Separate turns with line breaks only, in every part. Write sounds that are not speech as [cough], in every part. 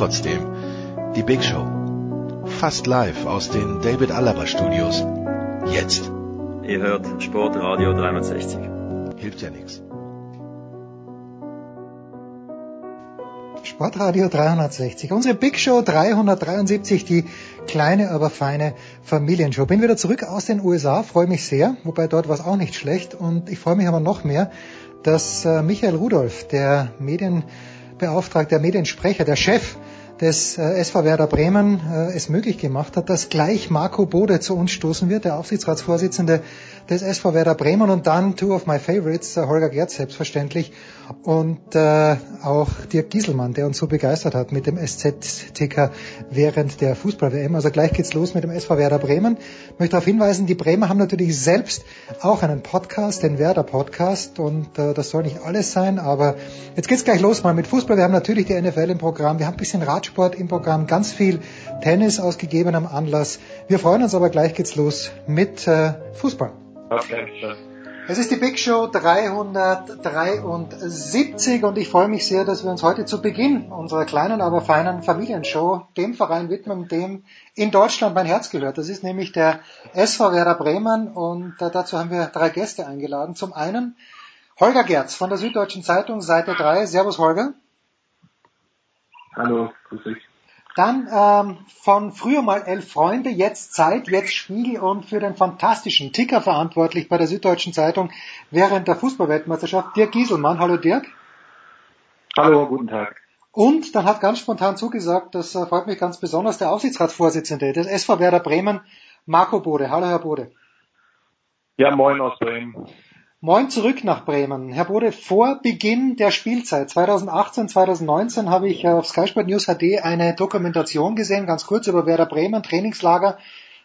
Trotzdem, die Big Show. Fast live aus den David Alaba Studios. Jetzt.
Ihr hört Sportradio 360.
Hilft ja nichts.
Sportradio 360. Unsere Big Show 373, die kleine, aber feine Familienshow. Bin wieder zurück aus den USA, freue mich sehr, wobei dort war es auch nicht schlecht. Und ich freue mich aber noch mehr, dass äh, Michael Rudolph, der Medienbeauftragte, der Mediensprecher, der Chef des äh, SV Werder Bremen äh, es möglich gemacht hat, dass gleich Marco Bode zu uns stoßen wird, der Aufsichtsratsvorsitzende des SV Werder Bremen und dann two of my favorites, äh, Holger Gerz selbstverständlich und äh, auch Dirk Gieselmann, der uns so begeistert hat mit dem SZ-Ticker während der Fußball-WM. Also gleich geht's los mit dem SV Werder Bremen. Ich möchte darauf hinweisen, die Bremer haben natürlich selbst auch einen Podcast, den Werder Podcast und äh, das soll nicht alles sein, aber jetzt geht's gleich los mal mit Fußball. Wir haben natürlich die NFL im Programm, wir haben ein bisschen Radsport im Programm, ganz viel Tennis aus gegebenem Anlass. Wir freuen uns aber gleich geht's los mit äh, Fußball.
Okay.
Es ist die Big Show 373 und ich freue mich sehr, dass wir uns heute zu Beginn unserer kleinen, aber feinen Familienshow dem Verein widmen, dem in Deutschland mein Herz gehört. Das ist nämlich der SV Werder Bremen und dazu haben wir drei Gäste eingeladen. Zum einen Holger Gerz von der Süddeutschen Zeitung, Seite 3. Servus Holger.
Hallo, grüß dich.
Dann ähm, von früher mal Elf Freunde, jetzt Zeit, jetzt Spiegel und für den fantastischen Ticker verantwortlich bei der Süddeutschen Zeitung während der Fußballweltmeisterschaft, Dirk Gieselmann. Hallo Dirk.
Hallo, guten Tag.
Und dann hat ganz spontan zugesagt, das äh, freut mich ganz besonders, der Aufsichtsratsvorsitzende des SV Werder Bremen, Marco Bode. Hallo Herr Bode.
Ja, moin aus Bremen.
Moin zurück nach Bremen. Herr Bode, vor Beginn der Spielzeit 2018, 2019 habe ich auf Sky Sport News HD eine Dokumentation gesehen, ganz kurz über Werder Bremen, Trainingslager.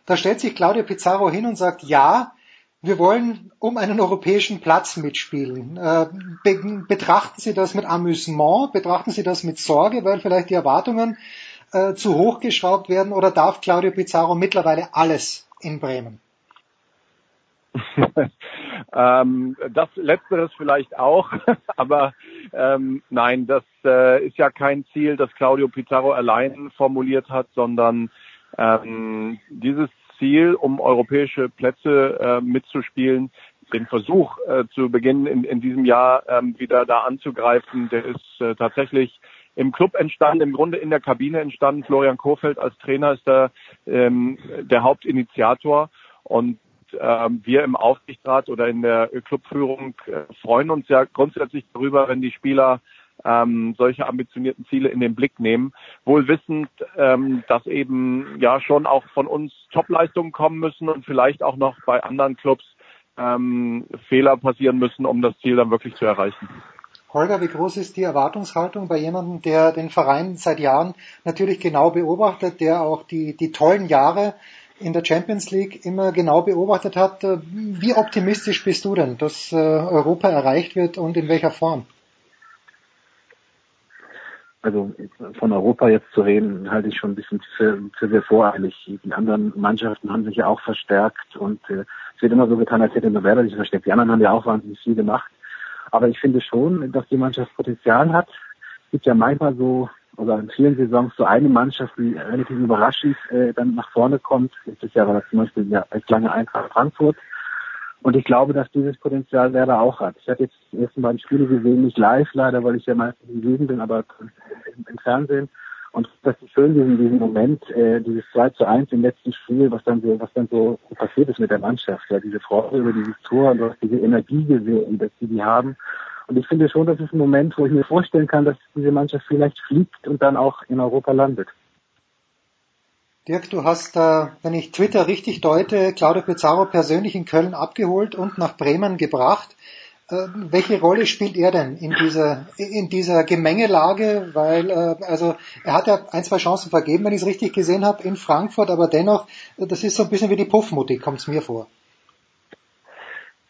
Da stellt sich Claudio Pizarro hin und sagt, ja, wir wollen um einen europäischen Platz mitspielen. Äh, be betrachten Sie das mit Amüsement, betrachten Sie das mit Sorge, weil vielleicht die Erwartungen äh, zu hoch geschraubt werden oder darf Claudio Pizarro mittlerweile alles in Bremen? [laughs]
ähm, das Letzteres vielleicht auch, [laughs] aber ähm, nein, das äh, ist ja kein Ziel, das Claudio Pizarro allein formuliert hat, sondern ähm, dieses Ziel, um europäische Plätze äh, mitzuspielen, den Versuch äh, zu beginnen, in, in diesem Jahr ähm, wieder da anzugreifen, der ist äh, tatsächlich im Club entstanden, im Grunde in der Kabine entstanden. Florian Kohfeldt als Trainer ist da ähm, der Hauptinitiator und ähm, wir im Aufsichtsrat oder in der Clubführung äh, freuen uns ja grundsätzlich darüber, wenn die Spieler ähm, solche ambitionierten Ziele in den Blick nehmen, wohl wissend, ähm, dass eben ja schon auch von uns Topleistungen kommen müssen und vielleicht auch noch bei anderen Clubs ähm, Fehler passieren müssen, um das Ziel dann wirklich zu erreichen.
Holger, wie groß ist die Erwartungshaltung bei jemandem, der den Verein seit Jahren natürlich genau beobachtet, der auch die, die tollen Jahre in der Champions League immer genau beobachtet hat. Wie optimistisch bist du denn, dass äh, Europa erreicht wird und in welcher Form?
Also von Europa jetzt zu reden, halte ich schon ein bisschen für, für sehr voreilig. Die anderen Mannschaften haben sich ja auch verstärkt und äh, es wird immer so getan, als hätte Werder sich verstärkt. Die anderen haben ja auch wahnsinnig viel gemacht. Aber ich finde schon, dass die Mannschaft Potenzial hat. Es gibt ja manchmal so oder in vielen Saisons so eine Mannschaft, die relativ überraschend äh, dann nach vorne kommt. Letztes Jahr war das zum Beispiel ja als lange Eintracht Frankfurt. Und ich glaube, dass dieses Potenzial Werder auch hat. Ich habe jetzt die ersten beiden Spiele gesehen, nicht live leider, weil ich ja meistens in Jugend bin, aber im, im Fernsehen. Und das ist schön, diesen, diesen Moment, äh, dieses 2 zu 1 im letzten Spiel, was dann so, was dann so passiert ist mit der Mannschaft, ja, diese Freude über dieses Tor und du hast diese Energie gesehen, dass die die haben. Und ich finde schon, das ist ein Moment, wo ich mir vorstellen kann, dass diese Mannschaft vielleicht fliegt und dann auch in Europa landet.
Dirk, du hast, wenn ich Twitter richtig deute, Claudio Pizarro persönlich in Köln abgeholt und nach Bremen gebracht. Äh, welche Rolle spielt er denn in dieser, in dieser Gemengelage? Weil, äh, also, er hat ja ein, zwei Chancen vergeben, wenn ich es richtig gesehen habe, in Frankfurt, aber dennoch, das ist so ein bisschen wie die Puffmutti, kommt es mir vor.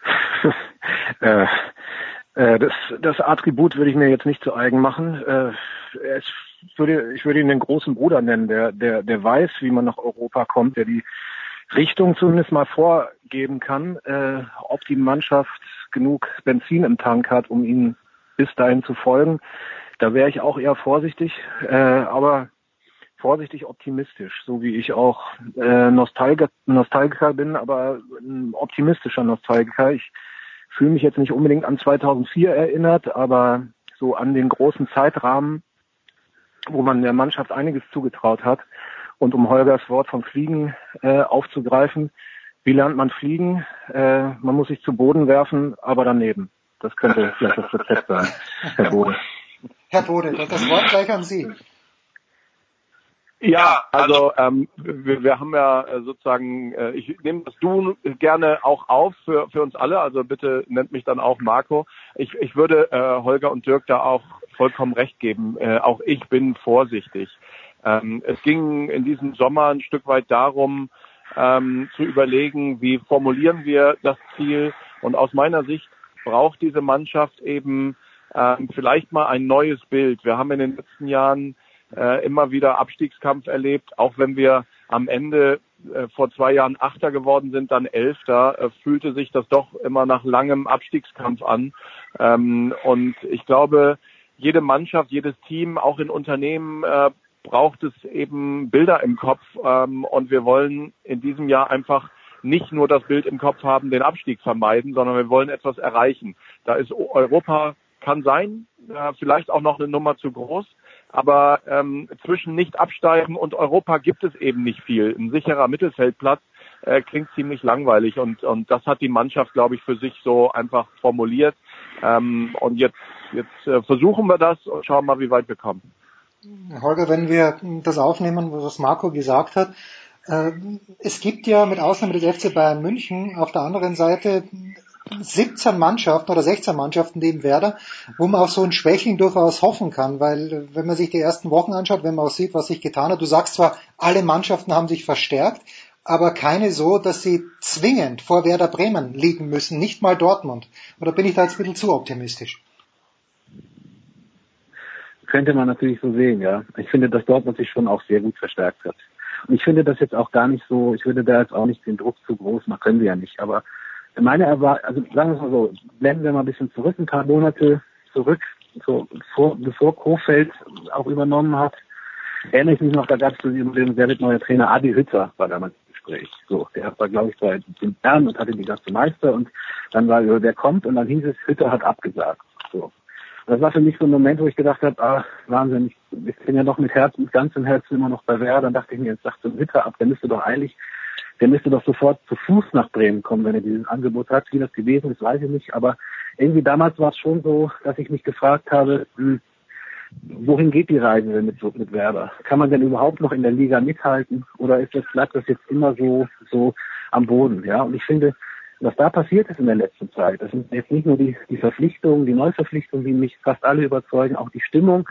[laughs]
äh, das, das Attribut würde ich mir jetzt nicht zu eigen machen. Äh, es würde, ich würde ihn den großen Bruder nennen, der, der, der weiß, wie man nach Europa kommt, der die Richtung zumindest mal vorgeben kann, äh, ob die Mannschaft genug Benzin im Tank hat, um ihnen bis dahin zu folgen. Da wäre ich auch eher vorsichtig, äh, aber vorsichtig optimistisch, so wie ich auch äh, Nostalgiker, Nostalgiker bin, aber ein optimistischer Nostalgiker. Ich fühle mich jetzt nicht unbedingt an 2004 erinnert, aber so an den großen Zeitrahmen, wo man der Mannschaft einiges zugetraut hat. Und um Holgers Wort vom Fliegen äh, aufzugreifen, wie lernt man fliegen? Äh, man muss sich zu Boden werfen, aber daneben. Das könnte vielleicht das Rezept sein, Herr Bode.
Herr Bode, das Wort gleich an Sie.
Ja, also ähm, wir, wir haben ja äh, sozusagen, äh, ich nehme das Du gerne auch auf für, für uns alle, also bitte nennt mich dann auch Marco. Ich, ich würde äh, Holger und Dirk da auch vollkommen recht geben. Äh, auch ich bin vorsichtig. Ähm, es ging in diesem Sommer ein Stück weit darum, ähm, zu überlegen, wie formulieren wir das Ziel. Und aus meiner Sicht braucht diese Mannschaft eben ähm, vielleicht mal ein neues Bild. Wir haben in den letzten Jahren äh, immer wieder Abstiegskampf erlebt, auch wenn wir am Ende äh, vor zwei Jahren Achter geworden sind, dann Elfter, äh, fühlte sich das doch immer nach langem Abstiegskampf an. Ähm, und ich glaube, jede Mannschaft, jedes Team, auch in Unternehmen äh, braucht es eben Bilder im Kopf. Ähm, und wir wollen in diesem Jahr einfach nicht nur das Bild im Kopf haben, den Abstieg vermeiden, sondern wir wollen etwas erreichen. Da ist Europa, kann sein, äh, vielleicht auch noch eine Nummer zu groß. Aber ähm, zwischen nicht absteigen und Europa gibt es eben nicht viel. Ein sicherer Mittelfeldplatz äh, klingt ziemlich langweilig und, und das hat die Mannschaft, glaube ich, für sich so einfach formuliert. Ähm, und jetzt, jetzt äh, versuchen wir das und schauen mal, wie weit wir kommen.
Holger, wenn wir das aufnehmen, was Marco gesagt hat, äh, es gibt ja mit Ausnahme des FC Bayern München auf der anderen Seite 17 Mannschaften oder 16 Mannschaften neben Werder, wo man auf so ein Schwächling durchaus hoffen kann, weil wenn man sich die ersten Wochen anschaut, wenn man auch sieht, was sich getan hat, du sagst zwar, alle Mannschaften haben sich verstärkt, aber keine so, dass sie zwingend vor Werder Bremen liegen müssen, nicht mal Dortmund. Oder bin ich da jetzt ein bisschen zu optimistisch?
Könnte man natürlich so sehen, ja. Ich finde, dass Dortmund sich schon auch sehr gut verstärkt hat. Und ich finde das jetzt auch gar nicht so, ich würde da jetzt auch nicht den Druck zu groß machen, können wir ja nicht, aber meine Erwartung, also sagen wir mal so, blenden wir mal ein bisschen zurück, ein paar Monate zurück, so vor, bevor Kofeld auch übernommen hat, erinnere ich mich noch, da gab es so den, wird neuer Trainer, Adi Hütter war damals im Gespräch. So, der war, glaube ich, bei den Bern und hatte die ganze Meister und dann war, der kommt und dann hieß es, Hütter hat abgesagt. So. Das war für mich so ein Moment, wo ich gedacht habe, ah, Wahnsinn, ich, bin ja noch mit Herz, mit ganzem Herzen immer noch bei Wer. Dann dachte ich mir, jetzt sagt so Hütter ab, der müsste doch eigentlich der müsste doch sofort zu Fuß nach Bremen kommen, wenn er dieses Angebot hat. Wie das gewesen ist, weiß ich nicht. Aber irgendwie damals war es schon so, dass ich mich gefragt habe, hm, wohin geht die Reise denn mit, mit Werder? Kann man denn überhaupt noch in der Liga mithalten? Oder ist das, bleibt das jetzt immer so, so am Boden? Ja, und ich finde, was da passiert ist in der letzten Zeit, das sind jetzt nicht nur die, die Verpflichtungen, die Neuverpflichtungen, die mich fast alle überzeugen, auch die Stimmung,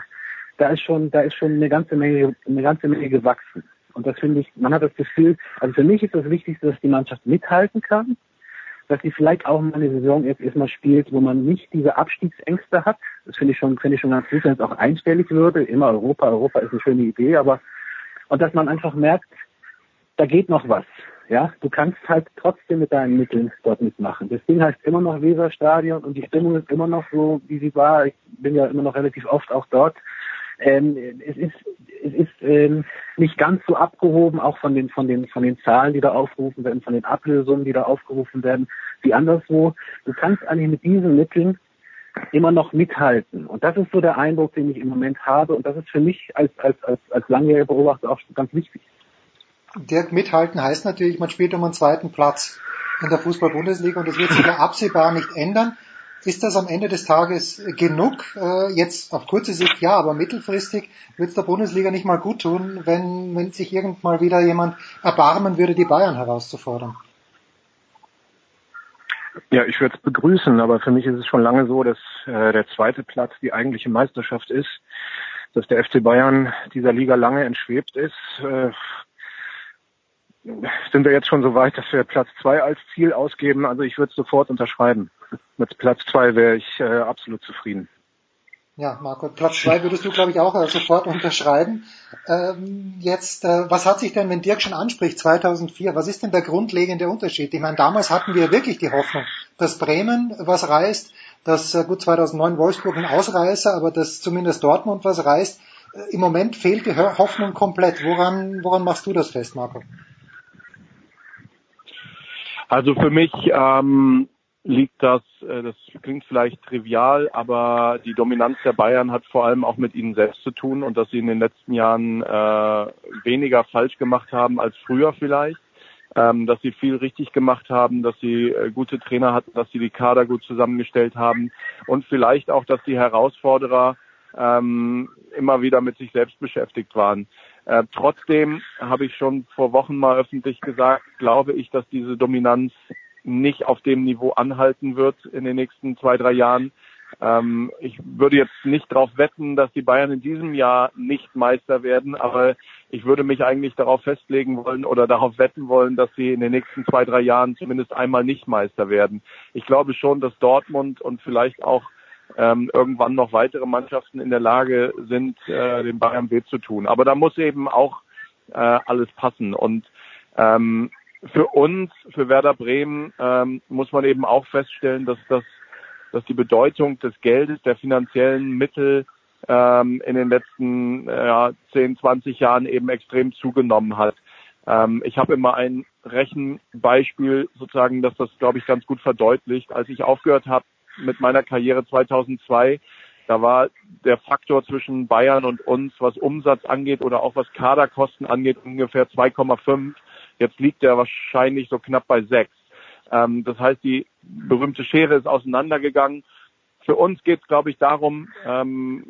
da ist schon, da ist schon eine ganze Menge, eine ganze Menge gewachsen. Und das finde ich, man hat das Gefühl, also für mich ist das Wichtigste, dass die Mannschaft mithalten kann, dass sie vielleicht auch mal eine Saison jetzt erstmal spielt, wo man nicht diese Abstiegsängste hat. Das finde ich schon, finde ich schon ganz gut, wenn es auch einstellig würde. Immer Europa, Europa ist eine schöne Idee, aber, und dass man einfach merkt, da geht noch was. Ja, du kannst halt trotzdem mit deinen Mitteln dort mitmachen. Das Ding heißt immer noch Weserstadion und die Stimmung ist immer noch so, wie sie war. Ich bin ja immer noch relativ oft auch dort. Ähm, es ist, es ist ähm, nicht ganz so abgehoben, auch von den, von den, von den Zahlen, die da aufgerufen werden, von den Ablösungen, die da aufgerufen werden, wie anderswo. Du kannst eigentlich mit diesen Mitteln immer noch mithalten. Und das ist so der Eindruck, den ich im Moment habe. Und das ist für mich als, als, als, als langjähriger Beobachter auch ganz wichtig.
Dirk, mithalten heißt natürlich, man spielt um einen zweiten Platz in der Fußball-Bundesliga und das wird sich ja absehbar nicht ändern. Ist das am Ende des Tages genug? Äh, jetzt auf kurze Sicht ja, aber mittelfristig wird es der Bundesliga nicht mal gut tun, wenn, wenn sich irgendwann wieder jemand erbarmen würde, die Bayern herauszufordern.
Ja, ich würde es begrüßen, aber für mich ist es schon lange so, dass äh, der zweite Platz die eigentliche Meisterschaft ist, dass der FC Bayern dieser Liga lange entschwebt ist. Äh, sind wir jetzt schon so weit, dass wir Platz zwei als Ziel ausgeben. Also ich würde es sofort unterschreiben. [laughs] Mit Platz zwei wäre ich äh, absolut zufrieden.
Ja, Marco, Platz zwei würdest du, glaube ich, auch äh, sofort unterschreiben. Ähm, jetzt, äh, was hat sich denn, wenn Dirk schon anspricht, 2004, was ist denn der grundlegende Unterschied? Ich meine, damals hatten wir wirklich die Hoffnung, dass Bremen was reißt, dass, äh, gut, 2009 Wolfsburg ein Ausreißer, aber dass zumindest Dortmund was reißt. Äh, Im Moment fehlt die Hoffnung komplett. Woran, woran machst du das fest, Marco?
Also für mich ähm, liegt das, äh, das klingt vielleicht trivial, aber die Dominanz der Bayern hat vor allem auch mit ihnen selbst zu tun und dass sie in den letzten Jahren äh, weniger falsch gemacht haben als früher vielleicht. Ähm, dass sie viel richtig gemacht haben, dass sie äh, gute Trainer hatten, dass sie die Kader gut zusammengestellt haben und vielleicht auch, dass die Herausforderer ähm, immer wieder mit sich selbst beschäftigt waren. Äh, trotzdem habe ich schon vor Wochen mal öffentlich gesagt, glaube ich, dass diese Dominanz nicht auf dem Niveau anhalten wird in den nächsten zwei, drei Jahren. Ähm, ich würde jetzt nicht darauf wetten, dass die Bayern in diesem Jahr nicht Meister werden, aber ich würde mich eigentlich darauf festlegen wollen oder darauf wetten wollen, dass sie in den nächsten zwei, drei Jahren zumindest einmal nicht Meister werden. Ich glaube schon, dass Dortmund und vielleicht auch ähm, irgendwann noch weitere Mannschaften in der Lage sind, äh, den Bayern weh zu tun. Aber da muss eben auch äh, alles passen. Und ähm, für uns, für Werder Bremen, ähm, muss man eben auch feststellen, dass das, dass die Bedeutung des Geldes, der finanziellen Mittel ähm, in den letzten äh, ja, 10, 20 Jahren eben extrem zugenommen hat. Ähm, ich habe immer ein Rechenbeispiel sozusagen, dass das, glaube ich, ganz gut verdeutlicht. Als ich aufgehört habe mit meiner Karriere 2002, da war der Faktor zwischen Bayern und uns, was Umsatz angeht oder auch was Kaderkosten angeht, ungefähr 2,5. Jetzt liegt er wahrscheinlich so knapp bei sechs. Ähm, das heißt, die berühmte Schere ist auseinandergegangen. Für uns geht es, glaube ich, darum, ähm,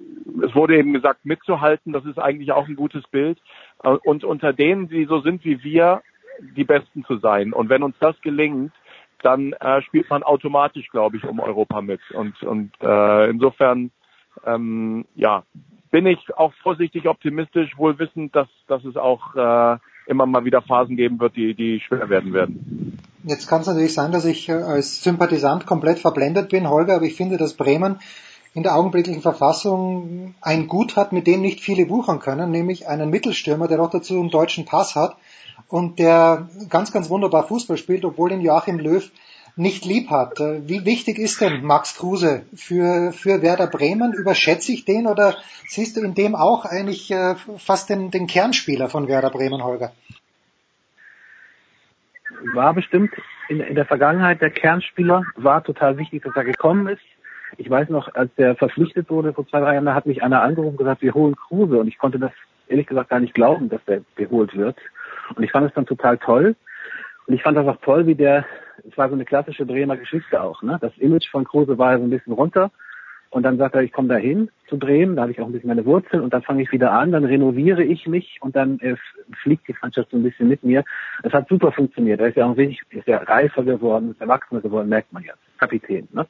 es wurde eben gesagt, mitzuhalten. Das ist eigentlich auch ein gutes Bild. Äh, und unter denen, die so sind wie wir, die Besten zu sein. Und wenn uns das gelingt, dann äh, spielt man automatisch, glaube ich, um Europa mit. Und, und äh, insofern, ähm, ja, bin ich auch vorsichtig optimistisch, wohl wissend, dass, dass es auch äh, immer mal wieder Phasen geben wird, die, die schwer werden werden.
Jetzt kann es natürlich sein, dass ich äh, als Sympathisant komplett verblendet bin, Holger, aber ich finde, dass Bremen in der augenblicklichen Verfassung ein Gut hat, mit dem nicht viele wuchern können, nämlich einen Mittelstürmer, der auch dazu einen deutschen Pass hat und der ganz, ganz wunderbar Fußball spielt, obwohl ihn Joachim Löw nicht lieb hat. Äh, wie wichtig ist denn Max Kruse für, für Werder Bremen? Überschätze ich den oder siehst du in dem auch eigentlich äh, fast den, den Kernspieler von Werder Bremen, Holger?
War bestimmt in, in der Vergangenheit der Kernspieler, war total wichtig, dass er gekommen ist. Ich weiß noch, als der verpflichtet wurde vor zwei, drei Jahren, da hat mich einer angerufen und gesagt, wir holen Kruse und ich konnte das ehrlich gesagt gar nicht glauben, dass der geholt wird. Und ich fand es dann total toll. Und ich fand das auch toll, wie der es war so eine klassische Bremer Geschichte auch. Ne? Das Image von Kruse war ja so ein bisschen runter. Und dann sagt er, ich komme dahin zu Bremen, da habe ich auch ein bisschen meine Wurzeln und dann fange ich wieder an, dann renoviere ich mich und dann äh, fliegt die Mannschaft so ein bisschen mit mir. Es hat super funktioniert. Er ist ja auch wenig, ist ja reifer geworden, ist erwachsener geworden, merkt man jetzt. Kapitän. Ne?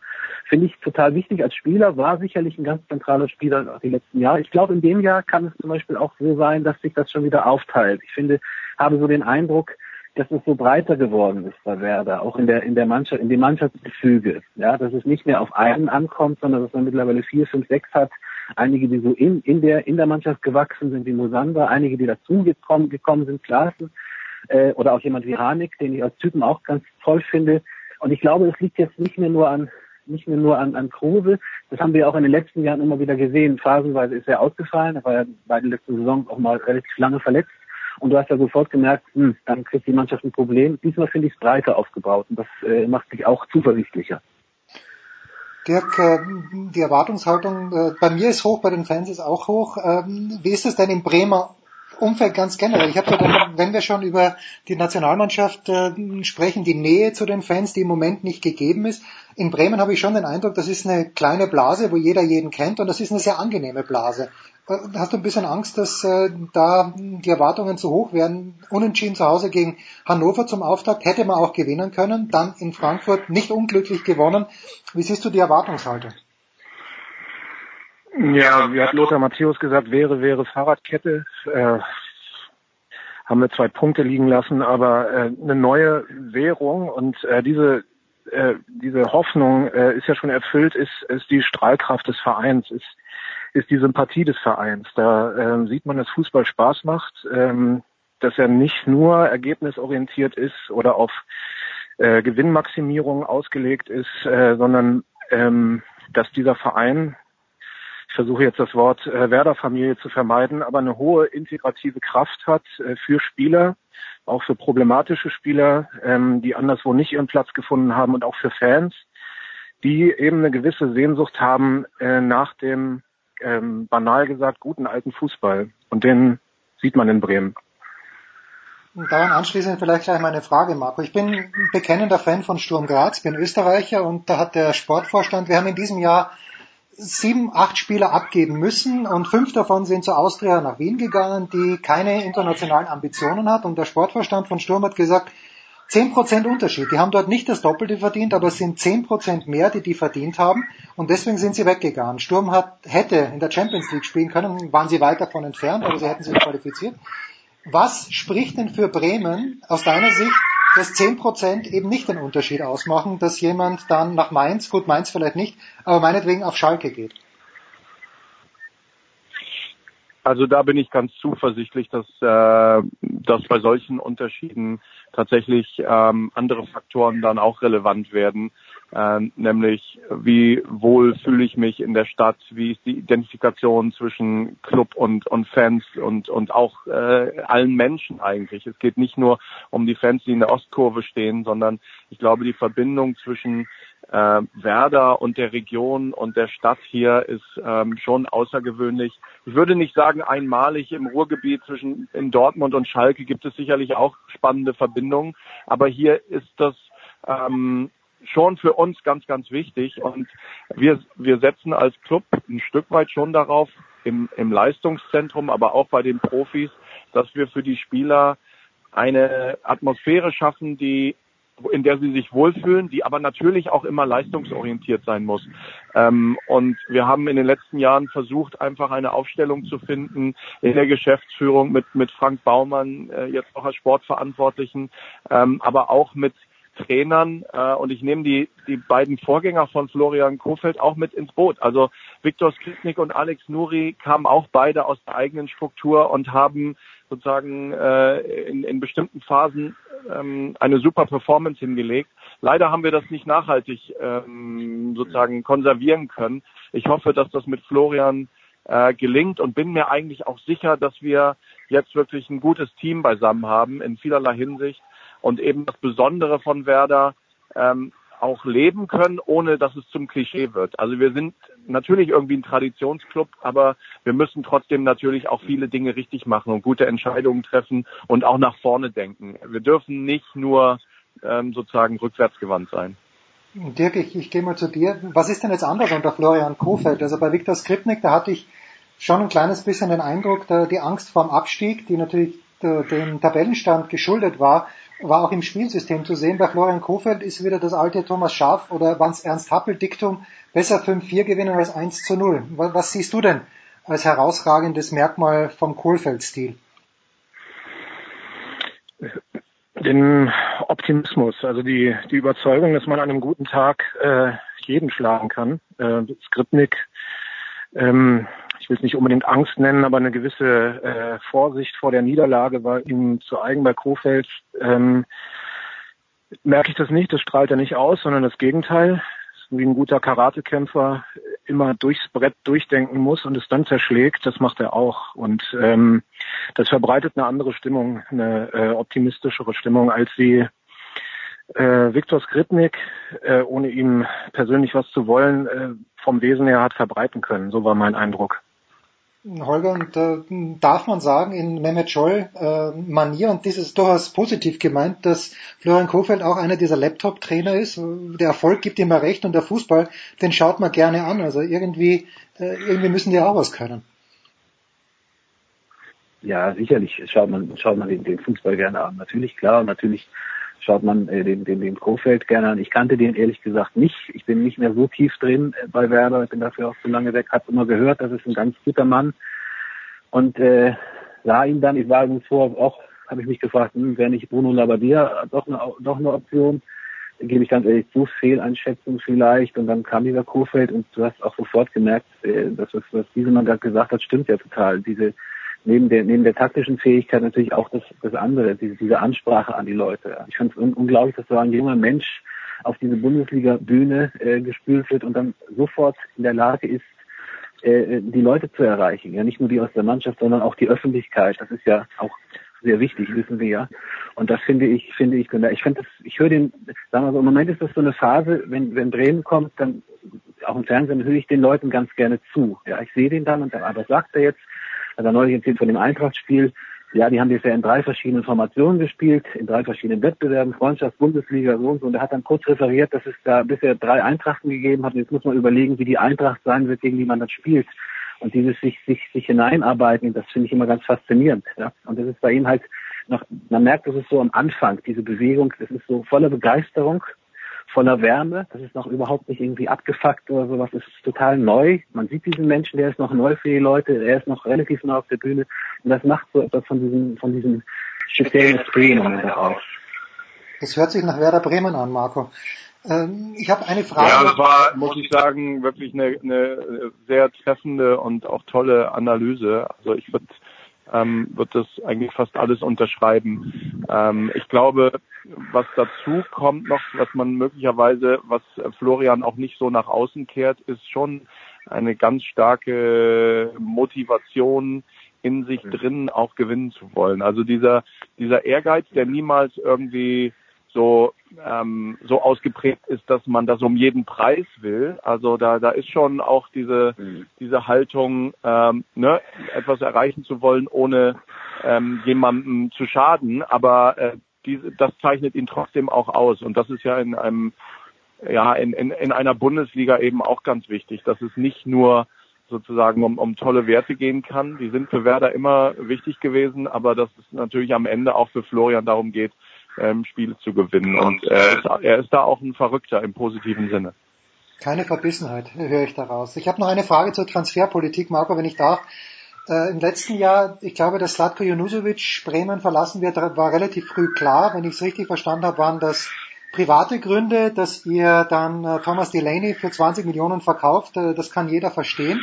Finde ich total wichtig als Spieler, war sicherlich ein ganz zentraler Spieler die letzten Jahre. Ich glaube, in dem Jahr kann es zum Beispiel auch so sein, dass sich das schon wieder aufteilt. Ich finde, habe so den Eindruck, dass es so breiter geworden ist bei Werder, auch in der, in der Mannschaft, in dem Mannschaftsgefüge. Ja, dass es nicht mehr auf einen ankommt, sondern dass man mittlerweile vier, fünf, sechs hat. Einige, die so in, in der, in der Mannschaft gewachsen sind, wie Mosander, einige, die dazu gekommen, sind, Klaassen, äh, oder auch jemand wie Hanik, den ich als Typen auch ganz toll finde. Und ich glaube, es liegt jetzt nicht mehr nur an, nicht mehr nur an, an Kruse. Das haben wir auch in den letzten Jahren immer wieder gesehen. Phasenweise ist er ausgefallen. Er war ja bei den letzten Saison auch mal relativ lange verletzt. Und du hast ja sofort gemerkt, hm, dann kriegt die Mannschaft ein Problem. Diesmal finde ich es breiter aufgebaut und das äh, macht mich auch zuversichtlicher.
Dirk, äh, die Erwartungshaltung äh, bei mir ist hoch, bei den Fans ist auch hoch. Ähm, wie ist es denn im Bremer Umfeld ganz generell. Ich habe ja wenn wir schon über die Nationalmannschaft äh, sprechen, die Nähe zu den Fans, die im Moment nicht gegeben ist. In Bremen habe ich schon den Eindruck, das ist eine kleine Blase, wo jeder jeden kennt und das ist eine sehr angenehme Blase. Äh, hast du ein bisschen Angst, dass äh, da die Erwartungen zu hoch werden? Unentschieden zu Hause gegen Hannover zum Auftakt hätte man auch gewinnen können, dann in Frankfurt nicht unglücklich gewonnen. Wie siehst du die Erwartungshaltung?
Ja, wie hat Lothar Matthäus gesagt, wäre, wäre Fahrradkette. Äh, haben wir zwei Punkte liegen lassen, aber äh, eine neue Währung und äh, diese äh, diese Hoffnung äh, ist ja schon erfüllt, ist, ist die Strahlkraft des Vereins, ist, ist die Sympathie des Vereins. Da äh, sieht man, dass Fußball Spaß macht, ähm, dass er nicht nur ergebnisorientiert ist oder auf äh, Gewinnmaximierung ausgelegt ist, äh, sondern ähm, dass dieser Verein ich versuche jetzt das Wort äh, Werder-Familie zu vermeiden, aber eine hohe integrative Kraft hat äh, für Spieler, auch für problematische Spieler, ähm, die anderswo nicht ihren Platz gefunden haben und auch für Fans, die eben eine gewisse Sehnsucht haben äh, nach dem, ähm, banal gesagt, guten alten Fußball. Und den sieht man in Bremen.
Und daran anschließend vielleicht gleich meine Frage, Marco. Ich bin bekennender Fan von Sturm Graz, bin Österreicher und da hat der Sportvorstand, wir haben in diesem Jahr sieben, acht Spieler abgeben müssen und fünf davon sind zur Austria nach Wien gegangen, die keine internationalen Ambitionen hat. Und der Sportverstand von Sturm hat gesagt, zehn Prozent Unterschied. Die haben dort nicht das Doppelte verdient, aber es sind zehn Prozent mehr, die die verdient haben. Und deswegen sind sie weggegangen. Sturm hat, hätte in der Champions League spielen können, waren sie weit davon entfernt, aber sie hätten sich qualifiziert. Was spricht denn für Bremen aus deiner Sicht dass 10% eben nicht den Unterschied ausmachen, dass jemand dann nach Mainz, gut Mainz vielleicht nicht, aber meinetwegen auf Schalke geht.
Also da bin ich ganz zuversichtlich, dass, äh, dass bei solchen Unterschieden tatsächlich ähm, andere Faktoren dann auch relevant werden, äh, nämlich wie wohl fühle ich mich in der Stadt, wie ist die Identifikation zwischen Club und, und Fans und, und auch äh, allen Menschen eigentlich. Es geht nicht nur um die Fans, die in der Ostkurve stehen, sondern ich glaube, die Verbindung zwischen äh, Werder und der Region und der Stadt hier ist ähm, schon außergewöhnlich. Ich würde nicht sagen einmalig im Ruhrgebiet zwischen in Dortmund und Schalke gibt es sicherlich auch spannende Verbindungen, aber hier ist das ähm, schon für uns ganz, ganz wichtig. Und wir, wir setzen als Club ein Stück weit schon darauf, im, im Leistungszentrum, aber auch bei den Profis, dass wir für die Spieler eine Atmosphäre schaffen, die in der sie sich wohlfühlen, die aber natürlich auch immer leistungsorientiert sein muss. Ähm, und wir haben in den letzten Jahren versucht, einfach eine Aufstellung zu finden in der Geschäftsführung mit, mit Frank Baumann, äh, jetzt auch als Sportverantwortlichen, ähm, aber auch mit Trainern äh, und ich nehme die, die beiden Vorgänger von Florian Kofeld auch mit ins Boot. Also Viktor Skripnik und Alex Nuri kamen auch beide aus der eigenen Struktur und haben sozusagen äh, in, in bestimmten Phasen ähm, eine super Performance hingelegt. Leider haben wir das nicht nachhaltig ähm, sozusagen konservieren können. Ich hoffe, dass das mit Florian äh, gelingt und bin mir eigentlich auch sicher, dass wir jetzt wirklich ein gutes Team beisammen haben in vielerlei Hinsicht und eben das Besondere von Werder ähm, auch leben können, ohne dass es zum Klischee wird. Also wir sind natürlich irgendwie ein Traditionsclub, aber wir müssen trotzdem natürlich auch viele Dinge richtig machen und gute Entscheidungen treffen und auch nach vorne denken. Wir dürfen nicht nur ähm, sozusagen rückwärtsgewandt sein.
Dirk, ich, ich gehe mal zu dir. Was ist denn jetzt anders unter Florian Kofeld? Also bei Viktor Skripnik, da hatte ich schon ein kleines bisschen den Eindruck, da die Angst vorm Abstieg, die natürlich dem Tabellenstand geschuldet war, war auch im Spielsystem zu sehen. Bei Florian Kofeld ist wieder das alte Thomas Schaaf oder wanns Ernst Happel Diktum, besser 5-4 gewinnen als 1 zu 0. Was siehst du denn als herausragendes Merkmal vom Kohlfeld-Stil?
Den Optimismus, also die, die Überzeugung, dass man an einem guten Tag äh, jeden schlagen kann. Äh, Skripnik ähm, ich will es nicht unbedingt Angst nennen, aber eine gewisse äh, Vorsicht vor der Niederlage war ihm zu eigen bei Kofeld. Ähm, merke ich das nicht, das strahlt er nicht aus, sondern das Gegenteil. Wie ein guter Karatekämpfer immer durchs Brett durchdenken muss und es dann zerschlägt, das macht er auch. Und ähm, das verbreitet eine andere Stimmung, eine äh, optimistischere Stimmung, als sie äh, Viktor Skripnik, äh, ohne ihm persönlich was zu wollen, äh, vom Wesen her hat verbreiten können. So war mein Eindruck.
Holger, und äh, darf man sagen, in Mehmet Scholl äh, Manier, und das ist durchaus positiv gemeint, dass Florian Kofeld auch einer dieser Laptop-Trainer ist. Der Erfolg gibt ihm ja recht und der Fußball, den schaut man gerne an. Also irgendwie, äh, irgendwie müssen die auch was können.
Ja, sicherlich schaut man, schaut man den, den Fußball gerne an. Natürlich, klar, und natürlich schaut man äh, den, den, den Kofeld gerne an. Ich kannte den ehrlich gesagt nicht. Ich bin nicht mehr so tief drin äh, bei Werder. Ich bin dafür auch zu lange weg. Habe immer gehört, das ist ein ganz guter Mann. Und äh, sah ihn dann, ich war übrigens vor, auch habe ich mich gefragt, hm, wäre nicht Bruno Labbadia doch eine, doch eine Option? gebe ich ganz ehrlich zu, Fehleinschätzung vielleicht. Und dann kam dieser Kofeld und du hast auch sofort gemerkt, äh, dass was, was Mann gerade gesagt hat, stimmt ja total. Diese neben der, neben der taktischen Fähigkeit natürlich auch das, das andere, diese, diese Ansprache an die Leute. Ich fand es un unglaublich, dass so ein junger Mensch auf diese Bundesliga-Bühne äh, gespült wird und dann sofort in der Lage ist, äh, die Leute zu erreichen. Ja, nicht nur die aus der Mannschaft, sondern auch die Öffentlichkeit. Das ist ja auch sehr wichtig, wissen wir ja. Und das finde ich, finde ich, ich finde das, ich höre den, sagen wir so, im Moment ist das so eine Phase, wenn, wenn Bremen kommt, dann auch im Fernsehen höre ich den Leuten ganz gerne zu. Ja, ich sehe den dann und dann, aber sagt er jetzt, er neulich erzählt von dem Eintrachtspiel. Ja, die haben bisher in drei verschiedenen Formationen gespielt, in drei verschiedenen Wettbewerben, Freundschaft, Bundesliga, so und so. Und er hat dann kurz referiert, dass es da bisher drei Eintrachten gegeben hat. Und jetzt muss man überlegen, wie die Eintracht sein wird, gegen die man dann spielt. Und dieses sich, sich, sich hineinarbeiten, das finde ich immer ganz faszinierend. Ja? Und das ist bei ihm halt noch, man merkt, das ist so am Anfang, diese Bewegung, das ist so voller Begeisterung voller Wärme. Das ist noch überhaupt nicht irgendwie abgefuckt oder sowas. Es ist total neu. Man sieht diesen Menschen, der ist noch neu für die Leute. Er ist noch relativ neu auf der Bühne. Und das macht so etwas von diesem, von diesem speziellen Esprit aus.
Das hört sich nach Werder Bremen an, Marco. Ähm, ich habe eine Frage.
Ja, das war, muss ich sagen, wirklich eine, eine sehr treffende und auch tolle Analyse. Also ich würde ähm, wird das eigentlich fast alles unterschreiben. Ähm, ich glaube, was dazu kommt noch, was man möglicherweise, was Florian auch nicht so nach außen kehrt, ist schon eine ganz starke Motivation in sich drin auch gewinnen zu wollen. Also dieser, dieser Ehrgeiz, der niemals irgendwie so ähm, so ausgeprägt ist, dass man das um jeden Preis will. Also da da ist schon auch diese mhm. diese Haltung, ähm, ne, etwas erreichen zu wollen, ohne ähm, jemandem zu schaden. Aber äh, diese, das zeichnet ihn trotzdem auch aus. Und das ist ja in einem ja in, in, in einer Bundesliga eben auch ganz wichtig, dass es nicht nur sozusagen um, um tolle Werte gehen kann. Die sind für Werder immer wichtig gewesen, aber dass es natürlich am Ende auch für Florian darum geht, ähm, Spiele zu gewinnen. Und er ist, er ist da auch ein Verrückter im positiven Sinne.
Keine Verbissenheit, höre ich daraus. Ich habe noch eine Frage zur Transferpolitik, Marco, wenn ich darf. Äh, Im letzten Jahr, ich glaube, dass Slatko Junusovic Bremen verlassen wird, war relativ früh klar. Wenn ich es richtig verstanden habe, waren das private Gründe, dass ihr dann äh, Thomas Delaney für 20 Millionen verkauft. Äh, das kann jeder verstehen.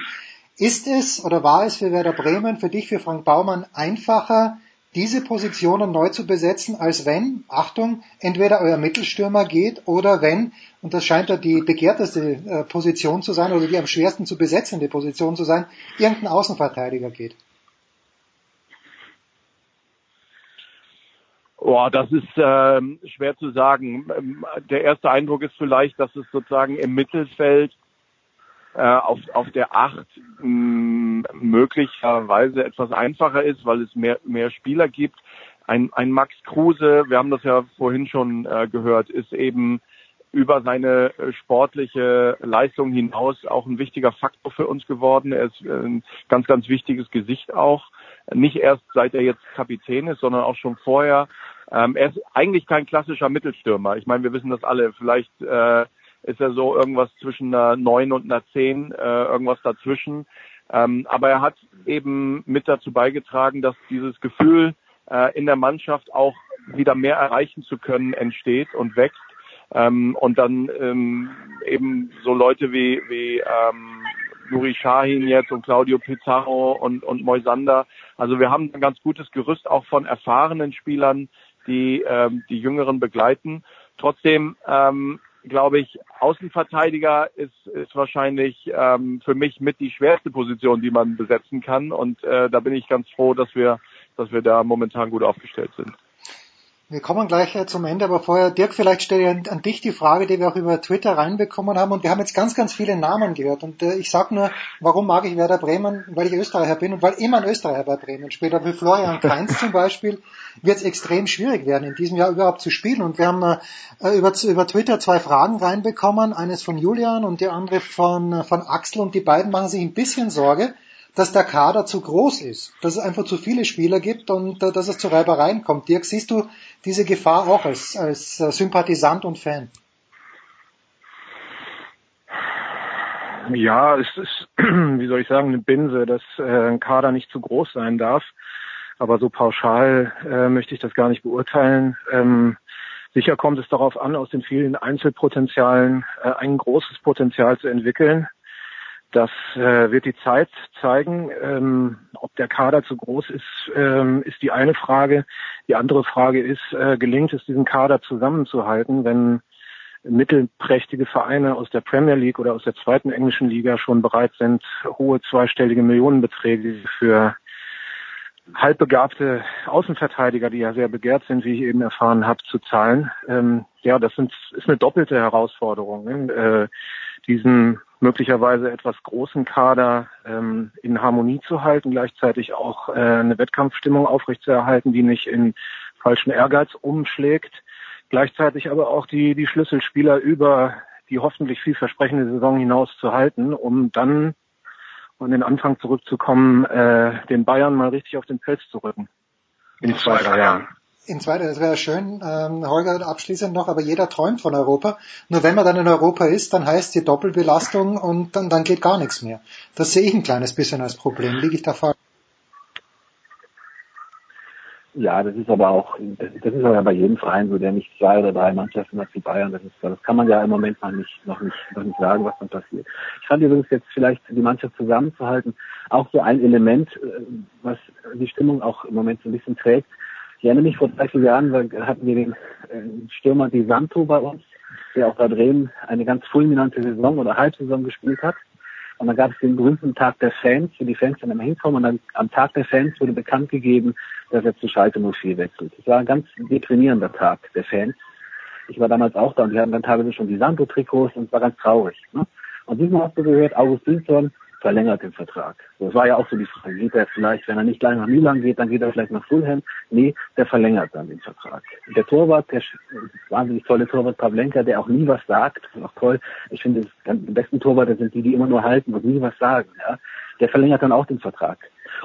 Ist es oder war es für Werder Bremen, für dich, für Frank Baumann einfacher, diese Positionen neu zu besetzen, als wenn, Achtung, entweder euer Mittelstürmer geht oder wenn, und das scheint ja die begehrteste äh, Position zu sein oder die am schwersten zu besetzende Position zu sein, irgendein Außenverteidiger geht.
Boah, das ist äh, schwer zu sagen. Ähm, der erste Eindruck ist vielleicht, dass es sozusagen im Mittelfeld äh, auf, auf der Acht mh, möglicherweise etwas einfacher ist, weil es mehr, mehr Spieler gibt. Ein, ein Max Kruse, wir haben das ja vorhin schon äh, gehört, ist eben über seine äh, sportliche Leistung hinaus auch ein wichtiger Faktor für uns geworden. Er ist äh, ein ganz, ganz wichtiges Gesicht auch. Nicht erst seit er jetzt Kapitän ist, sondern auch schon vorher. Ähm, er ist eigentlich kein klassischer Mittelstürmer. Ich meine, wir wissen das alle. Vielleicht äh, ist er so irgendwas zwischen einer 9 und einer 10, äh, irgendwas dazwischen. Ähm, aber er hat eben mit dazu beigetragen, dass dieses Gefühl äh, in der Mannschaft auch wieder mehr erreichen zu können entsteht und wächst. Ähm, und dann ähm, eben so Leute wie, wie ähm, Nuri Shahin jetzt und Claudio Pizarro und, und Moisander. Also wir haben ein ganz gutes Gerüst auch von erfahrenen Spielern, die ähm, die Jüngeren begleiten. Trotzdem ähm, glaube ich, Außenverteidiger ist, ist wahrscheinlich ähm, für mich mit die schwerste Position, die man besetzen kann. Und äh, da bin ich ganz froh, dass wir, dass wir da momentan gut aufgestellt sind.
Wir kommen gleich äh, zum Ende, aber vorher, Dirk, vielleicht stelle ich an, dich die Frage, die wir auch über Twitter reinbekommen haben. Und wir haben jetzt ganz, ganz viele Namen gehört. Und äh, ich sag nur, warum mag ich Werder Bremen? Weil ich Österreicher bin und weil immer ein Österreicher bei Bremen spielt. Aber für Florian Kainz [laughs] zum Beispiel wird es extrem schwierig werden, in diesem Jahr überhaupt zu spielen. Und wir haben äh, über, über Twitter zwei Fragen reinbekommen. Eines von Julian und die andere von, äh, von Axel. Und die beiden machen sich ein bisschen Sorge dass der Kader zu groß ist, dass es einfach zu viele Spieler gibt und äh, dass es zu Reibereien kommt. Dirk, siehst du diese Gefahr auch als, als äh, Sympathisant und Fan?
Ja, es ist, [clears throat] wie soll ich sagen, eine Binse, dass äh, ein Kader nicht zu groß sein darf. Aber so pauschal äh, möchte ich das gar nicht beurteilen. Ähm, sicher kommt es darauf an, aus den vielen Einzelpotenzialen äh, ein großes Potenzial zu entwickeln. Das äh, wird die Zeit zeigen. Ähm, ob der Kader zu groß ist, ähm, ist die eine Frage. Die andere Frage ist, äh, gelingt es, diesen Kader zusammenzuhalten, wenn mittelprächtige Vereine aus der Premier League oder aus der zweiten englischen Liga schon bereit sind, hohe zweistellige Millionenbeträge für halbbegabte Außenverteidiger, die ja sehr begehrt sind, wie ich eben erfahren habe, zu zahlen. Ähm, ja, das sind, ist eine doppelte Herausforderung. Ne? Äh, diesen möglicherweise etwas großen Kader ähm, in Harmonie zu halten, gleichzeitig auch äh, eine Wettkampfstimmung aufrechtzuerhalten, die nicht in falschen Ehrgeiz umschlägt, gleichzeitig aber auch die, die Schlüsselspieler über die hoffentlich vielversprechende Saison hinaus zu halten, um dann an den Anfang zurückzukommen, äh, den Bayern mal richtig auf den Fels zu rücken. In zwei, drei Jahren.
In zweiter, das wäre schön, ähm, Holger, abschließend noch, aber jeder träumt von Europa. Nur wenn man dann in Europa ist, dann heißt die Doppelbelastung und dann, dann geht gar nichts mehr. Das sehe ich ein kleines bisschen als Problem. Liege ich da falsch?
Ja, das ist aber auch, das, ist aber bei jedem Verein so, der nicht zwei oder drei Mannschaften hat wie Bayern. Das ist, das kann man ja im Moment noch nicht, noch nicht, noch nicht sagen, was dann passiert. Ich fand übrigens jetzt vielleicht die Mannschaft zusammenzuhalten auch so ein Element, äh, was die Stimmung auch im Moment so ein bisschen trägt ich erinnere mich vor drei, vier Jahren hatten wir den äh, Stürmer Di Santo bei uns, der auch bei Bremen eine ganz fulminante Saison oder Halbsaison gespielt hat. Und dann gab es den berühmten Tag der Fans, wo die Fans dann immer hinkommen. Und dann am Tag der Fans wurde bekannt gegeben, dass er zu Schalke 04 wechselt. Das war ein ganz deprimierender Tag der Fans. Ich war damals auch da und die hatten dann teilweise schon die Santo-Trikots und es war ganz traurig. Ne? Und diesmal hast du gehört, August Wilson verlängert den Vertrag. Das war ja auch so die Frage. Geht er vielleicht, wenn er nicht gleich nach Milan geht, dann geht er vielleicht nach Fulham? Nee, der verlängert dann den Vertrag. Der Torwart, der wahnsinnig tolle Torwart Pavlenka, der auch nie was sagt, ist auch toll. Ich finde, die besten Torwarte sind die, die immer nur halten und nie was sagen. Ja? Der verlängert dann auch den Vertrag.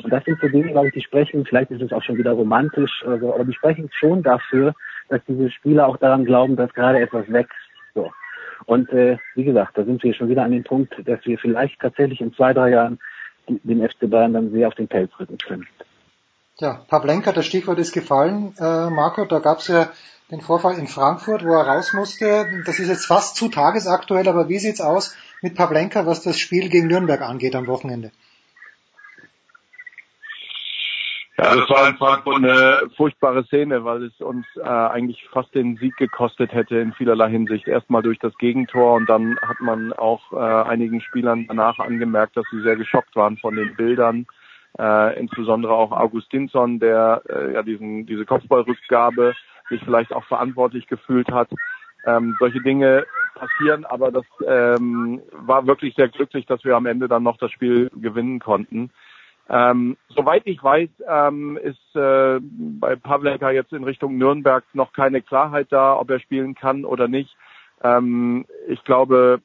Und das sind so Dinge, glaube ich, die sprechen, vielleicht ist es auch schon wieder romantisch oder so, aber die sprechen schon dafür, dass diese Spieler auch daran glauben, dass gerade etwas wächst. So. Und äh, wie gesagt, da sind wir schon wieder an dem Punkt, dass wir vielleicht tatsächlich in zwei, drei Jahren den FC Bayern dann sehr auf den Pelz rücken können.
Ja, Pavlenka, das Stichwort ist gefallen. Äh, Marco, da gab es ja den Vorfall in Frankfurt, wo er raus musste. Das ist jetzt fast zu tagesaktuell, aber wie sieht's aus mit Pavlenka, was das Spiel gegen Nürnberg angeht am Wochenende?
Ja, das war in Frankfurt eine furchtbare Szene, weil es uns äh, eigentlich fast den Sieg gekostet hätte in vielerlei Hinsicht. Erstmal durch das Gegentor und dann hat man auch äh, einigen Spielern danach angemerkt, dass sie sehr geschockt waren von den Bildern. Äh, insbesondere auch Augustinsson, der äh, ja diesen, diese Kopfballrückgabe sich vielleicht auch verantwortlich gefühlt hat. Ähm, solche Dinge passieren, aber das ähm, war wirklich sehr glücklich, dass wir am Ende dann noch das Spiel gewinnen konnten. Ähm, soweit ich weiß, ähm, ist äh, bei Pavlenka jetzt in Richtung Nürnberg noch keine Klarheit da, ob er spielen kann oder nicht. Ähm, ich glaube,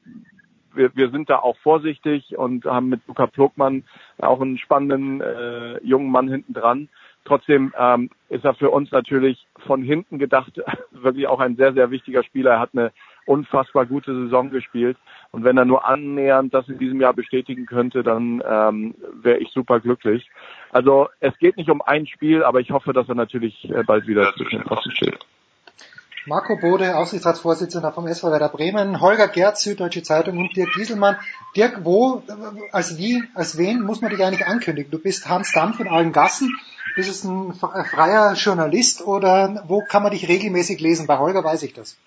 wir, wir sind da auch vorsichtig und haben mit Luca Plogmann auch einen spannenden äh, jungen Mann hinten dran. Trotzdem ähm, ist er für uns natürlich von hinten gedacht [laughs] wirklich auch ein sehr, sehr wichtiger Spieler. Er hat eine unfassbar gute Saison gespielt. Und wenn er nur annähernd das in diesem Jahr bestätigen könnte, dann ähm, wäre ich super glücklich. Also es geht nicht um ein Spiel, aber ich hoffe, dass er natürlich äh, bald wieder zwischen den Pfosten steht.
Marco Bode, Aufsichtsratsvorsitzender vom SV Werder Bremen, Holger Gerz, Süddeutsche Zeitung und Dirk Gieselmann. Dirk, wo, als wie, als wen muss man dich eigentlich ankündigen? Du bist Hans Damm von allen Gassen. Bist es ein freier Journalist oder wo kann man dich regelmäßig lesen? Bei Holger weiß ich das.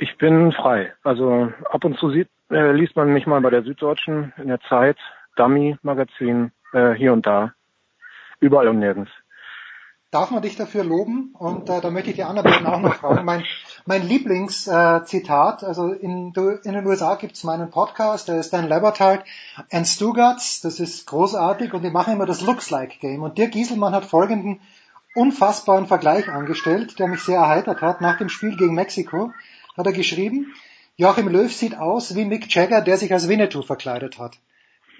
Ich bin frei. Also ab und zu sieht, äh, liest man mich mal bei der Süddeutschen in der Zeit, Dummy Magazin, äh, hier und da. Überall und nirgends.
darf man dich dafür loben und äh, da möchte ich die anderen auch noch fragen. Mein, mein Lieblingszitat, äh, also in, in den USA gibt's meinen Podcast, der ist Dan Lebertard and Stugatz, das ist großartig und die machen immer das Looks Like Game und Dirk Gieselmann hat folgenden unfassbaren Vergleich angestellt, der mich sehr erheitert hat. Nach dem Spiel gegen Mexiko hat er geschrieben, Joachim Löw sieht aus wie Mick Jagger, der sich als Winnetou verkleidet hat.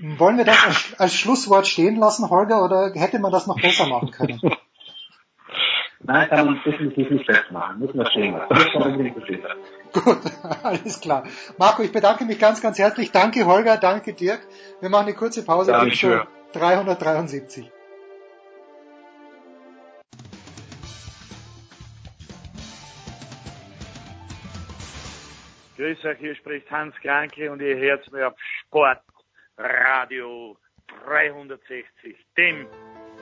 Wollen wir das als, als Schlusswort stehen lassen, Holger, oder hätte man das noch besser machen können? [laughs]
Nein, kann man definitiv nicht festmachen. Müssen wir stehen lassen.
Gut, [laughs] alles klar. Marco, ich bedanke mich ganz, ganz herzlich. Danke, Holger. Danke, Dirk. Wir machen eine kurze Pause.
Danke.
373.
Grüß euch, hier spricht Hans Kranke und ihr hört mir auf Sport Radio 360, dem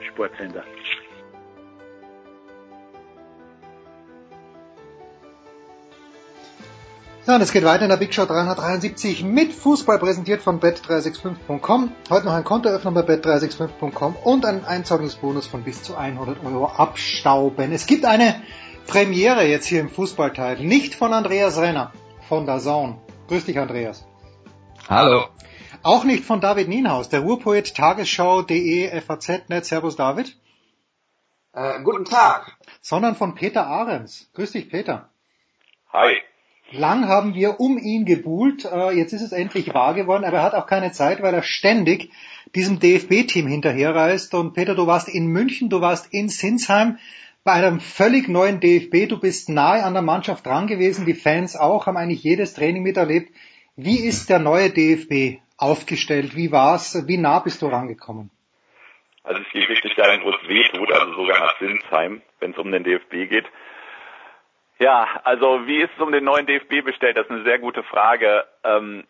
Sportsender.
Ja, und es geht weiter in der Big Show 373 mit Fußball präsentiert von bet365.com. Heute noch ein Kontoöffner bei bet365.com und ein Einzahlungsbonus von bis zu 100 Euro abstauben. Es gibt eine Premiere jetzt hier im Fußballteil, nicht von Andreas Renner, von der Zone. Grüß dich, Andreas.
Hallo.
Auch nicht von David Nienhaus, der Ruhrpoet Tagesschau.de FAZ-Net. Servus, David.
Äh, guten Tag.
Sondern von Peter Ahrens. Grüß dich, Peter.
Hi.
Lang haben wir um ihn gebuhlt, äh, jetzt ist es endlich wahr geworden, aber er hat auch keine Zeit, weil er ständig diesem DFB-Team hinterherreist. Und Peter, du warst in München, du warst in Sinsheim bei einem völlig neuen DFB, du bist nahe an der Mannschaft dran gewesen, die Fans auch, haben eigentlich jedes Training miterlebt. Wie ist der neue DFB aufgestellt? Wie war's? Wie nah bist du rangekommen?
Also es geht wirklich dahin, wo es weh tut, also sogar nach Sinsheim, wenn es um den DFB geht. Ja, also wie ist es um den neuen DFB bestellt? Das ist eine sehr gute Frage. Ähm,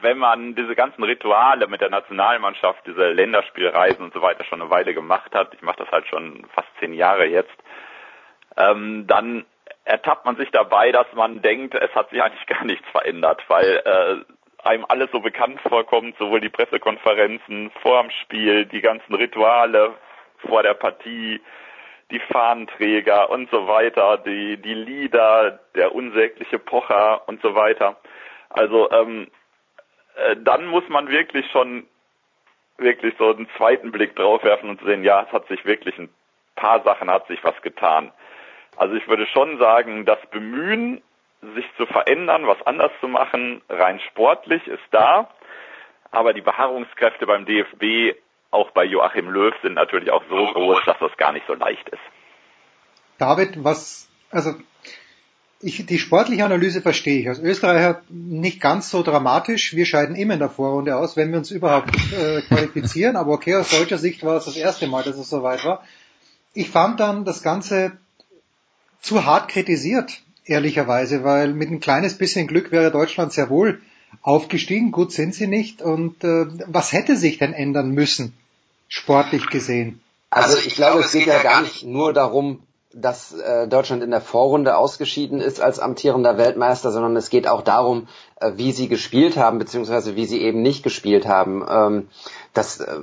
wenn man diese ganzen Rituale mit der Nationalmannschaft, diese Länderspielreisen und so weiter schon eine Weile gemacht hat, ich mache das halt schon fast zehn Jahre jetzt, ähm, dann ertappt man sich dabei, dass man denkt, es hat sich eigentlich [laughs] gar nichts verändert, weil äh, einem alles so bekannt vorkommt, sowohl die Pressekonferenzen vor dem Spiel, die ganzen Rituale vor der Partie, die Fahnenträger und so weiter, die, die Lieder, der unsägliche Pocher und so weiter. Also ähm, äh, dann muss man wirklich schon wirklich so einen zweiten Blick drauf werfen und sehen, ja, es hat sich wirklich ein paar Sachen hat sich was getan. Also ich würde schon sagen, das Bemühen, sich zu verändern, was anders zu machen, rein sportlich ist da, aber die Beharrungskräfte beim DFB auch bei Joachim Löw sind natürlich auch so groß, dass das gar nicht so leicht ist.
David, was, also ich, die sportliche Analyse verstehe ich. Als Österreicher nicht ganz so dramatisch. Wir scheiden immer in der Vorrunde aus, wenn wir uns überhaupt äh, qualifizieren. Aber okay, aus deutscher Sicht war es das erste Mal, dass es soweit war. Ich fand dann das Ganze zu hart kritisiert, ehrlicherweise, weil mit ein kleines bisschen Glück wäre Deutschland sehr wohl aufgestiegen. Gut sind sie nicht. Und äh, was hätte sich denn ändern müssen, sportlich gesehen?
Also ich glaube, es geht ja gar nicht nur darum, dass äh, Deutschland in der Vorrunde ausgeschieden ist als amtierender Weltmeister, sondern es geht auch darum, äh, wie sie gespielt haben, beziehungsweise wie sie eben nicht gespielt haben. Ähm, das, äh,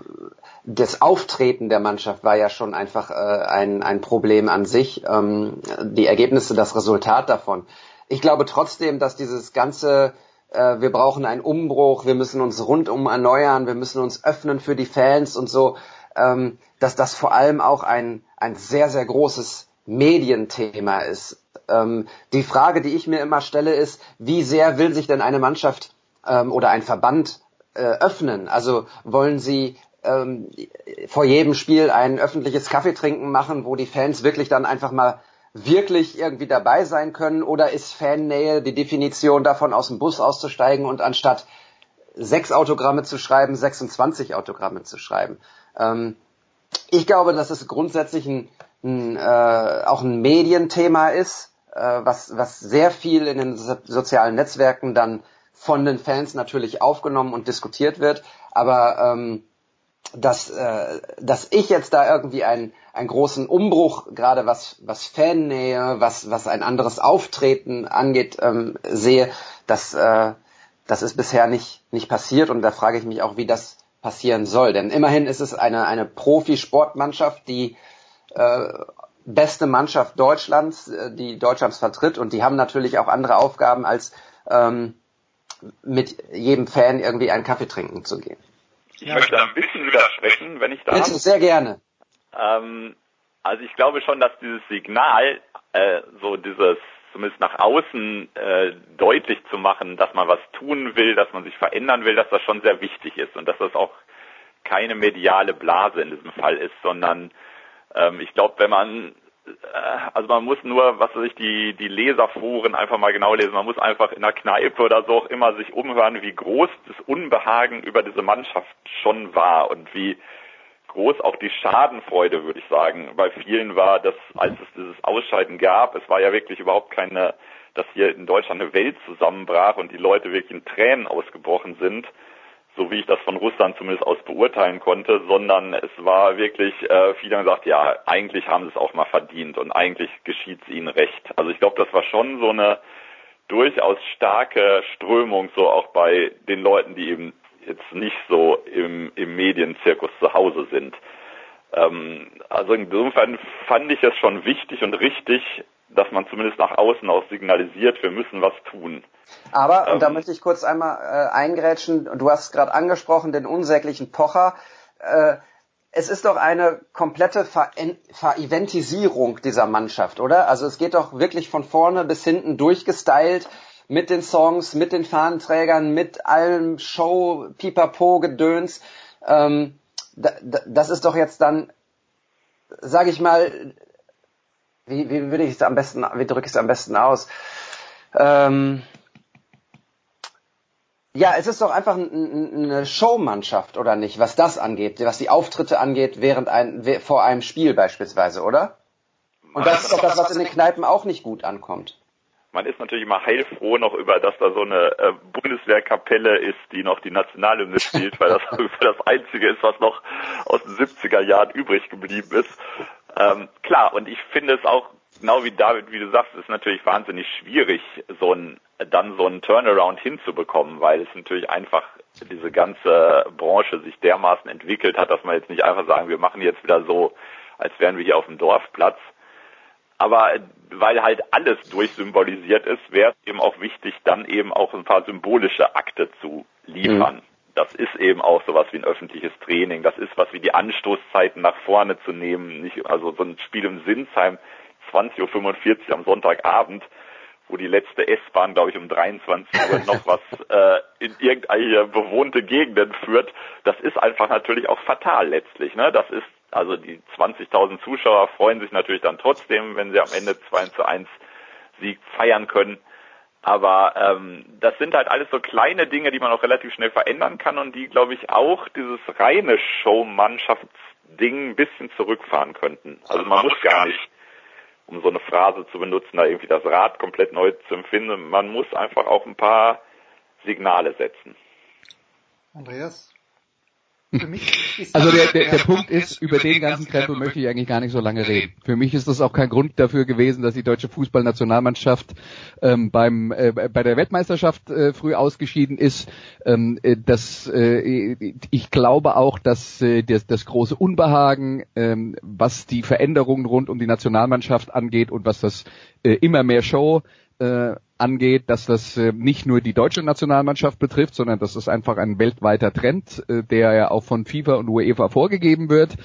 das Auftreten der Mannschaft war ja schon einfach äh, ein, ein Problem an sich. Ähm, die Ergebnisse, das Resultat davon. Ich glaube trotzdem, dass dieses ganze äh, wir brauchen einen Umbruch, wir müssen uns rundum erneuern, wir müssen uns öffnen für die Fans und so, ähm, dass das vor allem auch ein, ein sehr, sehr großes Medienthema ist. Ähm, die Frage, die ich mir immer stelle, ist, wie sehr will sich denn eine Mannschaft ähm, oder ein Verband äh, öffnen? Also wollen sie ähm, vor jedem Spiel ein öffentliches Kaffeetrinken machen, wo die Fans wirklich dann einfach mal wirklich irgendwie dabei sein können? Oder ist Fannähe die Definition davon, aus dem Bus auszusteigen und anstatt sechs Autogramme zu schreiben, 26 Autogramme zu schreiben? Ähm, ich glaube, dass es grundsätzlich ein ein, äh, auch ein Medienthema ist, äh, was, was sehr viel in den so sozialen Netzwerken dann von den Fans natürlich aufgenommen und diskutiert wird. Aber ähm, dass, äh, dass ich jetzt da irgendwie einen, einen großen Umbruch, gerade was, was Fannähe, was, was ein anderes Auftreten angeht, ähm, sehe, das, äh, das ist bisher nicht, nicht passiert und da frage ich mich auch, wie das passieren soll. Denn immerhin ist es eine, eine Profisportmannschaft, die äh, beste Mannschaft Deutschlands, äh, die Deutschlands vertritt und die haben natürlich auch andere Aufgaben als ähm, mit jedem Fan irgendwie einen Kaffee trinken zu gehen.
Ich möchte ein bisschen widersprechen, wenn ich darf.
Bitte, sehr gerne.
Ähm, also ich glaube schon, dass dieses Signal, äh, so dieses zumindest nach außen äh, deutlich zu machen, dass man was tun will, dass man sich verändern will, dass das schon sehr wichtig ist und dass das auch keine mediale Blase in diesem Fall ist, sondern ähm, ich glaube, wenn man äh, also man muss nur, was weiß ich, die, die Leserforen einfach mal genau lesen. Man muss einfach in der Kneipe oder so auch immer sich umhören, wie groß das Unbehagen über diese Mannschaft schon war und wie groß auch die Schadenfreude, würde ich sagen. Bei vielen war das, als es dieses Ausscheiden gab, es war ja wirklich überhaupt keine, dass hier in Deutschland eine Welt zusammenbrach und die Leute wirklich in Tränen ausgebrochen sind so wie ich das von Russland zumindest aus beurteilen konnte, sondern es war wirklich, äh, viele haben gesagt, ja, eigentlich haben sie es auch mal verdient und eigentlich geschieht es ihnen recht. Also ich glaube, das war schon so eine durchaus starke Strömung, so auch bei den Leuten, die eben jetzt nicht so im, im Medienzirkus zu Hause sind. Ähm, also insofern fand ich es schon wichtig und richtig, dass man zumindest nach außen auch signalisiert, wir müssen was tun.
Aber, ähm, und da ähm, möchte ich kurz einmal äh, eingrätschen, du hast gerade angesprochen, den unsäglichen Pocher. Äh, es ist doch eine komplette Ver-Eventisierung dieser Mannschaft, oder? Also es geht doch wirklich von vorne bis hinten durchgestylt mit den Songs, mit den Fahnenträgern, mit allem Show, Pipapo, Gedöns. Ähm, das ist doch jetzt dann, sage ich mal, wie, wie würde ich es am besten, wie drücke ich es am besten aus? Ähm, ja, es ist doch einfach eine Showmannschaft, oder nicht, was das angeht, was die Auftritte angeht, während ein, vor einem Spiel beispielsweise, oder? Und das ist doch das, was in den Kneipen auch nicht gut ankommt.
Man ist natürlich immer heilfroh noch über, dass da so eine äh, Bundeswehrkapelle ist, die noch die Nationalhymne spielt, weil das [laughs] das Einzige ist, was noch aus den 70er Jahren übrig geblieben ist. Ähm, klar, und ich finde es auch, genau wie David, wie du sagst, ist natürlich wahnsinnig schwierig, so ein, dann so einen Turnaround hinzubekommen, weil es natürlich einfach diese ganze Branche sich dermaßen entwickelt hat, dass man jetzt nicht einfach sagen, wir machen jetzt wieder so, als wären wir hier auf dem Dorfplatz. Aber weil halt alles durchsymbolisiert ist, wäre es eben auch wichtig, dann eben auch ein paar symbolische Akte zu liefern. Mhm das ist eben auch sowas wie ein öffentliches Training. Das ist was wie die Anstoßzeiten nach vorne zu nehmen. Nicht, also so ein Spiel im Sinsheim 20.45 Uhr am Sonntagabend, wo die letzte S-Bahn, glaube ich, um 23 Uhr [laughs] noch was äh, in irgendeine bewohnte Gegenden führt. Das ist einfach natürlich auch fatal letztlich. Ne? Das ist, also die 20.000 Zuschauer freuen sich natürlich dann trotzdem, wenn sie am Ende 2 zu 1 Sieg feiern können. Aber ähm, das sind halt alles so kleine Dinge, die man auch relativ schnell verändern kann und die, glaube ich, auch dieses reine Showmannschaftsding ein bisschen zurückfahren könnten. Also man muss gar nicht, um so eine Phrase zu benutzen, da irgendwie das Rad komplett neu zu empfinden. Man muss einfach auch ein paar Signale setzen.
Andreas?
Also der, der, der Punkt ist, über den ganzen Krempel möchte ich eigentlich gar nicht so lange reden. Für mich ist das auch kein Grund dafür gewesen, dass die deutsche Fußballnationalmannschaft ähm, beim äh, bei der Weltmeisterschaft äh, früh ausgeschieden ist. Ähm, äh, das, äh, ich glaube auch, dass äh, das, das große Unbehagen, ähm, was die Veränderungen rund um die Nationalmannschaft angeht und was das äh, immer mehr Show äh, angeht, dass das äh, nicht nur die deutsche Nationalmannschaft betrifft, sondern dass das einfach ein weltweiter Trend, äh, der ja auch von FIFA und UEFA vorgegeben wird.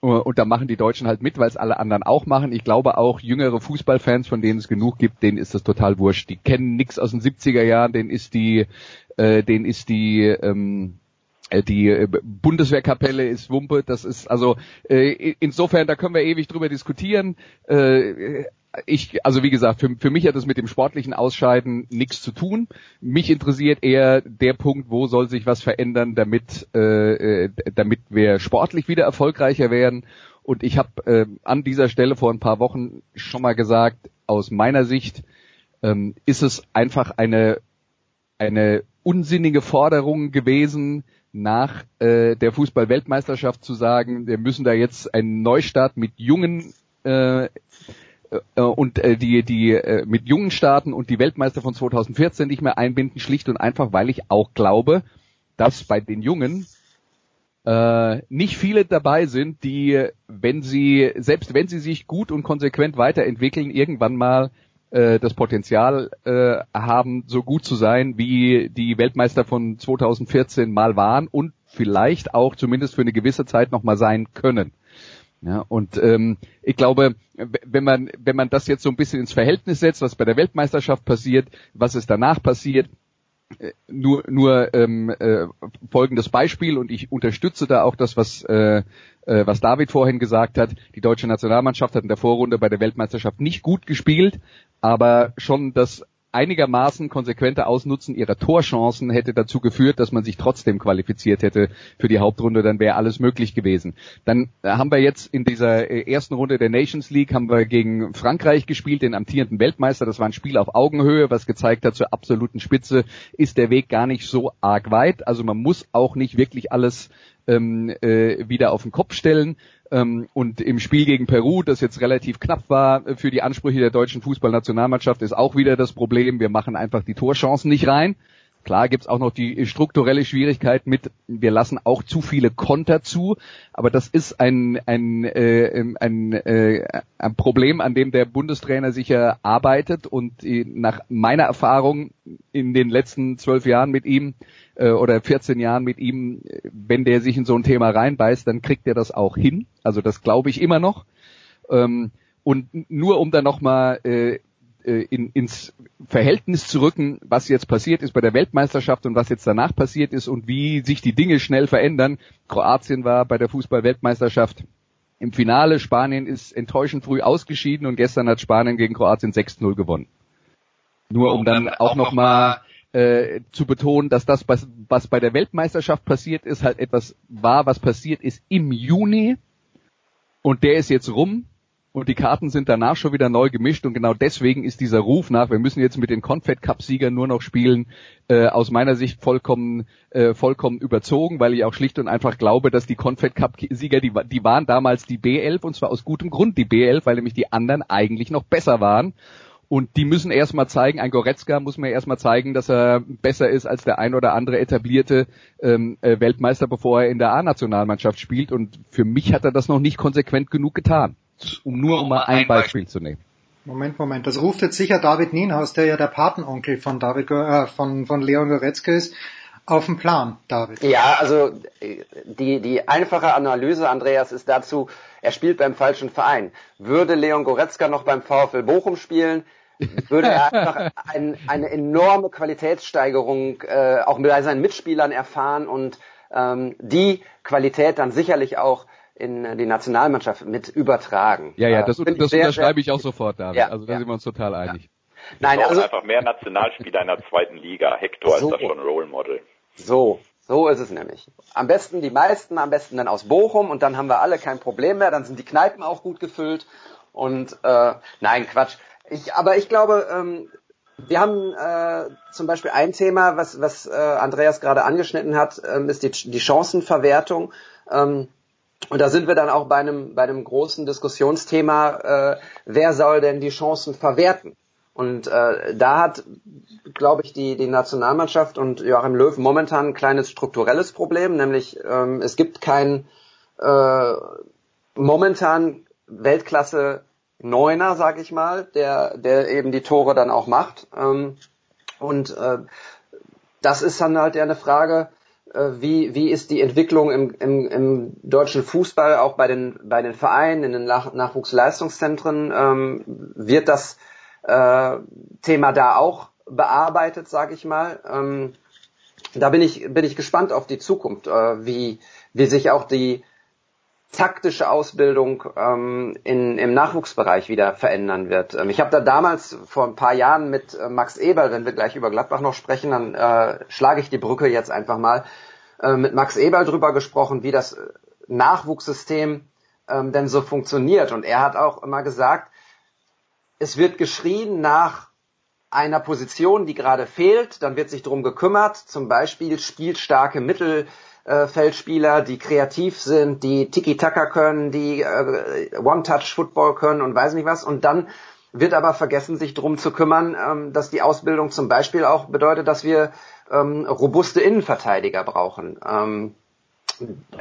Uh, und da machen die Deutschen halt mit, weil es alle anderen auch machen. Ich glaube auch jüngere Fußballfans, von denen es genug gibt, denen ist das total wurscht. Die kennen nichts aus den 70er Jahren, denen ist die, äh, denen ist die ähm, äh, die äh, Bundeswehrkapelle ist Wumpe, das ist also äh, insofern, da können wir ewig drüber diskutieren. Äh, ich, also wie gesagt, für, für mich hat es mit dem sportlichen Ausscheiden nichts zu tun. Mich interessiert eher der Punkt, wo soll sich was verändern, damit, äh, äh damit wir sportlich wieder erfolgreicher werden. Und ich habe äh, an dieser Stelle vor ein paar Wochen schon mal gesagt, aus meiner Sicht ähm, ist es einfach eine, eine unsinnige Forderung gewesen, nach äh, der Fußball-Weltmeisterschaft zu sagen, wir müssen da jetzt einen Neustart mit jungen äh, und äh, die die äh, mit jungen Staaten und die Weltmeister von 2014 nicht mehr einbinden, schlicht und einfach, weil ich auch glaube, dass bei den Jungen äh, nicht viele dabei sind, die, wenn sie, selbst wenn sie sich gut und konsequent weiterentwickeln, irgendwann mal äh, das Potenzial äh, haben, so gut zu sein, wie die Weltmeister von 2014 mal waren und vielleicht auch zumindest für eine gewisse Zeit noch mal sein können. Ja, und ähm, ich glaube, wenn man wenn man das jetzt so ein bisschen ins Verhältnis setzt, was bei der Weltmeisterschaft passiert, was ist danach passiert, äh, nur nur ähm, äh, folgendes Beispiel und ich unterstütze da auch das, was äh, äh, was David vorhin gesagt hat. Die deutsche Nationalmannschaft hat in der Vorrunde bei der Weltmeisterschaft nicht gut gespielt, aber schon das einigermaßen konsequente Ausnutzen ihrer Torchancen hätte dazu geführt, dass man sich trotzdem qualifiziert hätte für die Hauptrunde, dann wäre alles möglich gewesen. Dann äh, haben wir jetzt in dieser äh, ersten Runde der Nations League haben wir gegen Frankreich gespielt, den amtierenden Weltmeister. Das war ein Spiel auf Augenhöhe, was gezeigt hat, zur absoluten Spitze ist der Weg gar nicht so arg weit. Also man muss auch nicht wirklich alles ähm, äh, wieder auf den Kopf stellen. Ähm, und im Spiel gegen Peru, das jetzt relativ knapp war äh, für die Ansprüche der deutschen Fußballnationalmannschaft, ist auch wieder das Problem, wir machen einfach die Torchancen nicht rein. Klar gibt's auch noch die strukturelle Schwierigkeit mit, wir lassen auch zu viele Konter zu, aber das ist ein, ein, äh, ein, äh, ein Problem, an dem der Bundestrainer sicher arbeitet und nach meiner Erfahrung in den letzten zwölf Jahren mit ihm äh, oder 14 Jahren mit ihm, wenn der sich in so ein Thema reinbeißt, dann kriegt er das auch hin. Also das glaube ich immer noch. Ähm, und nur um dann nochmal äh, äh, in, ins Verhältnis zu rücken, was jetzt passiert ist bei der Weltmeisterschaft und was jetzt danach passiert ist und wie sich die Dinge schnell verändern. Kroatien war bei der Fußball-Weltmeisterschaft im Finale. Spanien ist enttäuschend früh ausgeschieden und gestern hat Spanien gegen Kroatien 6-0 gewonnen. Nur um dann auch nochmal äh, zu betonen, dass das, was, was bei der Weltmeisterschaft passiert ist, halt etwas war, was passiert ist im Juni und der ist jetzt rum und die Karten sind danach schon wieder neu gemischt und genau deswegen ist dieser Ruf nach, wir müssen jetzt mit den Confed Cup Siegern nur noch spielen, äh, aus meiner Sicht vollkommen äh, vollkommen überzogen, weil ich auch schlicht und einfach glaube, dass die Confed Cup Sieger, die, die waren damals die B11 und zwar aus gutem Grund die B11, weil nämlich die anderen eigentlich noch besser waren und die müssen erstmal zeigen, ein Goretzka muss mir erstmal zeigen, dass er besser ist als der ein oder andere etablierte ähm, äh, Weltmeister, bevor er in der A-Nationalmannschaft spielt. Und für mich hat er das noch nicht konsequent genug getan. Um nur um mal ein Beispiel zu nehmen.
Moment, Moment. Das ruft jetzt sicher David Nienhaus, der ja der Patenonkel von David äh, von, von Leon Goretzka ist, auf dem Plan, David.
Ja, also die, die einfache Analyse, Andreas, ist dazu, er spielt beim falschen Verein. Würde Leon Goretzka noch beim VfL Bochum spielen, würde er einfach [laughs] ein, eine enorme Qualitätssteigerung äh, auch bei seinen Mitspielern erfahren und ähm, die Qualität dann sicherlich auch in die Nationalmannschaft mit übertragen.
Ja, ja, das, das sehr, unterschreibe ich auch sofort, David. Ja, also da ja. sind wir uns total einig.
Ja. Nein, also einfach mehr Nationalspieler in der zweiten Liga. Hector so, ist da schon Role Model.
So, so ist es nämlich. Am besten die meisten, am besten dann aus Bochum und dann haben wir alle kein Problem mehr. Dann sind die Kneipen auch gut gefüllt und äh, nein, Quatsch. Ich, aber ich glaube, ähm, wir haben äh, zum Beispiel ein Thema, was, was äh, Andreas gerade angeschnitten hat, ähm, ist die, die Chancenverwertung. Ähm, und da sind wir dann auch bei einem, bei einem großen Diskussionsthema, äh, wer soll denn die Chancen verwerten? Und äh, da hat, glaube ich, die, die Nationalmannschaft und Joachim Löw momentan ein kleines strukturelles Problem, nämlich ähm, es gibt kein äh, momentan Weltklasse Neuner, sag ich mal, der, der eben die Tore dann auch macht. Ähm, und äh, das ist dann halt ja eine Frage, wie, wie ist die Entwicklung im, im, im deutschen Fußball, auch bei den, bei den Vereinen, in den Nach Nachwuchsleistungszentren, ähm, wird das äh, Thema da auch bearbeitet, sag ich mal. Ähm, da bin ich, bin ich gespannt auf die Zukunft, äh, wie, wie sich auch die taktische Ausbildung ähm, in, im Nachwuchsbereich wieder verändern wird. Ähm, ich habe da damals vor ein paar Jahren mit äh, Max Eberl, wenn wir gleich über Gladbach noch sprechen, dann äh, schlage ich die Brücke jetzt einfach mal, äh, mit Max Eberl drüber gesprochen, wie das Nachwuchssystem ähm, denn so funktioniert. Und er hat auch immer gesagt, es wird geschrien nach einer Position, die gerade fehlt, dann wird sich drum gekümmert, zum Beispiel spielstarke Mittel, äh, Feldspieler, die kreativ sind, die Tiki-Taka können, die äh, One-Touch-Football können und weiß nicht was. Und dann wird aber vergessen, sich drum zu kümmern, ähm, dass die Ausbildung zum Beispiel auch bedeutet, dass wir ähm, robuste Innenverteidiger brauchen. Ähm,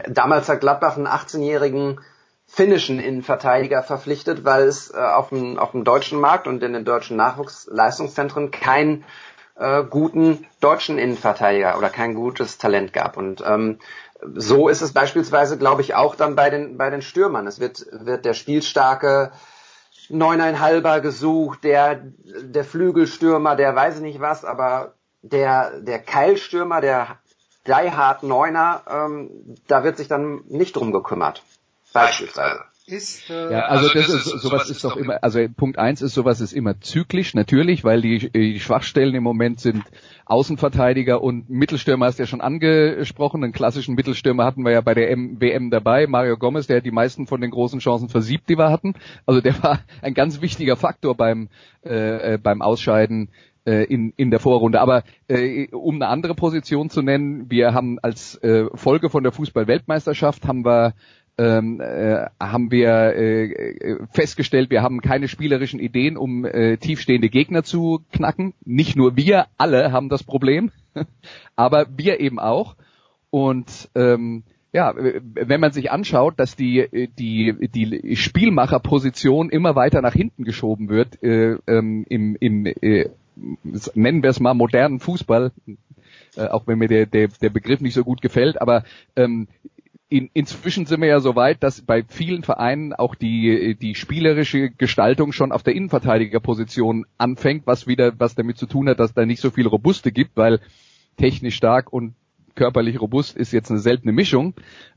damals hat Gladbach einen 18-jährigen finnischen Innenverteidiger verpflichtet, weil es äh, auf, dem, auf dem deutschen Markt und in den deutschen Nachwuchsleistungszentren keinen äh, guten deutschen Innenverteidiger oder kein gutes Talent gab. Und ähm, so ist es beispielsweise, glaube ich, auch dann bei den, bei den Stürmern. Es wird, wird der spielstarke Neuneinhalber gesucht, der, der Flügelstürmer, der weiß ich nicht was, aber der, der Keilstürmer, der Die Hard Neuner, ähm, da wird sich dann nicht drum gekümmert. Beispielsweise.
Ist, äh, ja, also, also das, das ist sowas ist doch immer, also Punkt eins ist sowas ist immer zyklisch natürlich, weil die, die Schwachstellen im Moment sind Außenverteidiger und Mittelstürmer hast du ja schon angesprochen. Einen klassischen Mittelstürmer hatten wir ja bei der M WM dabei, Mario Gomez, der hat die meisten von den großen Chancen versiebt, die wir hatten. Also der war ein ganz wichtiger Faktor beim äh, äh beim Ausscheiden äh, in, in der Vorrunde. Aber äh, um eine andere Position zu nennen, wir haben als äh, Folge von der Fußball-Weltmeisterschaft haben wir ähm, äh, haben wir äh, festgestellt, wir haben keine spielerischen Ideen, um äh, tiefstehende Gegner zu knacken. Nicht nur wir, alle haben das Problem, [laughs] aber wir eben auch. Und ähm, ja, wenn man sich anschaut, dass die die die Spielmacherposition immer weiter nach hinten geschoben wird äh, ähm, im, im äh, nennen wir es mal modernen Fußball, äh, auch wenn mir der, der, der Begriff nicht so gut gefällt, aber ähm, in, inzwischen sind wir ja so weit, dass bei vielen Vereinen auch die, die spielerische Gestaltung schon auf der Innenverteidigerposition anfängt, was wieder was damit zu tun hat, dass da nicht so viel Robuste gibt, weil technisch stark und körperlich robust ist jetzt eine seltene Mischung.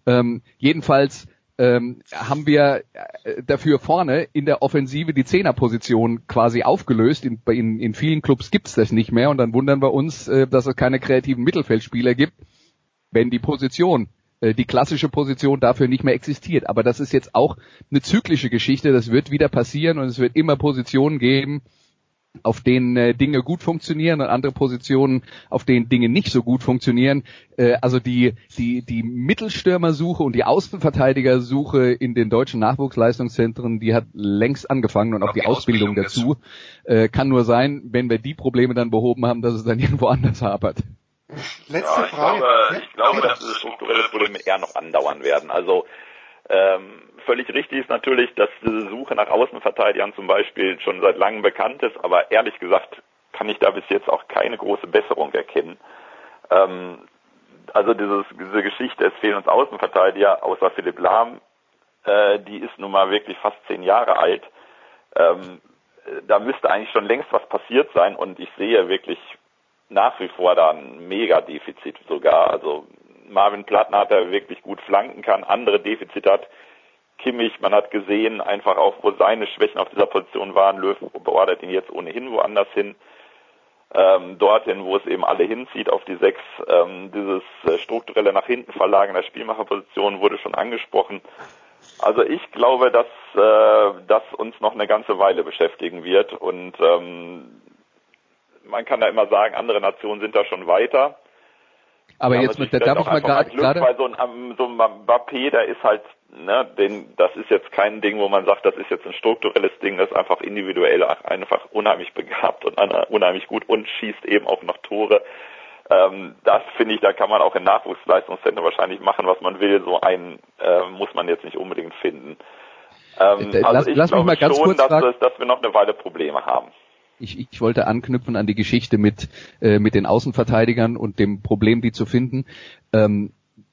Ähm, jedenfalls ähm, haben wir äh, dafür vorne in der Offensive die Zehnerposition quasi aufgelöst. In, in, in vielen Clubs gibt's das nicht mehr und dann wundern wir uns, äh, dass es keine kreativen Mittelfeldspieler gibt, wenn die Position die klassische Position dafür nicht mehr existiert. Aber das ist jetzt auch eine zyklische Geschichte. Das wird wieder passieren und es wird immer Positionen geben, auf denen äh, Dinge gut funktionieren und andere Positionen, auf denen Dinge nicht so gut funktionieren. Äh, also die, die, die Mittelstürmersuche und die Außenverteidigersuche in den deutschen Nachwuchsleistungszentren, die hat längst angefangen und auch die, die Ausbildung, Ausbildung dazu. Äh, kann nur sein, wenn wir die Probleme dann behoben haben, dass es dann [laughs] irgendwo anders hapert.
Letzte ja, ich Frage. Glaube, ich glaube, dass diese strukturelle Probleme eher noch andauern werden. Also ähm, völlig richtig ist natürlich, dass diese Suche nach Außenverteidigern zum Beispiel schon seit langem bekannt ist, aber ehrlich gesagt kann ich da bis jetzt auch keine große Besserung erkennen. Ähm, also dieses, diese Geschichte, es fehlen uns Außenverteidiger, außer Philipp Lahm, äh, die ist nun mal wirklich fast zehn Jahre alt. Ähm, da müsste eigentlich schon längst was passiert sein und ich sehe wirklich nach wie vor da ein Mega-Defizit sogar. Also Marvin Plattner hat er wirklich gut flanken kann, andere Defizite hat Kimmich, man hat gesehen, einfach auch, wo seine Schwächen auf dieser Position waren. Löw beordert ihn jetzt ohnehin woanders hin. Ähm, dorthin, wo es eben alle hinzieht, auf die sechs. Ähm, dieses äh, strukturelle nach hinten Verlagen der Spielmacherposition wurde schon angesprochen. Also ich glaube, dass äh, das uns noch eine ganze Weile beschäftigen wird und ähm, man kann da immer sagen, andere Nationen sind da schon weiter.
Aber jetzt mit, da darf ich mal gerade, gerade
weil so ein, so ein Mbappé, der ist halt, ne, den, das ist jetzt kein Ding, wo man sagt, das ist jetzt ein strukturelles Ding, das ist einfach individuell einfach unheimlich begabt und unheimlich gut und schießt eben auch noch Tore. Ähm, das finde ich, da kann man auch in Nachwuchsleistungszentren wahrscheinlich machen, was man will. So einen äh, muss man jetzt nicht unbedingt finden. Ähm,
also lass,
ich
lass
glaube
mich mal ganz
schon,
kurz
dass,
fragen.
dass wir noch eine Weile Probleme haben
ich, ich wollte anknüpfen an die Geschichte mit, äh, mit den Außenverteidigern und dem Problem, die zu finden. Ähm,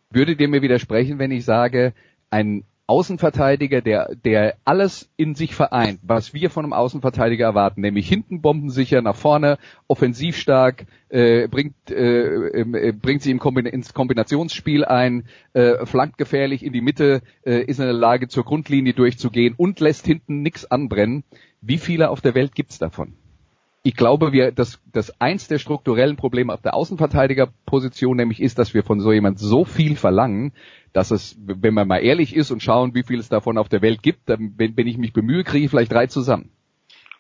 würdet ihr mir widersprechen, wenn ich sage, ein Außenverteidiger, der, der alles in sich vereint, was wir von einem Außenverteidiger erwarten, nämlich hinten bombensicher, nach vorne offensiv stark, äh, bringt, äh, äh, bringt sie im Kombin ins Kombinationsspiel ein, äh, flankt gefährlich in die Mitte, äh, ist in der Lage zur Grundlinie durchzugehen und lässt hinten nichts anbrennen. Wie viele auf der Welt gibt's davon? Ich glaube, wir, dass, dass eins der strukturellen Probleme auf der Außenverteidigerposition nämlich ist, dass wir von so jemand so viel verlangen, dass es, wenn man mal ehrlich ist und schauen, wie viel es davon auf der Welt gibt, dann, wenn, wenn ich mich bemühe, kriege ich vielleicht drei zusammen.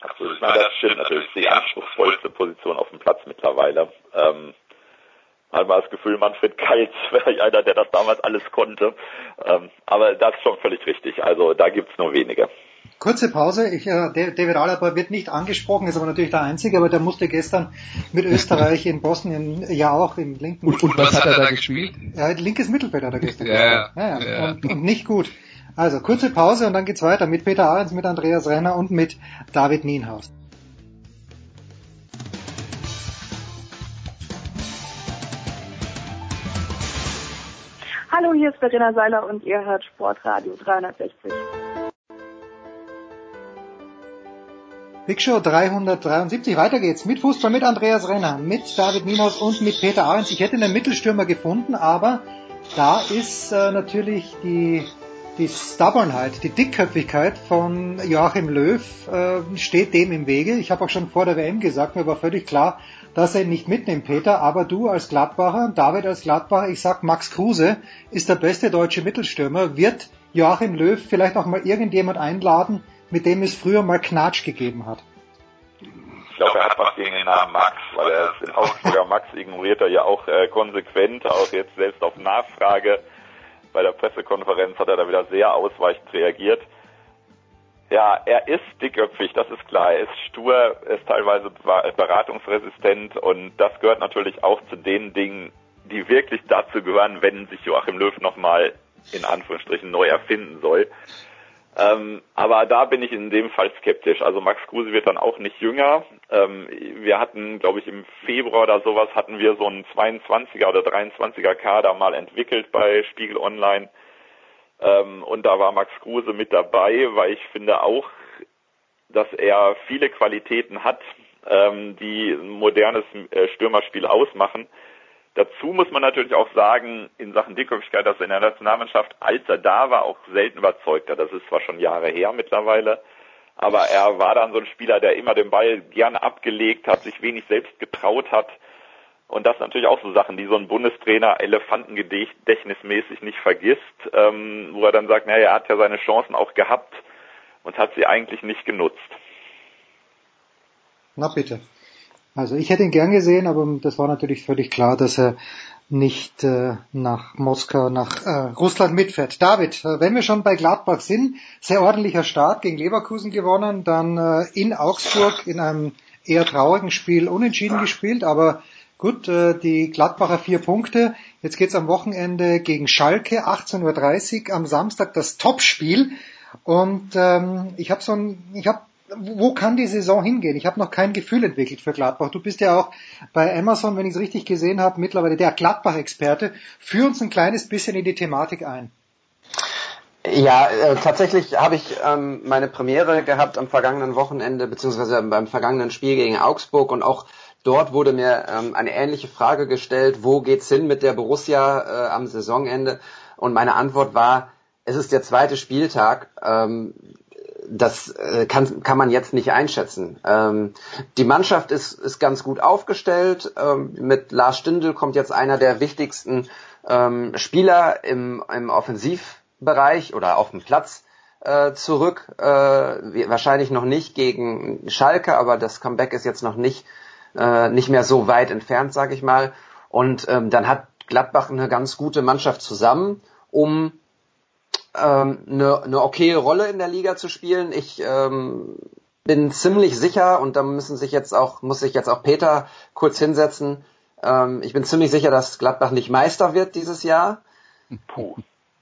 Absolut. Ich meine, das stimmt natürlich. Die anspruchsvollste Position auf dem Platz mittlerweile. Ähm, hat man das Gefühl, Manfred Keitz [laughs] wäre einer, der das damals alles konnte. Ähm, aber das ist schon völlig richtig. Also da gibt's nur wenige.
Kurze Pause. Ich, äh, David Alaba wird nicht angesprochen, ist aber natürlich der Einzige, aber der musste gestern mit Österreich in Bosnien ja auch im linken.
Und, und was hat er da gespielt?
Ja, linkes Mittelfeld hat er gestern
ja,
gespielt. Ja, ja. Und, und nicht gut. Also kurze Pause und dann geht's weiter mit Peter Ahrens, mit Andreas Renner und mit David Nienhaus.
Hallo, hier ist Verena Seiler und ihr hört Sportradio 360.
Big Show 373. Weiter geht's mit Fußball, mit Andreas Renner, mit David Nienhaus und mit Peter Ahrens. Ich hätte einen Mittelstürmer gefunden, aber da ist äh, natürlich die, die Stubbornheit, die Dickköpfigkeit von Joachim Löw äh, steht dem im Wege. Ich habe auch schon vor der WM gesagt, mir war völlig klar, dass er ihn nicht mitnimmt, Peter. Aber du als Gladbacher, David als Gladbacher, ich sag, Max Kruse ist der beste deutsche Mittelstürmer. Wird Joachim Löw vielleicht auch mal irgendjemand einladen, mit dem es früher mal Knatsch gegeben hat?
Ich glaube, er hat was gegen den Namen Max, weil er den Augsburger Max ignoriert er ja auch äh, konsequent, auch jetzt selbst auf Nachfrage. Bei der Pressekonferenz hat er da wieder sehr ausweichend reagiert. Ja, er ist dickköpfig, das ist klar. Er ist stur, er ist teilweise beratungsresistent und das gehört natürlich auch zu den Dingen, die wirklich dazu gehören, wenn sich Joachim Löw nochmal in Anführungsstrichen neu erfinden soll. Ähm, aber da bin ich in dem Fall skeptisch. Also Max Kruse wird dann auch nicht jünger. Ähm, wir hatten, glaube ich, im Februar oder sowas hatten wir so einen 22er oder 23er Kader mal entwickelt bei Spiegel Online. Ähm, und da war Max Kruse mit dabei, weil ich finde auch, dass er viele Qualitäten hat, ähm, die ein modernes äh, Stürmerspiel ausmachen. Dazu muss man natürlich auch sagen, in Sachen Dickköpfigkeit, dass er in der Nationalmannschaft, als er da war, auch selten überzeugter. Das ist zwar schon Jahre her mittlerweile, aber er war dann so ein Spieler, der immer den Ball gerne abgelegt hat, sich wenig selbst getraut hat. Und das sind natürlich auch so Sachen, die so ein Bundestrainer elefantengedächtnismäßig nicht vergisst, ähm, wo er dann sagt, naja, er hat ja seine Chancen auch gehabt und hat sie eigentlich nicht genutzt.
Na bitte. Also ich hätte ihn gern gesehen, aber das war natürlich völlig klar, dass er nicht äh, nach Moskau, nach äh, Russland mitfährt. David, äh, wenn wir schon bei Gladbach sind, sehr ordentlicher Start gegen Leverkusen gewonnen, dann äh, in Augsburg in einem eher traurigen Spiel unentschieden gespielt, aber gut, äh, die Gladbacher vier Punkte. Jetzt geht's am Wochenende gegen Schalke, 18.30 Uhr, am Samstag das Topspiel. Und ähm, ich habe so ein, ich habe wo kann die Saison hingehen? Ich habe noch kein Gefühl entwickelt für Gladbach. Du bist ja auch bei Amazon, wenn ich es richtig gesehen habe, mittlerweile der Gladbach-Experte. Führ uns ein kleines bisschen in die Thematik ein.
Ja, äh, tatsächlich habe ich ähm, meine Premiere gehabt am vergangenen Wochenende, beziehungsweise beim vergangenen Spiel gegen Augsburg und auch dort wurde mir ähm, eine ähnliche Frage gestellt, wo geht's hin mit der Borussia äh, am Saisonende? Und meine Antwort war, es ist der zweite Spieltag. Ähm, das äh, kann, kann man jetzt nicht einschätzen. Ähm, die Mannschaft ist, ist ganz gut aufgestellt. Ähm, mit Lars Stindl kommt jetzt einer der wichtigsten ähm, Spieler im, im Offensivbereich oder auf dem Platz äh, zurück. Äh, wahrscheinlich noch nicht gegen Schalke, aber das Comeback ist jetzt noch nicht, äh, nicht mehr so weit entfernt, sage ich mal. Und ähm, dann hat Gladbach eine ganz gute Mannschaft zusammen, um ähm, eine, eine okaye Rolle in der Liga zu spielen. Ich ähm, bin ziemlich sicher und da müssen sich jetzt auch muss sich jetzt auch Peter kurz hinsetzen. Ähm, ich bin ziemlich sicher, dass Gladbach nicht Meister wird dieses Jahr. Puh.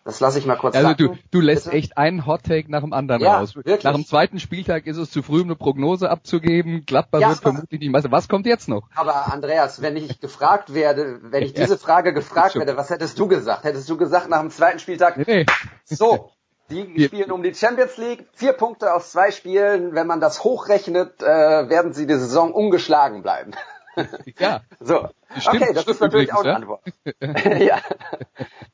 Das lasse ich mal kurz
Also du, du lässt Bitte? echt einen Hottake nach dem anderen
ja,
raus.
Wirklich?
Nach dem zweiten Spieltag ist es zu früh, um eine Prognose abzugeben. Gladbach ja, wird vermutlich nicht Meister. Was kommt jetzt noch?
Aber Andreas, wenn ich gefragt werde, wenn ich [laughs] diese Frage gefragt werde, was hättest du gesagt? Hättest du gesagt nach dem zweiten Spieltag, nee, so, [laughs] die spielen um die Champions League, vier Punkte aus zwei Spielen. Wenn man das hochrechnet, äh, werden sie die Saison ungeschlagen bleiben.
Ja. [laughs]
So. Stimmt, okay, das ist natürlich auch eine ja? Antwort. ja.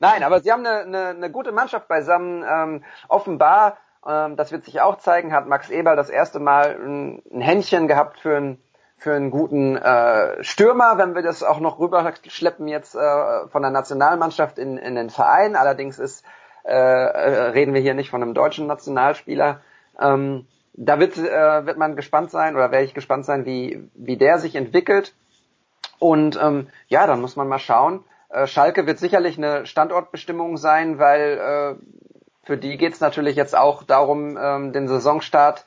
Nein, aber sie haben eine, eine, eine gute Mannschaft beisammen. Ähm, offenbar, ähm, das wird sich auch zeigen, hat Max Eberl das erste Mal ein, ein Händchen gehabt für einen für einen guten äh, Stürmer, wenn wir das auch noch rüberschleppen jetzt äh, von der Nationalmannschaft in, in den Verein. Allerdings ist äh, reden wir hier nicht von einem deutschen Nationalspieler. Ähm, da wird, äh, wird man gespannt sein oder werde ich gespannt sein, wie, wie der sich entwickelt. Und ähm, ja, dann muss man mal schauen. Äh, Schalke wird sicherlich eine Standortbestimmung sein, weil äh, für die geht es natürlich jetzt auch darum, ähm, den Saisonstart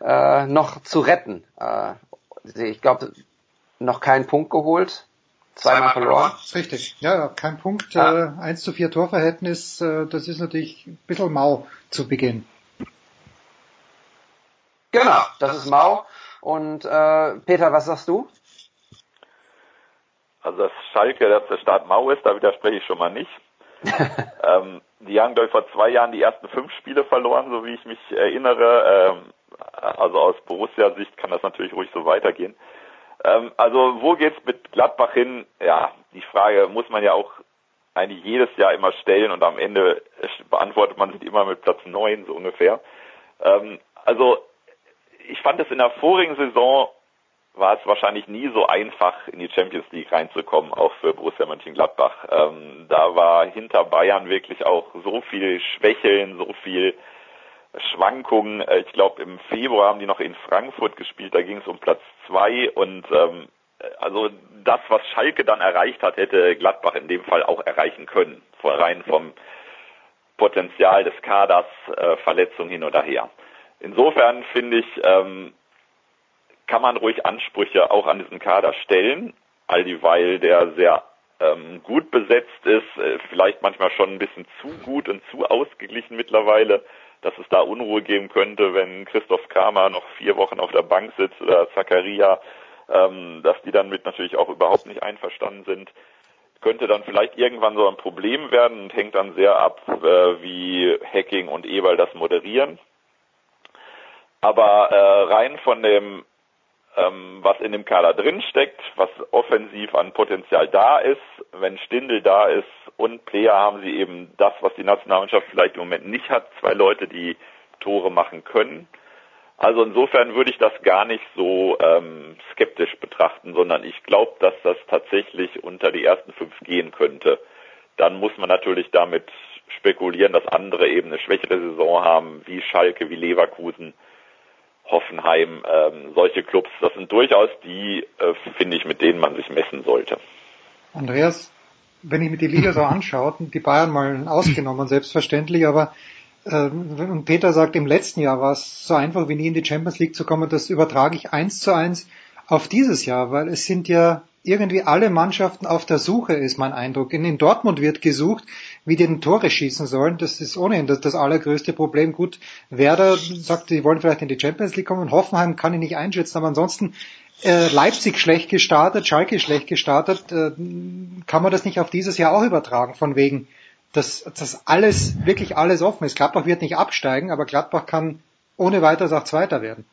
äh, noch zu retten. Äh, ich glaube, noch keinen Punkt geholt, zweimal verloren.
Richtig, ja, ja kein Punkt, ja. äh, 1 zu 4 Torverhältnis, äh, das ist natürlich ein bisschen mau zu Beginn.
Genau, das ist mau. Und äh, Peter, was sagst du?
Also dass Schalke, dass der Start mau ist, da widerspreche ich schon mal nicht. [laughs] ähm, die haben, glaube ich, vor zwei Jahren die ersten fünf Spiele verloren, so wie ich mich erinnere. Ähm, also aus Borussia-Sicht kann das natürlich ruhig so weitergehen. Ähm, also wo geht's mit Gladbach hin? Ja, die Frage muss man ja auch eigentlich jedes Jahr immer stellen und am Ende beantwortet man sich immer mit Platz neun so ungefähr. Ähm, also ich fand es in der vorigen Saison war es wahrscheinlich nie so einfach, in die Champions League reinzukommen, auch für Borussia Mönchengladbach. Ähm, da war hinter Bayern wirklich auch so viel Schwächeln, so viel Schwankungen. Äh, ich glaube, im Februar haben die noch in Frankfurt gespielt, da ging es um Platz zwei und ähm, also das, was Schalke dann erreicht hat, hätte Gladbach in dem Fall auch erreichen können, rein vom Potenzial des Kaders, äh, Verletzungen hin oder her. Insofern finde ich, ähm, kann man ruhig Ansprüche auch an diesen Kader stellen, all dieweil der sehr ähm, gut besetzt ist, äh, vielleicht manchmal schon ein bisschen zu gut und zu ausgeglichen mittlerweile, dass es da Unruhe geben könnte, wenn Christoph Kramer noch vier Wochen auf der Bank sitzt oder Zakaria, ähm, dass die dann mit natürlich auch überhaupt nicht einverstanden sind könnte dann vielleicht irgendwann so ein Problem werden und hängt dann sehr ab, äh, wie Hacking und Eberl das moderieren. Aber äh, rein von dem ähm, was in dem Kader drin steckt, was offensiv an Potenzial da ist. Wenn Stindel da ist und Player haben sie eben das, was die Nationalmannschaft vielleicht im Moment nicht hat, zwei Leute, die Tore machen können. Also insofern würde ich das gar nicht so ähm, skeptisch betrachten, sondern ich glaube, dass das tatsächlich unter die ersten fünf gehen könnte. Dann muss man natürlich damit spekulieren, dass andere eben eine schwächere Saison haben, wie Schalke, wie Leverkusen Hoffenheim, ähm, solche Clubs, das sind durchaus die, äh, finde ich, mit denen man sich messen sollte.
Andreas, wenn ich mir die Liga so [laughs] anschaue, die Bayern mal ausgenommen, selbstverständlich, aber äh, und Peter sagt, im letzten Jahr war es so einfach wie nie in die Champions League zu kommen, das übertrage ich eins zu eins auf dieses Jahr, weil es sind ja irgendwie alle Mannschaften auf der Suche, ist mein Eindruck. In Dortmund wird gesucht, wie die den Tore schießen sollen. Das ist ohnehin das, das allergrößte Problem. Gut, Werder sagt, die wollen vielleicht in die Champions League kommen. Hoffenheim kann ich nicht einschätzen, aber ansonsten äh, Leipzig schlecht gestartet, Schalke schlecht gestartet. Äh, kann man das nicht auf dieses Jahr auch übertragen, von wegen, dass, dass alles, wirklich alles offen ist. Gladbach wird nicht absteigen, aber Gladbach kann ohne weiteres auch Zweiter werden.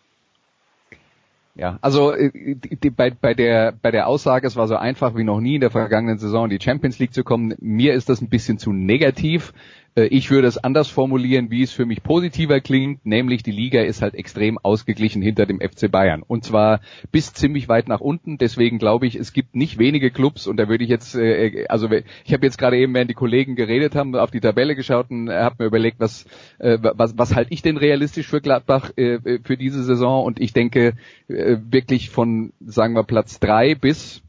Ja, also äh, die, bei, bei der bei der Aussage, es war so einfach wie noch nie in der vergangenen Saison in die Champions League zu kommen, mir ist das ein bisschen zu negativ. Äh, ich würde es anders formulieren, wie es für mich positiver klingt, nämlich die Liga ist halt extrem ausgeglichen hinter dem FC Bayern und zwar bis ziemlich weit nach unten. Deswegen glaube ich, es gibt nicht wenige Clubs und da würde ich jetzt, äh, also ich habe jetzt gerade eben, während die Kollegen geredet haben, auf die Tabelle geschaut und habe mir überlegt, was was was halte ich denn realistisch für Gladbach für diese Saison und ich denke wirklich von sagen wir Platz drei bis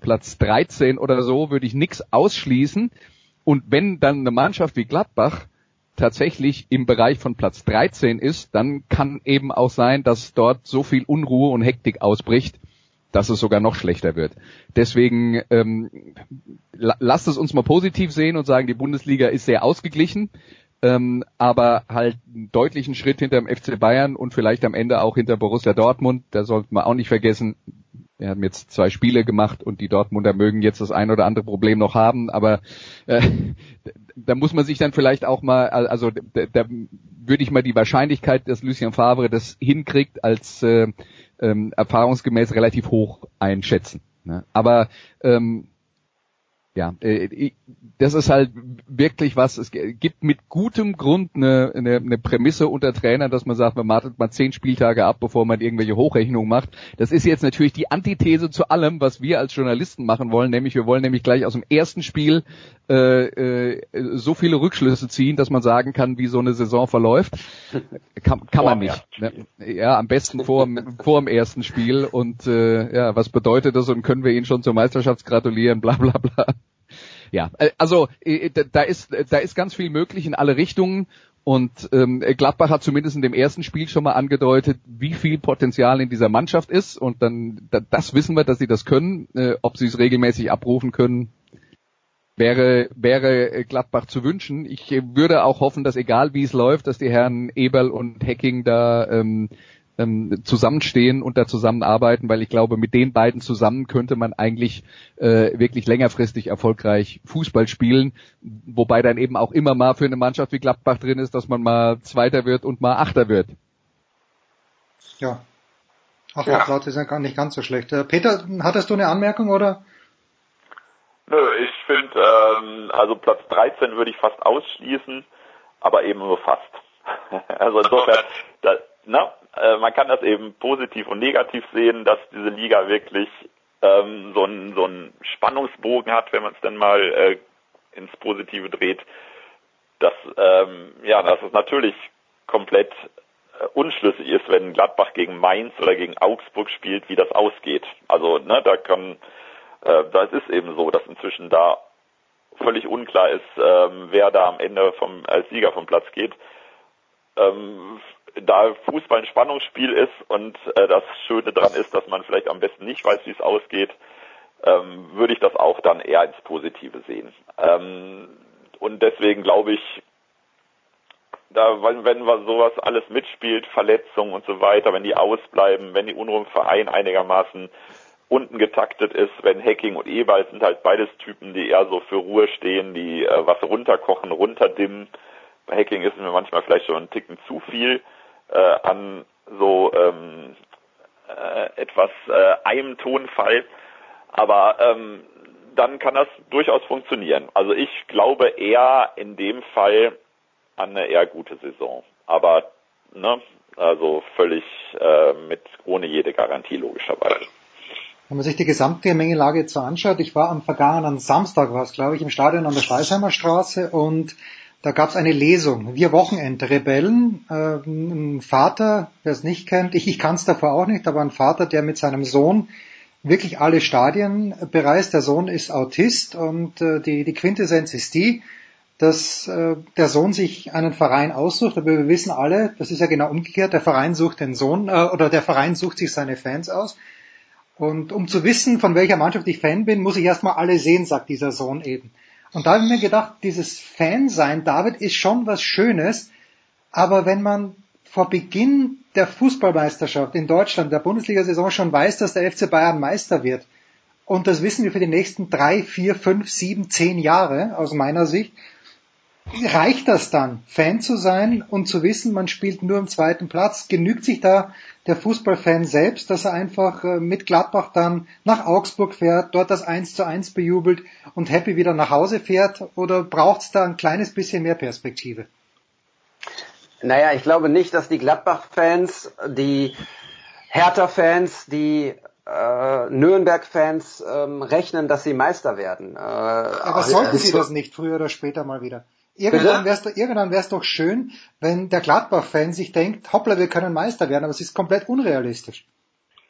Platz 13 oder so würde ich nichts ausschließen. Und wenn dann eine Mannschaft wie Gladbach tatsächlich im Bereich von Platz 13 ist, dann kann eben auch sein, dass dort so viel Unruhe und Hektik ausbricht, dass es sogar noch schlechter wird. Deswegen ähm, lasst es uns mal positiv sehen und sagen, die Bundesliga ist sehr ausgeglichen, ähm, aber halt einen deutlichen Schritt hinter dem FC Bayern und vielleicht am Ende auch hinter Borussia Dortmund. Da sollten wir auch nicht vergessen, wir haben jetzt zwei Spiele gemacht und die Dortmunder mögen jetzt das ein oder andere Problem noch haben, aber äh, da muss man sich dann vielleicht auch mal, also da, da würde ich mal die Wahrscheinlichkeit, dass Lucien Favre das hinkriegt, als äh, ähm, erfahrungsgemäß relativ hoch einschätzen. Ne? Aber ähm, ja, äh, das ist halt wirklich was, es gibt mit gutem Grund eine, eine, eine Prämisse unter Trainern, dass man sagt, man wartet mal zehn Spieltage ab, bevor man irgendwelche Hochrechnungen macht. Das ist jetzt natürlich die Antithese zu allem, was wir als Journalisten machen wollen, nämlich wir wollen nämlich gleich aus dem ersten Spiel äh, äh, so viele Rückschlüsse ziehen, dass man sagen kann, wie so eine Saison verläuft. Kann, kann man nicht. Ne? Ja, am besten vor, vor dem ersten Spiel und äh, ja, was bedeutet das und können wir Ihnen schon zur Meisterschaft gratulieren, bla bla bla. Ja, äh, also äh, da ist da ist ganz viel möglich in alle Richtungen Und ähm, Gladbach hat zumindest in dem ersten Spiel schon mal angedeutet, wie viel Potenzial in dieser Mannschaft ist. Und dann, das wissen wir, dass sie das können. Äh, ob sie es regelmäßig abrufen können, wäre, wäre Gladbach zu wünschen. Ich würde auch hoffen, dass egal wie es läuft, dass die Herren Eberl und Hecking da ähm, ähm, zusammenstehen und da zusammenarbeiten, weil ich glaube, mit den beiden zusammen könnte man eigentlich äh, wirklich längerfristig erfolgreich Fußball spielen, wobei dann eben auch immer mal für eine Mannschaft wie Gladbach drin ist, dass man mal Zweiter wird und mal Achter wird.
Ja. Achter ja. Platz ist ja gar nicht ganz so schlecht. Äh, Peter, hattest du eine Anmerkung oder?
Nö, ich finde, ähm, also Platz 13 würde ich fast ausschließen, aber eben nur fast. [laughs] also insofern, [laughs] da, na, äh, man kann das eben positiv und negativ sehen, dass diese Liga wirklich ähm, so einen so Spannungsbogen hat, wenn man es dann mal äh, ins Positive dreht, dass ähm, ja, dass es natürlich komplett äh, unschlüssig ist, wenn Gladbach gegen Mainz oder gegen Augsburg spielt, wie das ausgeht. Also ne, da kann, äh, das ist eben so, dass inzwischen da völlig unklar ist, ähm, wer da am Ende vom als Sieger vom Platz geht. Ähm, da Fußball ein Spannungsspiel ist und äh, das Schöne daran ist, dass man vielleicht am besten nicht weiß, wie es ausgeht, ähm, würde ich das auch dann eher ins Positive sehen. Ähm, und deswegen glaube ich, da, wenn, wenn man sowas alles mitspielt, Verletzungen und so weiter, wenn die ausbleiben, wenn die Unruhe im Verein einigermaßen unten getaktet ist, wenn Hacking und Eberl sind halt beides Typen, die eher so für Ruhe stehen, die äh, was runterkochen, runterdimmen. Bei Hacking ist mir manchmal vielleicht schon ein Ticken zu viel an so ähm, äh, etwas äh, einem Tonfall. Aber ähm, dann kann das durchaus funktionieren. Also ich glaube eher in dem Fall an eine eher gute Saison. Aber ne, also völlig äh, mit ohne jede Garantie logischerweise.
Wenn man sich die gesamte Mengelage jetzt so anschaut, ich war am vergangenen Samstag, war es glaube ich, im Stadion an der Schleißheimer Straße und da gab es eine Lesung. Wir Wochenendrebellen. Äh, ein Vater, wer es nicht kennt, [laughs] ich, ich kann es davor auch nicht, aber ein Vater, der mit seinem Sohn wirklich alle Stadien bereist. Der Sohn ist Autist und äh, die, die Quintessenz ist die, dass äh, der Sohn sich einen Verein aussucht, aber wir wissen alle, das ist ja genau umgekehrt, der Verein sucht den Sohn äh, oder der Verein sucht sich seine Fans aus. Und um zu wissen, von welcher Mannschaft ich Fan bin, muss ich erstmal alle sehen, sagt dieser Sohn eben. Und da habe ich mir gedacht, dieses Fansein, David, ist schon was Schönes, aber wenn man vor Beginn der Fußballmeisterschaft in Deutschland, der Bundesliga-Saison schon weiß, dass der FC Bayern Meister wird, und das wissen wir für die nächsten drei, vier, fünf, sieben, zehn Jahre aus meiner Sicht, reicht das dann, Fan zu sein und zu wissen, man spielt nur im zweiten Platz? Genügt sich da der Fußballfan selbst, dass er einfach äh, mit Gladbach dann nach Augsburg fährt, dort das 1 zu 1 bejubelt und happy wieder nach Hause fährt? Oder braucht es da ein kleines bisschen mehr Perspektive?
Naja, ich glaube nicht, dass die Gladbach-Fans, die Hertha-Fans, die äh, Nürnberg-Fans ähm, rechnen, dass sie Meister werden. Äh,
Aber sollten sie das nicht früher oder später mal wieder? Irgendwann wäre es doch, irgendwann wär's doch schön, wenn der Gladbach-Fan sich denkt, hoppla, wir können Meister werden, aber es ist komplett unrealistisch.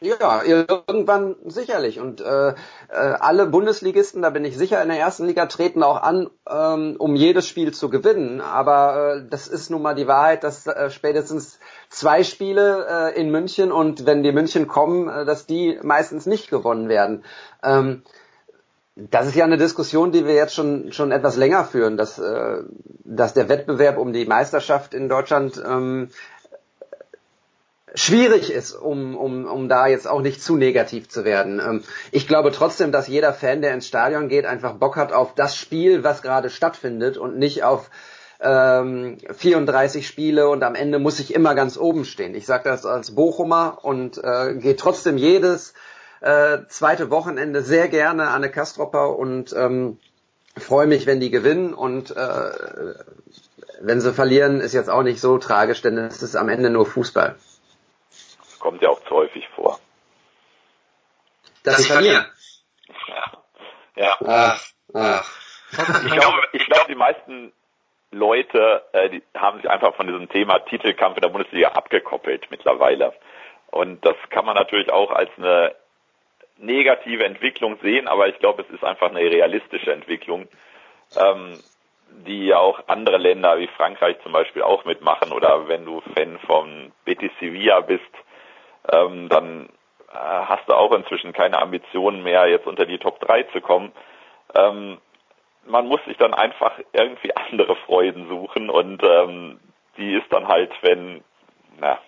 Ja, irgendwann sicherlich. Und äh, äh, alle Bundesligisten, da bin ich sicher, in der ersten Liga treten auch an, ähm, um jedes Spiel zu gewinnen. Aber äh, das ist nun mal die Wahrheit, dass äh, spätestens zwei Spiele äh, in München und wenn die München kommen, äh, dass die meistens nicht gewonnen werden. Ähm, das ist ja eine Diskussion, die wir jetzt schon schon etwas länger führen, dass äh, dass der Wettbewerb um die Meisterschaft in Deutschland ähm, schwierig ist, um, um, um da jetzt auch nicht zu negativ zu werden. Ähm, ich glaube trotzdem, dass jeder Fan, der ins Stadion geht, einfach Bock hat auf das Spiel, was gerade stattfindet und nicht auf ähm, 34 Spiele und am Ende muss ich immer ganz oben stehen. Ich sage das als Bochumer und äh, gehe trotzdem jedes äh, zweite Wochenende sehr gerne an eine Kastropper und ähm, freue mich, wenn die gewinnen und äh, wenn sie verlieren, ist jetzt auch nicht so tragisch, denn es ist am Ende nur Fußball.
Das kommt ja auch zu häufig vor.
Dass sie verlieren.
Ja. ja. Ach, ach. Ich glaube, ich glaube, die meisten Leute äh, die haben sich einfach von diesem Thema Titelkampf in der Bundesliga abgekoppelt mittlerweile. Und das kann man natürlich auch als eine negative Entwicklung sehen, aber ich glaube, es ist einfach eine realistische Entwicklung. Ähm, die ja auch andere Länder wie Frankreich zum Beispiel auch mitmachen oder wenn du Fan von Betis Sevilla bist, ähm, dann äh, hast du auch inzwischen keine Ambitionen mehr, jetzt unter die Top 3 zu kommen. Ähm, man muss sich dann einfach irgendwie [laughs] andere Freuden suchen und ähm, die ist dann halt, wenn, na,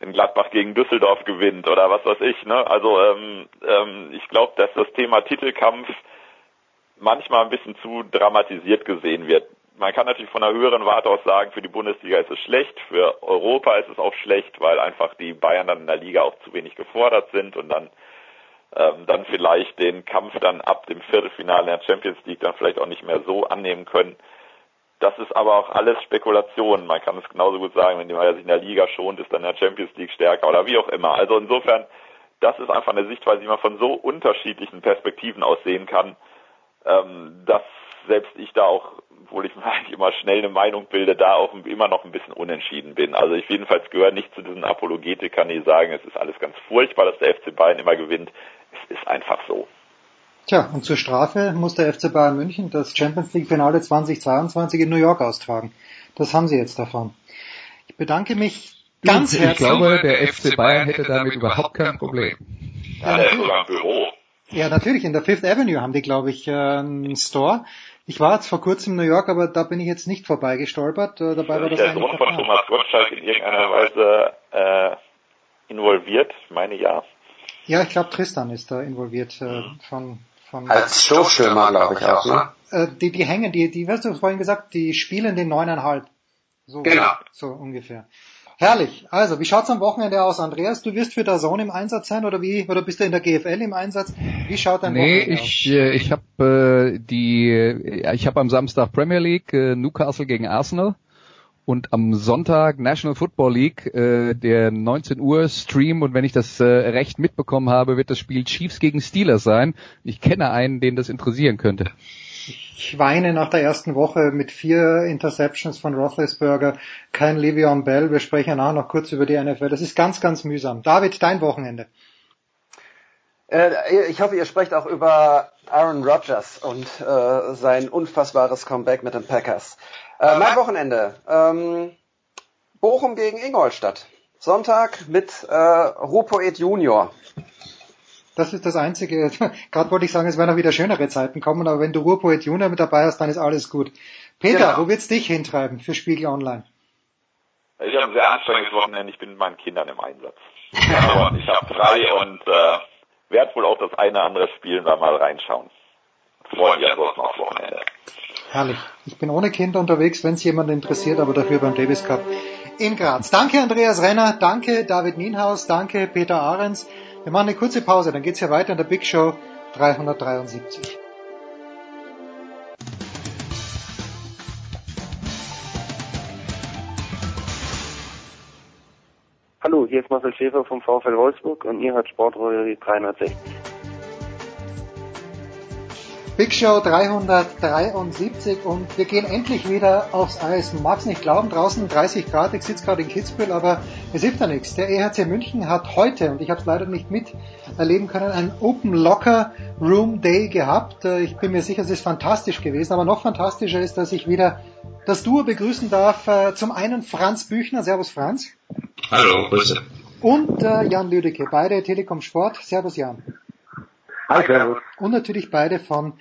wenn Gladbach gegen Düsseldorf gewinnt oder was weiß ich. Ne? Also ähm, ähm, ich glaube, dass das Thema Titelkampf manchmal ein bisschen zu dramatisiert gesehen wird. Man kann natürlich von einer höheren Warte aus sagen, für die Bundesliga ist es schlecht, für Europa ist es auch schlecht, weil einfach die Bayern dann in der Liga auch zu wenig gefordert sind und dann ähm, dann vielleicht den Kampf dann ab dem Viertelfinale in der Champions League dann vielleicht auch nicht mehr so annehmen können. Das ist aber auch alles Spekulation. Man kann es genauso gut sagen, wenn man sich in der Liga schont, ist dann der Champions League stärker oder wie auch immer. Also insofern, das ist einfach eine Sichtweise, die man von so unterschiedlichen Perspektiven aus sehen kann, ähm, dass selbst ich da auch, obwohl ich [laughs] eigentlich immer schnell eine Meinung bilde, da auch immer noch ein bisschen unentschieden bin. Also ich jedenfalls gehöre nicht zu diesen Apologetikern, die sagen, es ist alles ganz furchtbar, dass der FC Bayern immer gewinnt. Es ist einfach so.
Tja, und zur Strafe muss der FC Bayern München das Champions League Finale 2022 in New York austragen. Das haben sie jetzt davon. Ich bedanke mich ganz
ich
herzlich.
Ich glaube, der FC Bayern hätte damit überhaupt kein Problem.
Ja, Büro.
Ja, natürlich. In der Fifth Avenue haben die, glaube ich, äh, einen Store. Ich war jetzt vor kurzem in New York, aber da bin ich jetzt nicht vorbeigestolpert. Äh, dabei war das
der Sohn von Thomas Gottschalk in irgendeiner Weise äh, involviert? Ich meine ja.
Ja, ich glaube Tristan ist da involviert äh, von von
Als Stoßstürmer, glaube ich auch, ne?
Äh, die, die hängen, die, die, hast du vorhin gesagt, die spielen den neuneinhalb. So,
Genau.
So ungefähr. Herrlich. Also, wie schaut's am Wochenende aus, Andreas? Du wirst für der Zone im Einsatz sein oder wie? Oder bist du in der GFL im Einsatz? Wie schaut dein
Nee,
Wochenende
ich, äh, ich habe äh, die, äh, ich habe am Samstag Premier League äh, Newcastle gegen Arsenal und am Sonntag National Football League, äh, der 19 Uhr Stream und wenn ich das äh, recht mitbekommen habe, wird das Spiel Chiefs gegen Steelers sein. Ich kenne einen, den das interessieren könnte.
Ich weine nach der ersten Woche mit vier Interceptions von Roethlisberger, kein Le'Veon Bell. Wir sprechen auch noch kurz über die NFL. Das ist ganz, ganz mühsam. David, dein Wochenende.
Äh, ich hoffe, ihr sprecht auch über Aaron Rodgers und äh, sein unfassbares Comeback mit den Packers. Äh, mein Wochenende. Ähm, Bochum gegen Ingolstadt. Sonntag mit äh, Rupoet Junior.
Das ist das Einzige. [laughs] Gerade wollte ich sagen, es werden auch wieder schönere Zeiten kommen, aber wenn du Ruhrpoet Junior mit dabei hast, dann ist alles gut. Peter,
Genau.
wo wird's dich hintreiben für Spiegel Online?
Ich habe ein sehr anstrengendes Wochenende. Ich bin mit meinen Kindern im Einsatz. Aber ich habe frei und äh, werde wohl auch das eine oder andere Spielen da mal reinschauen. Freue mich ansonsten aufs Wochenende.
Herrlich. Ich bin ohne Kinder unterwegs, wenn es jemand interessiert, aber dafür beim Davis Cup in Graz. Danke Andreas Renner, danke David Nienhaus, danke Peter Ahrens. Wir machen eine kurze Pause, dann geht's hier weiter in der Big Show 373.
Hallo, hier ist Marcel Schäfer vom VfL Wolfsburg und ihr hört Sportrolle 360.
Big Show 373 und wir gehen endlich wieder aufs Eis. Man mag es nicht glauben, draußen 30 Grad, ich sitze gerade in Kitzbühel, aber es hilft ja nichts. Der EHC München hat heute, und ich habe es leider nicht miterleben können, einen Open Locker Room Day gehabt. Äh, Ich bin mir sicher, es ist fantastisch gewesen, aber noch fantastischer ist, dass ich wieder das Duo begrüßen darf. Äh, Zum einen Franz Büchner, Servus Franz.
Hallo, Grüße.
Und äh, Jan Lüdecke, beide Telekom Sport. Servus Jan.
Hi, servus.
Und natürlich beide von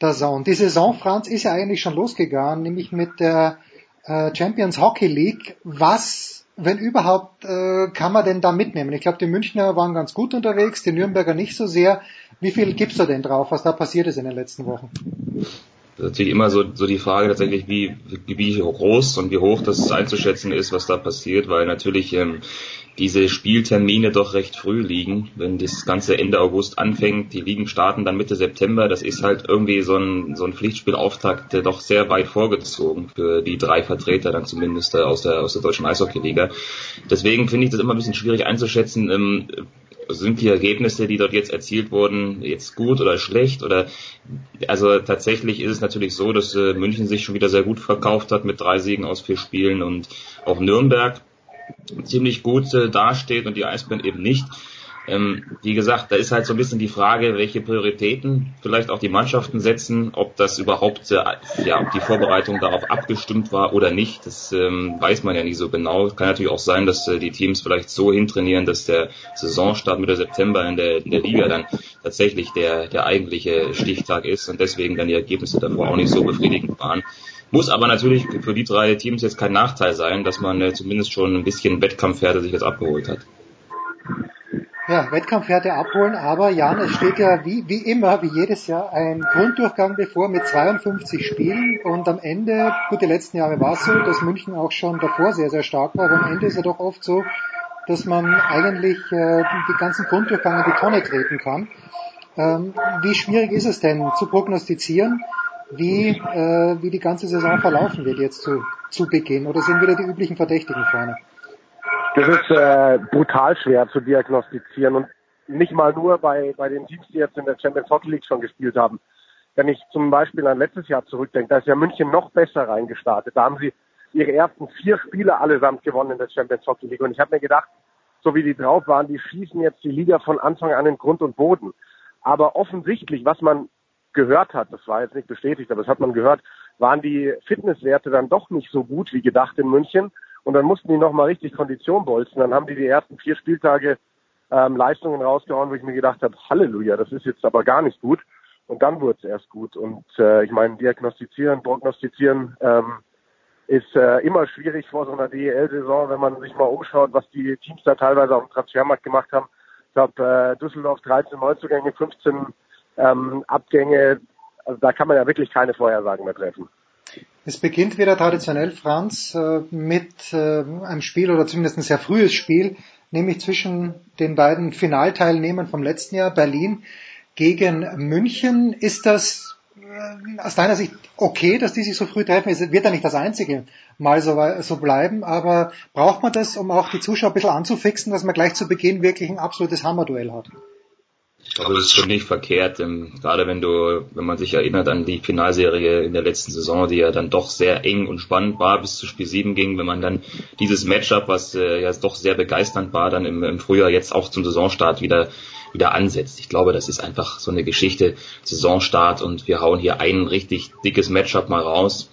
der Zone. Die Saison, Franz, ist ja eigentlich schon losgegangen, nämlich mit der äh, Champions Hockey League. Was, wenn überhaupt, äh, kann man denn da mitnehmen? Ich glaube, die Münchner waren ganz gut unterwegs, die Nürnberger nicht so sehr. Wie viel gibst du denn drauf, was da passiert ist in den letzten Wochen?
Das ist natürlich immer so, so die Frage tatsächlich, wie, wie groß und wie hoch das einzuschätzen ist, was da passiert, weil natürlich ähm, diese Spieltermine doch recht früh liegen. Wenn das ganze Ende August anfängt, die Ligen starten dann Mitte September, das ist halt irgendwie so ein, so ein Pflichtspielauftakt, der doch sehr weit vorgezogen für die drei Vertreter dann zumindest äh, aus der, aus der deutschen Eishockeyliga. Deswegen finde ich das immer ein bisschen schwierig einzuschätzen. Ähm, sind die Ergebnisse, die dort jetzt erzielt wurden, jetzt gut oder schlecht? Oder also tatsächlich ist es natürlich so, dass äh, München sich schon wieder sehr gut verkauft hat mit drei Siegen aus vier Spielen und auch Nürnberg ziemlich gut äh, dasteht und die Eisbären eben nicht. Ähm, wie gesagt, da ist halt so ein bisschen die Frage, welche Prioritäten vielleicht auch die Mannschaften setzen, ob das überhaupt, äh, ja, ob die Vorbereitung darauf abgestimmt war oder nicht. Das ähm, weiß man ja nicht so genau. Kann natürlich auch sein, dass äh, die Teams vielleicht so hintrainieren, dass der Saisonstart Mitte September in der, in der Liga dann tatsächlich der, der eigentliche Stichtag ist und deswegen dann die Ergebnisse davor auch nicht so befriedigend waren. Muss aber natürlich für die drei Teams jetzt kein Nachteil sein, dass man äh, zumindest schon ein bisschen Wettkampfwerte sich jetzt abgeholt hat.
Ja, Wettkampfwerte abholen, aber Jan, es steht ja wie, wie immer, wie jedes Jahr, ein Grunddurchgang bevor mit 52 Spielen und am Ende, gut, die letzten Jahre war es so, dass München auch schon davor sehr, sehr stark war, aber am Ende ist er doch oft so, dass man eigentlich äh, die ganzen Grunddurchgang in die Tonne treten kann. Ähm, wie schwierig ist es denn zu prognostizieren, wie, äh, wie die ganze Saison verlaufen wird jetzt zu, zu Beginn? Oder sind wieder die üblichen Verdächtigen vorne?
Das ist äh, brutal schwer zu diagnostizieren und nicht mal nur bei, bei den Teams, die jetzt in der Champions Hockey League schon gespielt haben. Wenn ich zum Beispiel an letztes Jahr zurückdenke, da ist ja München noch besser reingestartet. Da haben sie ihre ersten vier Spiele allesamt gewonnen in der Champions Hockey League. Und ich habe mir gedacht, so wie die drauf waren, die schießen jetzt die Liga von Anfang an in Grund und Boden. Aber offensichtlich, was man gehört hat, das war jetzt nicht bestätigt, aber das hat man gehört, waren die Fitnesswerte dann doch nicht so gut wie gedacht in München. Und dann mussten die nochmal richtig Kondition bolzen. Dann haben die die ersten vier Spieltage ähm, Leistungen rausgehauen, wo ich mir gedacht habe, Halleluja, das ist jetzt aber gar nicht gut. Und dann wurde es erst gut. Und äh, ich meine, diagnostizieren, prognostizieren ähm, ist äh, immer schwierig vor so einer DEL-Saison, wenn man sich mal umschaut, was die Teams da teilweise auf dem Transfermarkt gemacht haben. Ich glaube, äh, Düsseldorf 13 Neuzugänge, 15 ähm, Abgänge. Also da kann man ja wirklich keine Vorhersagen mehr treffen.
Es beginnt wieder traditionell, Franz, äh, mit äh, einem Spiel oder zumindest ein sehr frühes Spiel, nämlich zwischen den beiden Finalteilnehmern vom letzten Jahr, Berlin gegen München. Ist das äh, aus deiner Sicht okay, dass die sich so früh treffen? Es wird ja nicht das einzige Mal so, so bleiben, aber braucht man das, um auch die Zuschauer ein bisschen anzufixen, dass man gleich zu Beginn wirklich ein absolutes Hammerduell hat?
Ich glaube, das ist schon nicht verkehrt, ähm, gerade wenn du, wenn man sich erinnert an die Finalserie in der letzten Saison, die ja dann doch sehr eng und spannend war, bis zu Spiel 7 ging, wenn man dann dieses Matchup, was äh, ja doch sehr begeisternd war, dann im, im Frühjahr jetzt auch zum Saisonstart wieder wieder ansetzt. Ich glaube, das ist einfach so eine Geschichte, Saisonstart und wir hauen hier ein richtig dickes Matchup mal raus.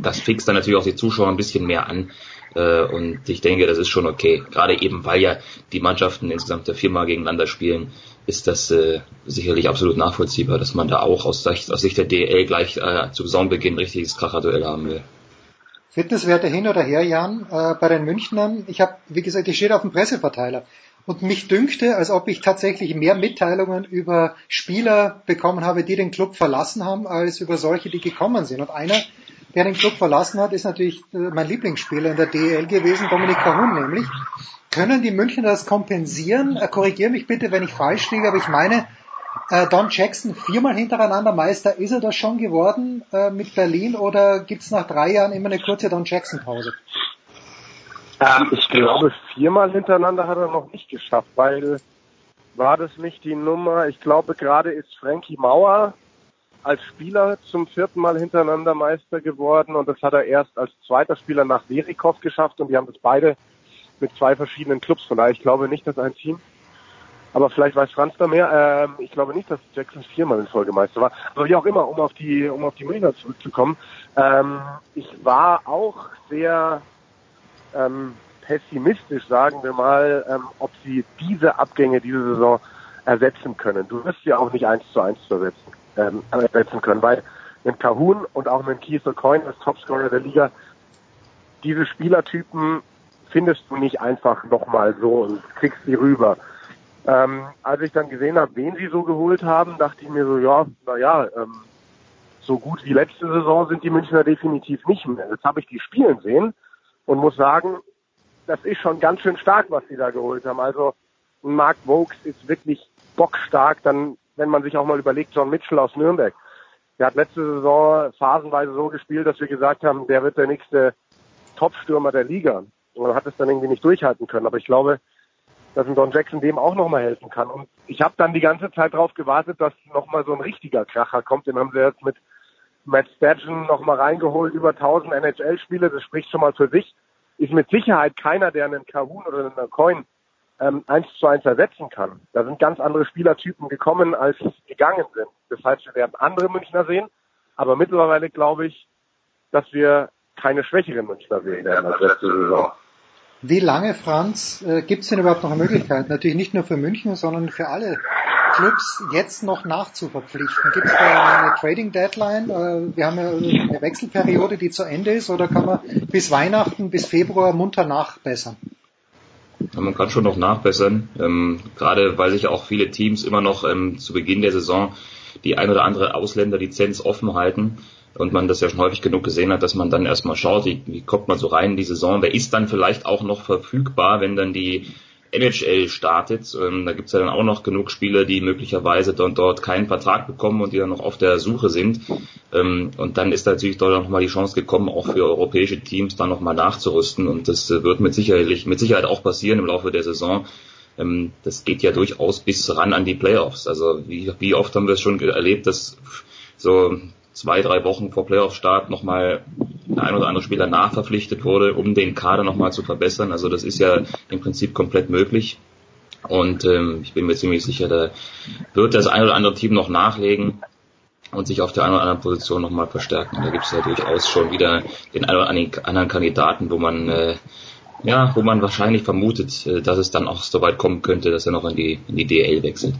Das fixt dann natürlich auch die Zuschauer ein bisschen mehr an. Äh, und ich denke, das ist schon okay. Gerade eben, weil ja die Mannschaften insgesamt ja viermal gegeneinander spielen, ist das äh, sicherlich absolut nachvollziehbar, dass man da auch aus Sicht, aus Sicht der DL gleich äh, zu Saisonbeginn richtiges Kracherduell haben will.
Fitnesswerte hin oder her, Jan, äh, bei den Münchnern. Ich habe, wie gesagt, ich stehe auf dem Presseverteiler. Und mich dünkte, als ob ich tatsächlich mehr Mitteilungen über Spieler bekommen habe, die den Club verlassen haben, als über solche, die gekommen sind. Und einer, der den Club verlassen hat, ist natürlich äh, mein Lieblingsspieler in der DEL gewesen, Dominik Cahun nämlich. Können die Münchner das kompensieren? Äh, korrigiere mich bitte, wenn ich falsch liege, aber ich meine, äh, Don Jackson viermal hintereinander Meister, ist er das schon geworden mit Berlin oder gibt es nach drei Jahren immer eine kurze Don Jackson Pause?
Ähm, ich glaube, viermal hintereinander hat er noch nicht geschafft, weil war das nicht die Nummer? Ich glaube, gerade ist Frankie Mauer als Spieler zum vierten Mal hintereinander Meister geworden und das hat er erst als zweiter Spieler nach Verikov geschafft und die haben das beide mit zwei verschiedenen Clubs. Von daher, ich glaube nicht, dass ein Team, aber vielleicht weiß Franz da mehr. Ähm, ich glaube nicht, dass Jackson viermal in Folge Meister war. Aber wie auch immer, um auf die, um auf die Münchner zurückzukommen. Ähm, ich war auch sehr ähm, pessimistisch, sagen wir mal, ähm, ob sie diese Abgänge diese Saison ersetzen können. Du wirst sie auch nicht eins zu eins zu ersetzen ähm, ersetzen können, weil mit Kahun und auch mit Keith Coin als Topscorer der Liga, diese Spielertypen findest du nicht einfach nochmal so und kriegst sie rüber. Ähm, als ich dann gesehen habe, wen sie so geholt haben, dachte ich mir so, ja, naja, ähm, so gut wie letzte Saison sind die Münchner definitiv nicht mehr. Jetzt habe ich die spielen sehen und muss sagen, das ist schon ganz schön stark, was sie da geholt haben. Also Mark Vokes ist wirklich bockstark. Dann wenn man sich auch mal überlegt, John Mitchell aus Nürnberg. Der hat letzte Saison phasenweise so gespielt, dass wir gesagt haben, der wird der nächste Top-Stürmer der Liga. Und man hat es dann irgendwie nicht durchhalten können. Aber ich glaube, dass ein Don Jackson dem auch nochmal helfen kann. Und ich habe dann die ganze Zeit darauf gewartet, dass nochmal so ein richtiger Kracher kommt. Den haben sie jetzt mit Matt Sturgeon nochmal reingeholt, über 1000 NHL-Spiele. Das spricht schon mal für sich. Ist mit Sicherheit keiner, der einen Kahun oder einen Coin ähm, eins zu eins ersetzen kann. Da sind ganz andere Spielertypen gekommen, als gegangen sind. Das heißt, wir werden andere Münchner sehen, aber mittlerweile glaube ich, dass wir keine schwächeren Münchner sehen werden als letzte Saison.
Wie lange, Franz, äh, gibt es denn überhaupt noch eine Möglichkeit? Natürlich nicht nur für München, sondern für alle Clubs jetzt noch nachzuverpflichten. Gibt es da eine Trading Deadline? Äh, wir haben ja eine Wechselperiode, die zu Ende ist, oder kann man bis Weihnachten, bis Februar munter nachbessern?
Man kann schon noch nachbessern, ähm, gerade weil sich auch viele Teams immer noch ähm, zu Beginn der Saison die ein oder andere Ausländerlizenz offen halten und man das ja schon häufig genug gesehen hat, dass man dann erstmal schaut, wie, wie kommt man so rein in die Saison, wer ist dann vielleicht auch noch verfügbar, wenn dann die NHL startet. Ähm, da gibt's ja dann auch noch genug Spieler, die möglicherweise dort, dort keinen Vertrag bekommen und die dann noch auf der Suche sind. Ähm, und dann ist natürlich dort nochmal die Chance gekommen, auch für europäische Teams dann nochmal nachzurüsten. Und das äh, wird mit Sicherheit, mit Sicherheit auch passieren im Laufe der Saison. Ähm, das geht ja durchaus bis ran an die Playoffs. Also wie, wie oft haben wir es schon erlebt, dass so zwei, drei Wochen vor Playoff-Start nochmal der ein oder andere Spieler nachverpflichtet wurde, um den Kader nochmal zu verbessern. Also das ist ja im Prinzip komplett möglich. Und ähm, ich bin mir ziemlich sicher, da wird das ein oder andere Team noch nachlegen und sich auf der einen oder anderen Position nochmal verstärken. Da gibt es ja durchaus schon wieder den einen oder anderen Kandidaten, wo man äh, ja, wo man wahrscheinlich vermutet, äh, dass es dann auch so weit kommen könnte, dass er noch in die in die DL wechselt.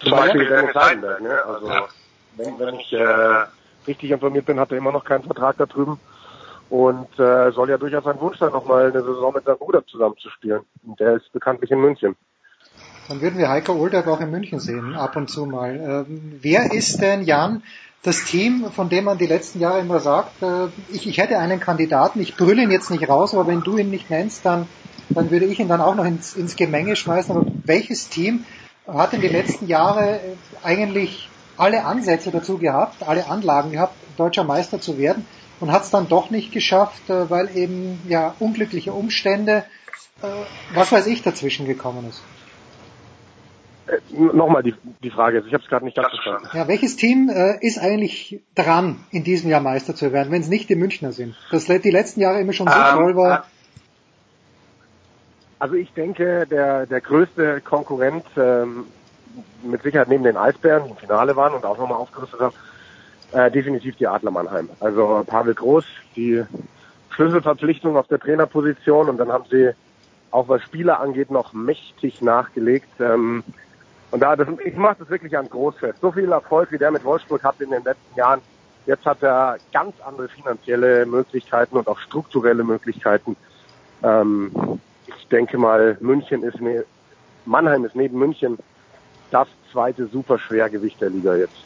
Zum Beispiel Dennis Heidenberg, ne? Also ja. Wenn, wenn ich äh, richtig informiert bin, hat er immer noch keinen Vertrag da drüben und äh, soll ja durchaus ein Wunsch sein, nochmal eine Saison mit seinem Bruder zusammenzuspielen. Und der ist bekanntlich in München.
Dann würden wir Heiko Olberg auch in München sehen, ab und zu mal. Ähm, wer ist denn, Jan, das Team, von dem man die letzten Jahre immer sagt, äh, ich, ich hätte einen Kandidaten, ich brülle ihn jetzt nicht raus, aber wenn du ihn nicht nennst, dann, dann würde ich ihn dann auch noch ins, ins Gemenge schmeißen. Aber welches Team hat in den letzten Jahren eigentlich alle Ansätze dazu gehabt, alle Anlagen gehabt, deutscher Meister zu werden und hat es dann doch nicht geschafft, äh, weil eben ja unglückliche Umstände, äh, was weiß ich, dazwischen gekommen ist.
Äh, Nochmal die, die Frage, ich habe es gerade nicht ganz verstanden.
Ja, welches Team äh, ist eigentlich dran, in diesem Jahr Meister zu werden, wenn es nicht die Münchner sind? Das die letzten Jahre immer schon so ähm, toll war.
Also ich denke, der, der größte Konkurrent ähm, mit Sicherheit neben den Eisbären, die im Finale waren und auch nochmal aufgerüstet haben, äh, definitiv die Adler Mannheim. Also Pavel Groß, die Schlüsselverpflichtung auf der Trainerposition und dann haben sie auch was Spieler angeht noch mächtig nachgelegt. Ähm, und da, das, ich mache das wirklich an Großfest. So viel Erfolg, wie der mit Wolfsburg hat in den letzten Jahren. Jetzt hat er ganz andere finanzielle Möglichkeiten und auch strukturelle Möglichkeiten. Ähm, ich denke mal, München ist ne, Mannheim ist neben München das zweite Superschwergewicht der Liga jetzt.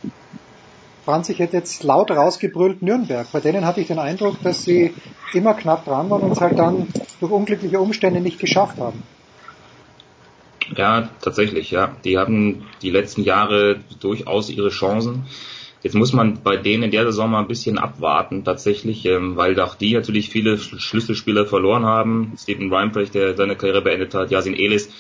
Franz, ich hätte jetzt laut rausgebrüllt Nürnberg. Bei denen hatte ich den Eindruck, dass sie immer knapp dran waren und es halt dann durch unglückliche Umstände nicht geschafft haben.
Ja, tatsächlich, ja. Die hatten die letzten Jahre durchaus ihre Chancen. Jetzt muss man bei denen in der Saison mal ein bisschen abwarten, tatsächlich, ähm, weil auch die natürlich viele Schlüsselspieler verloren haben. Steven Reinprecht, der seine Karriere beendet hat, Yasin Elis,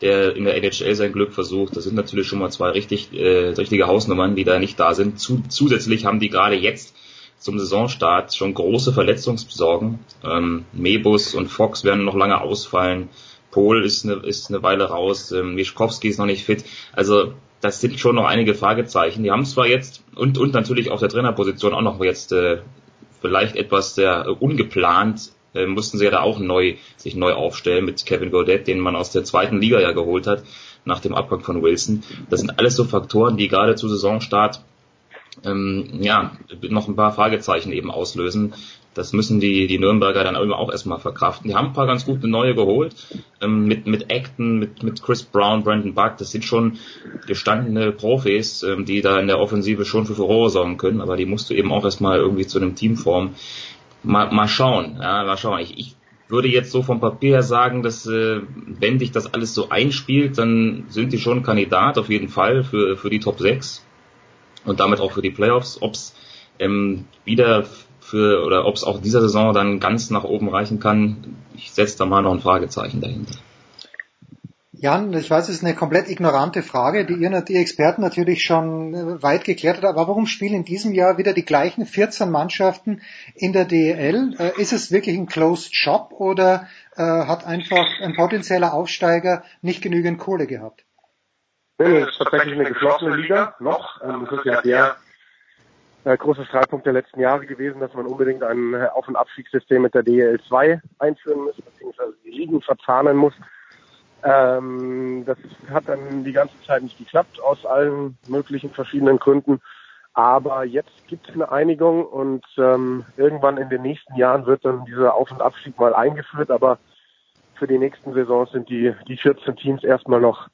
der in der NHL sein Glück versucht. Das sind natürlich schon mal zwei richtig, äh, richtige Hausnummern, die da nicht da sind. Zu, zusätzlich haben die gerade jetzt zum Saisonstart schon große Verletzungssorgen. Ähm, Mebus und Fox werden noch lange ausfallen. Pohl ist eine, ist eine Weile raus. Ähm, Mischkowski ist noch nicht fit. Also das sind schon noch einige Fragezeichen. Die haben zwar jetzt und und natürlich auf der Trainerposition auch noch jetzt äh, vielleicht etwas sehr äh, ungeplant äh, mussten sie ja da auch neu sich neu aufstellen mit Kevin Godet, den man aus der zweiten Liga ja geholt hat nach dem Abgang von Wilson. Das sind alles so Faktoren, die gerade zu Saisonstart ähm, ja noch ein paar Fragezeichen eben auslösen das müssen die, die Nürnberger dann auch erstmal verkraften. Die haben ein paar ganz gute neue geholt, ähm, mit, mit Acton, mit, mit Chris Brown, Brandon Buck, das sind schon gestandene Profis, ähm, die da in der Offensive schon für Furore sorgen können, aber die musst du eben auch erstmal irgendwie zu einem Team formen. Mal, mal schauen, ja, mal schauen. Ich, ich würde jetzt so vom Papier her sagen, dass äh, wenn dich das alles so einspielt, dann sind die schon Kandidat auf jeden Fall für, für die Top 6 und damit auch für die Playoffs. Ob es ähm, wieder für oder ob es auch dieser Saison dann ganz nach oben reichen kann, ich setze da mal noch ein Fragezeichen dahinter.
Jan, ich weiß, es ist eine komplett ignorante Frage, die ihr, die Experten natürlich schon äh, weit geklärt hat, aber warum spielen in diesem Jahr wieder die gleichen 14 Mannschaften in der DEL? Äh, ist es wirklich ein Closed Shop oder äh, hat einfach ein potenzieller Aufsteiger nicht genügend Kohle gehabt?
Nee, es ist tatsächlich eine geschlossene Liga noch. Ähm, das ist ja der äh, große Streitpunkt der letzten Jahre gewesen, dass man unbedingt ein Auf- und Abstiegssystem mit der DEL 2 einführen muss, beziehungsweise die Ligen verzahnen muss. Ähm, das hat dann die ganze Zeit nicht geklappt, aus allen möglichen verschiedenen Gründen. Aber jetzt gibt es eine Einigung und ähm, irgendwann in den nächsten Jahren wird dann dieser Auf- und Abstieg mal eingeführt. Aber für die nächsten Saisons sind die, die 14 Teams erstmal noch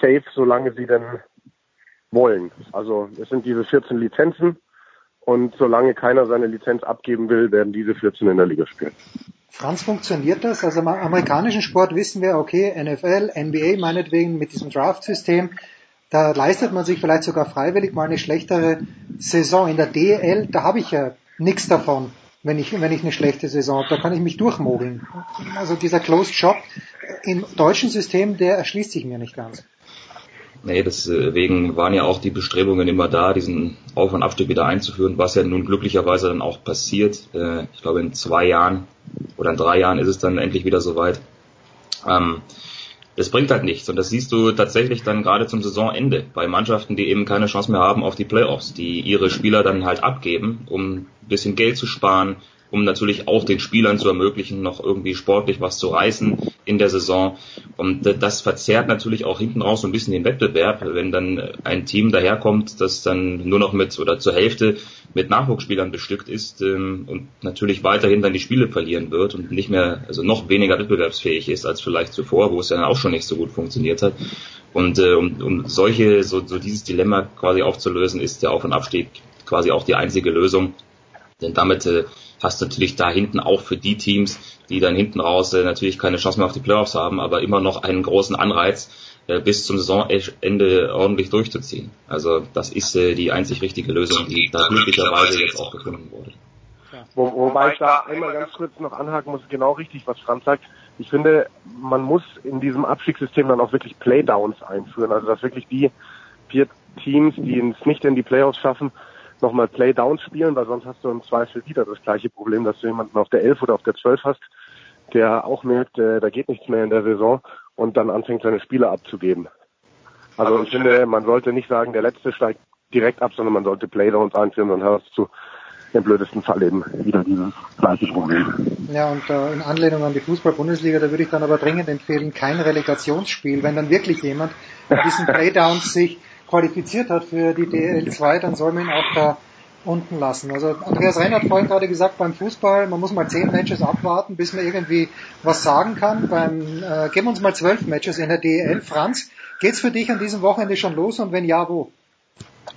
safe, solange sie denn wollen. Also es sind diese 14 Lizenzen und solange keiner seine Lizenz abgeben will, werden diese 14 in der Liga spielen.
Franz, funktioniert das? Also im amerikanischen Sport wissen wir, okay, NFL, NBA meinetwegen mit diesem Draft-System, da leistet man sich vielleicht sogar freiwillig mal eine schlechtere Saison. In der DL, da habe ich ja nichts davon, wenn ich, wenn ich eine schlechte Saison habe. Da kann ich mich durchmogeln. Also dieser Closed Shop im deutschen System, der erschließt sich mir nicht ganz.
Nee, deswegen waren ja auch die Bestrebungen immer da, diesen Auf- und Abstieg wieder einzuführen, was ja nun glücklicherweise dann auch passiert. Äh, ich glaube, in zwei Jahren oder in drei Jahren ist es dann endlich wieder soweit. Ähm, das bringt halt nichts und das siehst du tatsächlich dann gerade zum Saisonende bei Mannschaften, die eben keine Chance mehr haben auf die Playoffs, die ihre Spieler dann halt abgeben, um ein bisschen Geld zu sparen, um natürlich auch den Spielern zu ermöglichen, noch irgendwie sportlich was zu reißen in der Saison. Und das verzerrt natürlich auch hinten raus so ein bisschen den Wettbewerb, wenn dann ein Team daherkommt, das dann nur noch mit oder zur Hälfte mit Nachwuchsspielern bestückt ist ähm, und natürlich weiterhin dann die Spiele verlieren wird und nicht mehr, also noch weniger wettbewerbsfähig ist als vielleicht zuvor, wo es ja auch schon nicht so gut funktioniert hat. Und äh, um, um solche, so, so dieses Dilemma quasi aufzulösen, ist der Auf- und Abstieg quasi auch die einzige Lösung. Denn damit äh, du natürlich da hinten auch für die Teams, die dann hinten raus äh, natürlich keine Chance mehr auf die Playoffs haben, aber immer noch einen großen Anreiz, äh, bis zum Saisonende ordentlich durchzuziehen. Also das ist äh, die einzig richtige Lösung, die da glücklicherweise jetzt auch gefunden wurde.
Wo, wobei ich da einmal ganz kurz noch anhaken muss, genau richtig, was Franz sagt. Ich finde, man muss in diesem Abstiegssystem dann auch wirklich Playdowns einführen. Also dass wirklich die vier Teams, die es nicht in die Playoffs schaffen, nochmal Playdowns spielen, weil sonst hast du im Zweifel wieder das gleiche Problem, dass du jemanden auf der 11 oder auf der 12 hast, der auch merkt, äh, da geht nichts mehr in der Saison und dann anfängt seine Spiele abzugeben. Also ich finde, man sollte nicht sagen, der Letzte steigt direkt ab, sondern man sollte Playdowns einführen, dann hast du im blödesten Fall eben wieder dieses gleiche Problem.
Ja, und äh, in Anlehnung an die Fußball-Bundesliga, da würde ich dann aber dringend empfehlen, kein Relegationsspiel. Wenn dann wirklich jemand [laughs] mit diesen Playdowns sich qualifiziert hat für die DL2, dann soll man ihn auch da unten lassen. Also Andreas Renn hat vorhin gerade gesagt, beim Fußball, man muss mal zehn Matches abwarten, bis man irgendwie was sagen kann. Beim äh, geben uns mal zwölf Matches in der DEL. Franz, geht's für dich an diesem Wochenende schon los und wenn ja, wo?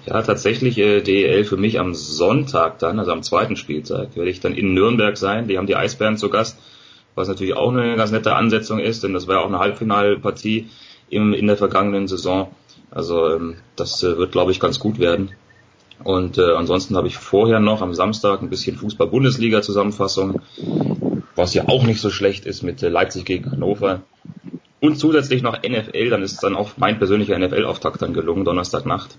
Ja, tatsächlich äh, DEL für mich am Sonntag dann, also am zweiten Spieltag, werde ich dann in Nürnberg sein. Die haben die Eisbären zu Gast, was natürlich auch eine ganz nette Ansetzung ist, denn das war ja auch eine Halbfinalpartie im, in der vergangenen Saison. Also ähm, das äh, wird, glaube ich, ganz gut werden. Und äh, ansonsten habe ich vorher noch am Samstag ein bisschen Fußball-Bundesliga-Zusammenfassung, was ja auch nicht so schlecht ist mit äh, Leipzig gegen Hannover. Und zusätzlich noch NFL, dann ist dann auch mein persönlicher NFL-Auftakt dann gelungen, Donnerstagnacht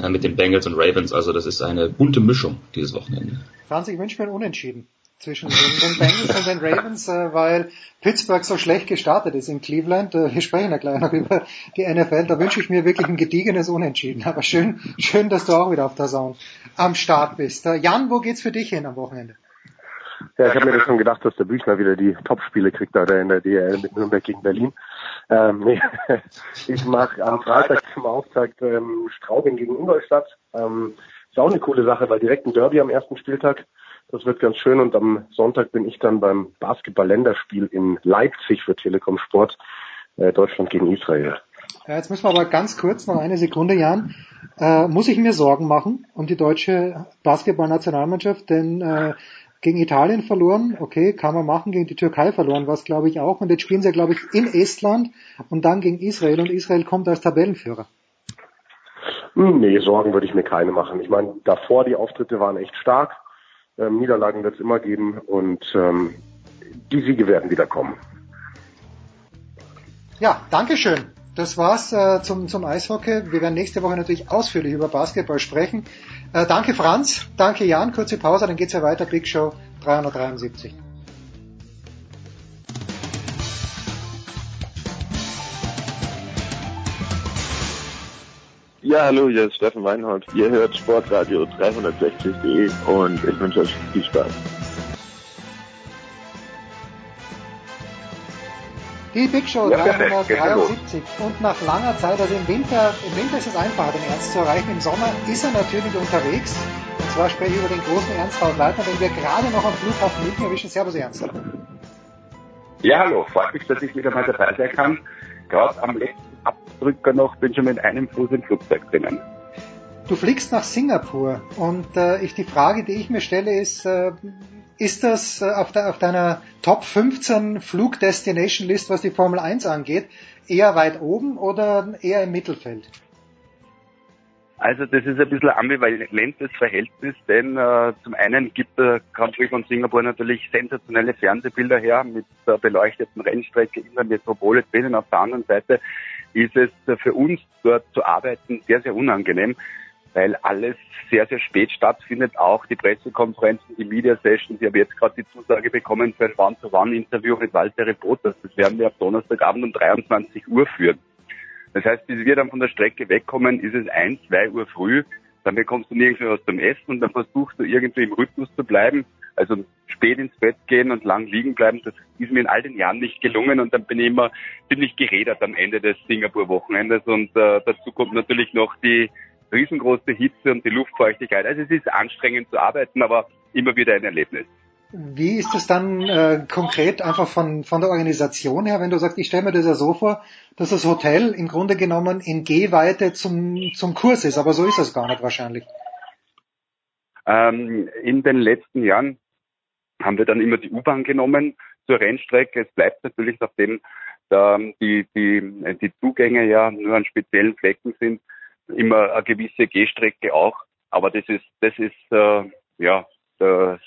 äh, mit den Bengals und Ravens. Also das ist eine bunte Mischung dieses Wochenende.
Franz, ich wünsche mir ein Unentschieden zwischen den, Bengals und den Ravens, äh, weil Pittsburgh so schlecht gestartet ist in Cleveland. Äh, wir sprechen ja gleich noch über die NFL. Da wünsche ich mir wirklich ein gediegenes Unentschieden. Aber schön, schön, dass du auch wieder auf der Zone am Start bist. Äh, Jan, wo geht's für dich hin am Wochenende?
Ja, ich habe mir das schon gedacht, dass der Büchner wieder die Top-Spiele kriegt, da in der DL mit Nürnberg gegen Berlin. Ähm, nee, [laughs] ich mache am Freitag zum Auftakt ähm, Straubing gegen Ingolstadt. Ähm, ist auch eine coole Sache, weil direkt ein Derby am ersten Spieltag. Das wird ganz schön und am Sonntag bin ich dann beim Basketball-Länderspiel in Leipzig für Telekom Sport, äh, Deutschland gegen Israel.
Ja, jetzt müssen wir aber ganz kurz, noch eine Sekunde, Jan. Äh, muss ich mir Sorgen machen um die deutsche Basketballnationalmannschaft, denn äh, gegen Italien verloren, okay, kann man machen, gegen die Türkei verloren, was glaube ich auch. Und jetzt spielen sie, glaube ich, in Estland und dann gegen Israel und Israel kommt als Tabellenführer.
Nee, Sorgen würde ich mir keine machen. Ich meine, davor die Auftritte waren echt stark. Ähm, Niederlagen wird es immer geben und ähm, die Siege werden wieder kommen.
Ja, Dankeschön. Das war's äh, zum, zum Eishockey. Wir werden nächste Woche natürlich ausführlich über Basketball sprechen. Äh, danke Franz, danke Jan. Kurze Pause, dann geht's ja weiter. Big Show 373.
Ja, hallo, hier ist Steffen Weinhold. Ihr hört Sportradio 360.de und ich wünsche euch viel Spaß.
Die Big Show
Ja,
373 [laughs] und nach langer Zeit, also im Winter, im Winter ist es einfacher, den Ernst zu erreichen. Im Sommer ist er natürlich unterwegs. Und zwar spreche ich über den großen Ernst Hausleitner, den wir gerade noch am Flughafen München erwischen. Servus Ernst.
Ja, hallo, freut mich, dass ich wieder mal dabei sein kann. Gerade am letzten Abdrücker noch, bin schon mit einem Fuß im Flugzeug drinnen.
Du fliegst nach Singapur und äh, ich, die Frage, die ich mir stelle, ist, äh, ist das äh, auf, de, auf deiner Top 15 Flugdestination List, was die Formel 1 angeht, eher weit oben oder eher im Mittelfeld?
Also das ist ein bisschen ein ambivalentes Verhältnis, denn äh, zum einen gibt der Grand Prix von Singapur natürlich sensationelle Fernsehbilder her mit der beleuchteten Rennstrecke in der Metropole drinnen. Auf der anderen Seite ist es für uns dort zu arbeiten sehr, sehr unangenehm, weil alles sehr, sehr spät stattfindet. Auch die Pressekonferenzen, die Media Sessions. Ich habe jetzt gerade die Zusage bekommen für ein One-to-One-Interview mit Walter Reporters. Das werden wir am Donnerstagabend um 23 Uhr führen. Das heißt, bis wir dann von der Strecke wegkommen, ist es ein, zwei Uhr früh. Dann bekommst du nirgendwo was zum Essen und dann versuchst du irgendwie im Rhythmus zu bleiben. Also spät ins Bett gehen und lang liegen bleiben, das ist mir in all den Jahren nicht gelungen und dann bin ich immer ziemlich gerädert am Ende des Singapur-Wochenendes und äh, dazu kommt natürlich noch die riesengroße Hitze und die Luftfeuchtigkeit. Also es ist anstrengend zu arbeiten, aber immer wieder ein Erlebnis.
Wie ist es dann äh, konkret einfach von, von der Organisation her, wenn du sagst, ich stelle mir das ja so vor, dass das Hotel im Grunde genommen in Gehweite zum, zum Kurs ist, aber so ist es gar nicht wahrscheinlich.
Ähm, in den letzten Jahren haben wir dann immer die U-Bahn genommen zur Rennstrecke. Es bleibt natürlich, nachdem da die, die, die Zugänge ja nur an speziellen Flecken sind, immer eine gewisse Gehstrecke auch. Aber das ist, das ist äh, ja das,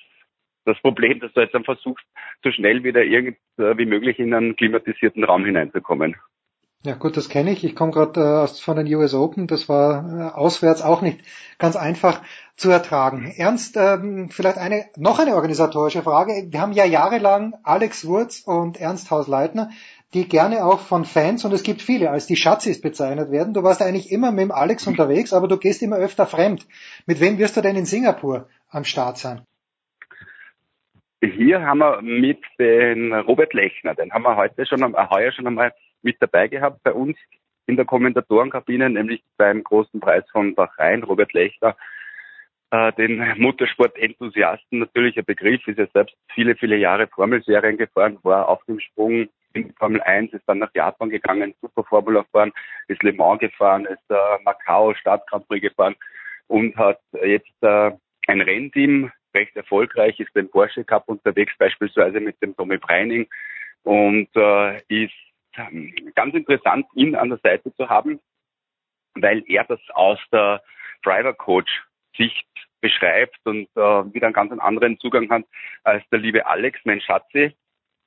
das Problem, dass du jetzt dann versuchst, so schnell wieder irgend äh, möglich in einen klimatisierten Raum hineinzukommen.
Ja gut, das kenne ich. Ich komme gerade äh, von den US Open. Das war äh, auswärts auch nicht ganz einfach zu ertragen. Ernst, ähm, vielleicht eine noch eine organisatorische Frage. Wir haben ja jahrelang Alex Wurz und Ernst Hausleitner, die gerne auch von Fans, und es gibt viele, als die Schatzis bezeichnet werden. Du warst eigentlich immer mit dem Alex unterwegs, aber du gehst immer öfter fremd. Mit wem wirst du denn in Singapur am Start sein?
Hier haben wir mit den Robert Lechner, den haben wir heute schon, heuer schon einmal mit dabei gehabt bei uns in der Kommentatorenkabine, nämlich beim großen Preis von Bahrain. Robert Lechner, äh, den Motorsport-Enthusiasten natürlich ein Begriff, ist ja selbst viele, viele Jahre Formelserien gefahren, war auf dem Sprung in Formel 1, ist dann nach Japan gegangen, Super Formula gefahren, ist Le Mans gefahren, ist äh, Macau Start Grand Prix gefahren und hat jetzt äh, ein Rennteam, recht erfolgreich, ist beim Porsche Cup unterwegs, beispielsweise mit dem Tommy Breining und äh, ist ganz interessant, ihn an der Seite zu haben, weil er das aus der Driver Coach Sicht beschreibt und äh, wieder einen ganz anderen Zugang hat als der liebe Alex, mein Schatzi,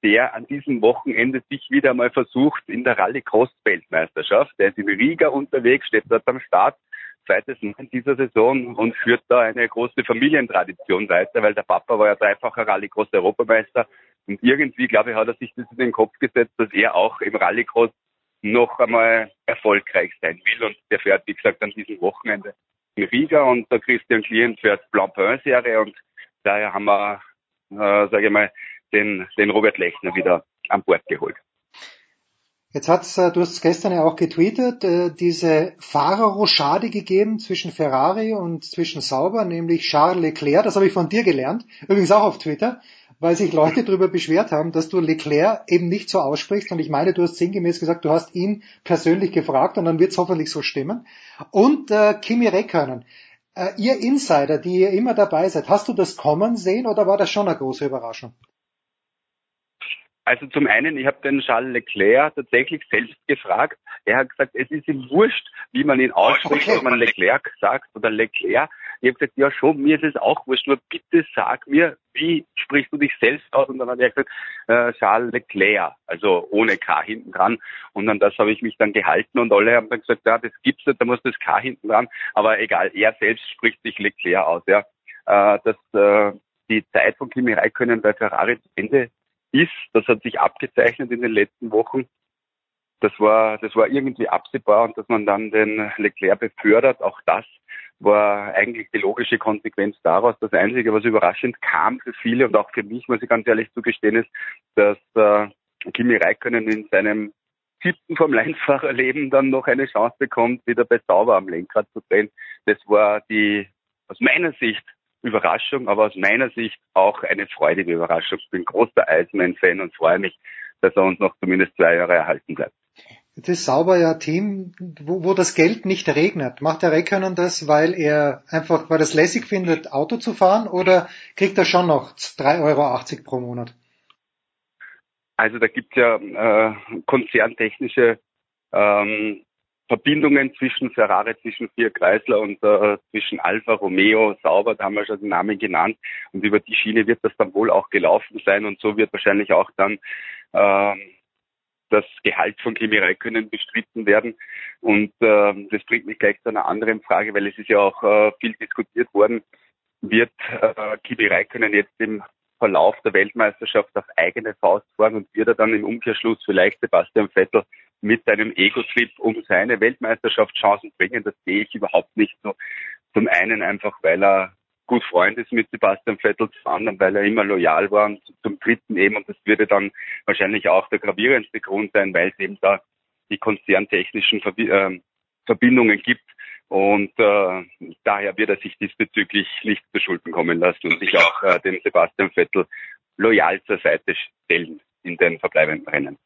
der an diesem Wochenende sich wieder mal versucht in der Rallye-Cross-Weltmeisterschaft. Der ist in Riga unterwegs, steht dort am Start, zweites Mal in dieser Saison und führt da eine große Familientradition weiter, weil der Papa war ja dreifacher Rallycross-Europameister und irgendwie, glaube ich, hat er sich das in den Kopf gesetzt, dass er auch im Rallycross noch einmal erfolgreich sein will. Und der fährt, wie gesagt, an diesem Wochenende in Riga. Und der Christian Klient fährt Blancpain-Serie. Und daher haben wir, äh, sage ich mal, den, den Robert Lechner wieder an Bord geholt.
Jetzt hat's, äh, du hast es gestern ja auch getweetet, äh, diese Fahrerrochade gegeben zwischen Ferrari und zwischen Sauber, nämlich Charles Leclerc. Das habe ich von dir gelernt, übrigens auch auf Twitter, weil sich Leute darüber beschwert haben, dass du Leclerc eben nicht so aussprichst. Und ich meine, du hast sinngemäß gesagt, du hast ihn persönlich gefragt und dann wird's hoffentlich so stimmen. Und äh, Kimi Räikkönen. Äh, ihr Insider, die ihr immer dabei seid, hast du das kommen sehen oder war das schon eine große Überraschung?
Also zum einen, ich habe den Charles Leclerc tatsächlich selbst gefragt. Er hat gesagt, es ist ihm wurscht, wie man ihn ausspricht, ob man Leclerc sagt oder Leclerc. Ich habe gesagt, ja schon, mir ist es auch wurscht, nur bitte sag mir, wie sprichst du dich selbst aus? Und dann hat er gesagt, äh, Charles Leclerc, also ohne K hinten dran. Und an das habe ich mich dann gehalten und alle haben dann gesagt, ja, das gibt's nicht, da muss das K hinten dran. Aber egal, er selbst spricht sich Leclerc aus, ja. Äh, dass äh, die Zeit von Kimi Räikkönen bei Ferrari zu Ende ist, das hat sich abgezeichnet in den letzten Wochen das war, das war irgendwie absehbar und dass man dann den Leclerc befördert, auch das war eigentlich die logische Konsequenz daraus. Das Einzige, was überraschend kam für viele und auch für mich, muss ich ganz ehrlich zugestehen, ist, dass äh, Kimi Räikkönen in seinem siebten vom Leinfahrerleben dann noch eine Chance bekommt, wieder bei Sauber am Lenkrad zu drehen. Das war die, aus meiner Sicht, Überraschung, aber aus meiner Sicht auch eine freudige Überraschung. Ich bin großer Iceman-Fan und freue mich, dass er uns noch zumindest zwei Jahre erhalten bleibt.
Jetzt ist Sauber ja Team, wo, wo das Geld nicht regnet. Macht der Räikkönen das, weil er einfach, weil er es lässig findet, Auto zu fahren oder kriegt er schon noch 3,80 Euro pro Monat?
Also da gibt es ja äh, konzerntechnische ähm, Verbindungen zwischen Ferrari, zwischen Vier Chrysler und äh, zwischen Alfa Romeo, Sauber, da haben wir schon den Namen genannt. Und über die Schiene wird das dann wohl auch gelaufen sein und so wird wahrscheinlich auch dann ähm, das Gehalt von Kimi Räikkönen bestritten werden. Und äh, das bringt mich gleich zu einer anderen Frage, weil es ist ja auch äh, viel diskutiert worden, wird äh, Kimi Räikkönen jetzt im Verlauf der Weltmeisterschaft auf eigene Faust fahren und wird er dann im Umkehrschluss vielleicht Sebastian Vettel mit seinem Ego-Trip um seine Weltmeisterschaftschancen bringen. Das sehe ich überhaupt nicht so. Zum einen einfach, weil er gut Freund ist mit Sebastian Vettel, zum anderen, weil er immer loyal war und zum dritten eben, und das würde dann wahrscheinlich auch der gravierendste Grund sein, weil es eben da die konzerntechnischen äh, Verbindungen gibt. Und äh, daher wird er sich diesbezüglich nicht zu Schulden kommen lassen und sich auch äh, dem Sebastian Vettel loyal zur Seite stellen in den verbleibenden Rennen.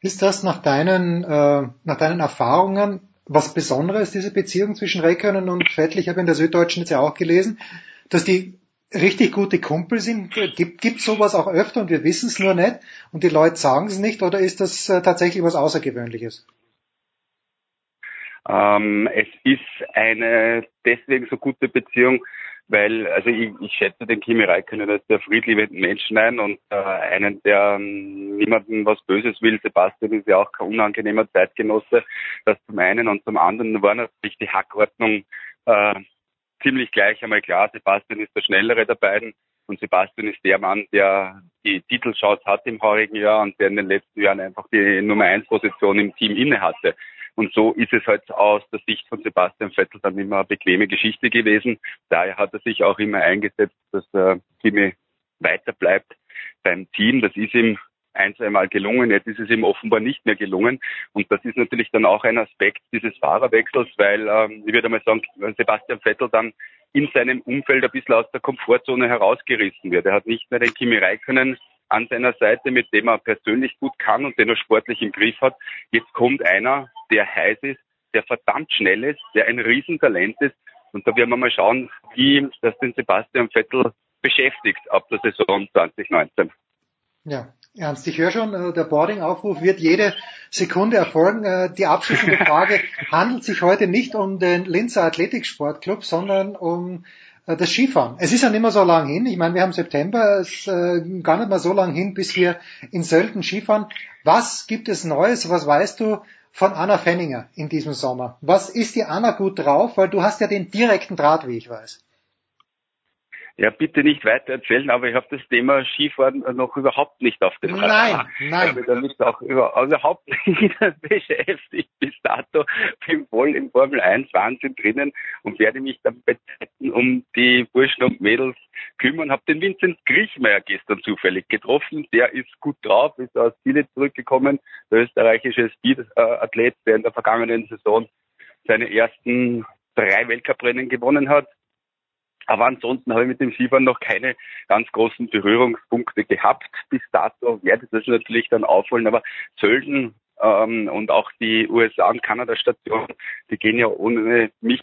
Ist das nach deinen, äh, nach deinen Erfahrungen was Besonderes, diese Beziehung zwischen Räikkönen und Vettel? Ich habe in der Süddeutschen jetzt ja auch gelesen, dass die richtig gute Kumpel sind? Gibt gibt sowas auch öfter und wir wissen es nur nicht und die Leute sagen es nicht oder ist das äh, tatsächlich was Außergewöhnliches?
Ähm, es ist eine deswegen so gute Beziehung, weil also ich, ich schätze den Kimi Räikkönen als der friedliebenden Menschen ein und äh, einen, der ähm, niemandem was Böses will. Sebastian ist ja auch kein unangenehmer Zeitgenosse. Das zum einen und zum anderen war natürlich die Hackordnung äh, ziemlich gleich einmal klar, Sebastian ist der schnellere der beiden und Sebastian ist der Mann, der die Titelchance hat im heurigen Jahr und der in den letzten Jahren einfach die Nummer 1 Position im Team inne hatte. Und so ist es halt aus der Sicht von Sebastian Vettel dann immer eine bequeme Geschichte gewesen. Daher hat er sich auch immer eingesetzt, dass äh, Kimi weiter bleibt beim Team. Das ist ihm ein, zwei Mal gelungen. Jetzt ist es ihm offenbar nicht mehr gelungen. Und das ist natürlich dann auch ein Aspekt dieses Fahrerwechsels, weil ähm, ich würde mal sagen, Sebastian Vettel dann in seinem Umfeld ein bisschen aus der Komfortzone herausgerissen wird. Er hat nicht mehr den Kimi Räikkönen an seiner Seite, mit dem er persönlich gut kann und den er sportlich im Griff hat. Jetzt kommt einer, der heiß ist, der verdammt schnell ist, der ein Riesentalent ist. Und da werden wir mal schauen, wie das den Sebastian Vettel beschäftigt ab der Saison 2019.
Ja, Ernst, ich höre schon, äh, der Boarding-Aufruf wird jede Sekunde erfolgen. Äh, die abschließende [laughs] Frage handelt sich heute nicht um den Linzer Athletiksportclub, sondern um das Skifahren. Es ist ja nicht mehr so lang hin. Ich meine, wir haben September, es ist gar nicht mehr so lang hin, bis wir in Sölden Skifahren. Was gibt es Neues? Was weißt du von Anna Fenninger in diesem Sommer? Was ist die Anna gut drauf? Weil du hast ja den direkten Draht, wie ich weiß.
Ja, bitte nicht weiter erzählen, aber ich habe das Thema Skifahren noch überhaupt nicht auf dem
Radar. Nein, nein.
Ich habe damit auch über, also überhaupt [laughs] nicht beschäftigt bis dato. Bin voll im Formel 1 Wahnsinn drinnen und werde mich dann bei Zeiten um die Burschen und Mädels kümmern. Habe den Vincent Griechmeier gestern zufällig getroffen. Der ist gut drauf, ist aus Chile zurückgekommen. Der österreichische Speed-Athlet, der in der vergangenen Saison seine ersten drei Weltcuprennen gewonnen hat aber ansonsten habe ich mit dem Skifahren noch keine ganz großen Berührungspunkte gehabt bis dato. Werde das natürlich dann aufholen, aber Sölden ähm, und auch die USA und Kanada Station, die gehen ja ohne mich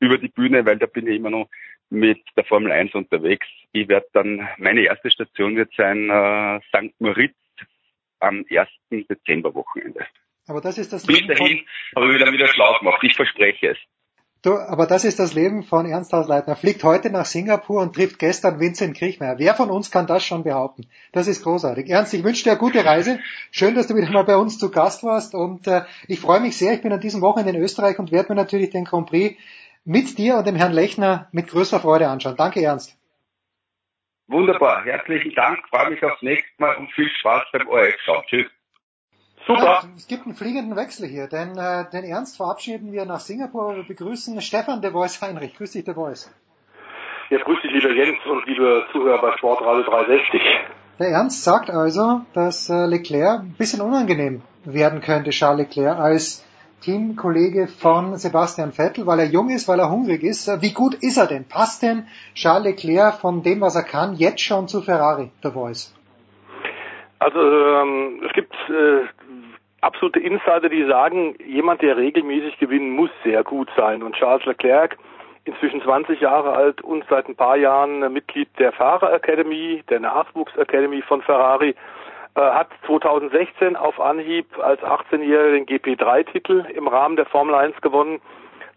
über die Bühne, weil da bin ich immer noch mit der Formel 1 unterwegs. Ich werde dann, meine erste Station wird sein äh, St. Moritz am 1. Dezemberwochenende.
Aber das ist das
Bis dahin habe ich wieder, wieder schlau gemacht, ich verspreche es.
Du, aber das ist das Leben von Ernst Hausleitner. Fliegt heute nach Singapur und trifft gestern Vincent Kriechmeier. Wer von uns kann das schon behaupten? Das ist großartig. Ernst, ich wünsche dir eine gute Reise. Schön, dass du wieder mal bei uns zu Gast warst. Und äh, ich freue mich sehr. Ich bin an diesem Wochenende in Österreich und werde mir natürlich den Grand Prix mit dir und dem Herrn Lechner mit größter Freude anschauen. Danke, Ernst.
Wunderbar. Herzlichen Dank. Freue mich aufs nächste Mal und viel Spaß beim ORF-Schau. Tschüss.
Super. Ja, es gibt einen fliegenden Wechsel hier, denn äh, den Ernst verabschieden wir nach Singapur. Wir begrüßen Stefan de Voice Heinrich. Grüß dich, de Voice.
Ja, grüß dich, lieber Jens und liebe Zuhörer bei Sportradio 360.
Der Ernst sagt also, dass äh, Leclerc ein bisschen unangenehm werden könnte, Charles Leclerc, als Teamkollege von Sebastian Vettel, weil er jung ist, weil er hungrig ist. Wie gut ist er denn? Passt denn Charles Leclerc von dem, was er kann, jetzt schon zu Ferrari, der Voice?
Also ähm, es gibt äh, absolute Insider, die sagen, jemand, der regelmäßig gewinnen muss, sehr gut sein. Und Charles Leclerc, inzwischen 20 Jahre alt und seit ein paar Jahren Mitglied der Fahrer Academy, der Nachwuchs Academy von Ferrari, äh, hat 2016 auf Anhieb als 18-Jähriger den GP3-Titel im Rahmen der Formel 1 gewonnen.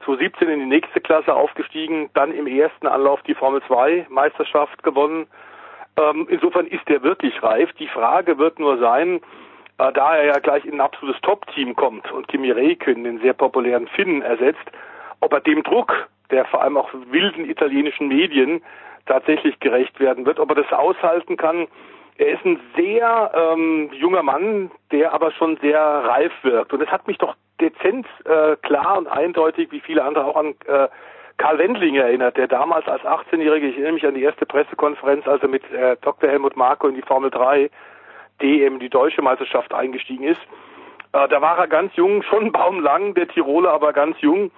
2017 in die nächste Klasse aufgestiegen, dann im ersten Anlauf die Formel 2 Meisterschaft gewonnen. Ähm, insofern ist er wirklich reif. Die Frage wird nur sein, äh, da er ja gleich in ein absolutes Top-Team kommt und Kimi Räikkönen, den sehr populären Finnen, ersetzt, ob er dem Druck der vor allem auch wilden italienischen Medien tatsächlich gerecht werden wird, ob er das aushalten kann. Er ist ein sehr ähm, junger Mann, der aber schon sehr reif wirkt. Und es hat mich doch dezent äh, klar und eindeutig, wie viele andere auch an äh, Karl Wendling erinnert, der damals als 18-Jähriger, ich erinnere mich an die erste Pressekonferenz, als er mit äh, Dr. Helmut Marko in die Formel 3 DM, die deutsche Meisterschaft eingestiegen ist. Äh, da war er ganz jung, schon baumlang, der Tiroler, aber ganz jung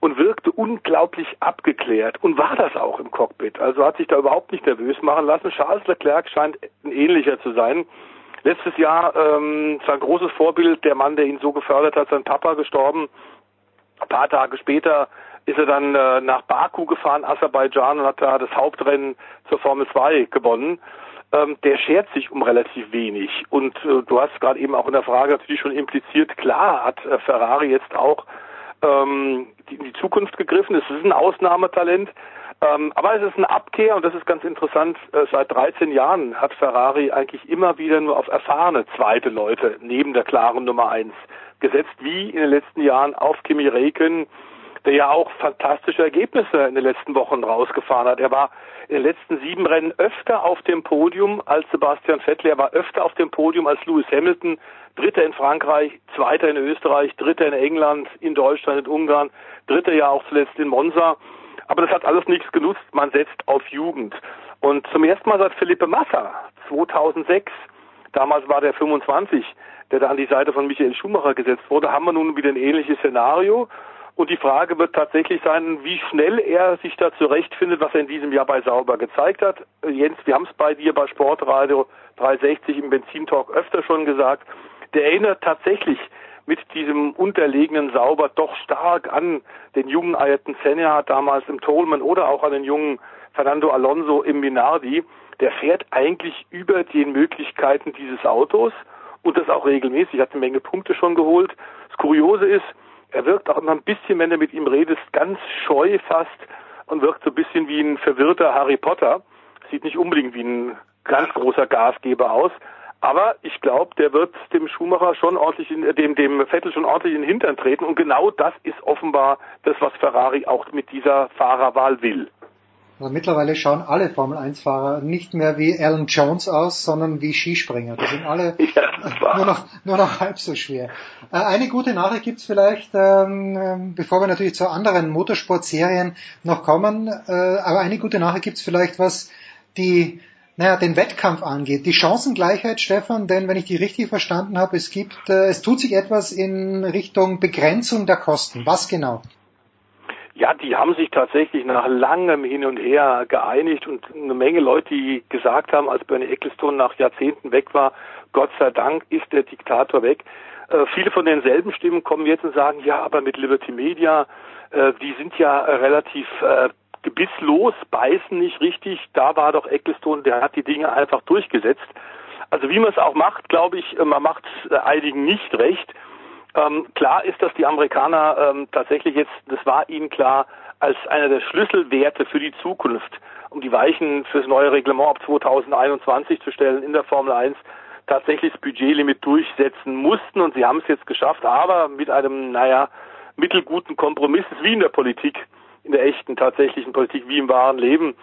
und wirkte unglaublich abgeklärt und war das auch im Cockpit. Also hat sich da überhaupt nicht nervös machen lassen. Charles Leclerc scheint ein ähnlicher zu sein. Letztes Jahr ähm, sein großes Vorbild, der Mann, der ihn so gefördert hat, sein Papa gestorben. Ein paar Tage später ist er dann äh, nach Baku gefahren, Aserbaidschan, und hat da das Hauptrennen zur Formel 2 gewonnen ähm, der schert sich um relativ wenig. Und äh, du hast gerade eben auch in der Frage natürlich schon impliziert, klar hat äh, Ferrari jetzt auch ähm, die, in die Zukunft gegriffen. Es ist ein Ausnahmetalent. Ähm, aber es ist eine Abkehr und das ist ganz interessant. Äh, seit 13 Jahren hat Ferrari eigentlich immer wieder nur auf erfahrene zweite Leute neben der klaren Nummer eins gesetzt, wie in den letzten Jahren auf Kimi Räikkönen, der ja auch fantastische Ergebnisse in den letzten Wochen rausgefahren hat. Er war in den letzten sieben Rennen öfter auf dem Podium als Sebastian Vettel. Er war öfter auf dem Podium als Lewis Hamilton. Dritter in Frankreich, Zweiter in Österreich, Dritter in England, in Deutschland, in Ungarn, Dritter ja auch zuletzt in Monza. Aber das hat alles nichts genutzt. Man setzt auf Jugend. Und zum ersten Mal seit Philippe Massa 2006, damals war der 25, der da an die Seite von Michael Schumacher gesetzt wurde, haben wir nun wieder ein ähnliches Szenario. Und die Frage wird tatsächlich sein, wie schnell er sich da zurechtfindet, was er in diesem Jahr bei Sauber gezeigt hat. Äh, Jens, wir haben es bei dir bei Sportradio 360 im Benzintalk öfter schon gesagt. Der erinnert tatsächlich mit diesem unterlegenen Sauber doch stark an den jungen Ayrton Senna damals im Tolman oder auch an den jungen Fernando Alonso im Minardi. Der fährt eigentlich über den Möglichkeiten dieses Autos und das auch regelmäßig, hat eine Menge Punkte schon geholt. Das Kuriose ist, er wirkt auch immer ein bisschen, wenn du mit ihm redest, ganz scheu fast und wirkt so ein bisschen wie ein verwirrter Harry Potter. Sieht nicht unbedingt wie ein ganz großer Gasgeber aus. Aber ich glaube, der wird dem Schumacher schon ordentlich in, dem, dem Vettel schon ordentlich in den Hintern treten. Und genau das ist offenbar das, was Ferrari auch mit dieser Fahrerwahl will.
Also mittlerweile schauen alle Formel-1-Fahrer nicht mehr wie Alan Jones aus, sondern wie Skispringer. Die sind alle [laughs] ja, nur, noch, nur noch halb so schwer. Äh, eine gute Nachricht gibt's vielleicht, ähm, ähm, bevor wir natürlich zu anderen Motorsportserien noch kommen, äh, aber eine gute Nachricht gibt's vielleicht, was die naja, den Wettkampf angeht. Die Chancengleichheit, Stefan, denn wenn ich die richtig verstanden habe, es gibt, äh, es tut sich etwas in Richtung Begrenzung der Kosten. Was genau?
Ja, die haben sich tatsächlich nach langem Hin und Her geeinigt und eine Menge Leute, die gesagt haben, als Bernie Ecclestone nach Jahrzehnten weg war, Gott sei Dank ist der Diktator weg. Äh, viele von denselben Stimmen kommen jetzt und sagen, ja, aber mit Liberty Media, äh, die sind ja relativ äh, gebisslos, beißen nicht richtig. Da war doch Ecclestone, der hat die Dinge einfach durchgesetzt. Also wie man es auch macht, glaube ich, äh, man macht äh, einigen nicht recht. Ähm, klar ist, dass die Amerikaner ähm, tatsächlich jetzt, das war ihnen klar, als einer der Schlüsselwerte für die Zukunft, um die Weichen fürs neue Reglement ab 2021 zu stellen in der Formel 1, tatsächlich das Budgetlimit durchsetzen mussten. Und sie haben es jetzt geschafft, aber mit einem, naja, mittelguten Kompromiss, wie in der Politik, in der echten, tatsächlichen Politik, wie im wahren Leben.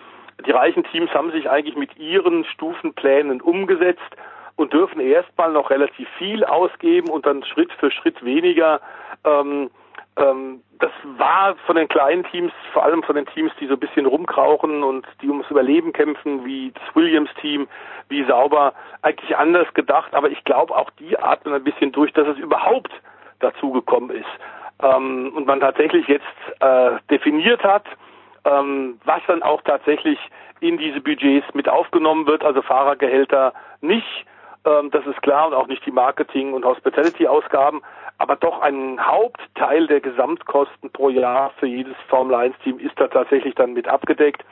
Die reichen Teams haben sich eigentlich mit ihren Stufenplänen umgesetzt und dürfen erstmal noch relativ viel ausgeben und dann Schritt für Schritt weniger. Ähm, ähm, das war von den kleinen Teams, vor allem von den Teams, die so ein bisschen rumkrauchen und die ums Überleben kämpfen, wie das Williams-Team, wie sauber, eigentlich anders gedacht. Aber ich glaube, auch die atmen ein bisschen durch, dass es überhaupt dazu gekommen ist. Ähm, und man tatsächlich jetzt äh, definiert hat, ähm, was dann auch tatsächlich in diese Budgets mit aufgenommen wird, also Fahrergehälter nicht, ähm, das ist klar, und auch nicht die Marketing- und Hospitality-Ausgaben, aber doch ein Hauptteil der Gesamtkosten pro Jahr für jedes Formel-1-Team ist da tatsächlich dann mit abgedeckt.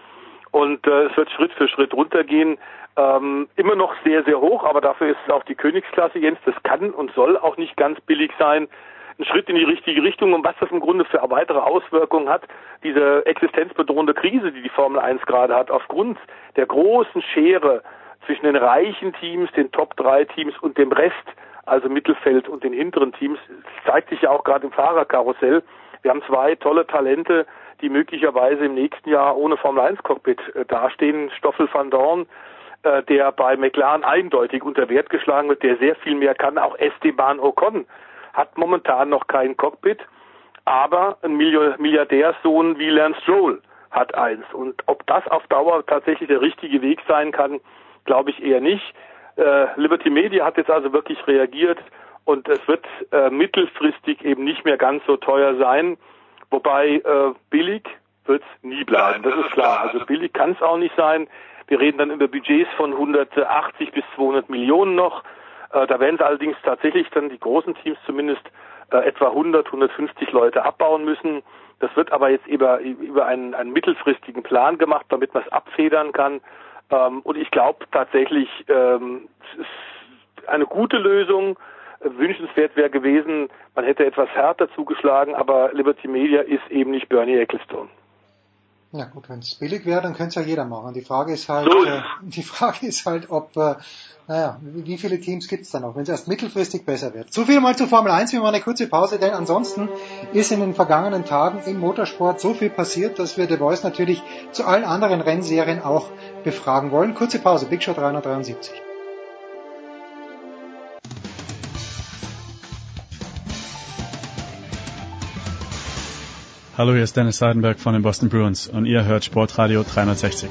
Und äh, es wird Schritt für Schritt runtergehen. Ähm, immer noch sehr, sehr hoch, aber dafür ist es auch die Königsklasse, Jens. Das kann und soll auch nicht ganz billig sein. Ein Schritt in die richtige Richtung und was das im Grunde für weitere Auswirkungen hat, diese existenzbedrohende Krise, die die Formel 1 gerade hat, aufgrund der großen Schere zwischen den reichen Teams, den Top 3 Teams und dem Rest also Mittelfeld und den hinteren Teams. Zeigt sich ja auch gerade im Fahrerkarussell. Wir haben zwei tolle Talente, die möglicherweise im nächsten Jahr ohne Formel 1 Cockpit äh, dastehen. Stoffel van Dorn, äh, der bei McLaren eindeutig unter Wert geschlagen wird, der sehr viel mehr kann. Auch Esteban Ocon hat momentan noch kein Cockpit, aber ein Milliardärssohn wie Lance Stroll hat eins. Und ob das auf Dauer tatsächlich der richtige Weg sein kann, glaube ich eher nicht. Äh, Liberty Media hat jetzt also wirklich reagiert und es wird äh, mittelfristig eben nicht mehr ganz so teuer sein, wobei äh, billig wird es nie bleiben, das ist klar. Also billig kann es auch nicht sein. Wir reden dann über Budgets von 180 bis 200 Millionen noch. Äh, da werden sie allerdings tatsächlich dann die großen Teams zumindest äh, etwa 100, 150 Leute abbauen müssen. Das wird aber jetzt über, über einen, einen mittelfristigen Plan gemacht, damit man es abfedern kann. Ähm, und ich glaube tatsächlich, ähm, es ist eine gute Lösung. Wünschenswert wäre gewesen, man hätte etwas härter zugeschlagen, aber Liberty Media ist eben nicht Bernie Ecclestone.
Ja gut, wenn es billig wäre, dann könnte es ja jeder machen. Die Frage ist halt, so. äh, [laughs] die Frage ist halt, ob, äh, naja, wie viele Teams gibt es da noch, wenn es erst mittelfristig besser wird. So viel mal zu Formel 1, wir machen eine kurze Pause, denn ansonsten ist in den vergangenen Tagen im Motorsport so viel passiert, dass wir The Voice natürlich zu allen anderen Rennserien auch befragen wollen. Kurze Pause, Big Show 373.
Hallo, hier ist Dennis Seidenberg von den Boston Bruins und ihr hört Sportradio 360.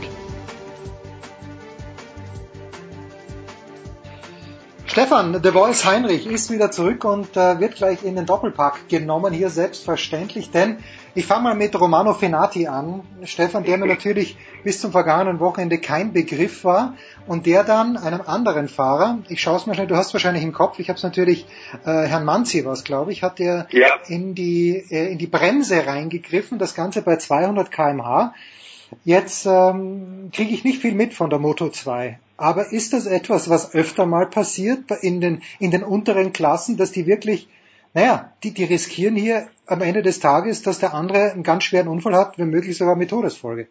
Stefan, The Voice Heinrich ist wieder zurück und äh, wird gleich in den Doppelpack genommen, hier selbstverständlich, denn ich fange mal mit Romano Fenati an, Stefan, der mir [laughs] natürlich bis zum vergangenen Wochenende kein Begriff war und der dann einem anderen Fahrer, ich schaue es mal schnell, du hast wahrscheinlich im Kopf, ich habe es natürlich, äh, Herrn Manzi was, glaube ich, hat der ja. in, die, äh, in die Bremse reingegriffen, das Ganze bei 200 kmh. Jetzt ähm, kriege ich nicht viel mit von der Moto 2. Aber ist das etwas, was öfter mal passiert in den, in den unteren Klassen, dass die wirklich, naja, die, die riskieren hier am Ende des Tages, dass der andere einen ganz schweren Unfall hat, womöglich sogar mit Todesfolge?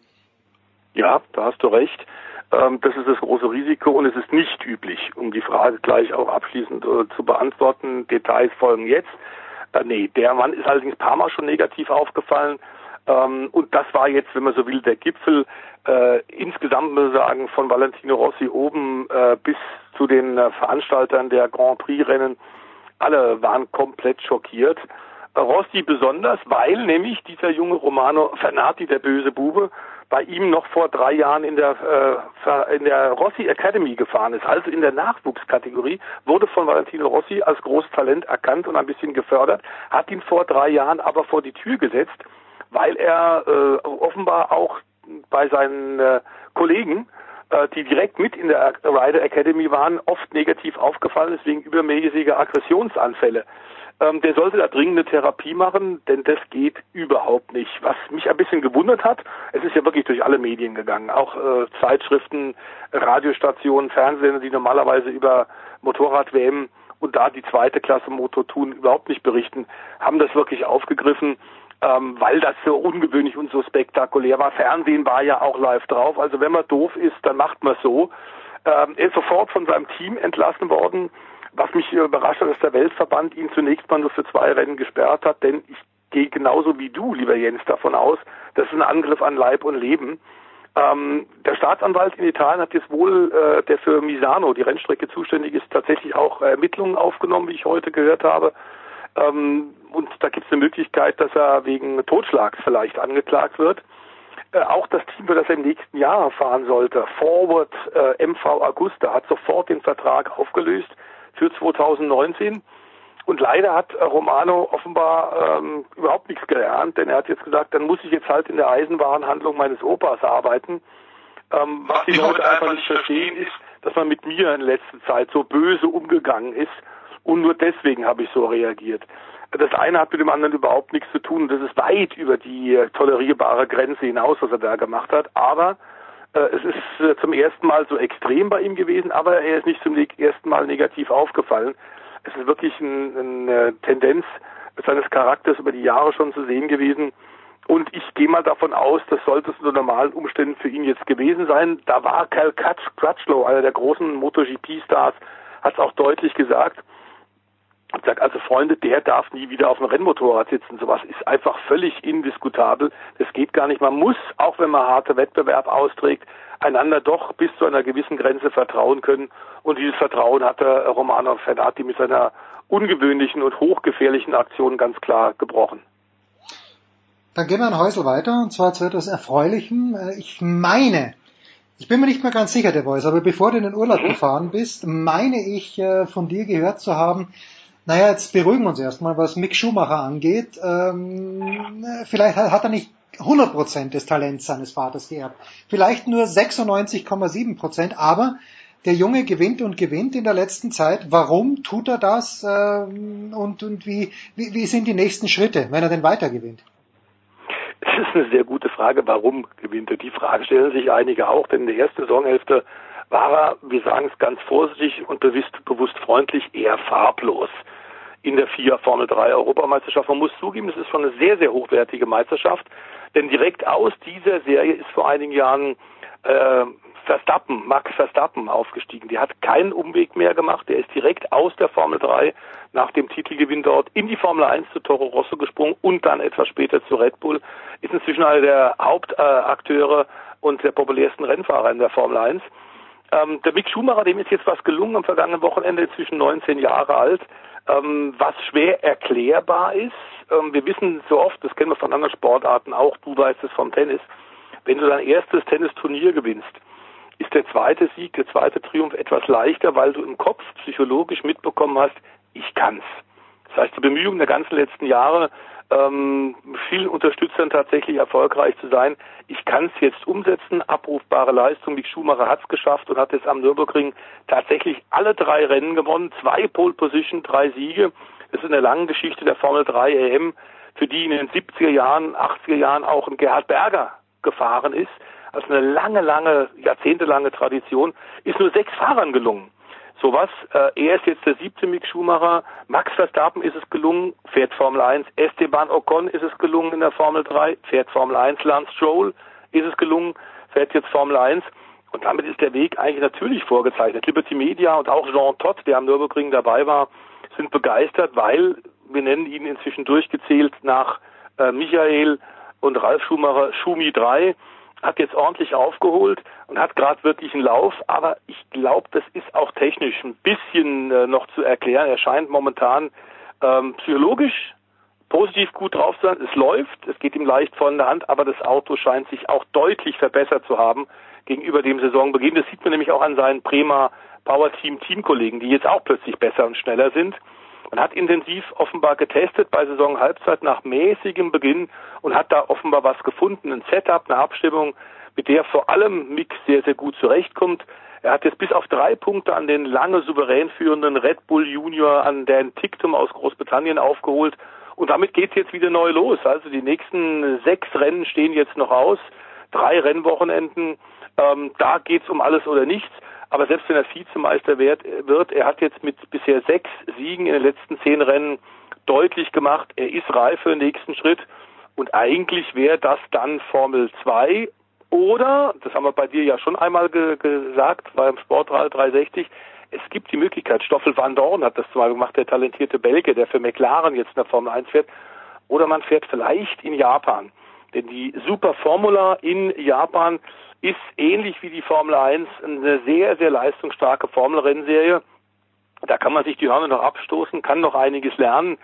Ja, da hast du recht. Ähm, das ist das große Risiko und es ist nicht üblich, um die Frage gleich auch abschließend äh, zu beantworten. Details folgen jetzt. Äh, nee, der Mann ist allerdings ein paar Mal schon negativ aufgefallen. Ähm, und das war jetzt, wenn man so will, der Gipfel. Äh, insgesamt muss sagen, von Valentino Rossi oben äh, bis zu den äh, Veranstaltern der Grand Prix-Rennen, alle waren komplett schockiert. Äh, Rossi besonders, weil nämlich dieser junge Romano Fernati, der böse Bube, bei ihm noch vor drei Jahren in der, äh, in der Rossi Academy gefahren ist, also in der Nachwuchskategorie, wurde von Valentino Rossi als großes Talent erkannt und ein bisschen gefördert, hat ihn vor drei Jahren aber vor die Tür gesetzt, weil er äh, offenbar auch bei seinen äh, Kollegen, äh, die direkt mit in der Rider Academy waren, oft negativ aufgefallen ist wegen übermäßiger Aggressionsanfälle ähm, der sollte da dringende Therapie machen, denn das geht überhaupt nicht. Was mich ein bisschen gewundert hat, es ist ja wirklich durch alle Medien gegangen, auch äh, Zeitschriften, Radiostationen, Fernsehen, die normalerweise über Motorrad-WM und da die zweite Klasse Motor Thun überhaupt nicht berichten, haben das wirklich aufgegriffen, ähm, weil das so ungewöhnlich und so spektakulär war. Fernsehen war ja auch live drauf. Also wenn man doof ist, dann macht man so. Ähm, er ist sofort von seinem Team entlassen worden. Was mich überrascht hat, dass der Weltverband ihn zunächst mal nur für zwei Rennen gesperrt hat, denn ich gehe genauso wie du, lieber Jens, davon aus, das ist ein Angriff an Leib und Leben. Ähm, der Staatsanwalt in Italien hat jetzt wohl, äh, der für Misano, die Rennstrecke zuständig ist, tatsächlich auch Ermittlungen aufgenommen, wie ich heute gehört habe. Ähm, und da gibt es eine Möglichkeit, dass er wegen Totschlags vielleicht angeklagt wird. Äh, auch das Team, für das er im nächsten Jahr fahren sollte, Forward äh, MV Augusta, hat sofort den Vertrag aufgelöst für 2019. Und leider hat Romano offenbar ähm, überhaupt nichts gelernt, denn er hat jetzt gesagt, dann muss ich jetzt halt in der Eisenwarenhandlung meines Opas arbeiten. Ähm, was die Leute einfach nicht verstehen, ist, dass man mit mir in letzter Zeit so böse umgegangen ist und nur deswegen habe ich so reagiert. Das eine hat mit dem anderen überhaupt nichts zu tun. Das ist weit über die äh, tolerierbare Grenze hinaus, was er da gemacht hat. Aber äh, es ist äh, zum ersten Mal so extrem bei ihm gewesen, aber er ist nicht zum ersten Mal negativ aufgefallen. Es ist wirklich ein, eine Tendenz seines Charakters über die Jahre schon zu sehen gewesen. Und ich gehe mal davon aus, das sollte es unter normalen Umständen für ihn jetzt gewesen sein. Da war Cal Crutchlow, einer der großen MotoGP-Stars, hat es auch deutlich gesagt. Und sagt, also Freunde, der darf nie wieder auf dem Rennmotorrad sitzen. Sowas ist einfach völlig indiskutabel. Das geht gar nicht. Man muss, auch wenn man harte Wettbewerb austrägt, einander doch bis zu einer gewissen Grenze vertrauen können. Und dieses Vertrauen hat der Romano Fernati mit seiner ungewöhnlichen und hochgefährlichen Aktion ganz klar gebrochen.
Dann gehen wir ein Häusl weiter, und zwar zu etwas Erfreulichem. Äh, ich meine, ich bin mir nicht mehr ganz sicher, der Voice, aber bevor du in den Urlaub mhm. gefahren bist, meine ich äh, von dir gehört zu haben, naja, jetzt beruhigen wir uns erstmal, was Mick Schumacher angeht. Ähm, vielleicht hat er nicht 100% des Talents seines Vaters geerbt. Vielleicht nur 96,7%, aber der Junge gewinnt und gewinnt in der letzten Zeit. Warum tut er das ähm, und, und wie, wie, wie sind die nächsten Schritte, wenn er denn weiter gewinnt?
Es ist eine sehr gute Frage, warum gewinnt er? Die Frage stellen sich einige auch, denn in der ersten Saisonhälfte war er, wir sagen es ganz vorsichtig und bewusst, bewusst freundlich, eher farblos in der FIA Formel 3 Europameisterschaft. Man muss zugeben, es ist schon eine sehr, sehr hochwertige Meisterschaft, denn direkt aus dieser Serie ist vor einigen Jahren äh, Verstappen, Max Verstappen aufgestiegen. Der hat keinen Umweg mehr gemacht. Der ist direkt aus der Formel 3 nach dem Titelgewinn dort in die Formel 1 zu Toro Rosso gesprungen und dann etwas später zu Red Bull. Ist inzwischen einer der Hauptakteure und der populärsten Rennfahrer in der Formel 1. Ähm, der Mick Schumacher, dem ist jetzt was gelungen am vergangenen Wochenende, inzwischen 19 Jahre alt, ähm, was schwer erklärbar ist. Ähm, wir wissen so oft, das kennen wir von anderen Sportarten auch, du weißt es vom Tennis, wenn du dein erstes Tennisturnier gewinnst, ist der zweite Sieg, der zweite Triumph etwas leichter, weil du im Kopf psychologisch mitbekommen hast, ich kann's. Das heißt, die Bemühungen der ganzen letzten Jahre, ähm, vielen Unterstützern tatsächlich erfolgreich zu sein. Ich kann es jetzt umsetzen, abrufbare Leistung. Die Schumacher hat es geschafft und hat jetzt am Nürburgring tatsächlich alle drei Rennen gewonnen, zwei Pole Position, drei Siege. Das ist in der langen Geschichte der Formel 3 EM, für die in den 70er Jahren, 80er Jahren auch ein Gerhard Berger gefahren ist. Also eine lange, lange, jahrzehntelange Tradition, ist nur sechs Fahrern gelungen sowas. Äh, er ist jetzt der siebte Mick Schumacher. Max Verstappen ist es gelungen, fährt Formel 1. Esteban Ocon ist es gelungen in der Formel 3, fährt Formel 1. Lance Stroll ist es gelungen, fährt jetzt Formel 1. Und damit ist der Weg eigentlich natürlich vorgezeichnet. Liberty Media und auch Jean Todt, der am Nürburgring dabei war, sind begeistert, weil wir nennen ihn inzwischen durchgezählt nach äh, Michael und Ralf Schumacher Schumi 3 hat jetzt ordentlich aufgeholt und hat gerade wirklich einen Lauf, aber ich glaube, das ist auch technisch ein bisschen äh, noch zu erklären. Er scheint momentan ähm, psychologisch positiv gut drauf zu sein. Es läuft, es geht ihm leicht von der Hand, aber das Auto scheint sich auch deutlich verbessert zu haben gegenüber dem Saisonbeginn. Das sieht man nämlich auch an seinen Bremer Power Team Teamkollegen, die jetzt auch plötzlich besser und schneller sind. Man hat intensiv offenbar getestet bei Saisonhalbzeit nach mäßigem Beginn und hat da offenbar was gefunden, ein Setup, eine Abstimmung, mit der vor allem Mick sehr, sehr gut zurechtkommt. Er hat jetzt bis auf drei Punkte an den lange souverän führenden Red Bull Junior an Dan Ticktum aus Großbritannien aufgeholt. Und damit geht's jetzt wieder neu los. Also die nächsten sechs Rennen stehen jetzt noch aus. Drei Rennwochenenden. Ähm, da geht's um alles oder nichts. Aber selbst wenn er Vizemeister wird, er hat jetzt mit bisher sechs Siegen in den letzten zehn Rennen deutlich gemacht, er ist reif für den nächsten Schritt. Und eigentlich wäre das dann Formel 2 oder, das haben wir bei dir ja schon einmal ge gesagt, beim Sportrad 360, es gibt die Möglichkeit, Stoffel van Dorn hat das zwar gemacht, der talentierte Belgier, der für McLaren jetzt in der Formel 1 fährt, oder man fährt vielleicht in Japan. Denn die Super Formula in Japan ist ähnlich wie die Formel 1 eine sehr, sehr leistungsstarke Formelrennserie. Da kann man sich die Hörner noch abstoßen, kann noch einiges lernen.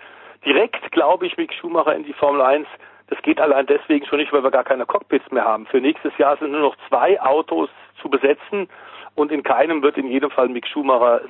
Direkt, glaube ich, Mick Schumacher in die Formel 1 das geht allein deswegen schon nicht, weil wir gar keine Cockpits mehr haben. Für nächstes Jahr sind nur noch zwei Autos zu besetzen und in keinem wird in jedem Fall Mick Schumacher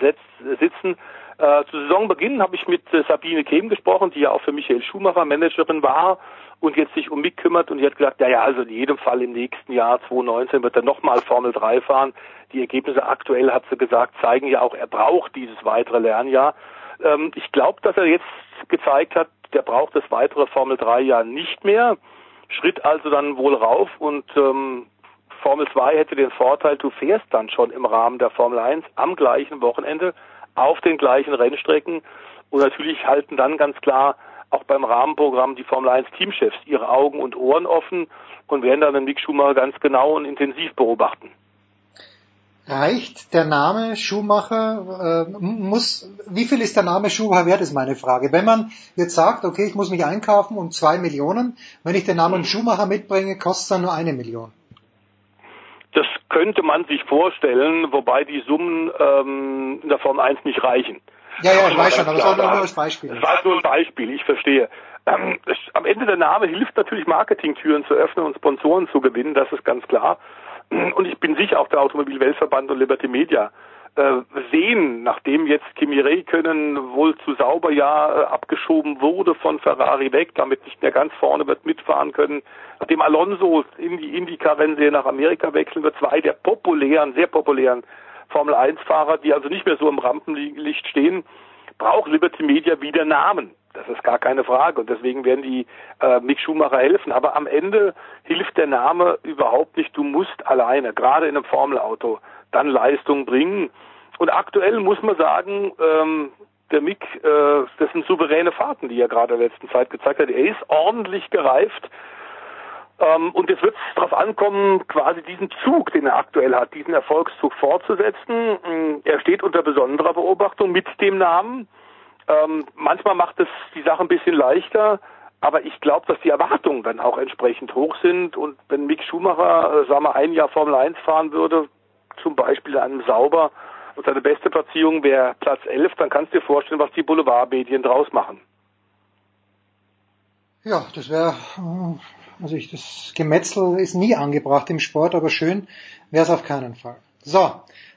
sitzen. Äh, zu Saisonbeginn habe ich mit äh, Sabine Kehm gesprochen, die ja auch für Michael Schumacher Managerin war und jetzt sich um Mick kümmert und die hat gesagt, ja, ja, also in jedem Fall im nächsten Jahr 2019 wird er nochmal Formel 3 fahren. Die Ergebnisse aktuell, hat sie gesagt, zeigen ja auch, er braucht dieses weitere Lernjahr. Ähm, ich glaube, dass er jetzt gezeigt hat, der braucht das weitere Formel 3 Jahr nicht mehr. Schritt also dann wohl rauf und ähm, Formel 2 hätte den Vorteil, du fährst dann schon im Rahmen der Formel 1 am gleichen Wochenende auf den gleichen Rennstrecken und natürlich halten dann ganz klar auch beim Rahmenprogramm die Formel 1 Teamchefs ihre Augen und Ohren offen und werden dann den Mick Schumacher ganz genau und intensiv beobachten
reicht der Name Schuhmacher, äh, muss, wie viel ist der Name Schuhmacher wert, ist meine Frage. Wenn man jetzt sagt, okay, ich muss mich einkaufen um zwei Millionen, wenn ich den Namen Schuhmacher mitbringe, kostet es dann nur eine Million.
Das könnte man sich vorstellen, wobei die Summen ähm, in der Form 1 nicht reichen.
Ja, ja, ich weiß schon, aber es war nur als Beispiel.
Es war nur ein Beispiel, ich verstehe. Ähm, es, am Ende der Name hilft natürlich Marketingtüren zu öffnen und Sponsoren zu gewinnen, das ist ganz klar. Und ich bin sicher, auch der Automobilweltverband und Liberty Media äh, sehen, nachdem jetzt Kimi Räikkönen wohl zu sauber ja äh, abgeschoben wurde von Ferrari weg, damit nicht mehr ganz vorne wird mitfahren können, nachdem Alonso in die Indycar-Rennserie nach Amerika wechseln wird, zwei der populären, sehr populären Formel-1-Fahrer, die also nicht mehr so im Rampenlicht stehen, braucht Liberty Media wieder Namen. Das ist gar keine Frage und deswegen werden die äh, Mick Schumacher helfen. Aber am Ende hilft der Name überhaupt nicht. Du musst alleine, gerade in einem Formelauto, dann Leistung bringen. Und aktuell muss man sagen, ähm, der Mick, äh, das sind souveräne Fahrten, die er gerade in der letzten Zeit gezeigt hat. Er ist ordentlich gereift. Ähm, und jetzt wird es darauf ankommen, quasi diesen Zug, den er aktuell hat, diesen Erfolgszug fortzusetzen. Er steht unter besonderer Beobachtung mit dem Namen. Ähm, manchmal macht es die Sache ein bisschen leichter, aber ich glaube, dass die Erwartungen dann auch entsprechend hoch sind. Und wenn Mick Schumacher, äh, sagen wir, ein Jahr Formel 1 fahren würde, zum Beispiel in einem Sauber, und seine beste Platzierung wäre Platz 11, dann kannst du dir vorstellen, was die Boulevardmedien draus machen.
Ja, das wäre, äh, also ich, das Gemetzel ist nie angebracht im Sport, aber schön wäre es auf keinen Fall. So,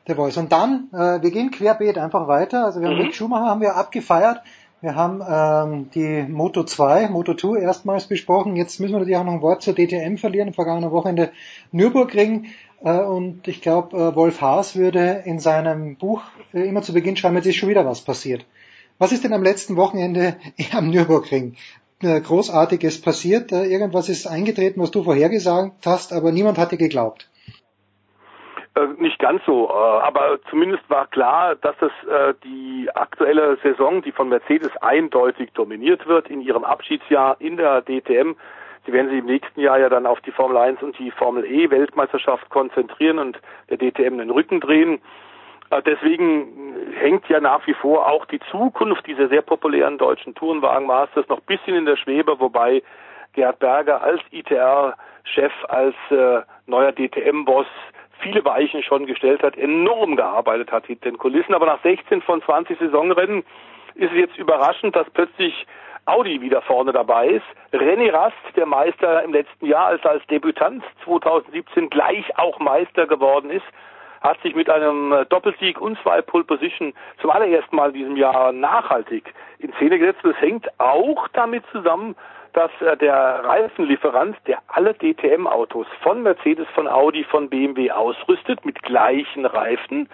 der Voice. Und dann, äh, wir gehen querbeet einfach weiter. Also wir haben mhm. Rick Schumacher haben wir abgefeiert. Wir haben ähm, die Moto 2, Moto 2 erstmals besprochen. Jetzt müssen wir natürlich auch noch ein Wort zur DTM verlieren. Am vergangenen Wochenende Nürburgring. Äh, und ich glaube, äh, Wolf Haas würde in seinem Buch äh, immer zu Beginn schreiben, jetzt ist schon wieder was passiert. Was ist denn am letzten Wochenende [laughs] am Nürburgring? Äh, Großartiges passiert. Äh, irgendwas ist eingetreten, was du vorhergesagt hast, aber niemand hatte geglaubt.
Äh, nicht ganz so, aber zumindest war klar, dass es die aktuelle Saison, die von Mercedes eindeutig dominiert wird, in ihrem Abschiedsjahr in der DTM. Sie werden sich im nächsten Jahr ja dann auf die Formel 1 und die Formel E Weltmeisterschaft konzentrieren und der DTM den Rücken drehen. Deswegen hängt ja nach wie vor auch die Zukunft dieser sehr populären deutschen Tourenwagen-Masters noch ein bisschen in der Schwebe, wobei Gerhard Berger als ITR-Chef, als äh, neuer DTM-Boss viele Weichen schon gestellt hat, enorm gearbeitet hat hinter den Kulissen. Aber nach 16 von 20 Saisonrennen ist es jetzt überraschend, dass plötzlich Audi wieder vorne dabei ist. René Rast, der Meister im letzten Jahr, als als Debütant 2017 gleich auch Meister geworden ist, hat sich mit einem Doppelsieg und zwei Pole Position zum allerersten Mal in diesem Jahr nachhaltig in Szene gesetzt. Das hängt auch damit zusammen, dass äh, der Reifenlieferant, der alle DTM-Autos von Mercedes, von Audi, von BMW ausrüstet mit gleichen Reifen,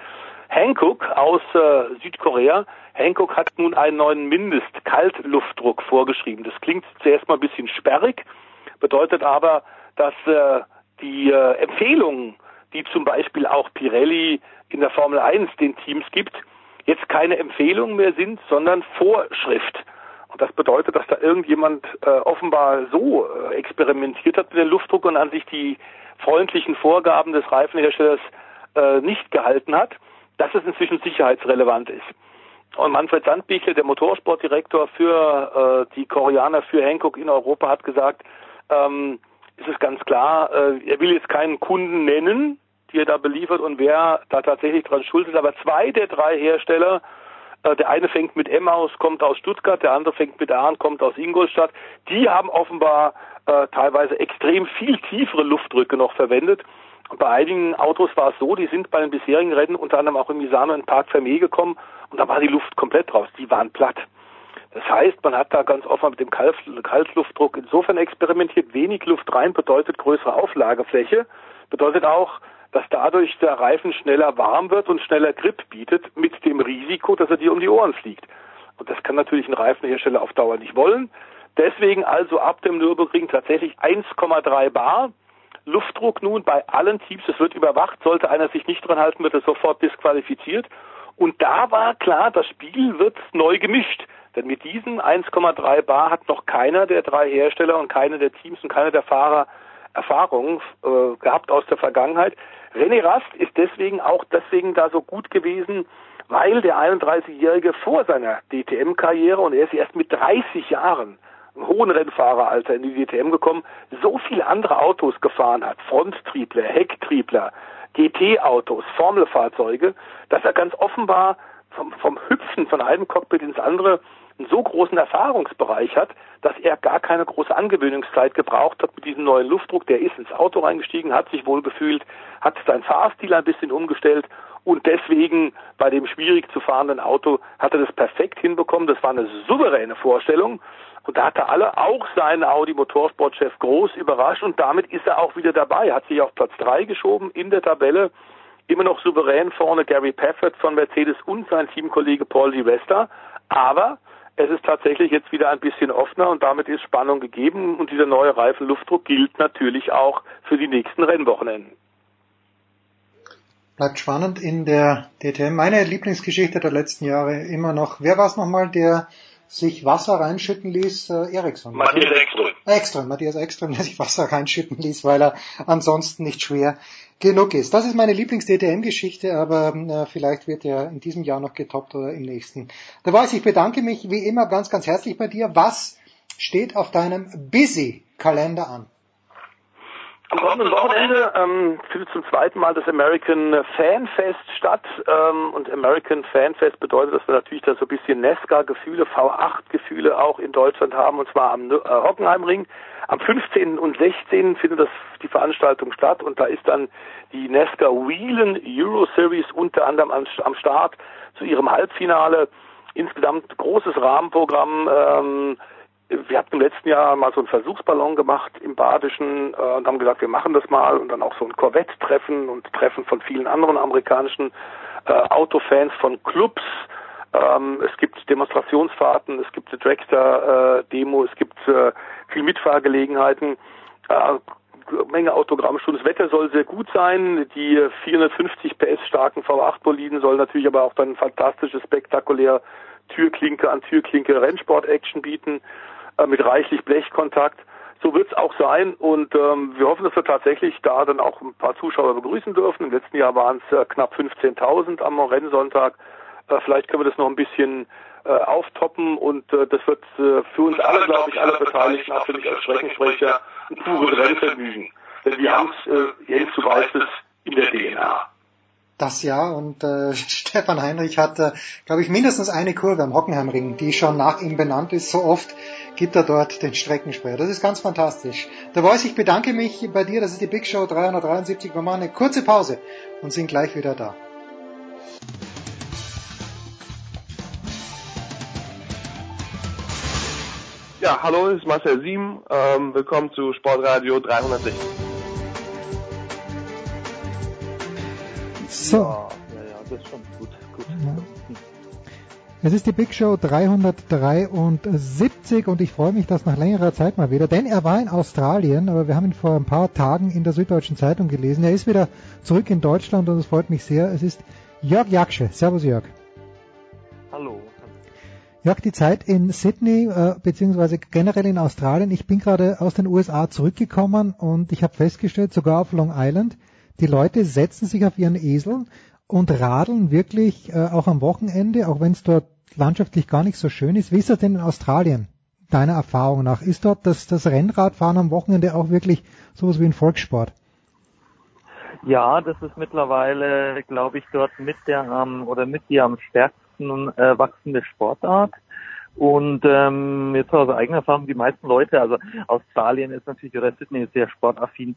Hankook aus äh, Südkorea, Hankook hat nun einen neuen Mindest-Kaltluftdruck vorgeschrieben. Das klingt zuerst mal ein bisschen sperrig, bedeutet aber, dass äh, die äh, Empfehlungen die zum Beispiel auch Pirelli in der Formel 1 den Teams gibt, jetzt keine Empfehlung mehr sind, sondern Vorschrift. Und das bedeutet, dass da irgendjemand äh, offenbar so äh, experimentiert hat mit dem Luftdruck und an sich die freundlichen Vorgaben des Reifenherstellers äh, nicht gehalten hat, dass es inzwischen sicherheitsrelevant ist. Und Manfred Sandbichler, der Motorsportdirektor für äh, die Koreaner für Hankook in Europa, hat gesagt, ähm, ist es ganz klar, äh, er will jetzt keinen Kunden nennen, er da beliefert und wer da tatsächlich dran schuld ist, aber zwei der drei Hersteller, äh, der eine fängt mit M aus, kommt aus Stuttgart, der andere fängt mit A an, kommt aus Ingolstadt, die haben offenbar äh, teilweise extrem viel tiefere Luftdrücke noch verwendet. Bei einigen Autos war es so, die sind bei den bisherigen Rennen unter anderem auch im Misano in Park Fermé gekommen und da war die Luft komplett raus, die waren platt. Das heißt, man hat da ganz offen mit dem Kaltluftdruck insofern experimentiert. Wenig Luft rein bedeutet größere Auflagefläche, bedeutet auch, dass dadurch der Reifen schneller warm wird und schneller Grip bietet, mit dem Risiko, dass er dir um die Ohren fliegt. Und das kann natürlich ein Reifenhersteller auf Dauer nicht wollen. Deswegen also ab dem Nürburgring tatsächlich 1,3 Bar. Luftdruck nun bei allen Teams, es wird überwacht, sollte einer sich nicht dran halten, wird er sofort disqualifiziert. Und da war klar, das Spiel wird neu gemischt. Denn mit diesem 1,3 Bar hat noch keiner der drei Hersteller und keine der Teams und keiner der Fahrer Erfahrungen äh, gehabt aus der Vergangenheit. René Rast ist deswegen auch deswegen da so gut gewesen, weil der 31-Jährige vor seiner DTM-Karriere und er ist erst mit 30 Jahren im hohen Rennfahreralter in die DTM gekommen, so viele andere Autos gefahren hat, Fronttriebler, Hecktriebler, GT-Autos, Formelfahrzeuge, dass er ganz offenbar vom, vom Hüpfen von einem Cockpit ins andere einen so großen Erfahrungsbereich hat, dass er gar keine große Angewöhnungszeit gebraucht hat mit diesem neuen Luftdruck. Der ist ins Auto reingestiegen, hat sich wohl gefühlt, hat seinen Fahrstil ein bisschen umgestellt und deswegen bei dem schwierig zu fahrenden Auto hat er das perfekt hinbekommen. Das war eine souveräne Vorstellung. Und da hat er alle, auch seinen Audi Motorsportchef groß überrascht und damit ist er auch wieder dabei, hat sich auf Platz drei geschoben in der Tabelle, immer noch souverän vorne Gary Paffett von Mercedes und sein Teamkollege Paul Di Resta, aber es ist tatsächlich jetzt wieder ein bisschen offener und damit ist Spannung gegeben und dieser neue Reifenluftdruck gilt natürlich auch für die nächsten Rennwochenenden.
Bleibt spannend in der DTM. Meine Lieblingsgeschichte der letzten Jahre immer noch. Wer war es nochmal, der sich Wasser reinschütten ließ? Äh, Eriksson.
Matthias Ekström.
Ekström, Matthias Ekström, [laughs] der sich Wasser reinschütten ließ, weil er ansonsten nicht schwer genug ist. Das ist meine Lieblings-DTM-Geschichte, aber äh, vielleicht wird er in diesem Jahr noch getoppt oder im nächsten. Da weiß ich, bedanke mich wie immer ganz, ganz herzlich bei dir. Was steht auf deinem Busy-Kalender an?
Am kommenden Wochenende ähm, findet zum zweiten Mal das American Fan Fest statt. Ähm, und American Fan Fest bedeutet, dass wir natürlich da so ein bisschen Nesca-Gefühle, V8-Gefühle auch in Deutschland haben, und zwar am äh, Hockenheimring. Am 15. und 16. findet das, die Veranstaltung statt und da ist dann die Nesca Wheelen Euro Series unter anderem am, am Start zu ihrem Halbfinale. Insgesamt großes Rahmenprogramm. Ähm, wir hatten im letzten Jahr mal so einen Versuchsballon gemacht im Badischen äh, und haben gesagt, wir machen das mal und dann auch so ein Corvette-Treffen und Treffen von vielen anderen amerikanischen äh, Autofans von Clubs. Ähm, es gibt Demonstrationsfahrten, es gibt eine Dragster-Demo, äh, es gibt äh, viel Mitfahrgelegenheiten, äh, Menge Autogrammstunden. Das Wetter soll sehr gut sein. Die 450 PS starken V8-Boliden sollen natürlich aber auch dann fantastische, spektakulär Türklinke an Türklinke Rennsport-Action bieten äh, mit reichlich Blechkontakt. So wird es auch sein und ähm, wir hoffen, dass wir tatsächlich da dann auch ein paar Zuschauer begrüßen dürfen. Im letzten Jahr waren es äh, knapp 15.000 am Rennsonntag. Äh, vielleicht können wir das noch ein bisschen äh, auftoppen und äh, das wird äh, für uns alle, glaube ich, alle Beteiligten, auch für mich als Streckensprecher, ein pures Rennvergnügen. Denn wir haben es, äh, Jens, du weißt es, in der DNA
das Jahr und äh, [laughs] Stefan Heinrich hat, äh, glaube ich, mindestens eine Kurve am Hockenheimring, die schon nach ihm benannt ist. So oft gibt er dort den Streckensprecher. Das ist ganz fantastisch. Der Voice, ich bedanke mich bei dir. Das ist die Big Show 373. Wir machen eine kurze Pause und sind gleich wieder da.
Ja, hallo, ist Marcel Sieben. Ähm, willkommen zu Sportradio 360.
So.
Ja, ja, ja, das ist schon gut. gut. Ja.
Es ist die Big Show 373 und ich freue mich, dass nach längerer Zeit mal wieder, denn er war in Australien, aber wir haben ihn vor ein paar Tagen in der Süddeutschen Zeitung gelesen. Er ist wieder zurück in Deutschland und es freut mich sehr. Es ist Jörg Jaksche. Servus Jörg.
Hallo.
Jörg, die Zeit in Sydney äh, beziehungsweise generell in Australien. Ich bin gerade aus den USA zurückgekommen und ich habe festgestellt, sogar auf Long Island, die Leute setzen sich auf ihren Esel und radeln wirklich äh, auch am Wochenende, auch wenn es dort landschaftlich gar nicht so schön ist. Wie ist das denn in Australien, deiner Erfahrung nach? Ist dort das, das Rennradfahren am Wochenende auch wirklich sowas wie ein Volkssport?
Ja, das ist mittlerweile, glaube ich, dort mit der ähm, oder mit die am stärksten äh, wachsende Sportart. Und ähm, jetzt aus eigener Erfahrung, die meisten Leute, also Australien ist natürlich oder Sydney ist sehr sportaffin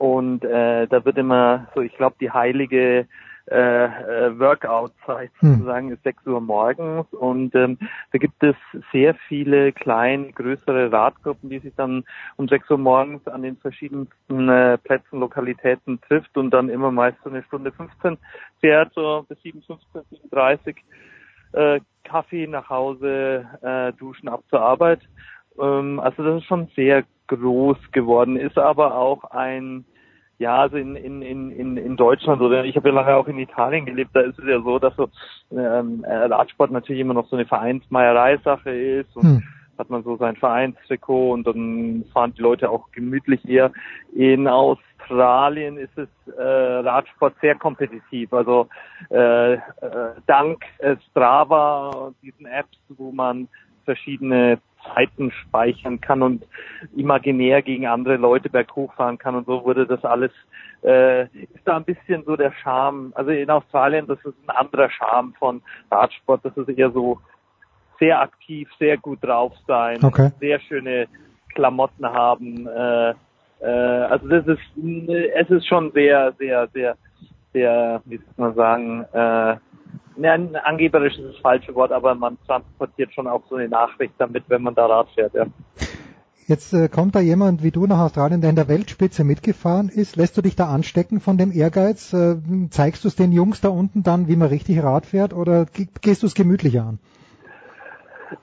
und äh, da wird immer so, ich glaube, die heilige äh, äh, Workout-Zeit hm. sozusagen ist 6 Uhr morgens und ähm, da gibt es sehr viele kleine, größere Radgruppen, die sich dann um 6 Uhr morgens an den verschiedensten äh, Plätzen, Lokalitäten trifft und dann immer meist so eine Stunde 15 fährt, so bis 7, 15, 37 äh, Kaffee nach Hause, äh, duschen ab zur Arbeit. Ähm, also das ist schon sehr groß geworden, ist aber auch ein ja, also in, in, in, in Deutschland oder ich habe ja lange auch in Italien gelebt, da ist es ja so, dass so ähm, äh, Radsport natürlich immer noch so eine Vereinsmeierei-Sache ist und hm. hat man so sein Vereinstrikot und dann fahren die Leute auch gemütlich eher. In Australien ist es äh, Radsport sehr kompetitiv. Also äh, äh, dank Strava, diesen Apps, wo man verschiedene Zeiten speichern kann und imaginär gegen andere Leute berghoch fahren kann und so wurde das alles, äh, ist da ein bisschen so der Charme. Also in Australien, das ist ein anderer Charme von Radsport, das ist eher so sehr aktiv, sehr gut drauf sein, okay. sehr schöne Klamotten haben. Äh, äh, also das ist, es ist schon sehr, sehr, sehr, sehr, wie soll man sagen, äh, ja, angeberisch ist das falsche Wort, aber man transportiert schon auch so eine Nachricht damit, wenn man da Rad fährt, ja.
Jetzt äh, kommt da jemand wie du nach Australien, der in der Weltspitze mitgefahren ist. Lässt du dich da anstecken von dem Ehrgeiz? Äh, zeigst du es den Jungs da unten dann, wie man richtig Rad fährt, oder gehst du es gemütlicher an?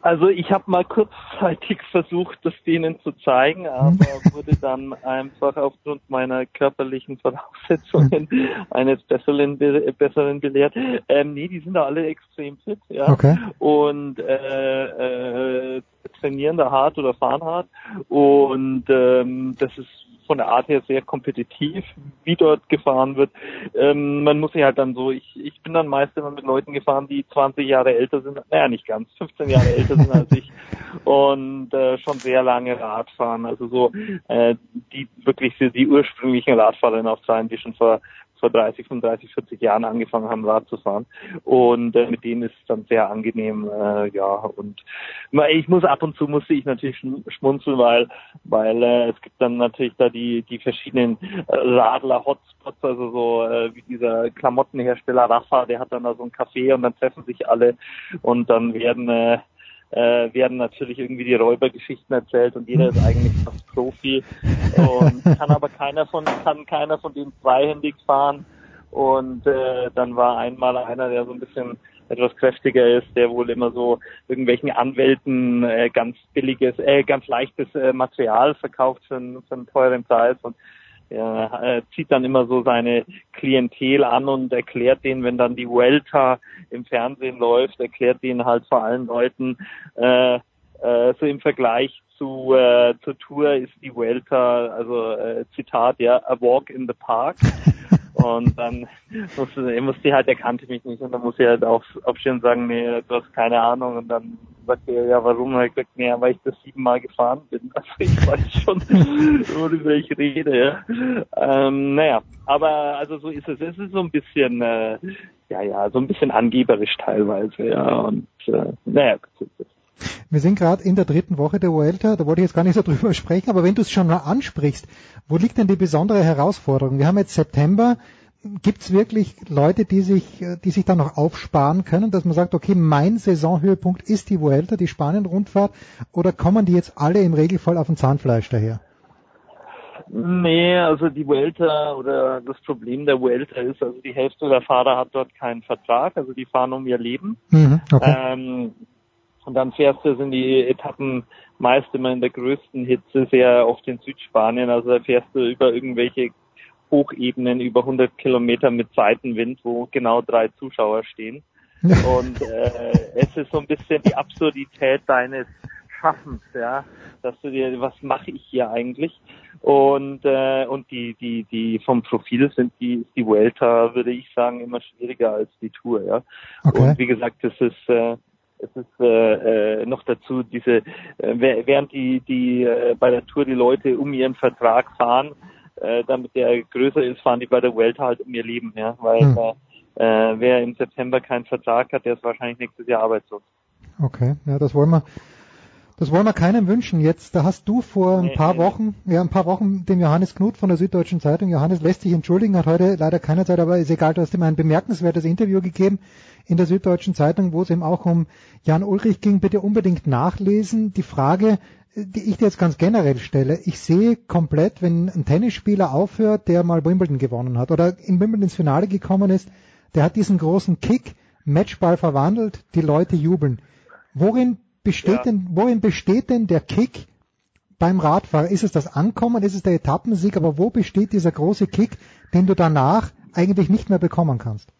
Also ich habe mal kurzzeitig [laughs] versucht, das denen zu zeigen, aber [laughs] wurde dann einfach aufgrund meiner körperlichen Voraussetzungen [laughs] eines Besseren, Besseren belehrt. Ähm, nee, die sind da alle extrem fit, ja. Okay. Und äh, äh, trainieren da hart oder fahren hart. Und ähm, das ist von der Art her sehr kompetitiv, wie dort gefahren wird. Ähm, man muss sich halt dann so, ich, ich bin dann meist immer mit Leuten gefahren, die 20 Jahre älter sind, naja nicht ganz, 15 Jahre älter sind als ich [laughs] und äh, schon sehr lange Rad fahren. Also so äh, die wirklich die ursprünglichen Radfahrer in Australien, die schon vor vor 30, 35, 40 Jahren angefangen haben, Rad zu fahren. Und äh, mit denen ist es dann sehr angenehm, äh, ja. Und ich muss ab und zu musste ich natürlich schmunzeln, weil weil äh, es gibt dann natürlich da die die verschiedenen äh, Radler-Hotspots, also so äh, wie dieser Klamottenhersteller Rafa, der hat dann da so ein Café und dann treffen sich alle und dann werden äh, äh, werden natürlich irgendwie die Räubergeschichten erzählt und jeder ist eigentlich fast Profi. Und kann aber keiner von kann keiner von denen freihändig fahren. Und äh, dann war einmal einer, der so ein bisschen etwas kräftiger ist, der wohl immer so irgendwelchen Anwälten äh, ganz billiges, äh, ganz leichtes äh, Material verkauft für einen, für einen teuren Preis. Und er äh, zieht dann immer so seine Klientel an und erklärt denen, wenn dann die Vuelta im Fernsehen läuft, erklärt denen halt vor allen Leuten, äh, äh, so im Vergleich zu äh, zur Tour ist die Vuelta, also äh, Zitat, ja, a walk in the park. [laughs] Und dann musste, er musste halt, er kannte mich nicht und dann muss er halt auf, aufstehen und sagen, nee, du hast keine Ahnung. Und dann sagt er, ja, warum? Und er gesagt, nee, weil ich das siebenmal gefahren bin. [laughs] Also ich weiß schon, worüber ich rede, ja. Ähm, naja, aber also so ist es. Es ist so ein bisschen, äh, ja, ja, so ein bisschen angeberisch teilweise, ja. Und äh, naja, so ist es.
Wir sind gerade in der dritten Woche der Vuelta, da wollte ich jetzt gar nicht so [laughs] drüber sprechen, aber wenn du es schon mal ansprichst, wo liegt denn die besondere Herausforderung? Wir haben jetzt September, gibt es wirklich Leute, die sich, die sich da noch aufsparen können, dass man sagt, okay, mein Saisonhöhepunkt ist die Vuelta, die Spanien-Rundfahrt, oder kommen die jetzt alle im Regelfall auf dem Zahnfleisch daher?
Nee, also die Vuelta oder das Problem der Vuelta ist, also die Hälfte der Fahrer hat dort keinen Vertrag, also die fahren um ihr Leben.
Mhm, okay.
Ähm, und dann fährst du, sind die Etappen meist immer in der größten Hitze sehr oft in Südspanien, also da fährst du über irgendwelche Hochebenen über 100 Kilometer mit Seitenwind, wo genau drei Zuschauer stehen. [laughs] Und äh, es ist so ein bisschen die Absurdität deines Schaffens, ja, dass du dir, was mache ich hier eigentlich? Und äh, und die die die vom Profil sind die die Vuelta, würde ich sagen, immer schwieriger als die Tour, ja.
Okay.
Und wie gesagt, es ist äh, es ist äh, äh, noch dazu diese äh, während die die äh, bei der Tour die Leute um ihren Vertrag fahren, äh, damit der größer ist, fahren die bei der Vuelta halt um ihr Leben, ja, weil
Hm.
äh, wer im September keinen Vertrag hat, der ist wahrscheinlich nächstes Jahr arbeitslos.
Okay, ja, das wollen wir, das wollen wir keinem wünschen. Jetzt, da hast du vor ein paar. Wochen, ja, ein paar Wochen dem Johannes Knut von der Süddeutschen Zeitung, Johannes lässt sich entschuldigen, hat heute leider keine Zeit, aber ist egal, du hast ihm ein bemerkenswertes Interview gegeben in der Süddeutschen Zeitung, wo es eben auch um Jan Ulrich ging. Bitte unbedingt nachlesen. Die Frage, die ich dir jetzt ganz generell stelle, ich sehe komplett, wenn ein Tennisspieler aufhört, der mal Wimbledon gewonnen hat oder in Wimbledon ins Finale gekommen ist, der hat diesen großen Kick, Matchball verwandelt, die Leute jubeln. Worin besteht
Ja.
denn, worin besteht denn der Kick beim Radfahrer? Ist es das Ankommen, ist es der Etappensieg, aber wo besteht dieser große Kick, den du danach eigentlich nicht mehr bekommen kannst?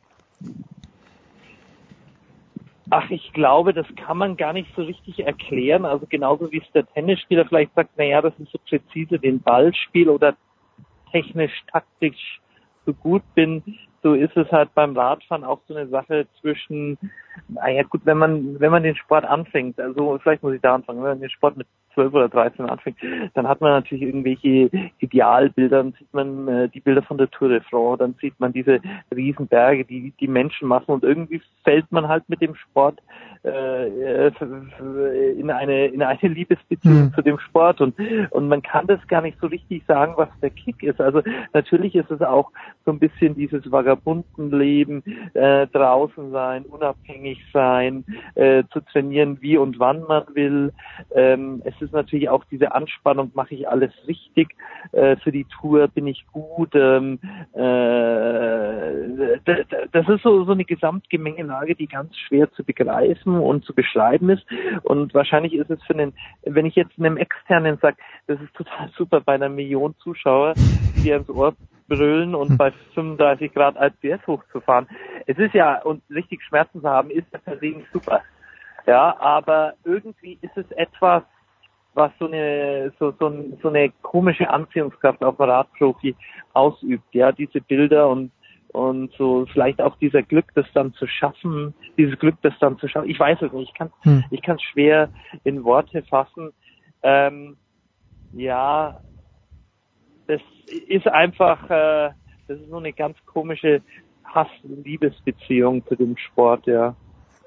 Ach, ich glaube, das kann man gar nicht so richtig erklären. Also genauso wie es der Tennisspieler vielleicht sagt, na ja, das ist so präzise den Ball spiel oder technisch, taktisch so gut bin, so ist es halt beim Radfahren auch so eine Sache zwischen, naja gut, wenn man, wenn man den Sport anfängt, also vielleicht muss ich da anfangen, wenn man den Sport mit 12 oder 13 anfängt, dann hat man natürlich irgendwelche Idealbilder, dann sieht man äh, die Bilder von der Tour de France, dann sieht man diese Riesenberge, die, die Menschenmassen und irgendwie fällt man halt mit dem Sport äh, äh, in eine in eine Liebesbeziehung
Mhm.
zu dem Sport und und man kann das gar nicht so richtig sagen, was der Kick ist. Also natürlich ist es auch so ein bisschen dieses Vagabundenleben, äh, draußen sein, unabhängig sein, äh, zu trainieren, wie und wann man will. Ähm, es ist natürlich auch diese Anspannung, mache ich alles richtig äh, für die Tour, bin ich gut. Ähm, äh, das ist so, so eine Gesamtgemengelage, die ganz schwer zu begreifen und zu beschreiben ist. Und wahrscheinlich ist es für einen, wenn ich jetzt einem Externen sage, das ist total super bei einer Million Zuschauer, die dir ins Ohr brüllen und bei 35 Grad IPS hochzufahren. Es ist ja, und richtig Schmerzen zu haben, ist ja per se super. Ja, aber irgendwie ist es etwas, was so eine so, so, so eine komische Anziehungskraft auf einen Radprofi ausübt, ja, diese Bilder und und so vielleicht auch dieser Glück, das dann zu schaffen, dieses Glück, das dann zu schaffen. Ich weiß es nicht, ich kann
Hm.
ich kann es schwer in Worte fassen. Ähm, ja, das ist einfach, äh, das ist so eine ganz komische Hass-Liebesbeziehung zu dem Sport, ja.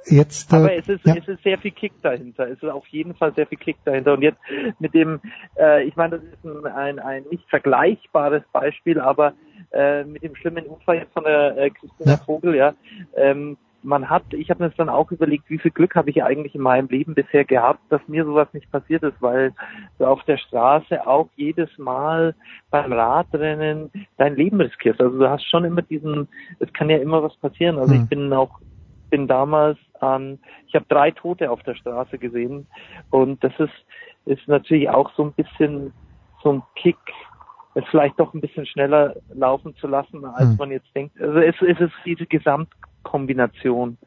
Jetzt, äh,
Aber es ist,
ja.
es ist sehr viel Kick dahinter. Es ist auf jeden Fall sehr viel Kick dahinter. Und jetzt mit dem, äh, ich meine, das ist ein, ein, ein nicht vergleichbares Beispiel, aber äh, mit dem schlimmen Unfall jetzt von der äh, Christina
Ja.
Vogel, ja, ähm, man hat, ich habe mir das dann auch überlegt, wie viel Glück habe ich eigentlich in meinem Leben bisher gehabt, dass mir sowas nicht passiert ist, weil du auf der Straße auch jedes Mal beim Radrennen dein Leben riskierst. Also du hast schon immer diesen, es kann ja immer was passieren. Also
Hm.
ich bin auch bin damals an, ich habe drei Tote auf der Straße gesehen und das ist ist natürlich auch so ein bisschen so ein Kick, es vielleicht doch ein bisschen schneller laufen zu lassen, als
Hm.
man jetzt denkt. Also es, es ist diese Gesamtkombination,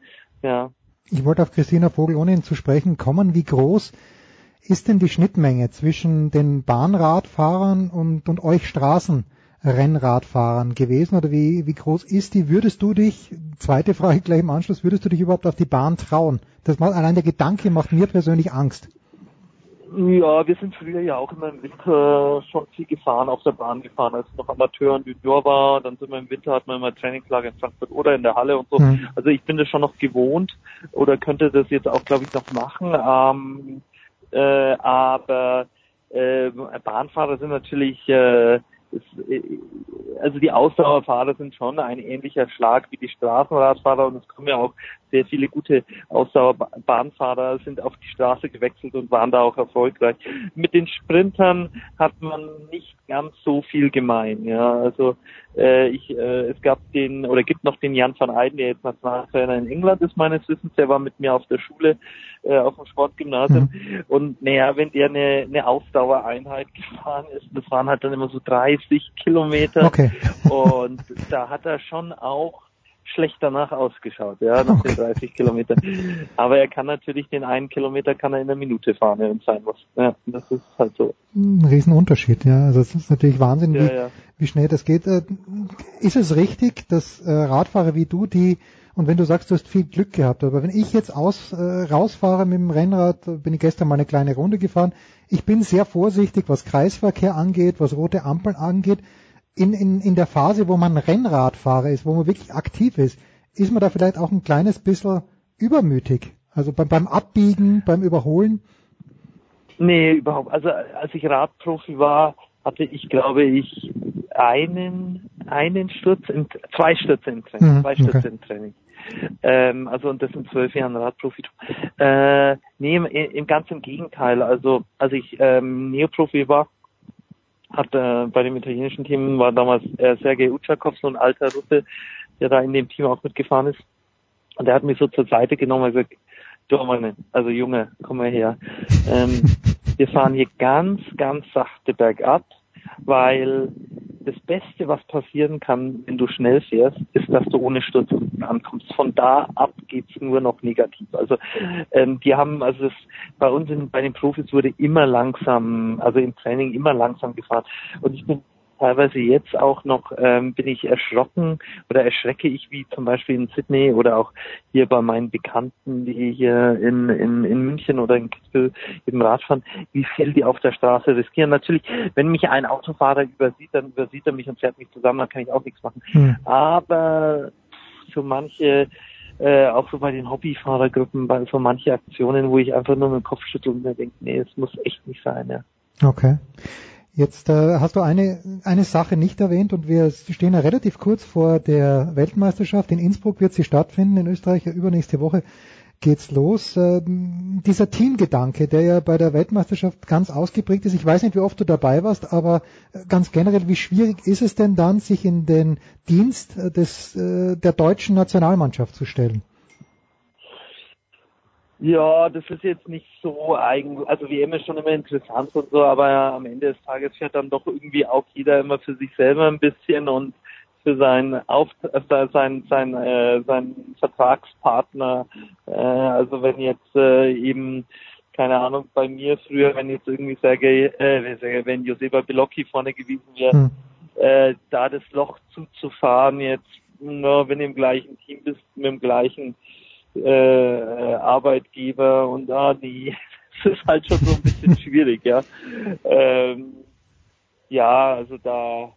ja.
Ich wollte auf Christina Vogel ohnehin zu sprechen kommen. Wie groß ist denn die Schnittmenge zwischen den Bahnradfahrern und, und euch Straßenrennradfahrern gewesen? Oder wie, wie groß ist die? Würdest du dich, zweite Frage gleich im Anschluss, würdest du dich überhaupt auf die Bahn trauen? Das macht, allein der Gedanke macht mir persönlich Angst.
Ja, wir sind früher ja auch immer im Winter schon viel gefahren, auf der Bahn gefahren, als noch Amateur und Junior war. Dann sind wir im Winter, hatten wir immer Trainingslager in Frankfurt oder in der Halle und so.
Mhm.
Also ich bin das schon noch gewohnt oder könnte das jetzt auch, glaube ich, noch machen. Ähm, äh, aber äh, Bahnfahrer sind natürlich äh, also die Ausdauerfahrer sind schon ein ähnlicher Schlag wie die Straßenradfahrer und es kommen ja auch sehr viele gute Ausdauerbahnfahrer sind auf die Straße gewechselt und waren da auch erfolgreich. Mit den Sprintern hat man nicht ganz so viel gemein. Ja, also äh, ich, äh, es gab den oder gibt noch den Jan van Eyden, der jetzt Nationaltrainer in England ist meines Wissens. Der war mit mir auf der Schule äh, auf dem Sportgymnasium mhm. und naja, wenn der eine, eine Ausdauereinheit gefahren ist, das waren halt dann immer so 30 Kilometer
okay.
und da hat er schon auch schlecht danach ausgeschaut, ja, nach den 30 Kilometern. Aber er kann natürlich den einen Kilometer kann er in einer Minute fahren, wenn es sein muss. Ja, das ist halt so.
Ein Riesenunterschied, ja. Also es ist natürlich Wahnsinn,
Ja,
wie,
ja.
wie schnell das geht. Äh, Ist es richtig, dass äh, Radfahrer wie du, die und wenn du sagst, du hast viel Glück gehabt, aber wenn ich jetzt aus, äh, rausfahre mit dem Rennrad, bin ich gestern mal eine kleine Runde gefahren, ich bin sehr vorsichtig, was Kreisverkehr angeht, was rote Ampeln angeht. In, in, in der Phase, wo man Rennradfahrer ist, wo man wirklich aktiv ist, ist man da vielleicht auch ein kleines bisschen übermütig. Also beim, beim Abbiegen, beim Überholen.
Nee, überhaupt. Also als ich Radprofi war, hatte ich, glaube ich, einen, einen Sturz, im, zwei Stürze im Training,
Mhm,
zwei Stürze
okay.
im Training. Ähm, also und das in zwölf Jahren Radprofi. Äh, nee, im, im ganz Gegenteil. Also als ich ähm, Neoprofi war, hat äh, bei dem italienischen Team war damals äh, Sergei Utschakov, so ein alter Russe, der da in dem Team auch mitgefahren ist. Und der hat mich so zur Seite genommen und gesagt, du meine, also Junge, komm mal her. Ähm, wir fahren hier ganz, ganz sachte bergab, weil das Beste, was passieren kann, wenn du schnell fährst, ist, dass du ohne Sturz unten ankommst. Von da ab geht's nur noch negativ. Also ähm, die haben, also es, bei uns in, bei den Profis wurde immer langsam, also im Training immer langsam gefahren. Und ich bin teilweise jetzt auch noch ähm, bin ich erschrocken oder erschrecke ich wie zum Beispiel in Sydney oder auch hier bei meinen Bekannten, die hier in, in, in München oder in Kitzbühel eben Radfahren, wie viel die auf der Straße riskieren. Natürlich, wenn mich ein Autofahrer übersieht, dann übersieht er mich und fährt mich zusammen, dann kann ich auch nichts machen.
Hm.
Aber so manche äh, auch so bei den Hobbyfahrergruppen, bei so manche Aktionen, wo ich einfach nur mit dem Kopf schüttel und mir denke, nee, es muss echt nicht sein, ja.
Okay. Jetzt äh, hast du eine, eine Sache nicht erwähnt und wir stehen ja relativ kurz vor der Weltmeisterschaft. In Innsbruck wird sie stattfinden, in Österreich. Übernächste Woche geht's los. Ähm, dieser Teamgedanke, der ja bei der Weltmeisterschaft ganz ausgeprägt ist. Ich weiß nicht, wie oft du dabei warst, aber äh, ganz generell, wie schwierig ist es denn dann, sich in den Dienst äh, des, äh, der deutschen Nationalmannschaft zu stellen?
Ja, das ist jetzt nicht so eigen, also WM ist schon immer interessant und so, aber am Ende des Tages fährt dann doch irgendwie auch jeder immer für sich selber ein bisschen und für seinen Auf äh, sein sein äh, sein Vertragspartner. Äh, also wenn jetzt äh, eben keine Ahnung bei mir früher, wenn jetzt irgendwie Sergei, äh, wenn Joseba Belocchi vorne gewesen wäre,
Hm.
äh, da das Loch zuzufahren jetzt, na, wenn du im gleichen Team bist, mit dem gleichen äh, Arbeitgeber und ah, nee, [laughs] das ist halt schon so ein bisschen [laughs] schwierig, ja. Ähm, ja, also da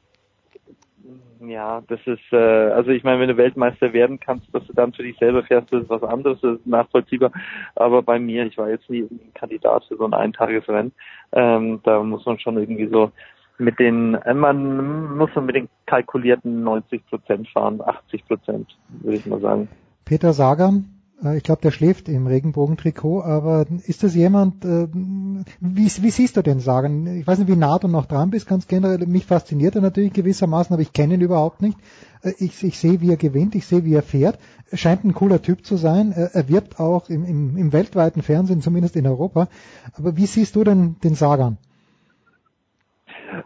ja, das ist, äh, also ich meine, wenn du Weltmeister werden kannst, dass du dann für dich selber fährst, das ist was anderes, das ist nachvollziehbar. Aber bei mir, ich war jetzt nie ein Kandidat für so ein Eintagesrennen. Ähm, da muss man schon irgendwie so mit den, man muss so mit den kalkulierten 90 Prozent fahren, 80 Prozent, würde ich mal sagen.
Peter Sagan, äh, ich glaube, der schläft im Regenbogentrikot, aber ist das jemand, äh, wie, wie siehst du den Sagan? Ich weiß nicht, wie nah du noch dran bist, ganz generell. Mich fasziniert er natürlich gewissermaßen, aber ich kenne ihn überhaupt nicht. Äh, Ich, ich sehe, wie er gewinnt, ich sehe, wie er fährt. Scheint ein cooler Typ zu sein. Er, er wirbt auch im, im, im weltweiten Fernsehen, zumindest in Europa. Aber wie siehst du denn den Sagan?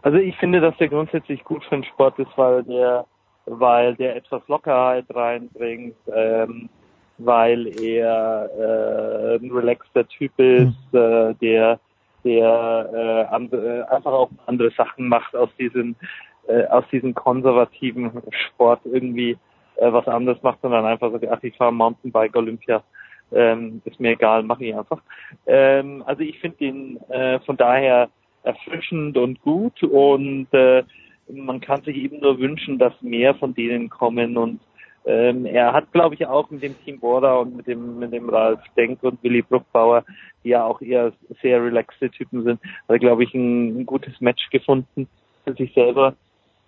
Also ich finde, dass der grundsätzlich gut für den Sport ist, weil der, weil der etwas Lockerheit reinbringt, ähm, weil er äh, ein relaxter Typ ist, äh, der, der äh, andere, einfach auch andere Sachen macht aus diesem, äh, aus diesem konservativen Sport irgendwie äh, was anderes macht, sondern einfach sagt, ach, ich fahre Mountainbike Olympia. Ähm, ist mir egal, mache ich einfach. Ähm, also ich finde ihn äh, von daher erfrischend und gut und äh, man kann sich eben nur wünschen, dass mehr von denen kommen und ähm, er hat, glaube ich, auch mit dem Team Bora und mit dem mit dem Ralf Denk und Willy Bruckbauer, die ja auch eher sehr relaxte Typen sind, hat er, glaube ich, ein, ein gutes Match gefunden für sich selber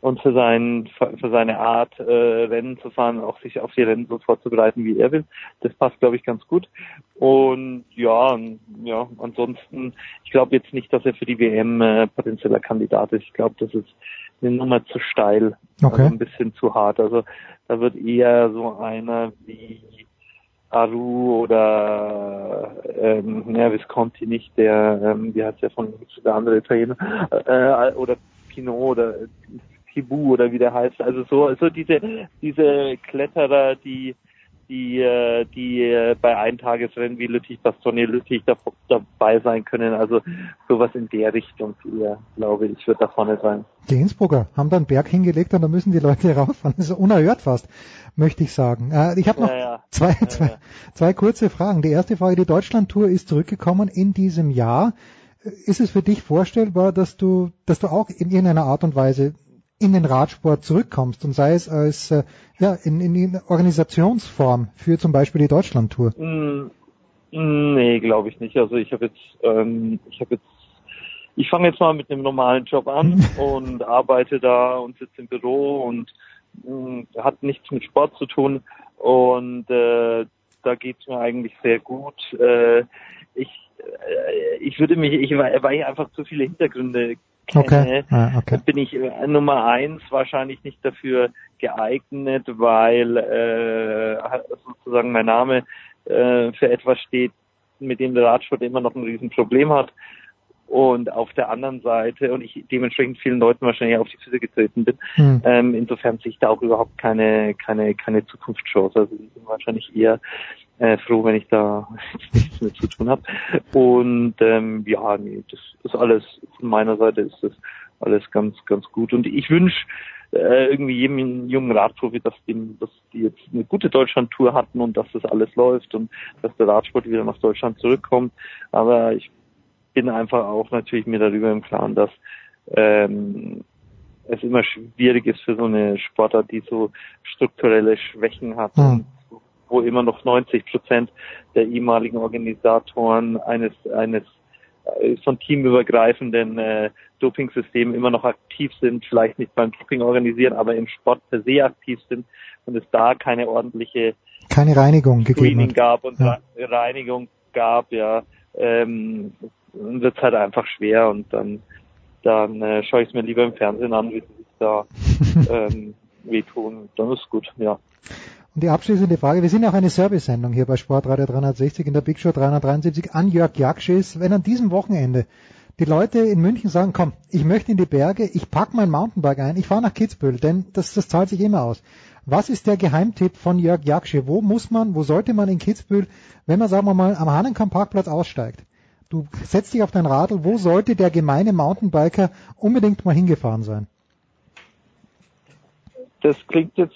und für sein für seine Art äh, Rennen zu fahren, auch sich auf die Rennen so vorzubereiten, wie er will. Das passt, glaube ich, ganz gut. Und ja, ja, ansonsten, ich glaube jetzt nicht, dass er für die WM äh, potenzieller Kandidat ist. Ich glaube, das ist eine Nummer zu steil,
okay.
also ein bisschen zu hart. Also da wird eher so einer wie Aru oder ähm, ja, Visconti nicht, der, ähm, wie heißt der von der andere Italiener, äh, oder Pinot oder Thibaut oder wie der heißt. Also so, so diese, diese Kletterer, die, die, äh, die äh, bei Eintagesrennen wie Lüttich, Bastogne, Lüttich dabei sein können. Also sowas in der Richtung eher, glaube ich, wird da vorne sein.
Die Innsbrucker haben da einen Berg hingelegt und da müssen die Leute [laughs] rauffahren. Das ist unerhört fast, möchte ich sagen. Äh, ich habe noch
Ja, ja.
Zwei, zwei,
ja.
zwei kurze Fragen. Die erste Frage, die Deutschland-Tour ist zurückgekommen in diesem Jahr. Ist es für dich vorstellbar, dass du, dass du auch in irgendeiner Art und Weise in den Radsport zurückkommst und sei es als äh, ja in, in, Organisationsform für zum Beispiel die Deutschland-Tour?
Mm, Nee, glaube ich nicht. Also ich habe jetzt, ähm, ich habe jetzt, ich fange jetzt mal mit einem normalen Job an [laughs] und arbeite da und sitze im Büro und mh, hat nichts mit Sport zu tun und äh, da geht's mir eigentlich sehr gut. Äh, ich, äh, ich würde mich, ich weil ich einfach zu viele Hintergründe kenne,
Okay. Ah, okay.
bin ich äh, Nummer eins wahrscheinlich nicht dafür geeignet, weil äh, sozusagen mein Name äh, für etwas steht, mit dem der Radsport immer noch ein Riesenproblem hat. Und auf der anderen Seite, und ich dementsprechend vielen Leuten wahrscheinlich auf die Füße getreten bin,
Hm.
ähm, insofern sehe ich da auch überhaupt keine, keine, keine Zukunftschance. Also ich bin wahrscheinlich eher äh, froh, wenn ich da [laughs] nichts mehr zu tun habe. Und ähm, ja, nee, das ist alles, von meiner Seite ist das alles ganz, ganz gut. Und ich wünsche äh, irgendwie jedem jungen Radprofi, dass, dem, dass die jetzt eine gute Deutschland-Tour hatten und dass das alles läuft und dass der Radsport wieder nach Deutschland zurückkommt. Aber ich bin einfach auch natürlich mir darüber im Klaren, dass ähm, es immer schwierig ist für so eine Sportart, die so strukturelle Schwächen hat
Hm.
und wo immer noch 90 Prozent der ehemaligen Organisatoren eines eines äh, von teamübergreifenden äh, Dopingsystemen immer noch aktiv sind, vielleicht nicht beim Doping organisieren, aber im Sport per se aktiv sind und es da keine ordentliche
Keine Reinigung gegeben
Screening
hat.
gab und
Ja.
Re- Reinigung gab, ja, ähm, wird halt einfach schwer und dann dann äh, schaue ich es mir lieber im Fernsehen an, wie sie sich da [laughs] ähm, wehtun. Dann ist gut, ja.
Und die abschließende Frage, wir sind ja auch eine Service-Sendung hier bei Sportradio 360 in der Big Show 373 an Jörg Jakschis. Wenn an diesem Wochenende die Leute in München sagen, komm, ich möchte in die Berge, ich pack mein Mountainbike ein, ich fahre nach Kitzbühel, denn das, das zahlt sich immer aus. Was ist der Geheimtipp von Jörg Jakschi? Wo muss man, wo sollte man in Kitzbühel, wenn man, sagen wir mal, am Hahnenkamp Parkplatz aussteigt? Du setzt dich auf dein Radl, wo sollte der gemeine Mountainbiker unbedingt mal hingefahren sein?
Das klingt jetzt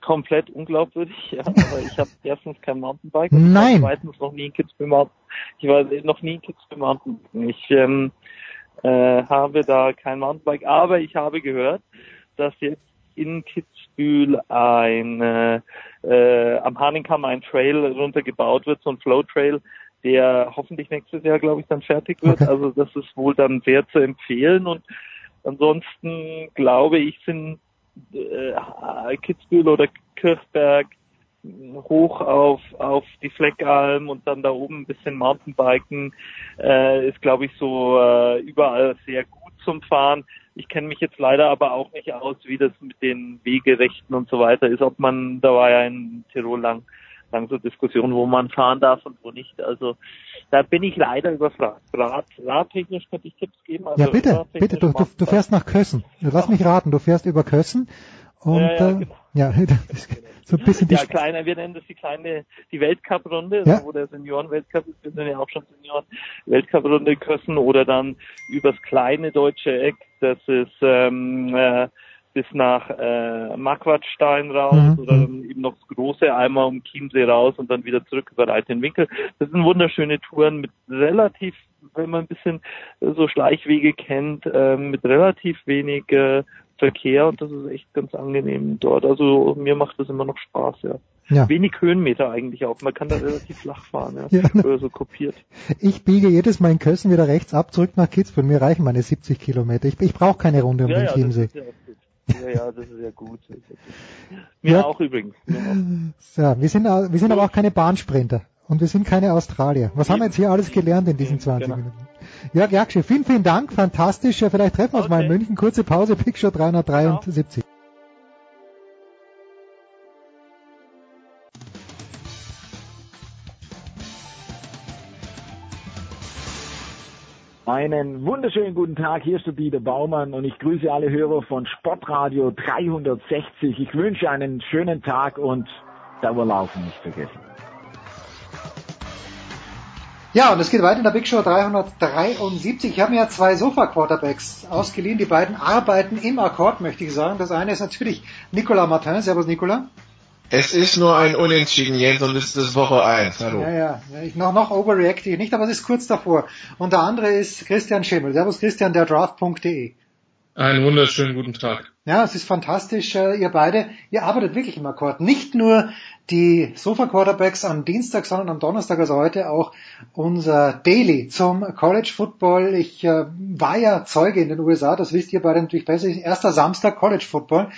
komplett unglaubwürdig, ja, aber ich habe [laughs] erstens kein Mountainbike und
Nein.
ich war zweitens noch nie in Kitzbühel Mountain. Ich war noch nie in Kitzbühel Mountain. Ich ähm, äh, habe da kein Mountainbike, aber ich habe gehört, dass jetzt in Kitzbühel ein äh, äh, am Hahnenkamm ein Trail runtergebaut wird, so ein Flow Trail, der hoffentlich nächstes Jahr, glaube ich, dann fertig wird. [laughs] Also das ist wohl dann sehr zu empfehlen und ansonsten glaube ich, sind äh, Kitzbühel oder Kirchberg hoch auf auf die Fleckalm und dann da oben ein bisschen Mountainbiken äh, ist glaube ich so äh, überall sehr gut zum Fahren. Ich kenne mich jetzt leider aber auch nicht aus, wie das mit den Wegerechten und so weiter ist, ob man da war ja in Tirol lang lang so Diskussionen, wo man fahren darf und wo nicht. Also da bin ich leider überfragt. Rad, radtechnisch könnte ich Tipps geben. Also
Ja, bitte, bitte, du, du, du fährst nach Kössen. Lass mich raten, du fährst über Kössen und
Ja, ja,
äh,
genau.
ja, [laughs] das, so ein bisschen die
ja, kleiner, wir nennen das die kleine, die Weltcup-Runde,
Ja.
wo der Senioren-Weltcup ist, wir sind ja auch schon Senioren-Weltcup-Runde Kössen oder dann übers kleine deutsche Eck, das ist ähm, äh, bis nach äh, Marquardstein raus
Mhm,
oder dann eben noch das große einmal um Chiemsee raus und dann wieder zurück über Reitenwinkel. Das sind wunderschöne Touren mit relativ, wenn man ein bisschen äh, so Schleichwege kennt, ähm, mit relativ wenig äh, Verkehr und das ist echt ganz angenehm dort. Also mir macht das immer noch Spaß, ja.
Ja.
Wenig Höhenmeter eigentlich auch. Man kann da relativ flach fahren, ja. [laughs]
Ja.
Oder so kopiert.
Ich biege jedes Mal in Kössen wieder rechts ab, zurück nach Kitzbühel. Mir reichen meine 70 Kilometer. Ich, ich brauche keine Runde um
ja,
den
ja, das
Chiemsee.
ist ja. Ja, ja, das ist ja gut. Ist ja ja. auch übrigens.
So, wir sind, wir sind aber auch keine Bahnsprinter. Und wir sind keine Australier. Was haben wir jetzt hier alles gelernt in diesen 20 genau. Minuten? Jörg Jaksche, vielen, vielen Dank. Fantastisch. Vielleicht treffen wir uns okay. mal in München. Kurze Pause. Picture 373. Genau.
Einen wunderschönen guten Tag, hier ist der Dieter Baumann und ich grüße alle Hörer von Sportradio 360. Ich wünsche einen schönen Tag und Dauerlaufen nicht vergessen.
Ja, und es geht weiter in der Big Show 373. Ich habe mir ja zwei Sofa-Quarterbacks ausgeliehen. Die beiden arbeiten im Akkord, möchte ich sagen. Das eine ist natürlich Nicolas Martin. Servus, Nicolas.
Es ist nur ein Unentschieden, Jens, und es ist Woche 1. Hallo.
Ja, ja, ich, noch, noch overreacte ich nicht, aber es ist kurz davor. Und der andere ist Christian Schimmel. Servus Christian, der Draft.de.
Einen wunderschönen guten Tag.
Ja, es ist fantastisch, äh, ihr beide, ihr arbeitet wirklich im Akkord. Nicht nur die Sofa Quarterbacks am Dienstag, sondern am Donnerstag, also heute auch unser Daily zum College Football. Ich äh, war ja Zeuge in den USA, das wisst ihr beide natürlich besser. Erster Samstag College Football.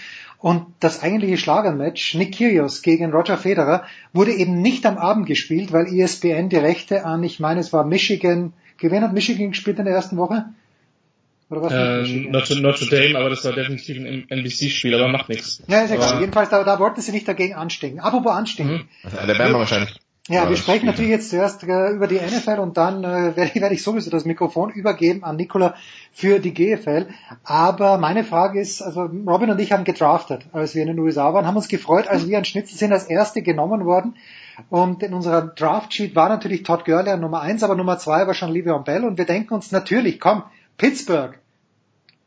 Und das eigentliche Schlagermatch, Nick Kyrgios gegen Roger Federer, wurde eben nicht am Abend gespielt, weil ESPN die Rechte an, ich meine, es war Michigan, gewinnt hat Michigan gespielt in der ersten Woche?
Oder was ähm, Notre, Notre Dame, aber das war definitiv ein NBC-Spiel, aber macht nichts.
Ja, ist egal. Jedenfalls, da, da wollten sie nicht dagegen anstinken. Apropos anstinken. Mhm.
Also Alabama wahrscheinlich.
Ja, wir sprechen natürlich jetzt zuerst äh, über die NFL und dann äh, [laughs] werde, ich, werde ich sowieso das Mikrofon übergeben an Nicola für die GFL. Aber meine Frage ist, also Robin und ich haben gedraftet, als wir in den USA waren, haben uns gefreut, als wir an Schnitzel sind, als erste genommen worden. Und in unserer Draft-Sheet war natürlich Todd Gurley an Nummer eins, aber Nummer zwei war schon Le'Veon Bell. Und wir denken uns natürlich, komm, Pittsburgh,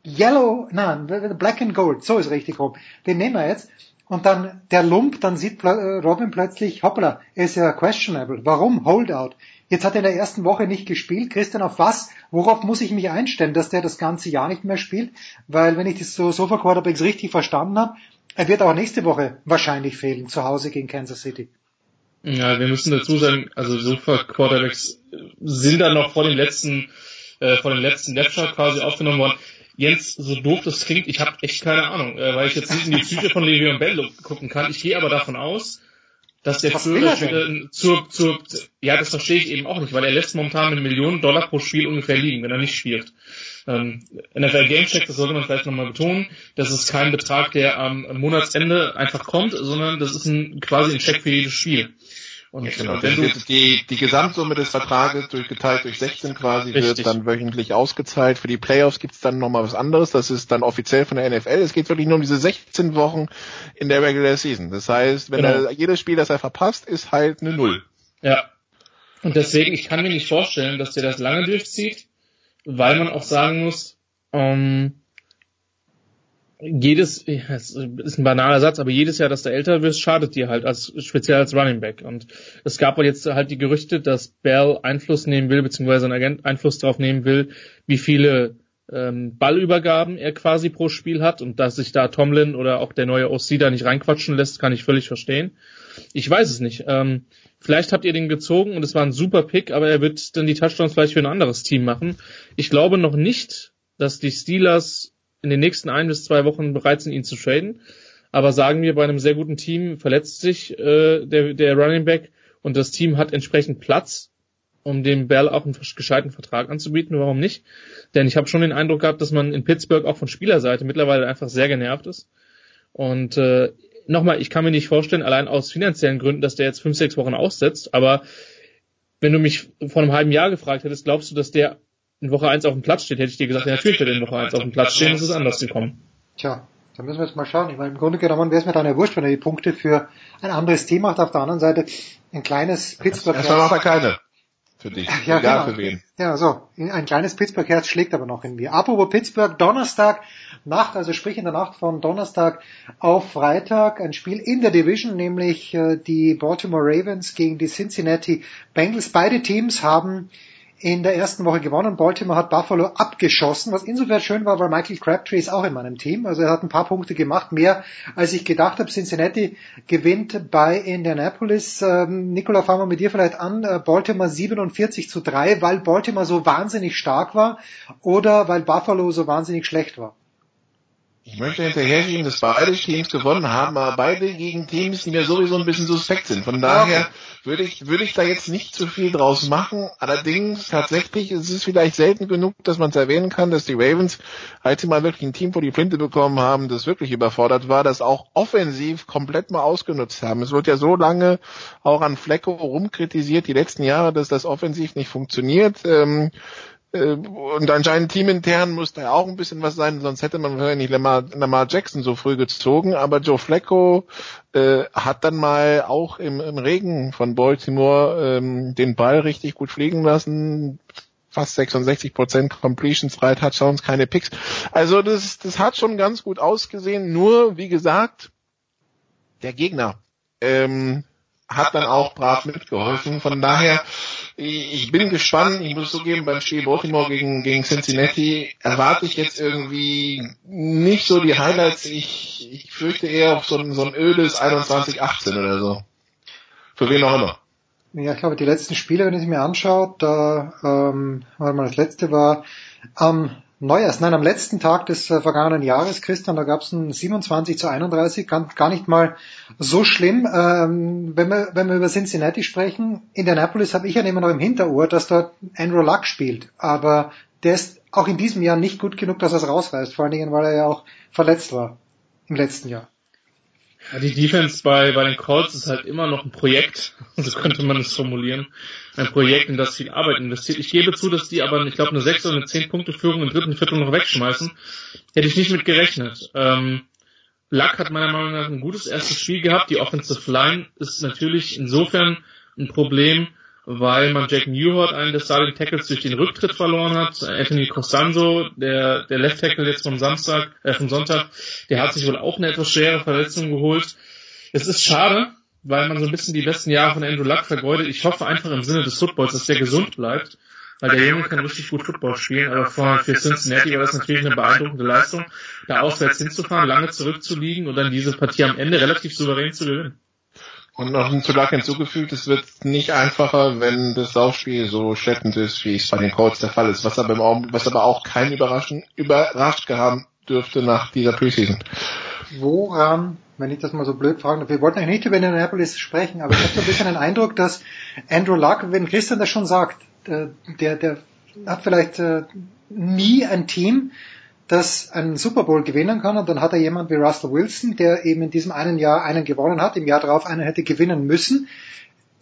Yellow, nein, Black and Gold, so ist richtig rum. Den nehmen wir jetzt. Und dann der Lump, dann sieht äh, Robin plötzlich, hoppla, er ist ja questionable. Warum? Holdout. Jetzt hat er in der ersten Woche nicht gespielt. Christian, auf was? Worauf muss ich mich einstellen, dass der das ganze Jahr nicht mehr spielt? Weil wenn ich das so Sofa Quarterbacks richtig verstanden habe, er wird auch nächste Woche wahrscheinlich fehlen, zu Hause gegen Kansas City.
Ja, wir müssen dazu sagen, also Sofa Quarterbacks sind da noch vor dem letzten, äh, vor dem letzten Lecture quasi aufgenommen worden. Jens, so doof das klingt, ich habe echt keine Ahnung, äh, weil ich jetzt nicht in die Psyche von Le'Veon Bell gucken kann. Ich gehe aber davon aus, dass der Zöger äh, zur, zur, ja, das verstehe ich eben auch nicht, weil er lässt momentan eine Million Dollar pro Spiel ungefähr liegen, wenn er nicht spielt. Ähm, NFL Gamecheck, das sollte man vielleicht nochmal betonen, das ist kein Betrag, der am Monatsende einfach kommt, sondern das ist ein, quasi ein Check für jedes Spiel.
Und ja, genau. wenn du die, die Gesamtsumme des Vertrages durchgeteilt durch 16 quasi richtig. wird dann wöchentlich ausgezahlt. Für die Playoffs gibt's dann nochmal was anderes. Das ist dann offiziell von der NFL. Es geht wirklich nur um diese 16 Wochen in der Regular Season. Das heißt, wenn genau. er jedes Spiel, das er verpasst, ist halt eine Null.
Ja. Und deswegen, ich kann mir nicht vorstellen, dass der das lange durchzieht, weil man auch sagen muss, ähm, jedes, es ist ein banaler Satz, aber jedes Jahr, dass du älter wirst, schadet dir halt, als, speziell als Running Back. Und es gab jetzt halt die Gerüchte, dass Bell Einfluss nehmen will, beziehungsweise ein Agent Einfluss darauf nehmen will, wie viele ähm, Ballübergaben er quasi pro Spiel hat und dass sich da Tomlin oder auch der neue OC da nicht reinquatschen lässt, kann ich völlig verstehen. Ich weiß es nicht. Ähm, vielleicht habt ihr den gezogen und es war ein super Pick, aber er wird dann die Touchdowns vielleicht für ein anderes Team machen. Ich glaube noch nicht, dass die Steelers in den nächsten ein bis zwei Wochen bereit sind, ihn zu traden. Aber sagen wir, bei einem sehr guten Team verletzt sich äh, der, der Running Back und das Team hat entsprechend Platz, um dem Bell auch einen gescheiten Vertrag anzubieten. Warum nicht? Denn ich habe schon den Eindruck gehabt, dass man in Pittsburgh auch von Spielerseite mittlerweile einfach sehr genervt ist. Und äh, nochmal, ich kann mir nicht vorstellen, allein aus finanziellen Gründen, dass der jetzt fünf, sechs Wochen aussetzt. Aber wenn du mich vor einem halben Jahr gefragt hättest, glaubst du, dass der in Woche 1 auf dem Platz steht, hätte ich dir gesagt, ja, natürlich wird er in Woche 1 auf dem Platz stehen, es ist anders gekommen.
Tja, da müssen wir jetzt mal schauen. Ich meine, im Grunde genommen wäre es mir dann ja wurscht, wenn er die Punkte für ein anderes Team macht. Auf der anderen Seite ein kleines Pittsburgh.
Erstmal macht er keine. Für dich.
Ja, Egal genau. für wen. Ja, so. Ein kleines Pittsburgh-Herz schlägt aber noch in mir. Apropos Pittsburgh, Donnerstag Nacht, also sprich in der Nacht von Donnerstag auf Freitag, ein Spiel in der Division, nämlich äh, die Baltimore Ravens gegen die Cincinnati Bengals. Beide Teams haben in der ersten Woche gewonnen. Baltimore hat Buffalo abgeschossen, was insofern schön war, weil Michael Crabtree ist auch in meinem Team. Also er hat ein paar Punkte gemacht, mehr als ich gedacht habe. Cincinnati gewinnt bei Indianapolis. Ähm, Nicola, fangen wir mit dir vielleicht an. Äh, Baltimore 47 zu 3, weil Baltimore so wahnsinnig stark war oder weil Buffalo so wahnsinnig schlecht war?
Ich möchte hinterherschieben, dass beide Teams gewonnen haben, aber beide gegen Teams, die mir sowieso ein bisschen suspekt sind. Von daher würde ich, würde ich da jetzt nicht zu viel draus machen. Allerdings tatsächlich ist es vielleicht selten genug, dass man es erwähnen kann, dass die Ravens, als sie mal wirklich ein Team vor die Flinte bekommen haben, das wirklich überfordert war, das auch offensiv komplett mal ausgenutzt haben. Es wird ja so lange auch an Flecko rumkritisiert, die letzten Jahre, dass das offensiv nicht funktioniert. Ähm, äh, und anscheinend teamintern muss da auch ein bisschen was sein, sonst hätte man wahrscheinlich Lamar, Lamar Jackson so früh gezogen. Aber Joe Flacco äh, hat dann mal auch im, im Regen von Baltimore ähm, den Ball richtig gut fliegen lassen. Fast 66% Completions, drei Touchdowns, keine Picks. Also das, das hat schon ganz gut ausgesehen. Nur, wie gesagt, der Gegner ähm, hat dann auch brav mitgeholfen. Von daher, ich bin gespannt. Ich muss zugeben, beim Spiel Baltimore gegen, gegen Cincinnati erwarte ich jetzt irgendwie nicht so die Highlights. Ich, ich fürchte eher auf so ein, so ein ödes 21-18 oder so. Für wen auch immer.
Ja, ich glaube, die letzten Spiele, wenn ich mir anschaue, da, ähm, warte mal, das letzte war am Neujahrs, nein, am letzten Tag des äh, vergangenen Jahres, Christian, da gab es ein 27 zu 31, gar, gar nicht mal so schlimm. Ähm, wenn, wir, wenn wir über Cincinnati sprechen, Indianapolis habe ich ja immer noch im Hinterohr, dass dort Andrew Luck spielt, aber der ist auch in diesem Jahr nicht gut genug, dass er es rausreißt, vor allen Dingen, weil er ja auch verletzt war im letzten Jahr.
Ja, die Defense bei, bei den Colts ist halt immer noch ein Projekt, [laughs] so könnte man es formulieren. Ein Projekt, in das viel Arbeit investiert. Ich gebe zu, dass die aber, ich glaube, eine 6 oder eine 10 Punkte Führung im dritten Viertel noch wegschmeißen. Hätte ich nicht mit gerechnet. Ähm, Luck hat meiner Meinung nach ein gutes erstes Spiel gehabt. Die Offensive Line ist natürlich insofern ein Problem, weil man Jack Newhart, einen der Starting Tackles, durch den Rücktritt verloren hat. Anthony Costanzo, der, der Left Tackle jetzt vom Samstag, äh, vom Sonntag, der hat sich wohl auch eine etwas schwere Verletzung geholt. Es ist schade, weil man so ein bisschen die besten Jahre von Andrew Luck vergeudet. Ich hoffe einfach im Sinne des Footballs, dass der gesund bleibt, weil der Junge kann richtig gut Football spielen, aber für, für Cincinnati war das natürlich eine beeindruckende Leistung, da auswärts hinzufahren, lange zurückzuliegen und dann diese Partie am Ende relativ souverän zu gewinnen.
Und noch ein Zulak hinzugefügt, es wird nicht einfacher, wenn das Laufspiel so schleppend ist, wie es bei den Colts der Fall ist, was aber, im was aber auch kein Überraschen, überrascht gehabt dürfte nach dieser Preseason.
Woran, wenn ich das mal so blöd fragen darf, wir wollten eigentlich nicht über Indianapolis sprechen, aber ich habe so ein bisschen den Eindruck, dass Andrew Luck, wenn Christian das schon sagt, äh, der, der hat vielleicht äh, nie ein Team, das einen Super Bowl gewinnen kann und dann hat er jemand wie Russell Wilson, der eben in diesem einen Jahr einen gewonnen hat, im Jahr darauf einen hätte gewinnen müssen.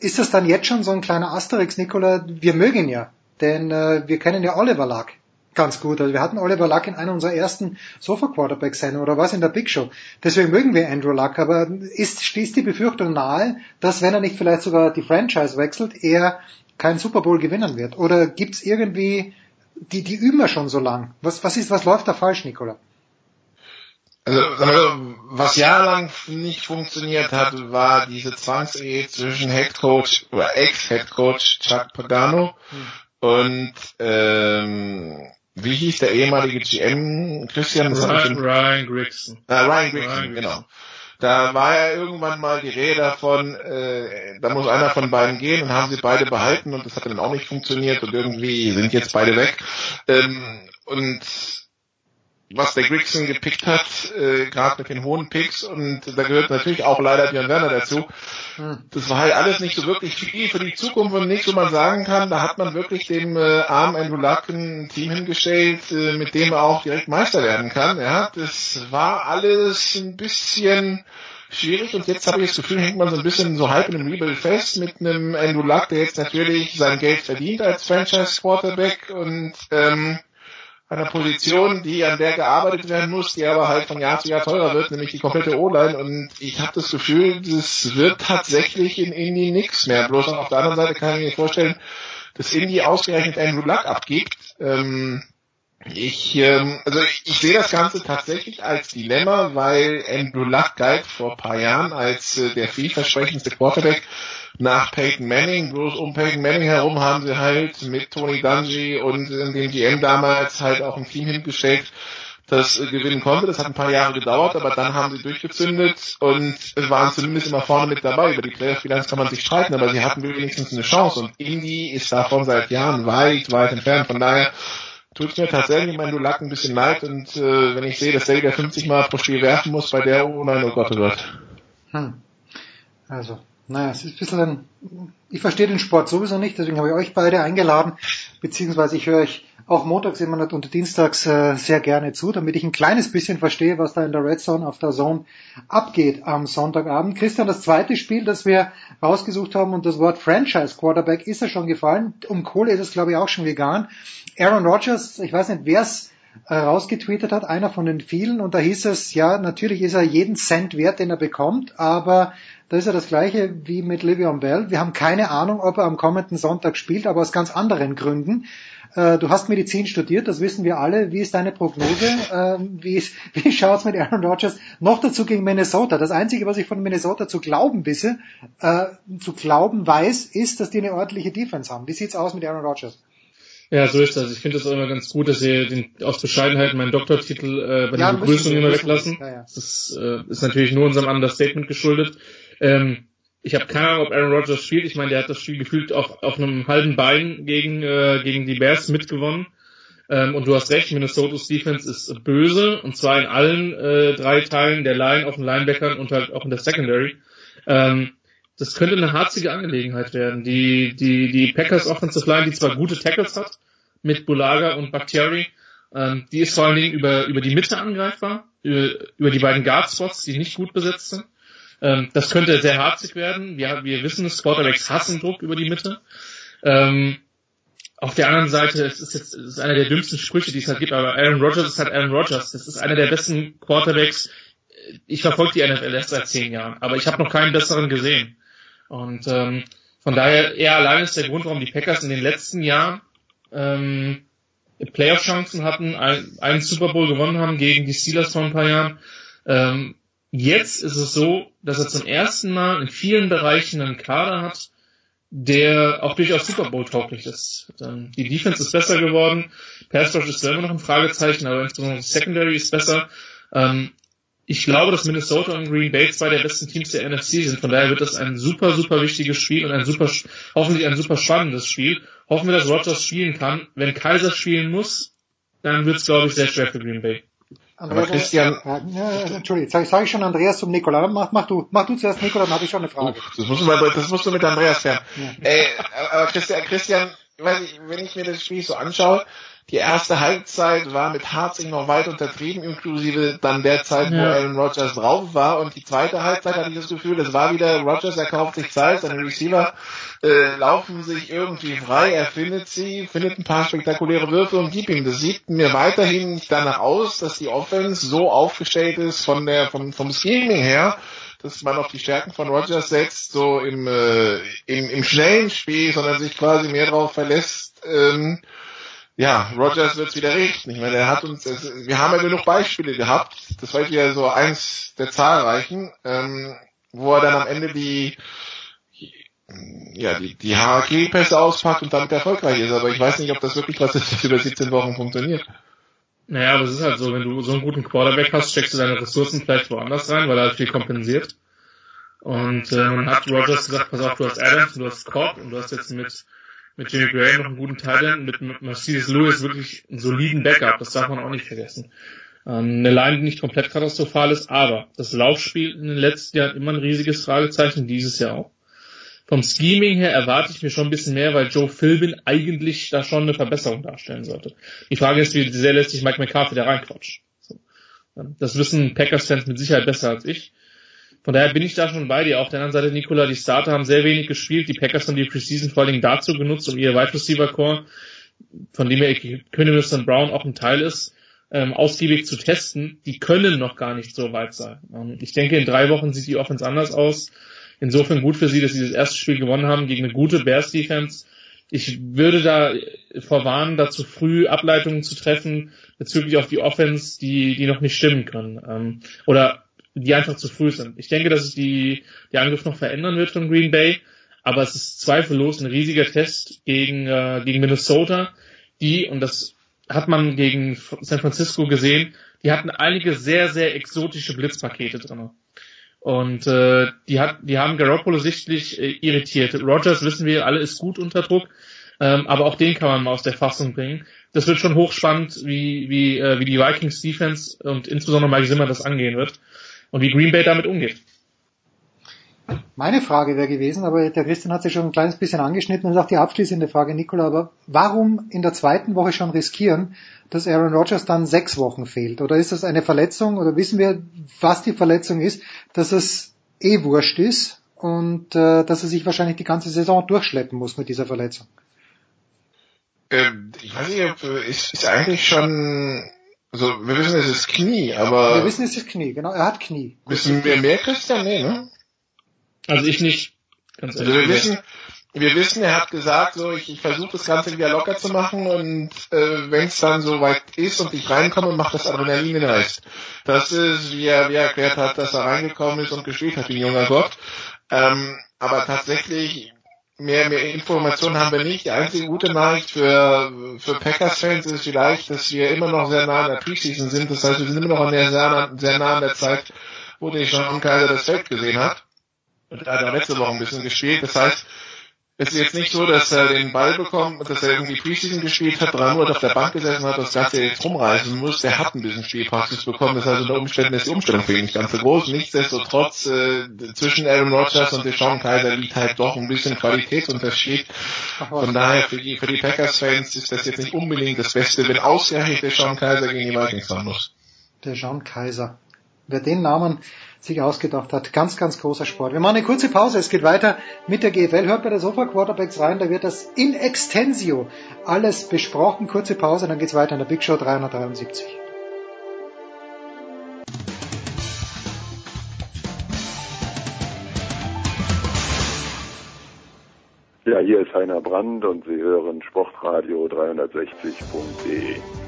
Ist das dann jetzt schon so ein kleiner Asterix, Nicola? Wir mögen ja, denn äh, wir kennen ja Oliver Luck ganz gut. Also wir hatten Oliver Luck in einer unserer ersten Sofa-Quarterback-Sendungen oder was in der Big Show. Deswegen mögen wir Andrew Luck, aber ist, schließt die Befürchtung nahe, dass wenn er nicht vielleicht sogar die Franchise wechselt, er keinen Super Bowl gewinnen wird? Oder gibt's irgendwie die, die üben wir schon so lang. Was, was ist, was läuft da falsch, Nicola?
Also, also, was jahrelang nicht funktioniert hat, war diese Zwangsehe zwischen Head Coach oder Ex-Head Coach Chuck Pagano hm. und ähm, wie hieß der ehemalige GM Christian?
Ryan, Ryan Grigson.
Äh, Ryan Grigson, genau. Da war ja irgendwann mal die Rede davon, äh, da muss einer von beiden gehen und haben sie beide behalten und das hat dann auch nicht funktioniert und irgendwie sind jetzt beide weg. Ähm, und was der Grigson gepickt hat, äh, gerade mit den hohen Picks und da gehört natürlich auch leider Björn Werner dazu. Das war halt alles nicht so wirklich viel für die Zukunft und nichts, wo man sagen kann, da hat man wirklich dem äh, armen Andrew Luck ein Team hingestellt, äh, mit dem er auch direkt Meister werden kann. Ja, das war alles ein bisschen schwierig und jetzt habe ich das Gefühl, hängt man so ein bisschen so halb in einem Rebuild fest mit einem Andrew Luck, der jetzt natürlich sein Geld verdient als Franchise Quarterback und ähm, einer Position, die an der gearbeitet werden muss, die aber halt von Jahr zu Jahr teurer wird, nämlich die komplette O-Line. Und ich habe das Gefühl, das wird tatsächlich in Indy nichts mehr. Bloß auf der anderen Seite kann ich mir vorstellen, dass Indy ausgerechnet Andrew Luck abgibt. Ähm, ich, ähm, also ich sehe das Ganze tatsächlich als Dilemma, weil Andrew Luck galt vor ein paar Jahren als äh, der vielversprechendste Quarterback nach Peyton Manning. Bloß um Peyton Manning herum haben sie halt mit Tony Dungy und dem GM damals halt auch ein Team hingestellt, das gewinnen konnte. Das hat ein paar Jahre gedauert, aber dann haben sie durchgezündet und waren zumindest immer vorne mit dabei. Über die Playoff-Bilanz kann man sich streiten, aber sie hatten wenigstens eine Chance und Indy ist davon seit Jahren weit, weit entfernt. Von daher tut mir tatsächlich mein Dulac ein bisschen leid und äh, wenn ich sehe, dass wieder 50 Mal pro Spiel werfen muss bei der oh nein, oh Gott, oh Gott.
Hm. Also, naja, es ist ein bisschen ein, ich verstehe den Sport sowieso nicht, deswegen habe ich euch beide eingeladen, beziehungsweise ich höre euch auch montags immer und dienstags äh, sehr gerne zu, damit ich ein kleines bisschen verstehe, was da in der Red Zone auf der Zone abgeht am Sonntagabend. Christian, das zweite Spiel, das wir rausgesucht haben und das Wort Franchise Quarterback ist ja schon gefallen. Um Kohle ist es, glaube ich, auch schon gegangen. Aaron Rodgers, ich weiß nicht, wer es rausgetweetet hat, einer von den vielen, und da hieß es, ja, natürlich ist er jeden Cent wert, den er bekommt, aber da ist ja das gleiche wie mit Livion Bell. Wir haben keine Ahnung, ob er am kommenden Sonntag spielt, aber aus ganz anderen Gründen. Äh, du hast Medizin studiert, das wissen wir alle. Wie ist deine Prognose? Ähm, wie, [laughs] wie schaut's mit Aaron Rodgers? Noch dazu gegen Minnesota. Das Einzige, was ich von Minnesota zu glauben wisse, äh, zu glauben weiß, ist, dass die eine ordentliche Defense haben. Wie sieht's aus mit Aaron Rodgers?
Ja, so ist das. Ich finde es immer ganz gut, dass sie den, aus Bescheidenheit meinen Doktortitel äh, bei ja, der Begrüßung immer weglassen. Ja, ja. Das ist, äh, ist natürlich nur unserem Understatement geschuldet. Ähm, ich habe keine Ahnung, ob Aaron Rodgers spielt. Ich meine, der hat das Spiel gefühlt auf, auf einem halben Bein gegen, äh, gegen die Bears mitgewonnen. Ähm, und du hast recht, Minnesota's Defense ist böse, und zwar in allen äh, drei Teilen der Line, auf den Linebackern und halt auch in der Secondary. Ähm, das könnte eine harzige Angelegenheit werden. Die, die, die Packers Offensive Line, die zwar gute Tackles hat, mit Bulaga und Bakhtiari, ähm, die ist vor allen Dingen über, über die Mitte angreifbar, über, über die beiden Guard Spots, die nicht gut besetzt sind. Ähm, das könnte sehr harzig werden. Wir, wir wissen es, Quarterbacks hassen Druck über die Mitte. Ähm, auf der anderen Seite, es ist jetzt es ist einer der dümmsten Sprüche, die es halt gibt, aber Aaron Rodgers ist halt Aaron Rodgers. Das ist einer der besten Quarterbacks. Ich verfolge die NFL erst seit zehn Jahren, aber ich habe noch keinen besseren gesehen. Und ähm, von daher, er allein ist der Grund, warum die Packers in den letzten Jahren ähm, Playoff-Chancen hatten, ein, einen Super Bowl gewonnen haben gegen die Steelers vor ein paar Jahren. Ähm, Jetzt ist es so, dass er zum ersten Mal in vielen Bereichen einen Kader hat, der auch durchaus Super Bowl tauglich ist. Die Defense ist besser geworden, Pass Rush ist selber noch ein Fragezeichen, aber insbesondere die Secondary ist besser. Ähm, ich glaube, dass Minnesota und Green Bay zwei der besten Teams der NFC sind. Von daher wird das ein super, super wichtiges Spiel und ein super, hoffentlich ein super spannendes Spiel. Hoffen wir, dass Rogers spielen kann. Wenn Kaiser spielen muss, dann wird es, glaube ich, sehr schwer für Green Bay.
Andreas, aber Christian. Ja, Entschuldigung, sage sag ich schon Andreas zum Nikola. Mach, mach du, mach du zuerst Nikola, dann habe ich schon eine Frage.
Das, musst du mal, das musst du mit Andreas klären. Ja. Äh, aber Christian, Christian, wenn ich mir das Spiel so anschaue, die erste Halbzeit war mit Harzing noch weit untertrieben, inklusive dann der Zeit, wo Aaron Rodgers drauf war. Und die zweite Halbzeit hatte ich das Gefühl, es war wieder Rodgers, er kauft sich Zeit, seine Receiver äh, laufen sich irgendwie frei, er findet sie, findet ein paar spektakuläre Würfe und gibt ihm. Das sieht mir weiterhin nicht danach aus, dass die Offense so aufgestellt ist von der, vom, vom Scheming her, dass man auf die Stärken von Rodgers setzt, so im, äh, im, im schnellen Spiel, sondern sich quasi mehr darauf verlässt, ähm, ja, Rogers wird es wieder richten. Ich meine, er hat uns, es, wir haben ja genug Beispiele gehabt. Das war ja so eins der zahlreichen, ähm, wo er dann am Ende die, ja, die, die HAG-Pässe auspackt und damit erfolgreich ist. Aber ich weiß nicht, ob das wirklich was ist, das über 17 Wochen funktioniert.
Naja, aber es ist halt so, wenn du so einen guten Quarterback hast, steckst du deine Ressourcen vielleicht woanders rein, weil er halt viel kompensiert. Und äh, man hat Rogers gesagt, pass auf, du hast Adams, du hast Cobb und du hast jetzt mit mit Jimmy Graham noch einen guten Teil, mit Mercedes Lewis wirklich einen soliden Backup, das darf man auch nicht vergessen. Ähm, eine Line, die nicht komplett katastrophal ist, aber das Laufspiel in den letzten Jahren immer ein riesiges Fragezeichen, dieses Jahr auch. Vom Scheming her erwarte ich mir schon ein bisschen mehr, weil Joe Philbin eigentlich da schon eine Verbesserung darstellen sollte. Die Frage ist, wie sehr lässt sich Mike McCarthy da reinquatschen. So. Das wissen Packers-Fans mit Sicherheit besser als ich. Von daher bin ich da schon bei dir. Auf der anderen Seite, Nikola, die Starter haben sehr wenig gespielt. Die Packers haben die Preseason vor allen Dingen dazu genutzt, um ihr Wide Receiver Core, von dem ja Königs und Brown auch ein Teil ist, ähm, ausgiebig zu testen. Die können noch gar nicht so weit sein. Ähm, ich denke, in drei Wochen sieht die Offense anders aus. Insofern gut für sie, dass sie das erste Spiel gewonnen haben gegen eine gute Bears Defense. Ich würde da vorwarnen, da zu früh Ableitungen zu treffen bezüglich auf die Offense, die, die noch nicht stimmen können. Ähm, oder die einfach zu früh sind. Ich denke, dass es die, die Angriff noch verändern wird von Green Bay, aber es ist zweifellos ein riesiger Test gegen, äh, gegen Minnesota, die, und das hat man gegen San Francisco gesehen, die hatten einige sehr, sehr exotische Blitzpakete drin. Und äh, die, hat, die haben Garoppolo sichtlich äh, irritiert. Rogers, wissen wir alle, ist gut unter Druck, Ähm, aber auch den kann man mal aus der Fassung bringen. Das wird schon hochspannend, wie, wie, äh, wie die Vikings Defense und insbesondere Mike Zimmer das angehen wird und wie Green Bay damit umgeht.
Meine Frage wäre gewesen, aber der Christian hat sich schon ein kleines bisschen angeschnitten und auch die abschließende Frage, Nikola, aber warum in der zweiten Woche schon riskieren, dass Aaron Rodgers dann sechs Wochen fehlt? Oder ist das eine Verletzung oder wissen wir, was die Verletzung ist, dass es eh wurscht ist und äh, dass er sich wahrscheinlich die ganze Saison durchschleppen muss mit dieser Verletzung?
Ähm, ich weiß nicht, ob, ist, ist eigentlich schon also wir wissen, es ist Knie, aber.
Wir wissen, es ist Knie, genau, er hat Knie.
Wissen wir mehr, Christian? Nee, ne?
Also ich nicht.
Ganz also wir wissen, wir wissen, er hat gesagt, so ich, ich versuche das Ganze wieder locker zu machen und äh, wenn es dann so weit ist und ich reinkomme, macht das Adrenalin den Rest. Das ist, wie er, wie er erklärt hat, dass er reingekommen ist und gespielt hat wie ein junger Gott. Ähm, aber tatsächlich mehr, mehr Informationen haben wir nicht. Die einzige gute Nachricht für, für Packers-Fans ist vielleicht, dass wir immer noch sehr nah an der Preseason sind. Das heißt, wir sind immer noch an der, sehr, nah, sehr nah an der Zeit, wo der Sean Kaiser das Feld gesehen hat. Und er hat letzte Woche ein bisschen gespielt. Das heißt, es ist jetzt nicht so, dass er den Ball bekommt, dass er irgendwie Preseason gespielt hat, drei Monate auf der Bank gesessen hat, das Ganze jetzt rumreißen muss. Der hat ein bisschen Spielpraxis bekommen. Das heißt, unter Umständen ist die Umstellung für ihn nicht ganz so groß. Nichtsdestotrotz, äh, zwischen Aaron Rodgers und Deshaun Kaiser liegt halt doch ein bisschen Qualitätsunterschied. Von daher, für die, für die Packers-Fans ist das jetzt nicht unbedingt das Beste, wenn ausgerechnet Deshaun Kaiser gegen die Vikings fahren muss.
Deshaun Kaiser. Wer den Namen sich ausgedacht hat. Ganz, ganz großer Sport. Wir machen eine kurze Pause. Es geht weiter mit der GFL. Hört bei der Sofa Quarterbacks rein. Da wird das in extensio alles besprochen. Kurze Pause, dann geht's weiter in der Big Show 373.
Ja, hier ist Heiner Brand und Sie hören Sportradio 360.de.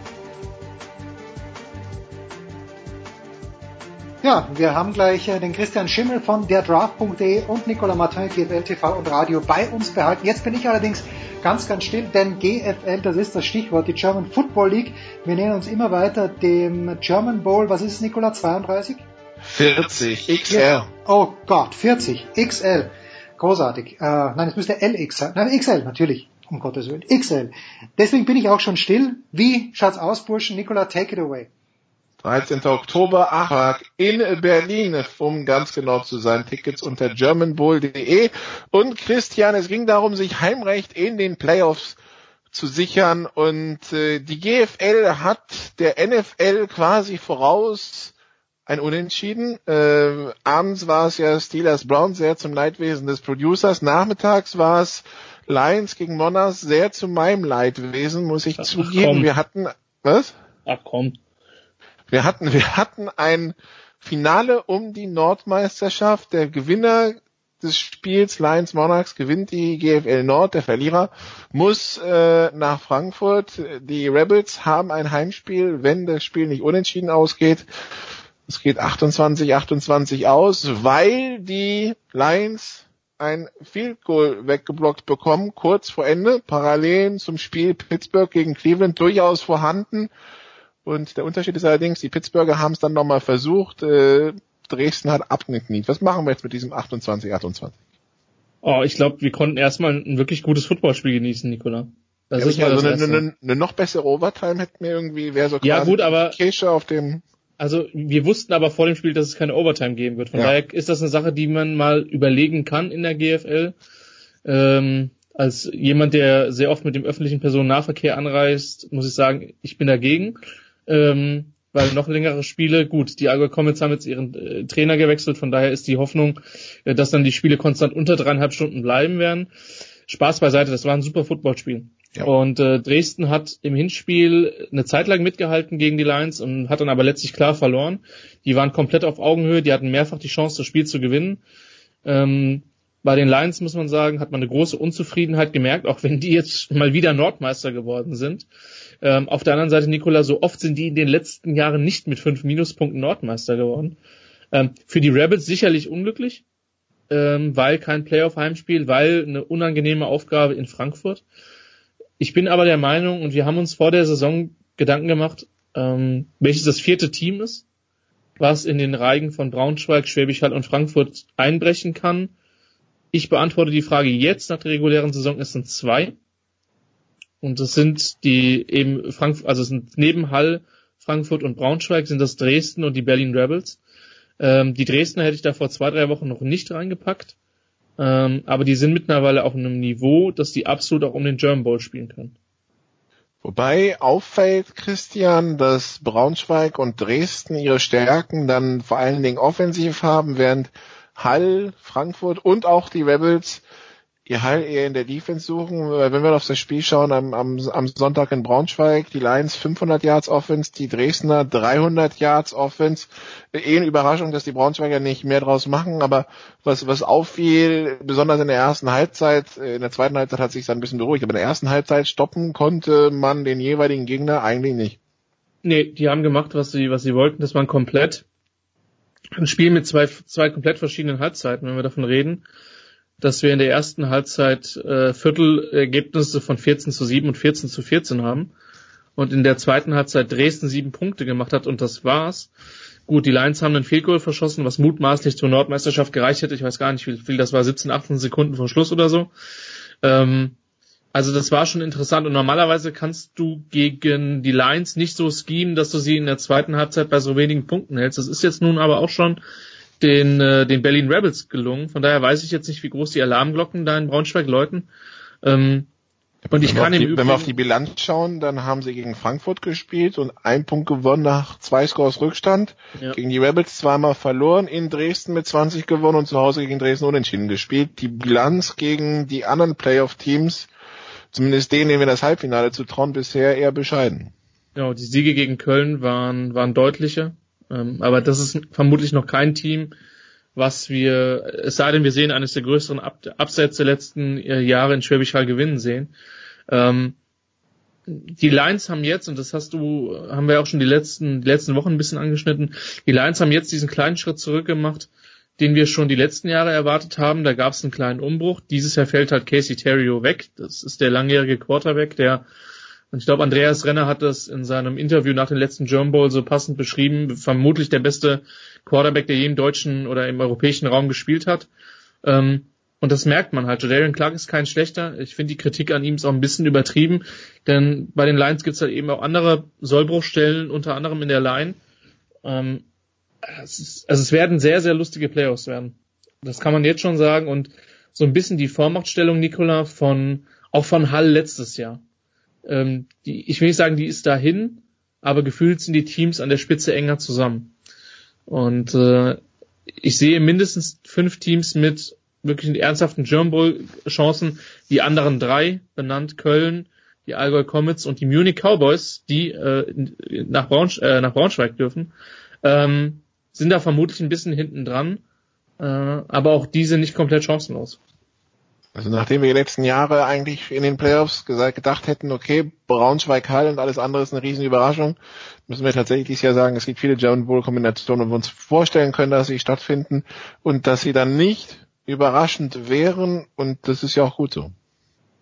Ja, wir haben gleich äh, den Christian Schimmel von derdraft.de und Nicola Martin, GFL TV und Radio bei uns behalten. Jetzt bin ich allerdings ganz, ganz still, denn GFL, das ist das Stichwort, die German Football League. Wir nähern uns immer weiter dem German Bowl. Was ist es, Nicola? 32?
40 XL.
Oh Gott, 40 XL. Großartig. Äh, nein, es müsste LX sein. Nein, XL, natürlich. Um Gottes Willen. XL. Deswegen bin ich auch schon still. Wie schaut's aus, Burschen? Nicola, take it away.
13. Oktober, Achag in Berlin, um ganz genau zu sein. Tickets unter germanbowl.de. Und Christian, es ging darum, sich Heimrecht in den Playoffs zu sichern. Und äh, die GFL hat der NFL quasi voraus ein Unentschieden. Äh, abends war es ja Steelers Browns sehr zum Leidwesen des Producers. Nachmittags war es Lions gegen Monarchs sehr zu meinem Leidwesen, muss ich Ach, zugeben. Komm. Wir hatten was?
Ach komm.
Wir hatten, wir hatten ein Finale um die Nordmeisterschaft. Der Gewinner des Spiels Lions Monarchs gewinnt die GFL Nord. Der Verlierer muss äh, nach Frankfurt. Die Rebels haben ein Heimspiel, wenn das Spiel nicht unentschieden ausgeht. Es geht 28-28 aus, weil die Lions ein Field Goal weggeblockt bekommen, kurz vor Ende, parallel zum Spiel Pittsburgh gegen Cleveland durchaus vorhanden. Und der Unterschied ist allerdings, die Pittsburgher haben es dann nochmal versucht, äh, Dresden hat abgekniet. Was machen wir jetzt mit diesem 28-28?
Oh, ich glaube, wir konnten erstmal ein wirklich gutes Footballspiel genießen, Nikola.
Das ja, ist ja also eine, eine, eine, noch bessere Overtime hätten wir irgendwie, wäre so
ja, gut, aber,
Kirsche auf dem
also wir wussten aber vor dem Spiel, dass es keine Overtime geben wird. Von ja. daher ist das eine Sache, die man mal überlegen kann in der GFL. Ähm, als jemand, der sehr oft mit dem öffentlichen Personennahverkehr anreist, muss ich sagen, ich bin dagegen ähm, weil noch längere Spiele, gut, die Allgäu Comets haben jetzt ihren äh, Trainer gewechselt, von daher ist die Hoffnung, äh, dass dann die Spiele konstant unter dreieinhalb Stunden bleiben werden. Spaß beiseite, das war ein super Footballspiel. Ja. Und äh, Dresden hat im Hinspiel eine Zeit lang mitgehalten gegen die Lions und hat dann aber letztlich klar verloren. Die waren komplett auf Augenhöhe, die hatten mehrfach die Chance, das Spiel zu gewinnen. Ähm, bei den Lions muss man sagen, hat man eine große Unzufriedenheit gemerkt, auch wenn die jetzt [laughs] mal wieder Nordmeister geworden sind. Ähm, auf der anderen Seite, Nikola, so oft sind die in den letzten Jahren nicht mit fünf Minuspunkten Nordmeister geworden. Ähm, für die Rebels sicherlich unglücklich, ähm, weil kein Playoff-Heimspiel, weil eine unangenehme Aufgabe in Frankfurt. Ich bin aber der Meinung, und wir haben uns vor der Saison Gedanken gemacht, ähm, welches das vierte Team ist, was in den Reigen von Braunschweig, Schwäbisch Hall und Frankfurt einbrechen kann. Ich beantworte die Frage jetzt nach der regulären Saison, es sind zwei. Und es sind die eben Frankfurt, also es sind neben Hall, Frankfurt und Braunschweig sind das Dresden und die Berlin Rebels. Ähm, die Dresdner hätte ich da vor zwei, drei Wochen noch nicht reingepackt. Ähm, aber die sind mittlerweile auf einem Niveau, dass die absolut auch um den German Bowl spielen können.
Wobei auffällt, Christian, dass Braunschweig und Dresden ihre Stärken dann vor allen Dingen offensiv haben, während Hall, Frankfurt und auch die Rebels ihr Heil eher in der Defense suchen. Wenn wir auf das Spiel schauen, am, am, am Sonntag in Braunschweig, die Lions 500 Yards Offense, die Dresdner 300 Yards Offense. Eh eine Überraschung, dass die Braunschweiger nicht mehr draus machen, aber was, was auffiel, besonders in der ersten Halbzeit, in der zweiten Halbzeit hat sich dann ein bisschen beruhigt, aber in der ersten Halbzeit stoppen konnte man den jeweiligen Gegner eigentlich nicht.
Nee, die haben gemacht, was sie, was sie wollten. Das war komplett ein Spiel mit zwei, zwei komplett verschiedenen Halbzeiten, wenn wir davon reden dass wir in der ersten Halbzeit äh, Viertelergebnisse von 14 zu 7 und 14 zu 14 haben und in der zweiten Halbzeit Dresden sieben Punkte gemacht hat und das war's. Gut, die Lions haben einen Fehlgoal verschossen, was mutmaßlich zur Nordmeisterschaft gereicht hätte. Ich weiß gar nicht, wie viel das war, 17, 18 Sekunden vor Schluss oder so. Ähm, also das war schon interessant und normalerweise kannst du gegen die Lions nicht so schemen, dass du sie in der zweiten Halbzeit bei so wenigen Punkten hältst. Das ist jetzt nun aber auch schon den, äh, den Berlin Rebels gelungen. Von daher weiß ich jetzt nicht, wie groß die Alarmglocken da in Braunschweig läuten. Ähm, und ich kann
die,
im Übrigen,
Wenn wir auf die Bilanz schauen, dann haben sie gegen Frankfurt gespielt und ein Punkt gewonnen nach zwei Scores Rückstand. Ja. Gegen die Rebels zweimal verloren, in Dresden mit 20 gewonnen und zu Hause gegen Dresden unentschieden gespielt. Die Bilanz gegen die anderen Playoff-Teams, zumindest denen, denen wir das Halbfinale zu trauen, bisher eher bescheiden.
Ja, die Siege gegen Köln waren, waren deutlicher. Ähm, aber das ist vermutlich noch kein Team, was wir, es sei denn, wir sehen eines der größeren Ab Absätze letzten äh, Jahre in Schwäbisch Hall gewinnen sehen. Ähm, die Lions haben jetzt, und das hast du, haben wir auch schon die letzten, die letzten Wochen ein bisschen angeschnitten, die Lions haben jetzt diesen kleinen Schritt zurückgemacht, den wir schon die letzten Jahre erwartet haben. Da gab es einen kleinen Umbruch. Dieses Jahr fällt halt Casey Terrio weg. Das ist der langjährige Quarterback, der und ich glaube, Andreas Renner hat das in seinem Interview nach dem letzten German Bowl so passend beschrieben. Vermutlich der beste Quarterback, der je im deutschen oder im europäischen Raum gespielt hat. Ähm, und das merkt man halt. Jadarian Clark ist kein schlechter. Ich finde die Kritik an ihm ist auch ein bisschen übertrieben, denn bei den Lions gibt es halt eben auch andere Sollbruchstellen, unter anderem in der Line. Ähm, es ist, also es werden sehr, sehr lustige Playoffs werden. Das kann man jetzt schon sagen. Und so ein bisschen die Vormachtstellung, Nikola, von auch von Hall letztes Jahr ähm, die, ich will nicht sagen, die ist dahin, aber gefühlt sind die Teams an der Spitze enger zusammen. Und äh, ich sehe mindestens fünf Teams mit wirklich ernsthaften German Bowl Chancen. Die anderen drei, benannt Köln, die Allgäu Comets und die Munich Cowboys, die äh, nach, Braunsch äh, nach Braunschweig dürfen, ähm, sind da vermutlich ein bisschen hinten dran. Äh, aber auch diese nicht komplett chancenlos.
Also nachdem wir die letzten Jahre eigentlich in den Playoffs gesagt, gedacht hätten, okay, Braunschweig Hall und alles andere ist eine riesen Überraschung, müssen wir tatsächlich dieses Jahr sagen, es gibt viele German Bowl Kombinationen, wo wir uns vorstellen können, dass sie stattfinden und dass sie dann nicht überraschend wären und das ist ja auch gut so.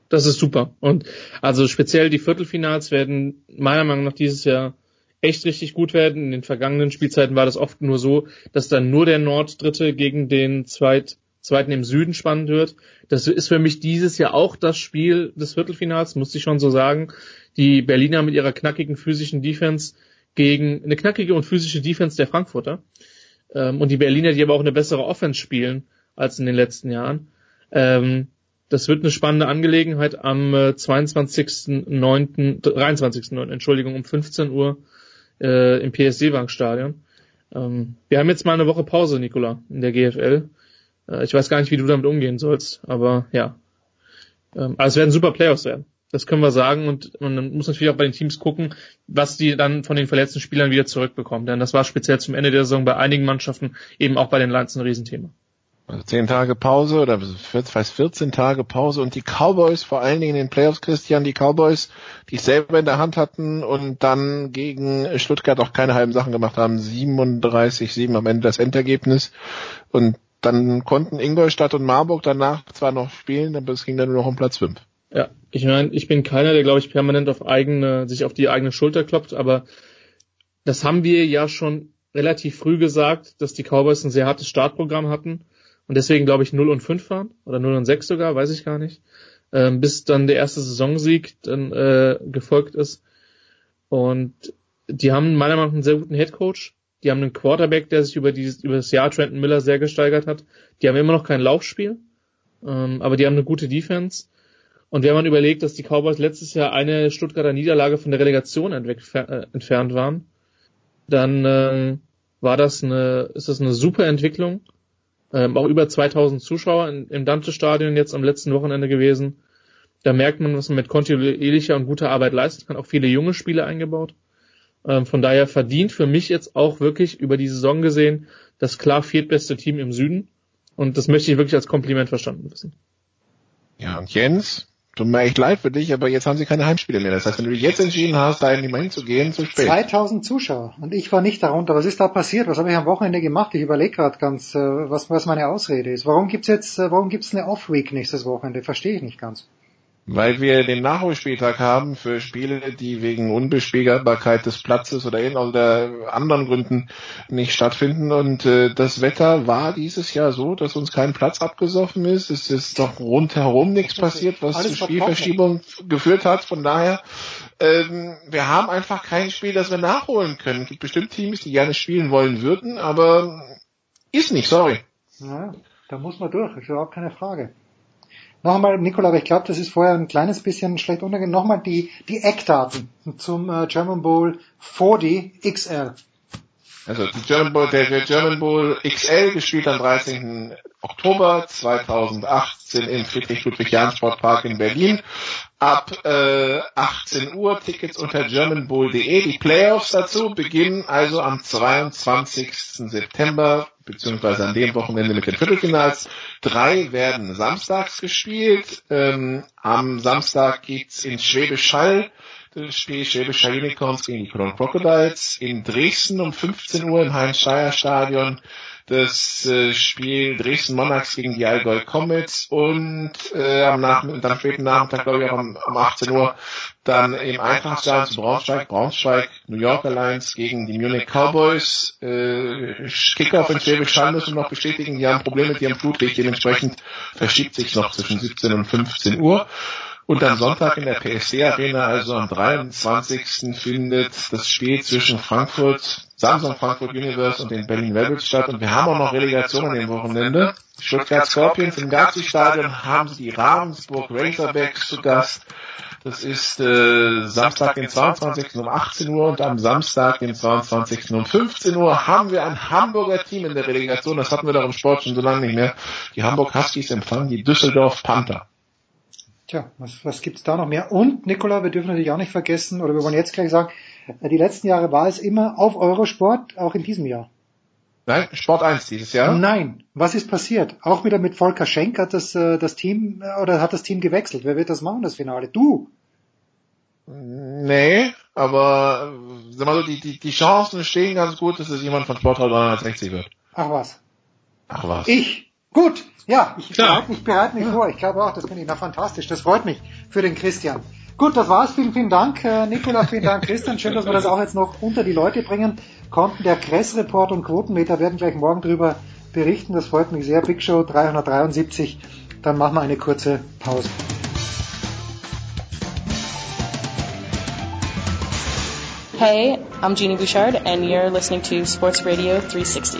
Das ist super. Und also speziell die Viertelfinals werden meiner Meinung nach dieses Jahr echt richtig gut werden. In den vergangenen Spielzeiten war das oft nur so, dass dann nur der Norddritte gegen den Zweit zweiten im Süden spannend wird. Das ist für mich dieses Jahr auch das Spiel des Viertelfinals, muss ich schon so sagen. Die Berliner mit ihrer knackigen physischen Defense gegen eine knackige und physische Defense der Frankfurter. Ähm, und die Berliner, die aber auch eine bessere Offense spielen als in den letzten Jahren. Ähm, das wird eine spannende Angelegenheit am äh, 22.09., 23.09., Entschuldigung, um 15 Uhr äh, im PSD-Bank-Stadion. Ähm, wir haben jetzt mal eine Woche Pause, Nicola, in der GFL. Äh, ich weiß gar nicht, wie du damit umgehen sollst, aber ja. Ähm, aber es werden super Playoffs werden. Das können wir sagen und man muss natürlich auch bei den Teams gucken, was die dann von den verletzten Spielern wieder zurückbekommen. Denn das war speziell zum Ende der Saison bei einigen Mannschaften eben auch bei den Lions ein Riesenthema.
Also zehn Tage Pause oder fast 14 Tage Pause und die Cowboys, vor allen Dingen in den Playoffs, Christian, die Cowboys, die es selber in der Hand hatten und dann gegen Stuttgart auch keine halben Sachen gemacht haben. 37-7 am Ende das Endergebnis. Und dann konnten Ingolstadt und Marburg danach zwar noch spielen, aber es ging dann nur noch um Platz 5.
Ja, ich meine, ich bin keiner, der glaube ich permanent auf eigene, sich auf die eigene Schulter klopft, aber das haben wir ja schon relativ früh gesagt, dass die Cowboys ein sehr hartes Startprogramm hatten und deswegen glaube ich 0 und 5 waren oder 0 und 6 sogar, weiß ich gar nicht. ähm, bis dann der erste Saisonsieg dann äh, gefolgt ist. Und die haben meiner Meinung nach einen sehr guten Headcoach. Die haben einen Quarterback, der sich über, dieses, über das Jahr Trenton Miller sehr gesteigert hat. Die haben immer noch kein Laufspiel, ähm, aber die haben eine gute Defense. Und wenn man überlegt, dass die Cowboys letztes Jahr eine Stuttgarter Niederlage von der Relegation äh, entfernt waren, dann äh, war das eine, ist das eine super Entwicklung. Ähm, auch über 2000 Zuschauer in, im Dante-Stadion jetzt am letzten Wochenende gewesen. Da merkt man, was man mit kontinuierlicher und guter Arbeit leisten kann. Auch viele junge Spiele eingebaut. Ähm, von daher verdient für mich jetzt auch wirklich über die Saison gesehen das klar viertbeste Team im Süden. Und das möchte ich wirklich als Kompliment verstanden wissen.
Ja, und Jens, tut mir echt leid für dich, aber jetzt haben sie keine Heimspiele mehr. Das heißt, wenn du dich jetzt entschieden hast, da nicht mehr hinzugehen, zu spät.
2000 Zuschauer und ich war nicht darunter. Was ist da passiert? Was habe ich am Wochenende gemacht? Ich überlege gerade ganz, äh, was, was meine Ausrede ist. Warum gibt's jetzt, äh, warum gibt's eine Off-Week nächstes Wochenende? Verstehe ich nicht ganz.
Weil wir den Nachholspieltag haben für Spiele, die wegen Unbespielbarkeit des Platzes oder in oder anderen Gründen nicht stattfinden. Und äh, das Wetter war dieses Jahr so, dass uns kein Platz abgesoffen ist. Es ist doch rundherum nichts passiert, was zu Spielverschiebung geführt hat. Von daher, ähm, wir haben einfach kein Spiel, das wir nachholen können. Es gibt bestimmt Teams, die gerne spielen wollen würden, aber ist nicht, sorry.
Ja, da muss man durch, ist überhaupt keine Frage. Nochmal, Nikola, aber ich glaube, das ist vorher ein kleines bisschen schlecht untergegangen. Nochmal die, die Eckdaten zum äh, German Bowl 40 XL.
Also Bowl, der, German Bowl XL gespielt am 13. Oktober 2018 im Friedrich-Ludwig-Jahn-Sportpark in Berlin. Ab äh, 18 Uhr Tickets unter germanbowl.de. Die Playoffs dazu beginnen also am 22. September beziehungsweise an dem Wochenende mit den Viertelfinals. Drei werden samstags gespielt. Ähm, am Samstag geht's in Schwäbisch Hall das Spiel Schwäbischer Unicorns gegen die Cologne Crocodiles in Dresden um 15 Uhr im Heinz-Scheier-Stadion. Das äh, Spiel Dresden Monarchs gegen die Allgäu Comets und äh, am, Nachmittag, am späten Nachmittag, glaube ich, auch um, um 18 Uhr dann im Eintrachtstadion zu Braunschweig, Braunschweig, New York Alliance gegen die Munich Cowboys. Äh, Kickoff in Schwäbisch Hall müssen wir noch bestätigen, die haben Probleme mit ihrem Flutlicht, dementsprechend verschiebt sich noch zwischen 17 und 15 Uhr. Und am Sonntag in der PSC Arena, also am 23. findet das Spiel zwischen Frankfurt, Samsung Frankfurt Universe und den Berlin Rebels statt. Und wir haben auch noch Relegation an dem Wochenende. Stuttgart Scorpions im Gazi-Stadion haben sie die Ravensburg Razorbacks zu Gast. Das ist äh, Samstag, den 22. um 18 Uhr und am Samstag, den 22. um 15 Uhr haben wir ein Hamburger Team in der Relegation. Das hatten wir doch im Sport schon so lange nicht mehr. Die Hamburg Huskies empfangen die Düsseldorf Panther.
Tja, was, was gibt's da noch mehr? Und, Nikola, wir dürfen natürlich auch nicht vergessen, oder wir wollen jetzt gleich sagen, die letzten Jahre war es immer auf Eurosport, auch in diesem Jahr.
Nein, Sport 1 dieses Jahr.
Nein, was ist passiert? Auch wieder mit Volker Schenk hat das, äh, das Team, äh, oder hat das Team gewechselt. Wer wird das machen, das Finale? Du!
Nee, aber sag mal so, die, die, die Chancen stehen ganz gut, dass es jemand von Sport 360 wird.
Ach was.
Ach was.
Ich? Gut, ja, ich bereite mich, bereite mich vor. Ich glaube auch, das finde ich na fantastisch. Das freut mich für den Christian. Gut, das war's. Vielen, vielen Dank, äh, Nikola. Vielen Dank, Christian. Schön, dass wir das auch jetzt noch unter die Leute bringen konnten. Der Kress-Report und Quotenmeter werden gleich morgen drüber berichten. Das freut mich sehr. Big Show 373. Dann machen wir eine kurze Pause.
Hey, I'm Jeannie Bouchard, and you're listening to Sports Radio 360.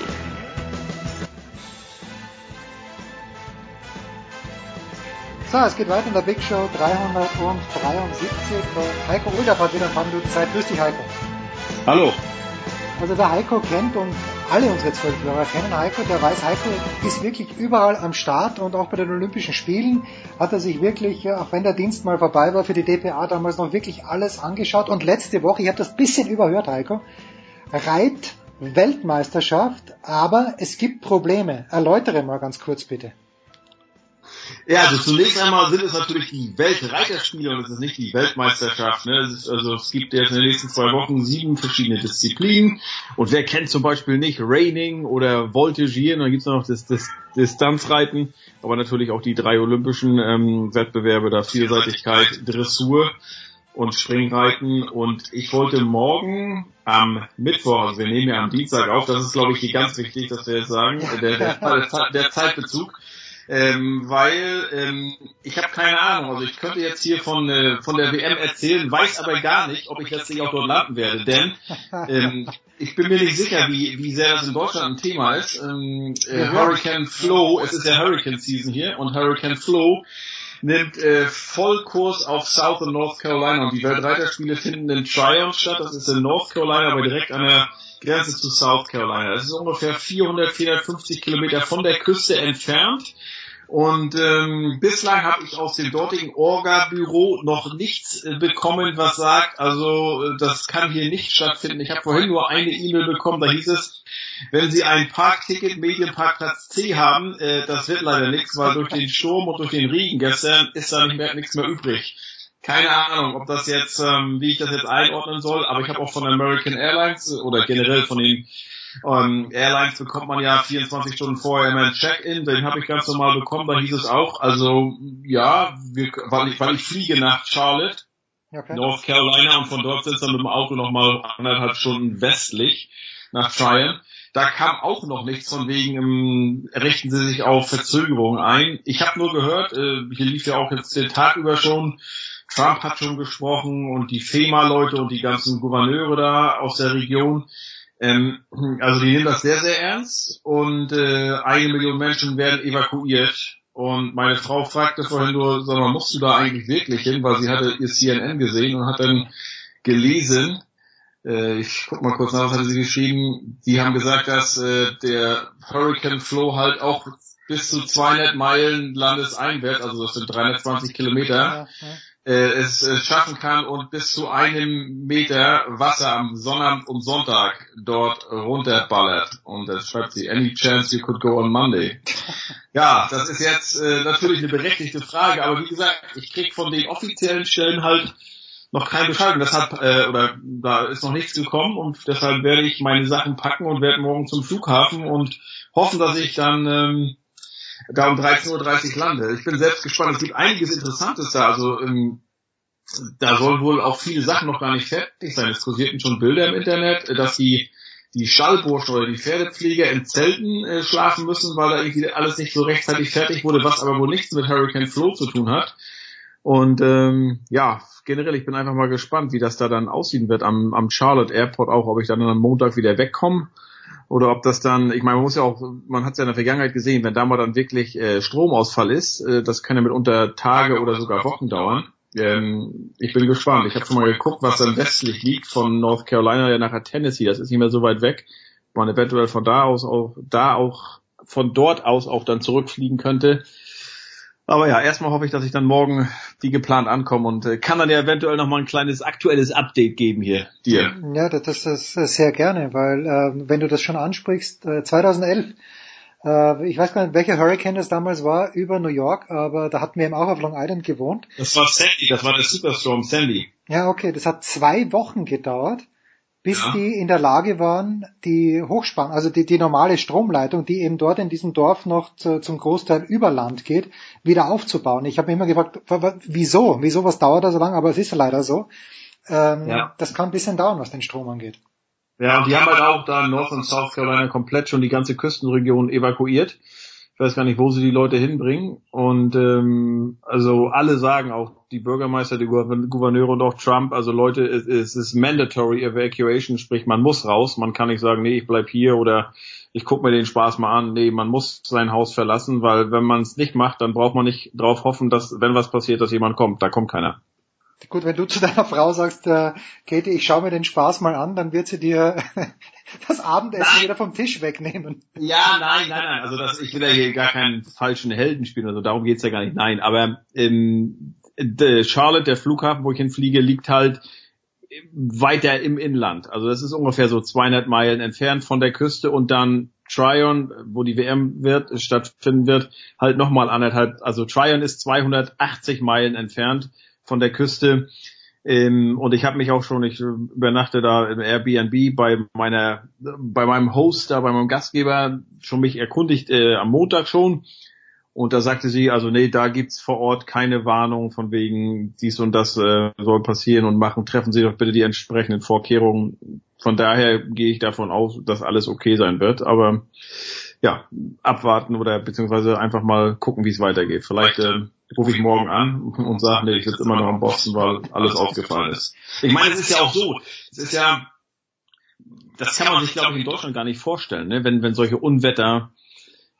So, es geht weiter in der Big Show 373 und Heiko Ulder hat wieder ein paar Minuten Zeit. Grüß dich, Heiko.
Hallo.
Also der Heiko kennt und alle unsere zwölf Hörer kennen Heiko, der weiß, Heiko ist wirklich überall am Start und auch bei den Olympischen Spielen hat er sich wirklich, auch wenn der Dienst mal vorbei war für die DPA, damals noch wirklich alles angeschaut und letzte Woche, ich habe das bisschen überhört, Heiko, Reit Weltmeisterschaft, aber es gibt Probleme. Erläutere mal ganz kurz bitte.
Ja, also zunächst einmal sind es natürlich die Weltreiterspiele und es ist nicht die Weltmeisterschaft. Ne? Es ist, also es gibt jetzt in den nächsten zwei Wochen sieben verschiedene Disziplinen und wer kennt zum Beispiel nicht Raining oder Voltigieren, dann gibt's noch das, das Distanzreiten, aber natürlich auch die drei olympischen ähm, Wettbewerbe da Vielseitigkeit, Dressur und Springreiten und ich wollte morgen am Mittwoch, also wir nehmen ja am Dienstag auf, das ist glaube ich ganz wichtig, dass wir jetzt sagen, der, der, der Zeitbezug, ähm, weil ähm, ich habe keine Ahnung. Also ich könnte jetzt hier von äh, von der WM erzählen, weiß aber gar nicht, ob ich letztlich auch dort landen werde, denn ähm, ich bin mir nicht sicher, wie wie sehr das in Deutschland ein Thema ist. Ähm, äh, Hurricane Flow, es ist ja Hurricane Season hier und Hurricane Flow nimmt äh, Vollkurs auf South und North Carolina und die Weltreiterspiele finden in Tryon statt. Das ist in North Carolina, aber direkt an der Grenze zu South Carolina. Das ist ungefähr 400, 450 Kilometer von der Küste entfernt. Und ähm, bislang habe ich aus dem dortigen Orga-Büro noch nichts äh, bekommen, was sagt, also äh, das kann hier nicht stattfinden. Ich habe vorhin nur eine E-Mail bekommen, da hieß es, wenn Sie ein Parkticket Medienparkplatz C haben, äh, das wird leider nichts, weil durch den Sturm und durch den Regen gestern ist da nicht mehr, nichts mehr übrig. Keine Ahnung, ob das jetzt, ähm, wie ich das jetzt einordnen soll, aber ich habe auch von American Airlines oder generell von den ähm, Airlines bekommt man ja 24 Stunden vorher immer ein Check-in, den habe ich ganz normal bekommen, da hieß es auch, also ja, wir, weil, ich, weil ich fliege nach Charlotte, okay. North Carolina und von dort sind es dann mit dem Auto nochmal anderthalb Stunden westlich nach Tryon. Da kam auch noch nichts von wegen, ähm, richten Sie sich auf Verzögerungen ein. Ich habe nur gehört, äh, hier lief ja auch jetzt den Tag über schon, Trump hat schon gesprochen und die FEMA-Leute und die ganzen Gouverneure da aus der Region. Ähm, also die nehmen das sehr, sehr ernst und äh, eine Million Menschen werden evakuiert. Und meine Frau fragte vorhin nur, sag mal, musst du da eigentlich wirklich hin, weil sie hatte ihr CNN gesehen und hat dann gelesen, äh, ich guck mal kurz nach, was hatte sie geschrieben, die haben gesagt, dass äh, der Hurricane Flow halt auch bis zu 200 Meilen landeseinwärts, also das sind 320 Kilometer, äh, es äh, schaffen kann und bis zu einem Meter Wasser am Sonnabend und Sonntag dort runterballert. Und das schreibt sie, any chance you could go on Monday. [laughs] Ja, das ist jetzt äh, natürlich eine berechtigte Frage, aber wie gesagt, ich krieg von den offiziellen Stellen halt noch kein Bescheid. Und deshalb, äh, oder da ist noch nichts gekommen und deshalb werde ich meine Sachen packen und werde morgen zum Flughafen und hoffen, dass ich dann ähm, da um 13.30 Uhr lande. Ich bin selbst gespannt. Es gibt einiges Interessantes da. Also ähm, da sollen wohl auch viele Sachen noch gar nicht fertig sein. Es kursierten schon Bilder im Internet, dass die die Schallburschen oder die Pferdepfleger in Zelten äh, schlafen müssen, weil da irgendwie alles nicht so rechtzeitig fertig wurde, was aber wohl nichts mit Hurricane Flow zu tun hat. Und ähm, ja, generell, ich bin einfach mal gespannt, wie das da dann aussehen wird am, am Charlotte Airport auch, ob ich dann am Montag wieder wegkomme oder ob das dann, ich meine, man muss ja auch, man hat es ja in der Vergangenheit gesehen, wenn da mal dann wirklich äh, Stromausfall ist, äh, das kann ja mitunter Tage oder sogar Wochen dauern. Ähm, ich bin gespannt. Ich habe schon mal geguckt, was dann westlich liegt von North Carolina ja nachher Tennessee. Das ist nicht mehr so weit weg. Man eventuell von da aus auch, da auch, von dort aus auch dann zurückfliegen könnte. Aber ja, erstmal hoffe ich, dass ich dann morgen wie geplant ankomme und äh, kann dann ja eventuell noch mal ein kleines aktuelles Update geben hier dir.
Ja, das ist sehr gerne, weil äh, wenn du das schon ansprichst, äh, 2011, äh, ich weiß gar nicht, welcher Hurricane das damals war, über New York, aber da hatten wir eben auch auf Long Island gewohnt.
Das war Sandy, das war der Superstorm Sandy.
Ja, okay, das hat zwei Wochen gedauert bis ja. die in der Lage waren, die Hochspann, also die, die normale Stromleitung, die eben dort in diesem Dorf noch zu, zum Großteil über Land geht, wieder aufzubauen. Ich habe mich immer gefragt, wieso? Wieso was dauert da so lange? Aber es ist leider so. Ähm, ja. Das kann ein bisschen dauern, was den Strom angeht.
Ja, und die haben halt auch da in North und South Carolina komplett schon die ganze Küstenregion evakuiert. Ich weiß gar nicht, wo sie die Leute hinbringen. Und ähm, also alle sagen auch, die Bürgermeister, die Gouverneure und auch Trump, also Leute, es, es ist mandatory evacuation, sprich man muss raus. Man kann nicht sagen, nee, ich bleib hier oder ich guck mir den Spaß mal an. Nee, man muss sein Haus verlassen, weil wenn man es nicht macht, dann braucht man nicht drauf hoffen, dass, wenn was passiert, dass jemand kommt. Da kommt keiner.
Gut, wenn du zu deiner Frau sagst, äh, Katie, ich schaue mir den Spaß mal an, dann wird sie dir [laughs] das Abendessen nein. wieder vom Tisch wegnehmen.
Ja, nein, nein, nein. Also das, ich will ja hier gar keinen falschen Helden spielen, also darum geht's ja gar nicht. Nein, aber ähm, de Charlotte, der Flughafen, wo ich hinfliege, liegt halt weiter im Inland. Also das ist ungefähr so 200 Meilen entfernt von der Küste und dann Tryon, wo die WM wird, stattfinden wird, halt nochmal anderthalb. Also Tryon ist 280 Meilen entfernt von der Küste. Ähm, und ich habe mich auch schon, ich übernachte da im Airbnb bei meiner, bei meinem Host da, bei meinem Gastgeber schon mich erkundigt äh, am Montag schon. Und da sagte sie, also nee, da gibt's vor Ort keine Warnung von wegen dies und das äh, soll passieren und machen, treffen Sie doch bitte die entsprechenden Vorkehrungen. Von daher gehe ich davon aus, dass alles okay sein wird. Aber ja, abwarten oder beziehungsweise einfach mal gucken, wie es weitergeht. Vielleicht äh, rufe ich morgen an und sage, nee, ich sitze immer noch in Boston, weil alles ausgefallen ist. Ich meine, es ist ja auch so, es ist ja, das kann man sich, glaube ich, in Deutschland gar nicht vorstellen, ne? wenn, wenn solche Unwetter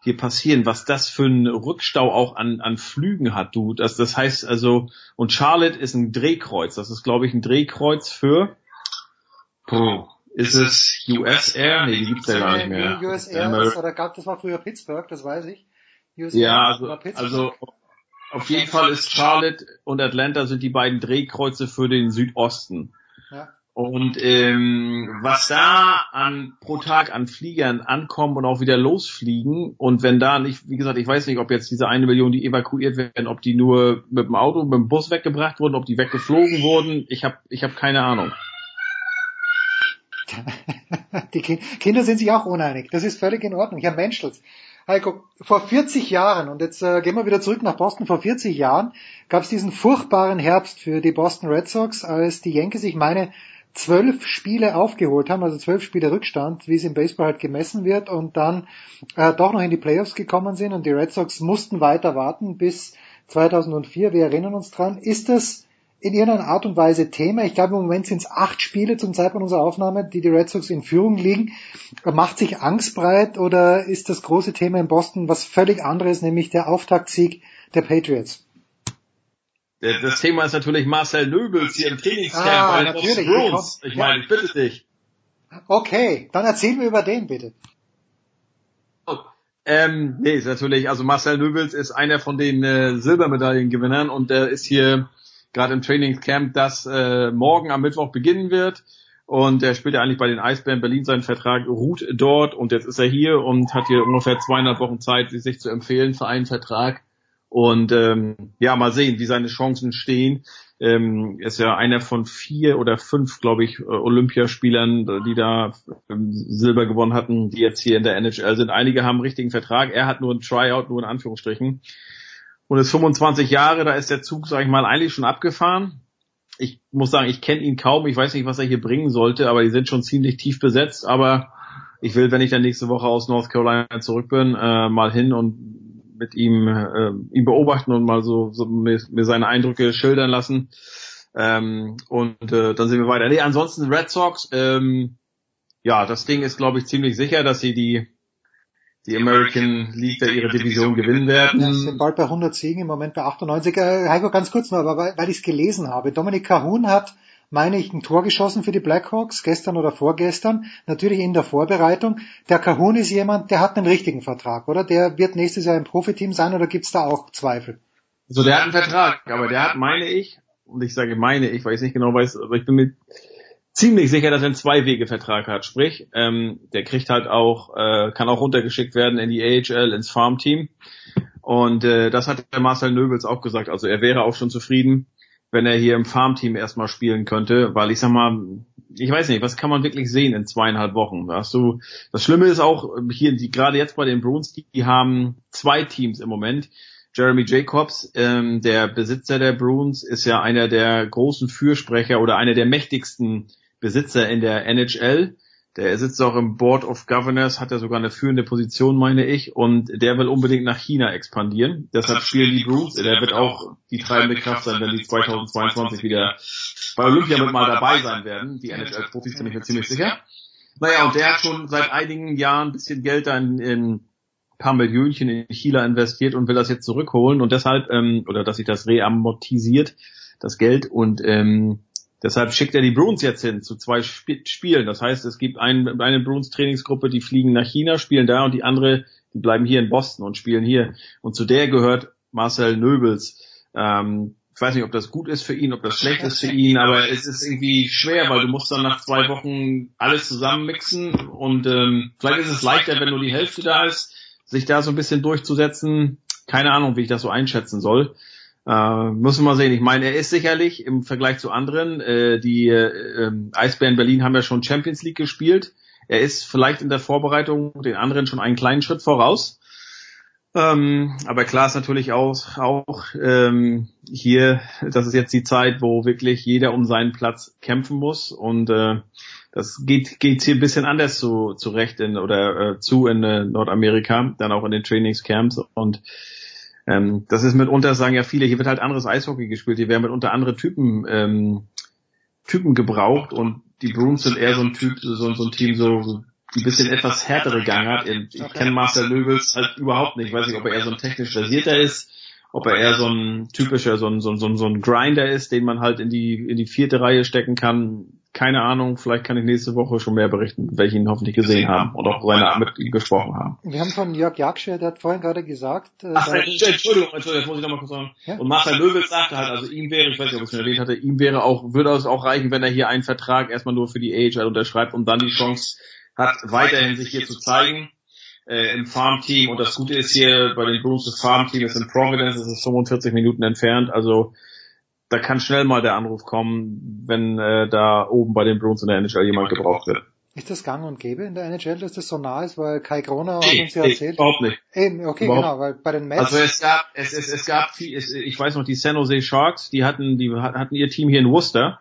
hier passieren, was das für ein Rückstau auch an, an Flügen hat, du. Das, das heißt also, und Charlotte ist ein Drehkreuz. Das ist, glaube ich, ein Drehkreuz für, puh, ist es US Air? Nee, die gibt's ja gar nicht mehr.
US Air ist, oder gab, das war früher Pittsburgh, das weiß ich.
US ja, also, also auf jeden Fall ist Charlotte und Atlanta sind die beiden Drehkreuze für den Südosten. Ja. Und ähm, was da an pro Tag an Fliegern ankommen und auch wieder losfliegen und wenn da nicht, wie gesagt, ich weiß nicht, ob jetzt diese eine Million, die evakuiert werden, ob die nur mit dem Auto, mit dem Bus weggebracht wurden, ob die weggeflogen wurden, ich habe ich hab keine Ahnung. [laughs]
Die Kinder sind sich auch uneinig. Das ist völlig in Ordnung. Herr Menschels, Heiko, vor 40 Jahren, und jetzt äh, gehen wir wieder zurück nach Boston, vor 40 Jahren gab es diesen furchtbaren Herbst für die Boston Red Sox, als die Yankees, ich meine, zwölf Spiele aufgeholt haben, also zwölf Spiele Rückstand, wie es im Baseball halt gemessen wird, und dann äh, doch noch in die Playoffs gekommen sind und die Red Sox mussten weiter warten bis 2004. Wir erinnern uns dran. Ist das in irgendeiner Art und Weise Thema? Ich glaube, im Moment sind es acht Spiele zum Zeitpunkt unserer Aufnahme, die die Red Sox in Führung liegen. Macht sich Angst breit oder ist das große Thema in Boston was völlig anderes, nämlich der Auftaktsieg der Patriots?
Das Thema ist natürlich Marcel Nöbels hier im Trainingscamp ah, bei natürlich. Bruins. Ich meine, ich bitte dich.
Okay, dann erzähl mir über den bitte.
Oh, ähm, nee, ist natürlich, also Marcel Nöbels ist einer von den äh, Silbermedaillengewinnern und der ist hier gerade im Trainingscamp, das äh, morgen am Mittwoch beginnen wird. Und er spielt ja eigentlich bei den Eisbären Berlin seinen Vertrag, ruht dort und jetzt ist er hier und hat hier ungefähr zweieinhalb Wochen Zeit, sich zu empfehlen für einen Vertrag. Und ähm, ja, mal sehen, wie seine Chancen stehen. Ähm, ist ja einer von vier oder fünf, glaube ich, äh, Olympiaspielern, die da ähm, Silber gewonnen hatten, die jetzt hier in der NHL sind. Einige haben einen richtigen Vertrag. Er hat nur ein Tryout, nur in Anführungsstrichen. Und ist 25 Jahre, da ist der Zug, sage ich mal, eigentlich schon abgefahren. Ich muss sagen, ich kenne ihn kaum. Ich weiß nicht, was er hier bringen sollte, aber die sind schon ziemlich tief besetzt. Aber ich will, wenn ich dann nächste Woche aus North Carolina zurück bin, äh, mal hin und mit ihm äh, ihn beobachten und mal so, so mir, mir seine Eindrücke schildern lassen. Ähm, und äh, dann sehen wir weiter. Nee, ansonsten Red Sox, ähm, ja, das Ding ist, glaube ich, ziemlich sicher, dass sie die die American League da ihre Division gewinnen werden.
Ja, sind bald bei 100 Siegen, im Moment bei 98. Äh, Heiko, ganz kurz noch, weil, weil ich es gelesen habe. Dominik Cahun hat meine ich, ein Tor geschossen für die Blackhawks, gestern oder vorgestern, natürlich in der Vorbereitung. Der Kahun ist jemand, der hat einen richtigen Vertrag, oder? Der wird nächstes Jahr im Profiteam sein oder gibt's da auch Zweifel?
So, der hat einen Vertrag, aber der hat, meine ich, und ich sage meine ich, weil ich nicht genau weiß, aber ich bin mir ziemlich sicher, dass er einen Zwei-Wege-Vertrag hat. Sprich, ähm, der kriegt halt auch, äh, kann auch runtergeschickt werden in die AHL, ins Farmteam. Und äh, das hat der Marcel Nöbels auch gesagt. Also er wäre auch schon zufrieden, wenn er hier im Farmteam erstmal spielen könnte, weil ich sag mal, ich weiß nicht, was kann man wirklich sehen in zweieinhalb Wochen? Hast du, das Schlimme ist auch hier, die, gerade jetzt bei den Bruins, die, die haben zwei Teams im Moment. Jeremy Jacobs, ähm, der Besitzer der Bruins, ist ja einer der großen Fürsprecher oder einer der mächtigsten Besitzer in der NHL. Der sitzt auch im Board of Governors, hat er sogar eine führende Position, meine ich, und der will unbedingt nach China expandieren. Deshalb spielen die Bruins. Der wird auch die treibende Kraft sein, wenn die 2022 wieder bei Olympia mit mal dabei sein werden. Die NHL-Profis bin ich mir ziemlich sicher. Naja, und der hat schon seit einigen Jahren ein bisschen Geld in, in paar Millionchen in China investiert und will das jetzt zurückholen und deshalb, ähm, oder dass sich das reamortisiert, das Geld und ähm, Deshalb schickt er die Bruins jetzt hin zu zwei Sp Spielen. Das heißt, es gibt ein, eine Bruins Trainingsgruppe, die fliegen nach China, spielen da und die andere, die bleiben hier in Boston und spielen hier. Und zu der gehört Marcel Nöbels. Ähm, ich weiß nicht, ob das gut ist für ihn, ob das schlecht ist für ihn, aber es ist irgendwie schwer, weil du musst dann nach zwei Wochen alles zusammenmixen und ähm, vielleicht ist es leichter, wenn nur die Hälfte da ist, sich da so ein bisschen durchzusetzen. Keine Ahnung, wie ich das so einschätzen soll. Äh, muss man mal sehen. Ich meine, er ist sicherlich im Vergleich zu anderen, äh, die äh, Eisbären Berlin haben ja schon Champions League gespielt. Er ist vielleicht in der Vorbereitung den anderen schon einen kleinen Schritt voraus. Ähm, aber klar ist natürlich auch, auch ähm, hier, das ist jetzt die Zeit, wo wirklich jeder um seinen Platz kämpfen muss. Und äh, das geht geht hier ein bisschen anders zu zurecht in oder äh, zu in äh, Nordamerika, dann auch in den Trainingscamps und ähm, das ist mitunter, sagen ja viele, hier wird halt anderes Eishockey gespielt, hier werden mitunter andere Typen ähm, Typen gebraucht und die Bruins sind eher so ein Typ, so, so ein Team, so ein bisschen etwas härtere Gangart. Ich kenne Marcel Löwels halt überhaupt nicht. Ich weiß nicht, ob er eher so ein technisch versierter ist, ob er eher so ein typischer, so ein, so ein, so ein Grinder ist, den man halt in die, in die vierte Reihe stecken kann. Keine Ahnung, vielleicht kann ich nächste Woche schon mehr berichten, welche ihn hoffentlich gesehen haben und auch seine mit ihm gesprochen haben.
Wir haben von Jörg Jaksche, der hat vorhin gerade gesagt.
Äh, Ach, Entschuldigung, Entschuldigung, das muss ich nochmal kurz sagen. Ja? Und Marcel Löwels sagte halt, also ihm wäre, ich weiß nicht, ob ich es schon erwähnt hatte, ihm wäre auch, würde es auch reichen, wenn er hier einen Vertrag erstmal nur für die AHL unterschreibt und dann die Chance hat, weiterhin sich hier zu zeigen äh, im Farmteam. Und das Gute ist hier bei den Bruins, das Farmteam ist in Providence, es ist 45 Minuten entfernt. Also da kann schnell mal der Anruf kommen, wenn äh, da oben bei den Bruins in der NHL jemand gebraucht wird.
Ist das gang und gäbe in der NHL, dass das so nah ist, weil Kai Kroner
nee,
hat uns ja erzählt?
Nee, überhaupt nicht.
Eben, okay,
überhaupt.
genau, weil bei den Mets.
Also es gab, es, es, es gab viel, es, ich weiß noch, die San Jose Sharks, die hatten, die hatten ihr Team hier in Worcester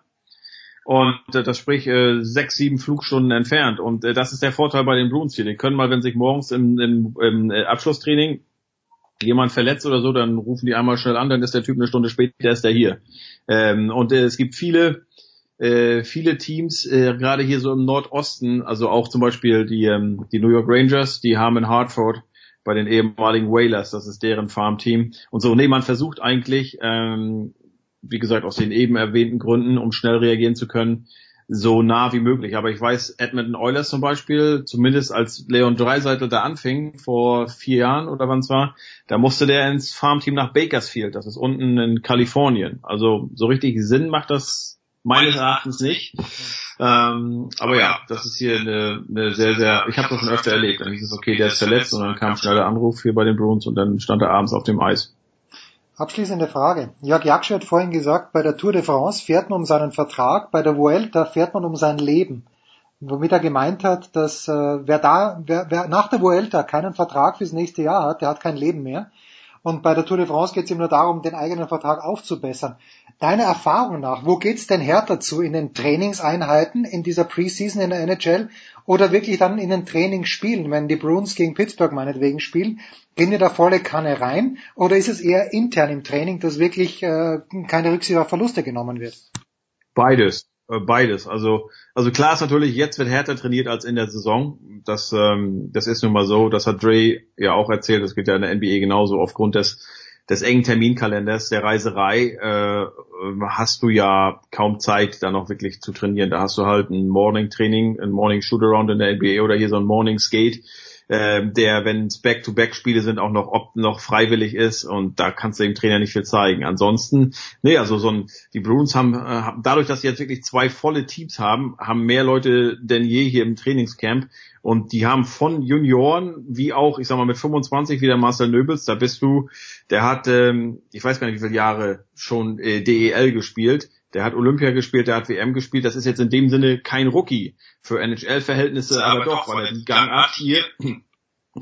und äh, das sprich äh, sechs, sieben Flugstunden entfernt. Und äh, das ist der Vorteil bei den Bruins hier. Die können mal, wenn sich morgens im, im, im äh, Abschlusstraining jemand verletzt oder so, dann rufen die einmal schnell an, dann ist der Typ eine Stunde später ist der hier. Ähm, und äh, es gibt viele äh, viele Teams, äh, gerade hier so im Nordosten, also auch zum Beispiel die, ähm, die New York Rangers, die haben in Hartford bei den ehemaligen Whalers, das ist deren Farmteam. Und so, nee, man versucht eigentlich ähm, wie gesagt, aus den eben erwähnten Gründen, um schnell reagieren zu können, so nah wie möglich. Aber ich weiß, Edmonton Oilers zum Beispiel, zumindest als Leon Dreiseitel da anfing, vor vier Jahren oder wann es war, da musste der ins Farmteam nach Bakersfield, das ist unten in Kalifornien. Also so richtig Sinn macht das meines Erachtens nicht. Ähm, aber ja, das ist hier eine, eine sehr, sehr, ich habe das schon öfter erlebt. Dann hieß es, okay, der ist verletzt und dann kam schnell der Anruf hier bei den Bruins und dann stand er abends auf dem Eis.
Abschließende Frage. Jörg Jaksch hat vorhin gesagt, bei der Tour de France fährt man um seinen Vertrag, bei der Vuelta fährt man um sein Leben. Womit er gemeint hat, dass äh, wer da, wer, wer nach der Vuelta keinen Vertrag fürs nächste Jahr hat, der hat kein Leben mehr. Und bei der Tour de France geht es ihm nur darum, den eigenen Vertrag aufzubessern. Deiner Erfahrung nach, wo geht's denn härter zu? In den Trainingseinheiten in dieser Preseason in der NHL oder wirklich dann in den Trainingsspielen, wenn die Bruins gegen Pittsburgh meinetwegen spielen, gehen die da volle Kanne rein oder ist es eher intern im Training, dass wirklich äh, keine Rücksicht auf Verluste genommen wird?
Beides, beides. Also also klar ist natürlich, jetzt wird härter trainiert als in der Saison. Das ähm, das ist nun mal so. Das hat Dre ja auch erzählt. Das geht ja in der NBA genauso aufgrund des des engen Terminkalenders, der Reiserei, äh, hast du ja kaum Zeit, da noch wirklich zu trainieren. Da hast du halt ein Morning Training, ein Morning Shootaround in der NBA oder hier so ein Morning Skate, äh, der, wenn es Back-to-Back-Spiele sind, auch noch ob noch freiwillig ist und da kannst du dem Trainer nicht viel zeigen. Ansonsten, nee, also so ein, die Bruins haben, äh, dadurch, dass sie jetzt wirklich zwei volle Teams haben, haben mehr Leute denn je hier im Trainingscamp und die haben von Junioren wie auch, ich sag mal, mit 25 wieder Marcel Nöbels, da bist du, der hat, ähm, ich weiß gar nicht, wie viele Jahre schon äh, DEL gespielt. Der hat Olympia gespielt, der hat WM gespielt. Das ist jetzt in dem Sinne kein Rookie für NHL-Verhältnisse, aber, aber doch, weil er die Gangart hier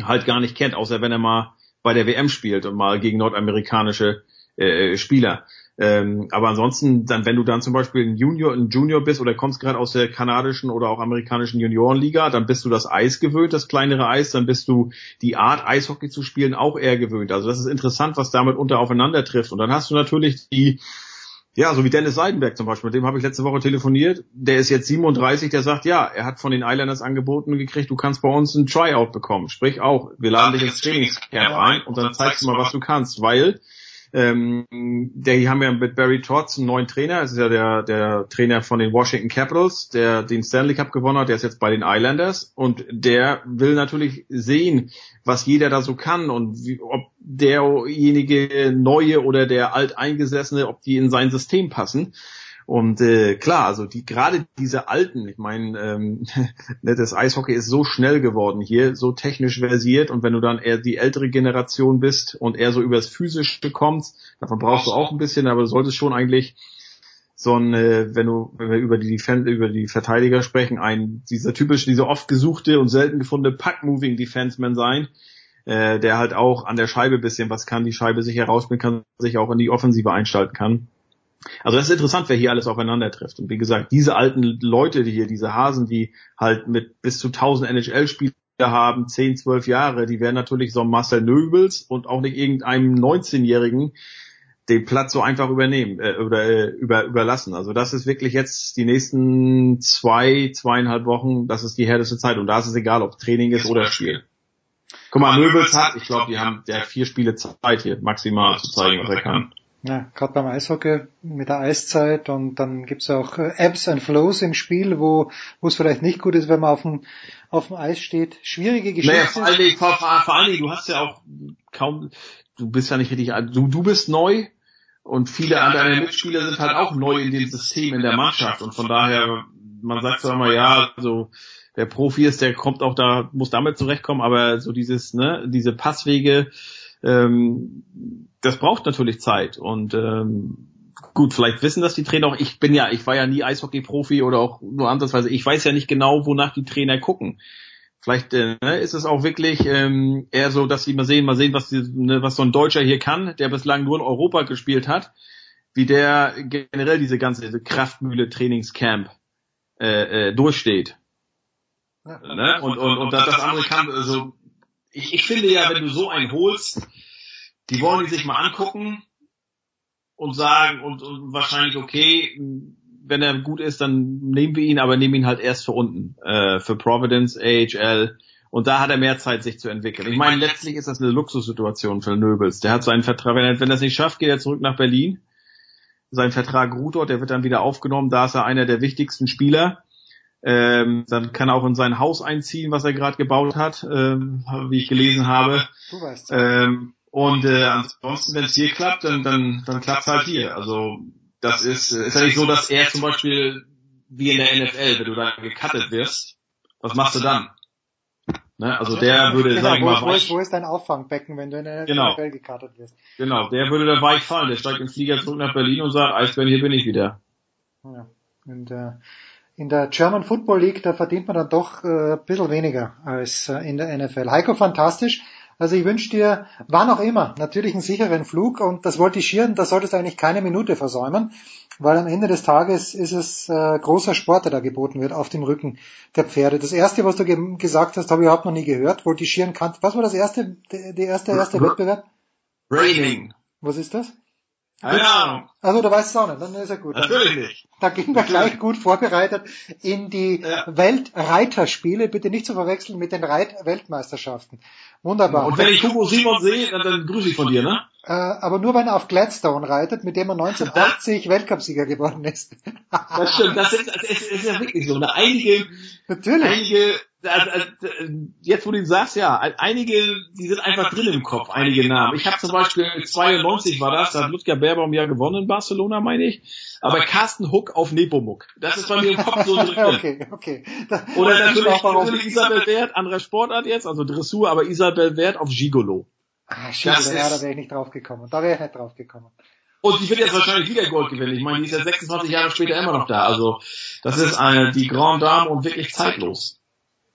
halt gar nicht kennt, außer wenn er mal bei der WM spielt und mal gegen nordamerikanische äh, Spieler. Ähm, aber ansonsten, dann, wenn du dann zum Beispiel ein Junior, ein Junior bist oder kommst gerade aus der kanadischen oder auch amerikanischen Juniorenliga, dann bist du das Eis gewöhnt, das kleinere Eis, dann bist du die Art Eishockey zu spielen auch eher gewöhnt. Also das ist interessant, was damit unter aufeinander trifft. Und dann hast du natürlich die, ja, so wie Dennis Seidenberg zum Beispiel, mit dem habe ich letzte Woche telefoniert. Der ist jetzt 37, der sagt, ja, er hat von den Islanders angeboten gekriegt, du kannst bei uns ein Tryout bekommen. Sprich auch, wir laden dich ins Trainingscamp ein und dann zeigst du mal, was du kannst, weil ähm, der, die haben ja mit Barry Trotz einen neuen Trainer. Das ist ja der, der Trainer von den Washington Capitals, der den Stanley Cup gewonnen hat. Der ist jetzt bei den Islanders und der will natürlich sehen, was jeder da so kann und wie, ob derjenige neue oder der alteingesessene, ob die in sein System passen. Und äh, klar, also die gerade diese alten, ich meine, ähm, [laughs] ne, das Eishockey ist so schnell geworden hier, so technisch versiert und wenn du dann eher die ältere Generation bist und eher so übers Physische kommst, davon brauchst du auch ein bisschen, aber du solltest schon eigentlich so ein, äh, wenn du, wenn wir über die Defen über die Verteidiger sprechen, ein dieser typische, dieser oft gesuchte und selten gefundene Puck-Moving Defenseman sein, äh, der halt auch an der Scheibe bisschen was kann, die Scheibe sich herausbilden kann, sich auch in die Offensive einschalten kann. Also das ist interessant, wer hier alles aufeinander trifft. Und wie gesagt, diese alten Leute, die hier, diese Hasen, die halt mit bis zu 1000 NHL-Spieler haben, 10, 12 Jahre, die werden natürlich so Marcel Nöbels und auch nicht irgendeinem 19-Jährigen den Platz so einfach übernehmen äh, oder äh, über, überlassen. Also das ist wirklich jetzt die nächsten zwei, zweieinhalb Wochen, das ist die härteste Zeit und da ist es egal, ob Training ist oder Spiel. Guck mal, Nöbels hat, ich glaube, die haben der vier Spiele Zeit hier maximal zu zeigen, was er kann.
Ja, gerade beim Eishockey mit der Eiszeit und dann gibt's auch äh, Ebbs and Flows im Spiel, wo wo es vielleicht nicht gut ist, wenn man auf dem, auf dem Eis steht. Schwierige Geschichte.
Naja, vor allen, Dingen, vor, vor allen Dingen, du hast ja auch kaum, du bist ja nicht richtig, du, du bist neu und viele ja, deiner Mitspieler sind halt auch neu in dem System, in der Mannschaft und von daher, man sagt zwar immer, ja, so, der Profi ist, der kommt auch da, muss damit zurechtkommen, aber so dieses, ne, diese Passwege, ähm, das braucht natürlich Zeit und ähm, gut, vielleicht wissen das die Trainer auch. Ich bin ja, ich war ja nie Eishockey-Profi oder auch nur andersweise. Ich weiß ja nicht genau, wonach die Trainer gucken. Vielleicht äh, ne, ist es auch wirklich ähm, eher so, dass sie mal sehen, mal sehen, was, die, ne, was so ein Deutscher hier kann, der bislang nur in Europa gespielt hat, wie der generell diese ganze Kraftmühle Trainingscamp äh, äh, durchsteht. Ja, ne? Und, und, und das, das andere kann, also ich, ich finde ja, wenn du so einen holst, die wollen die sich mal angucken und sagen und, und wahrscheinlich, okay, wenn er gut ist, dann nehmen wir ihn, aber nehmen ihn halt erst für unten, äh, für Providence, AHL. Und da hat er mehr Zeit, sich zu entwickeln. Ich meine, letztlich ist das eine Luxussituation für Nöbels. Der hat seinen Vertrag, wenn er, wenn er es nicht schafft, geht er zurück nach Berlin. Sein Vertrag ruht dort, der wird dann wieder aufgenommen. Da ist er einer der wichtigsten Spieler. Ähm, dann kann er auch in sein Haus einziehen, was er gerade gebaut hat, ähm, wie ich gelesen habe.
Du weißt.
Ähm, und äh, ansonsten, wenn es hier klappt, dann, dann, dann klappt halt hier. Also das ist, ist ja nicht so, dass er zum Beispiel wie in der NFL, wenn du da gecuttet wirst, was machst du dann? Ne? Also der würde,
genau,
sag ich mal,
wo, ist, wo ist dein Auffangbecken, wenn du in der
genau.
NFL gecuttet wirst?
Genau, der würde da weich fallen. Der steigt im Flieger zurück nach Berlin und sagt, Eisbären, hier bin ich wieder.
Ja. Und äh, in der German Football League, da verdient man dann doch äh, ein bisschen weniger als äh, in der NFL. Heiko, fantastisch. Also ich wünsche dir, wann auch immer, natürlich einen sicheren Flug und das Voltigieren, da solltest du eigentlich keine Minute versäumen, weil am Ende des Tages ist es äh, großer Sport, der da geboten wird auf dem Rücken der Pferde. Das erste, was du ge gesagt hast, habe ich überhaupt noch nie gehört. Voltigieren kann. Was war das erste, der erste, erste Wettbewerb?
Raining.
Was ist das?
Keine Ahnung.
Also du weißt es auch nicht, dann ist ja gut.
Natürlich nicht.
Da gehen wir gleich gut vorbereitet in die ja. Weltreiterspiele, bitte nicht zu verwechseln mit den Reit-Weltmeisterschaften. Wunderbar.
Und wenn ich Hugo Simon sehe, dann, dann grüße ich von dir, ne?
Äh, aber nur wenn er auf Gladstone reitet, mit dem er 1980 Weltcupsieger geworden ist. [laughs]
das stimmt, das ist, das ist, ist ja wirklich so. Einige,
Natürlich.
einige, jetzt wo du ihn sagst, ja, einige, die sind einfach drin im Kopf, einige Namen. Ich habe zum Beispiel 92 war das, da hat Ludger Berbaum ja gewonnen in Barcelona, meine ich. Aber Carsten Huck auf Nepomuk. Das ist bei mir im Kopf so drin. [laughs]
okay, okay.
Oder natürlich, natürlich Isabel Wert, anderer Sportart jetzt, also Dressur, aber Isabel Wert auf Gigolo.
Ah, Gigolo, ja, da wäre ich nicht drauf gekommen. Da wäre ich nicht drauf gekommen.
Und die wird jetzt wahrscheinlich wieder Gold gewinnen. Ich meine, die ist ja 26 Jahre später immer noch da. Also das ist eine, die Grande Dame und wirklich zeitlos.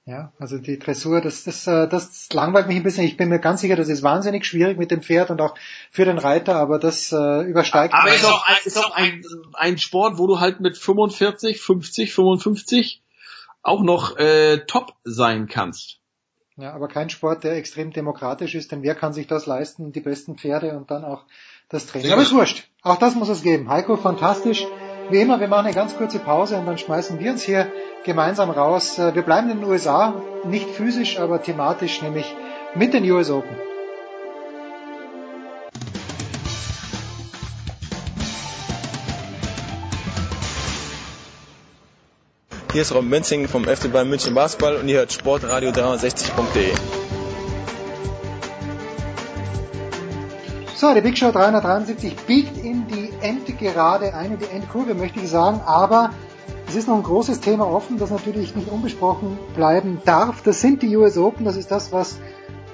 Ja, also die Dressur, das, das, äh, das langweilt mich ein bisschen. Ich bin mir ganz sicher, das ist wahnsinnig schwierig mit dem Pferd und auch für den Reiter, aber das äh, übersteigt.
Aber ist auch, ein, ist auch ein, ein Sport, wo du halt mit 45, 50, 55 auch noch äh, top sein kannst.
Ja, aber kein Sport, der extrem demokratisch ist, denn wer kann sich das leisten? Die besten Pferde und dann auch das Training. Aber ist wurscht. Auch das muss es geben. Heiko, fantastisch. Wie immer, wir machen eine ganz kurze Pause und dann schmeißen wir uns hier gemeinsam raus. Wir bleiben in den USA, nicht physisch, aber thematisch, nämlich mit den US Open.
Hier ist Robin Menzing vom FC Bayern München Basketball und ihr hört Sportradio 360.de.
So, die Big Show 373 biegt in die Endgerade ein, in die Endkurve möchte ich sagen, aber es ist noch ein großes Thema offen, das natürlich nicht unbesprochen bleiben darf. Das sind die US Open, das ist das, was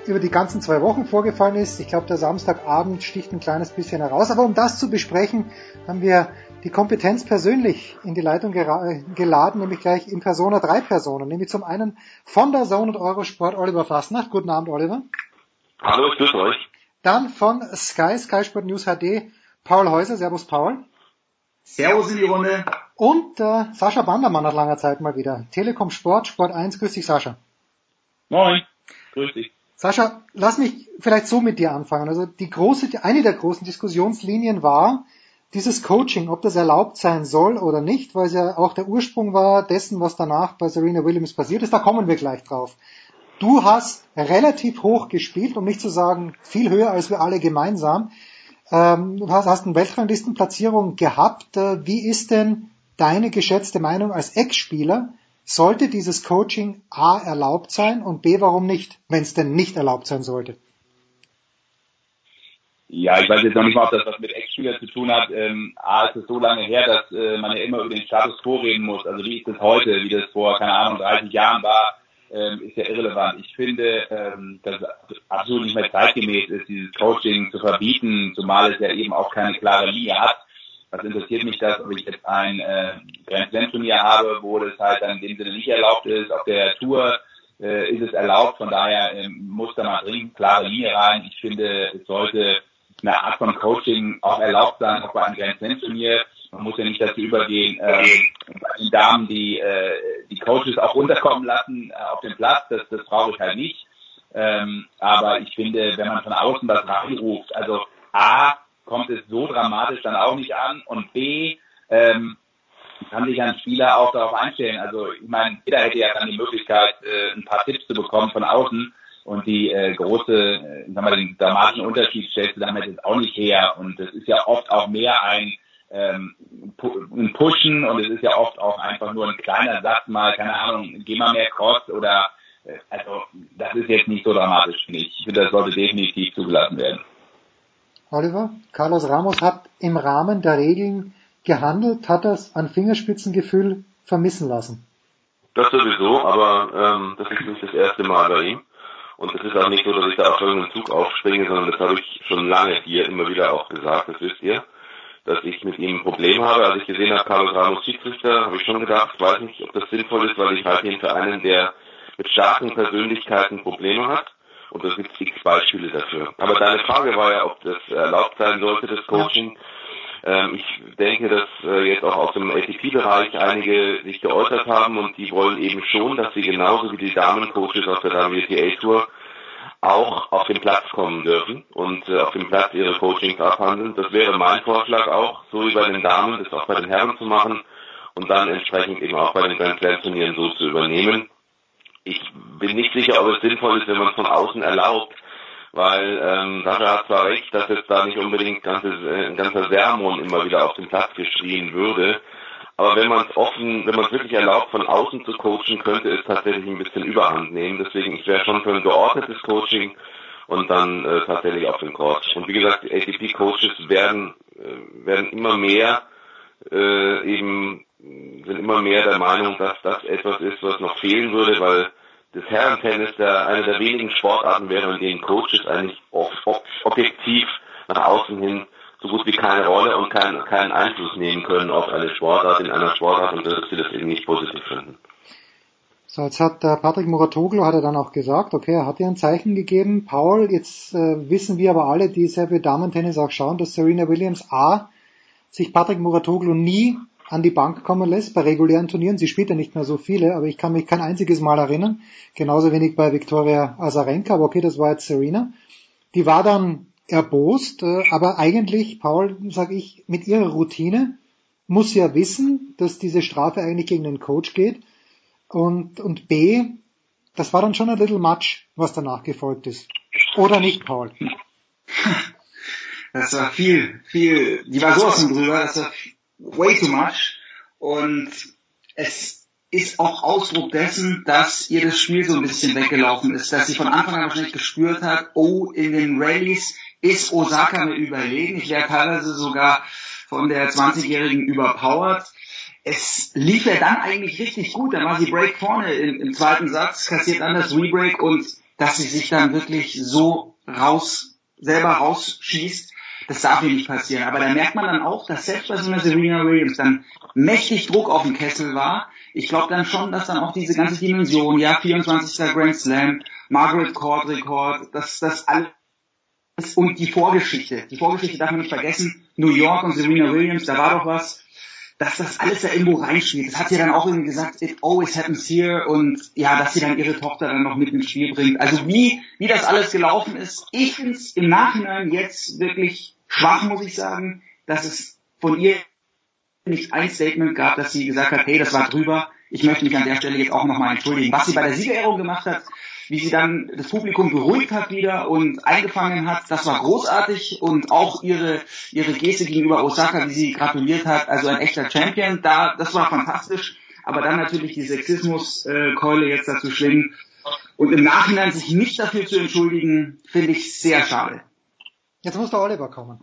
über die ganzen zwei Wochen vorgefallen ist. Ich glaube, der Samstagabend sticht ein kleines bisschen heraus. Aber um das zu besprechen, haben wir die Kompetenz persönlich in die Leitung geladen, nämlich gleich in Persona drei Personen. Nämlich zum einen von der Zone und Eurosport Oliver Fassnacht. Guten Abend, Oliver.
Hallo, ich grüße euch.
Dann von Sky, Sky Sport News HD, Paul Häuser. Servus, Paul.
Servus in die Runde.
Und äh, Sascha Bandermann nach langer Zeit mal wieder. Telekom Sport, Sport 1. Grüß dich, Sascha.
Moin. Grüß dich.
Sascha, lass mich vielleicht so mit dir anfangen. Also die große, eine der großen Diskussionslinien war dieses Coaching, ob das erlaubt sein soll oder nicht, weil es ja auch der Ursprung war dessen, was danach bei Serena Williams passiert ist. Da kommen wir gleich drauf. Du hast relativ hoch gespielt, um nicht zu sagen viel höher als wir alle gemeinsam. Ähm, du hast, eine Weltranglistenplatzierung gehabt. Äh, wie ist denn deine geschätzte Meinung als Ex-Spieler? Sollte dieses Coaching A erlaubt sein und B warum nicht, wenn es denn nicht erlaubt sein sollte?
Ja, ich weiß jetzt noch nicht mal, ob das was mit Ex-Spieler zu tun hat. Ähm, A ist es so lange her, dass äh, man ja immer über den Status quo reden muss. Also wie ist es heute, wie das vor, keine Ahnung, 30 Jahren war ähm, ist ja irrelevant. Ich finde, ähm, dass es absolut nicht mehr zeitgemäß ist, dieses Coaching zu verbieten, zumal es ja eben auch keine klare Linie hat. Was interessiert mich das, ob ich jetzt ein äh, Grand Slam Turnier habe, wo das halt dann in dem Sinne nicht erlaubt ist. Auf der Tour äh, ist es erlaubt, von daher ähm, muss da mal dringend klare Linie rein. Ich finde, es sollte eine Art von Coaching auch erlaubt sein, auch bei einem Grand Slam Turnier. Man muss ja nicht dazu übergehen, bei den Damen die, äh, die Coaches auch runterkommen lassen äh, auf den Platz. Das, das brauche ich halt nicht. Ähm, aber ich finde, wenn man von außen was reinruft, also A, kommt es so dramatisch dann auch nicht an und B, ähm, kann sich ein Spieler auch darauf einstellen. Also ich meine, jeder hätte ja dann die Möglichkeit, äh, ein paar Tipps zu bekommen von außen und die äh, große, äh, sagen wir, den dramatischen Unterschied stellst du damit jetzt auch nicht her. Und das ist ja oft auch mehr ein ähm, ein Pushen und es ist ja oft auch einfach nur ein kleiner Satz mal, keine Ahnung, geh mal mehr Cross oder äh, also das ist jetzt nicht so dramatisch, finde ich. Ich finde, das sollte definitiv zugelassen werden.
Oliver, Carlos Ramos hat im Rahmen der Regeln gehandelt, hat das an Fingerspitzengefühl vermissen lassen.
Das sowieso, aber ähm, das ist nicht das erste Mal bei ihm. Und es ist auch nicht so, dass ich da auf irgendeinen Zug aufspringe, sondern das habe ich schon lange hier immer wieder auch gesagt, das wisst ihr dass ich mit ihm ein Problem habe. Als ich gesehen habe, Carlos Ramos Schiedsrichter, habe ich schon gedacht, weiß nicht, ob das sinnvoll ist, weil ich halte ihn für einen, der mit starken Persönlichkeiten Probleme hat. Und es gibt x Beispiele dafür. Aber deine Frage war ja, ob das erlaubt sein sollte, das Coaching. Ähm, ich denke, dass äh, jetzt auch aus dem ATP-Bereich einige sich geäußert haben und die wollen eben schon, dass sie genauso wie die Damencoaches aus der WTA-Tour auch auf den Platz kommen dürfen und äh, auf dem Platz ihre Coachings abhandeln. Das wäre mein Vorschlag auch, so wie bei den Damen, das auch bei den Herren zu machen und dann entsprechend eben auch bei den Grand Slam Turnieren so zu übernehmen. Ich bin nicht sicher, ob es sinnvoll ist, wenn man es von außen erlaubt, weil ähm, Sascha hat zwar recht, dass jetzt da nicht unbedingt ganzes, äh, ein ganzer Sermon immer wieder auf den Platz geschrien würde, aber wenn man es offen, wenn man es wirklich erlaubt, von außen zu coachen, könnte es tatsächlich ein bisschen Überhand nehmen. Deswegen, ich wäre schon für ein geordnetes Coaching und dann äh, tatsächlich auf den Court. Und wie gesagt, die ATP-Coaches werden, äh, werden immer mehr äh, eben sind immer mehr der Meinung, dass das etwas ist, was noch fehlen würde, weil das Herrentennis der, eine der wenigen Sportarten wäre, in denen Coaches eigentlich objektiv nach außen hin so gut wie keine Rolle und keinen, keinen Einfluss nehmen können auf eine Sportart in einer Sportart und dass sie das eben nicht positiv finden.
So, jetzt hat der Patrick Muratoglu hat er dann auch gesagt, okay, er hat ja ein Zeichen gegeben. Paul, jetzt äh, wissen wir aber alle, die sehr für Damen-Tennis auch schauen, dass Serena Williams A sich Patrick Muratoglu nie an die Bank kommen lässt bei regulären Turnieren. Sie spielt ja nicht mehr so viele, aber ich kann mich kein einziges Mal erinnern. Genauso wenig bei Viktoria Azarenka, aber okay, das war jetzt Serena. Die war dann erbost, äh, aber eigentlich, Paul, sage ich, mit ihrer Routine muss ja wissen, dass diese Strafe eigentlich gegen den Coach geht. Und, und B, das war dann schon ein little much, was danach gefolgt ist. Oder nicht, Paul?
Das war viel, viel, die war sowas von drüber, das war way too much. Und es ist auch Ausdruck dessen, dass ihr das Spiel so ein bisschen weggelaufen ist, dass sie von Anfang an wahrscheinlich gespürt hat, oh, in den Rallyes ist Osaka mir überlegen. Ich wäre teilweise sogar von der 20-Jährigen überpowered. Es lief ja dann eigentlich richtig gut. Dann war sie Break vorne im, im zweiten Satz, kassiert dann das Rebreak und dass sie sich dann wirklich so raus, selber rausschießt, das darf nicht passieren. Aber da merkt man dann auch, dass selbst bei so einer Serena Williams dann mächtig Druck auf dem Kessel war. Ich glaube dann schon, dass dann auch diese ganze Dimension, ja, 24. Grand Slam, Margaret Court Rekord, dass das alles und die Vorgeschichte. Die Vorgeschichte darf man nicht vergessen. New York und Serena Williams, da war doch was, dass das alles da irgendwo reinspielt. Das hat sie dann auch irgendwie gesagt, it always happens here und ja, dass sie dann ihre Tochter dann noch mit ins Spiel bringt. Also wie, wie das alles gelaufen ist, ich finde es im Nachhinein jetzt wirklich schwach, muss ich sagen, dass es von ihr nicht ein Statement gab, dass sie gesagt hat, hey, das war drüber, ich möchte mich an der Stelle jetzt auch nochmal entschuldigen. Was sie bei der Siegerehrung gemacht hat, wie sie dann das Publikum beruhigt hat wieder und eingefangen hat, das war großartig und auch ihre, ihre Geste gegenüber Osaka, wie sie gratuliert hat, also ein echter Champion, da, das war fantastisch. Aber dann natürlich die Sexismus-Keule jetzt dazu schwingen und im Nachhinein sich nicht dafür zu entschuldigen, finde ich sehr schade.
Jetzt muss der Oliver kommen.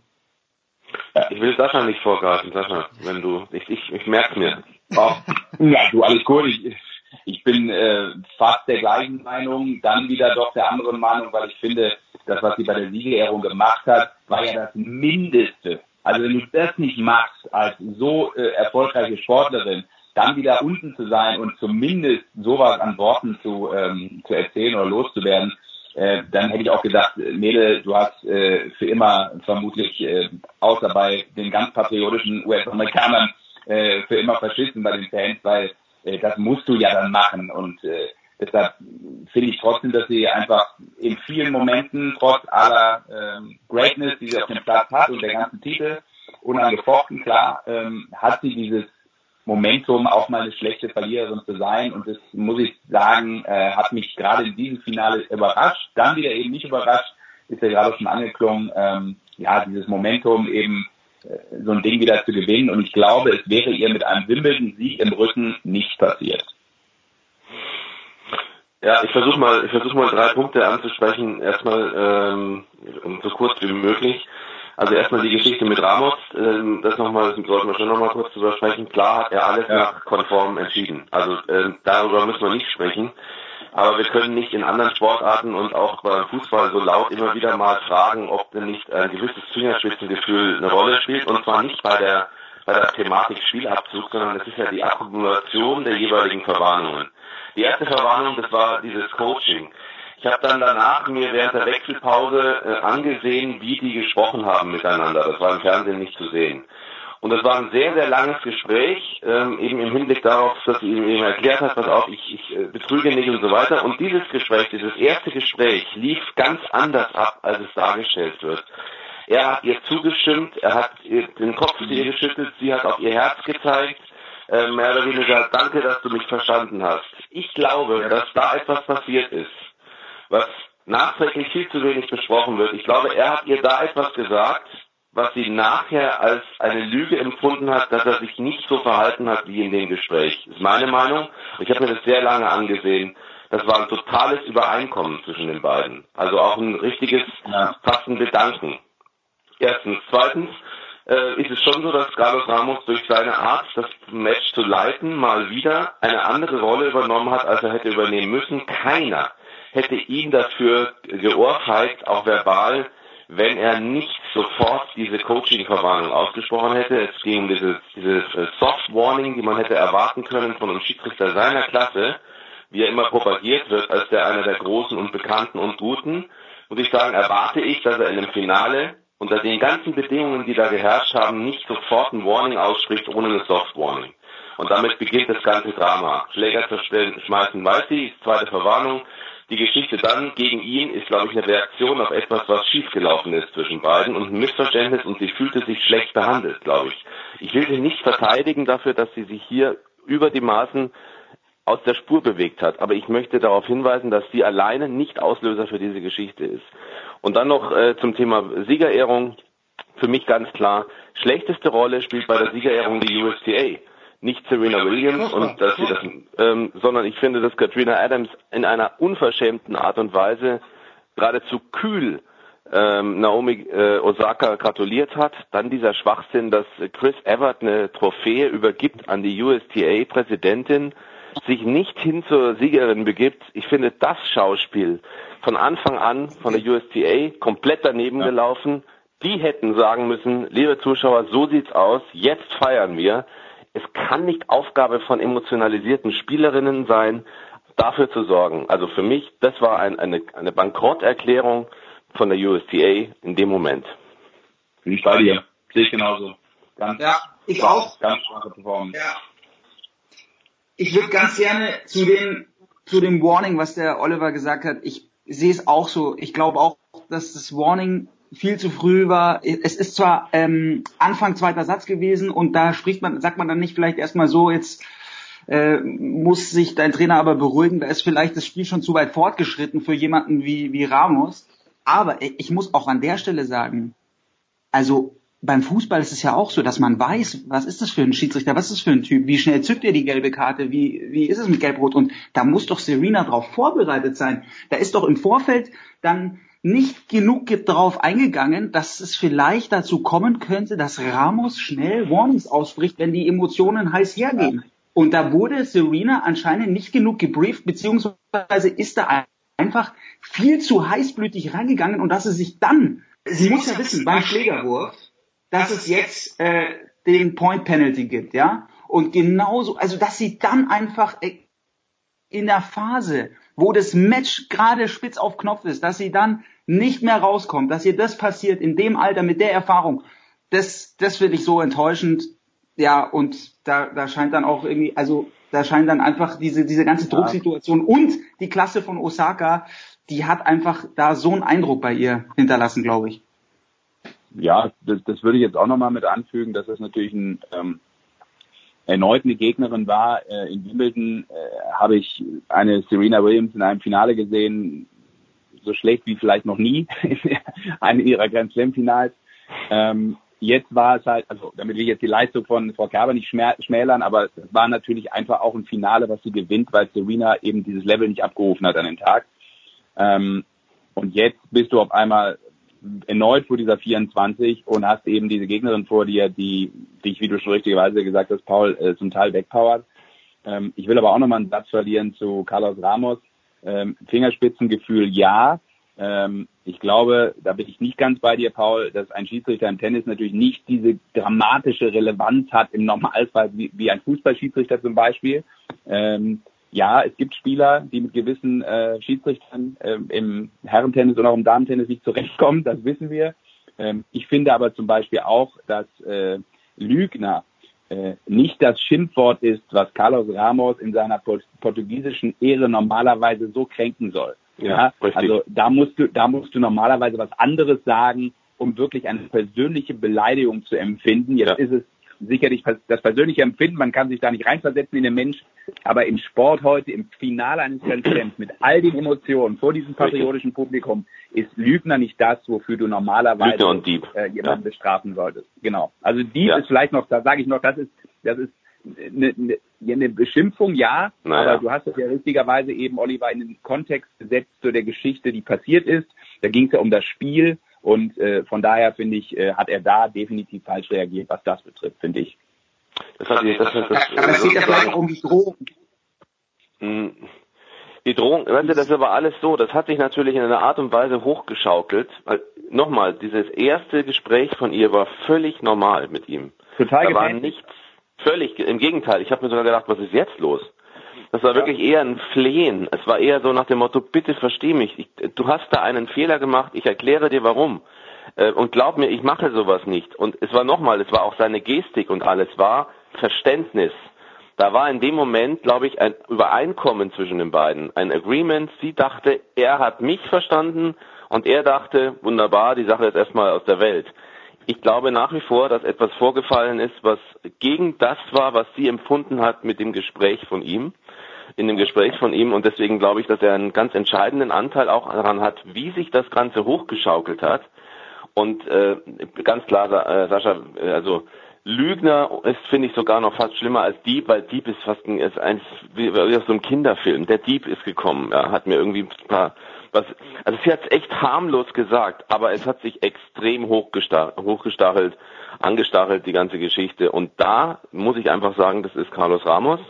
Ja, ich will Sascha nicht vorgreifen, Sascha, wenn du, ich, ich, ich merke mir. Oh, [laughs] ja, du, alles gut. Ich, ich bin äh, fast der gleichen Meinung, dann wieder doch der anderen Meinung, weil ich finde, das, was sie bei der Siegerehrung gemacht hat, war ja das Mindeste. Also wenn du das nicht machst als so äh, erfolgreiche Sportlerin, dann wieder unten zu sein und zumindest sowas an Worten zu, ähm, zu erzählen oder loszuwerden, äh, dann hätte ich auch gedacht, Mädel, du hast äh, für immer vermutlich, äh, außer bei den ganz patriotischen US-Amerikanern, äh, für immer verschissen bei den Fans, weil äh, das musst du ja dann machen. Und äh, deshalb finde ich trotzdem, dass sie einfach in vielen Momenten, trotz aller ähm, Greatness, die sie auf dem Platz hat und der ganzen Titel, unangefochten, klar, ähm, hat sie dieses Momentum, auch mal eine schlechte Verliererin zu sein. Und das muss ich sagen, äh, hat mich gerade in diesem Finale überrascht. Dann wieder eben nicht überrascht, ist ja gerade schon angeklungen, ähm, ja, dieses Momentum eben so ein Ding wieder zu gewinnen. Und ich glaube, es wäre ihr mit einem Wimbledon-Sieg im Rücken nicht passiert. Ja, ich versuche mal, ich versuche mal drei Punkte anzusprechen. Erstmal ähm, so kurz wie möglich. Also erstmal die Geschichte mit Ramos, ähm, das nochmal, das sollten wir schon nochmal kurz drüber sprechen. Klar hat er alles ja. nach konform entschieden. Also ähm, darüber müssen wir nicht sprechen. Aber wir können nicht in anderen Sportarten und auch beim Fußball so laut immer wieder mal fragen, ob denn nicht ein gewisses Fingerspitzengefühl eine Rolle spielt. Und zwar nicht bei der, bei der Thematik Spielabzug, sondern das ist ja die Akkumulation der jeweiligen Verwarnungen. Die erste Verwarnung, das war dieses Coaching. Ich habe dann danach mir während der Wechselpause äh, angesehen, wie die gesprochen haben miteinander. Das war im Fernsehen nicht zu sehen. Und es war ein sehr, sehr langes Gespräch, ähm, eben im Hinblick darauf, dass sie ihm eben erklärt hat, pass auf, ich, ich äh, betrüge nicht und so weiter. Und dieses Gespräch, dieses erste Gespräch lief ganz anders ab, als es dargestellt wird. Er hat ihr zugestimmt, er hat ihr den Kopf zu ihr geschüttelt, sie hat auf ihr Herz gezeigt, äh, mehr oder weniger, danke, dass du mich verstanden hast. Ich glaube, dass da etwas passiert ist, was nachträglich viel zu wenig besprochen wird. Ich glaube, er hat ihr da etwas gesagt, was sie nachher als eine Lüge empfunden hat, dass er sich nicht so verhalten hat wie in dem Gespräch. Das ist meine Meinung. Ich habe mir das sehr lange angesehen. Das war ein totales Übereinkommen zwischen den beiden. Also auch ein richtiges, fast ein Bedanken. Erstens. Zweitens äh, ist es schon so, dass Carlos Ramos durch seine Art, das Match zu leiten, mal wieder eine andere Rolle übernommen hat, als er hätte übernehmen müssen. Keiner hätte ihn dafür geohrfeigt, auch verbal, wenn er nicht sofort diese Coaching-Verwarnung ausgesprochen hätte. Es ging um dieses, dieses äh, Soft Warning, die man hätte erwarten können von einem Schiedsrichter seiner Klasse, wie er immer propagiert wird als der einer der Großen und Bekannten und Guten. Muss ich sagen, erwarte ich, dass er in dem Finale unter den ganzen Bedingungen, die da geherrscht haben, nicht sofort ein Warning ausspricht ohne eine Soft Warning. Und damit beginnt das ganze Drama. Schläger zerstellen, schmeißen Weißi, zweite Verwarnung, die Geschichte dann gegen ihn ist, glaube ich, eine Reaktion auf etwas, was schiefgelaufen ist zwischen beiden und ein Missverständnis und sie fühlte sich schlecht behandelt, glaube ich. Ich will sie nicht verteidigen dafür, dass sie sich hier über die Maßen aus der Spur bewegt hat. Aber ich möchte darauf hinweisen, dass sie alleine nicht Auslöser für diese Geschichte ist. Und dann noch äh, zum Thema Siegerehrung. Für mich ganz klar, schlechteste Rolle spielt bei der Siegerehrung die USTA nicht Serena Williams und dass sie das, ähm, sondern ich finde, dass Katrina Adams in einer unverschämten Art und Weise geradezu kühl ähm, Naomi äh, Osaka gratuliert hat. Dann dieser Schwachsinn, dass Chris Evert eine Trophäe übergibt an die USTA-Präsidentin, sich nicht hin zur Siegerin begibt. Ich finde das Schauspiel von Anfang an von der USTA komplett daneben ja. gelaufen. Die hätten sagen müssen, liebe Zuschauer, so sieht's aus, jetzt feiern wir es kann nicht Aufgabe von emotionalisierten Spielerinnen sein, dafür zu sorgen. Also für mich, das war ein, eine, eine Bankrotterklärung von der USTA in dem Moment.
Bin ich bei dir. Sehe ich genauso. Ganz,
ja, ich auch.
Ganz schwache Performance.
Ja. Ich würde ganz gerne zu dem, zu dem Warning, was der Oliver gesagt hat, ich sehe es auch so. Ich glaube auch, dass das Warning viel zu früh war. Es ist zwar ähm, Anfang zweiter Satz gewesen und da spricht man, sagt man dann nicht vielleicht erstmal so, jetzt äh, muss sich dein Trainer aber beruhigen, da ist vielleicht das Spiel schon zu weit fortgeschritten für jemanden wie, wie Ramos. Aber ich muss auch an der Stelle sagen, also beim Fußball ist es ja auch so, dass man weiß, was ist das für ein Schiedsrichter, was ist das für ein Typ, wie schnell zückt er die gelbe Karte, wie, wie ist es mit Gelbrot und da muss doch Serena darauf vorbereitet sein. Da ist doch im Vorfeld dann nicht genug darauf eingegangen, dass es vielleicht dazu kommen könnte, dass Ramos schnell Warnings ausspricht, wenn die Emotionen heiß hergehen. Und da wurde Serena anscheinend nicht genug gebrieft, beziehungsweise ist da einfach viel zu heißblütig reingegangen und dass sie sich dann, sie muss ja wissen, beim Schlägerwurf, dass es jetzt äh, den Point Penalty gibt, ja. Und genauso, also dass sie dann einfach äh, in der Phase, wo das Match gerade spitz auf Knopf ist, dass sie dann nicht mehr rauskommt, dass ihr das passiert in dem Alter mit der Erfahrung, das, das finde ich so enttäuschend. Ja, und da, da scheint dann auch irgendwie, also da scheint dann einfach diese, diese ganze Drucksituation und die Klasse von Osaka, die hat einfach da so einen Eindruck bei ihr hinterlassen, glaube ich.
Ja, das, das würde ich jetzt auch nochmal mit anfügen, dass das natürlich ein, ähm, erneut eine Gegnerin war. Äh, in Wimbledon äh, habe ich eine Serena Williams in einem Finale gesehen, so schlecht wie vielleicht noch nie, [laughs] eine ihrer Grand Slam Finals. Ähm, jetzt war es halt, also damit will ich jetzt die Leistung von Frau Kerber nicht schmälern, aber es war natürlich einfach auch ein Finale, was sie gewinnt, weil Serena eben dieses Level nicht abgerufen hat an den Tag. Ähm, und jetzt bist du auf einmal erneut vor dieser 24 und hast eben diese Gegnerin vor dir, die dich, wie du schon richtigerweise gesagt hast, Paul, äh, zum Teil wegpowert. Ähm, ich will aber auch nochmal einen Satz verlieren zu Carlos Ramos. Ähm, Fingerspitzengefühl ja, ähm, ich glaube, da bin ich nicht ganz bei dir, Paul, dass ein Schiedsrichter im Tennis natürlich nicht diese dramatische Relevanz hat im Normalfall wie, wie ein Fußballschiedsrichter zum Beispiel. Ähm, ja, es gibt Spieler, die mit gewissen äh, Schiedsrichtern äh, im Herrentennis und auch im Damentennis nicht zurechtkommen, das wissen wir. Ähm, ich finde aber zum Beispiel auch, dass äh, Lügner äh, nicht das Schimpfwort ist, was Carlos Ramos in seiner portugiesischen Ehre normalerweise so kränken soll. Ja, ja also da musst du, da musst du normalerweise was anderes sagen, um wirklich eine persönliche Beleidigung zu empfinden. Jetzt ja. ist es sicherlich das persönliche Empfinden, man kann sich da nicht reinversetzen in den Mensch, aber im Sport heute, im Finale eines Grand Slams, mit all den Emotionen vor diesem patriotischen Publikum, ist Lügner nicht das, wofür du normalerweise äh, jemanden ja. bestrafen solltest. Genau. Also Dieb ja. ist vielleicht noch, da sage ich noch, das ist, das ist eine, eine, eine Beschimpfung, ja, naja. aber du hast es ja richtigerweise eben, Oliver, in den Kontext gesetzt zu der Geschichte, die passiert ist. Da ging es ja um das Spiel und äh, von daher finde ich, äh, hat er da definitiv falsch reagiert, was das betrifft, finde ich.
Das hat, das, das, das,
aber es geht ja vielleicht auch um die Drohung.
Hm. Die Drohung, weißt du, das war alles so, das hat sich natürlich in einer Art und Weise hochgeschaukelt. Nochmal, dieses erste Gespräch von ihr war völlig normal mit ihm.
Total
da war nichts Völlig, im Gegenteil. Ich habe mir sogar gedacht, was ist jetzt los? Das war wirklich eher ein Flehen. Es war eher so nach dem Motto, bitte versteh mich. Ich, du hast da einen Fehler gemacht, ich erkläre dir warum. Äh, und glaub mir, ich mache sowas nicht. Und es war nochmal, es war auch seine Gestik und alles war Verständnis. Da war in dem Moment, glaube ich, ein Übereinkommen zwischen den beiden, ein Agreement. Sie dachte, er hat mich verstanden und er dachte, wunderbar, die Sache ist erstmal aus der Welt. Ich glaube nach wie vor, dass etwas vorgefallen ist, was gegen das war, was sie empfunden hat mit dem Gespräch von ihm, in dem Gespräch von ihm. Und deswegen glaube ich, dass er einen ganz entscheidenden Anteil auch daran hat, wie sich das Ganze hochgeschaukelt hat. Und äh, ganz klar, äh, Sascha, äh, also Lügner ist, finde ich, sogar noch fast schlimmer als Dieb, weil Dieb ist fast ein, ist ein, wie, wie aus so einem Kinderfilm. Der Dieb ist gekommen, ja, hat mir irgendwie ein paar was, also sie hat es echt harmlos gesagt, aber es hat sich extrem hochgestachelt, angestachelt, die ganze Geschichte. Und da muss ich einfach sagen, das ist Carlos Ramos.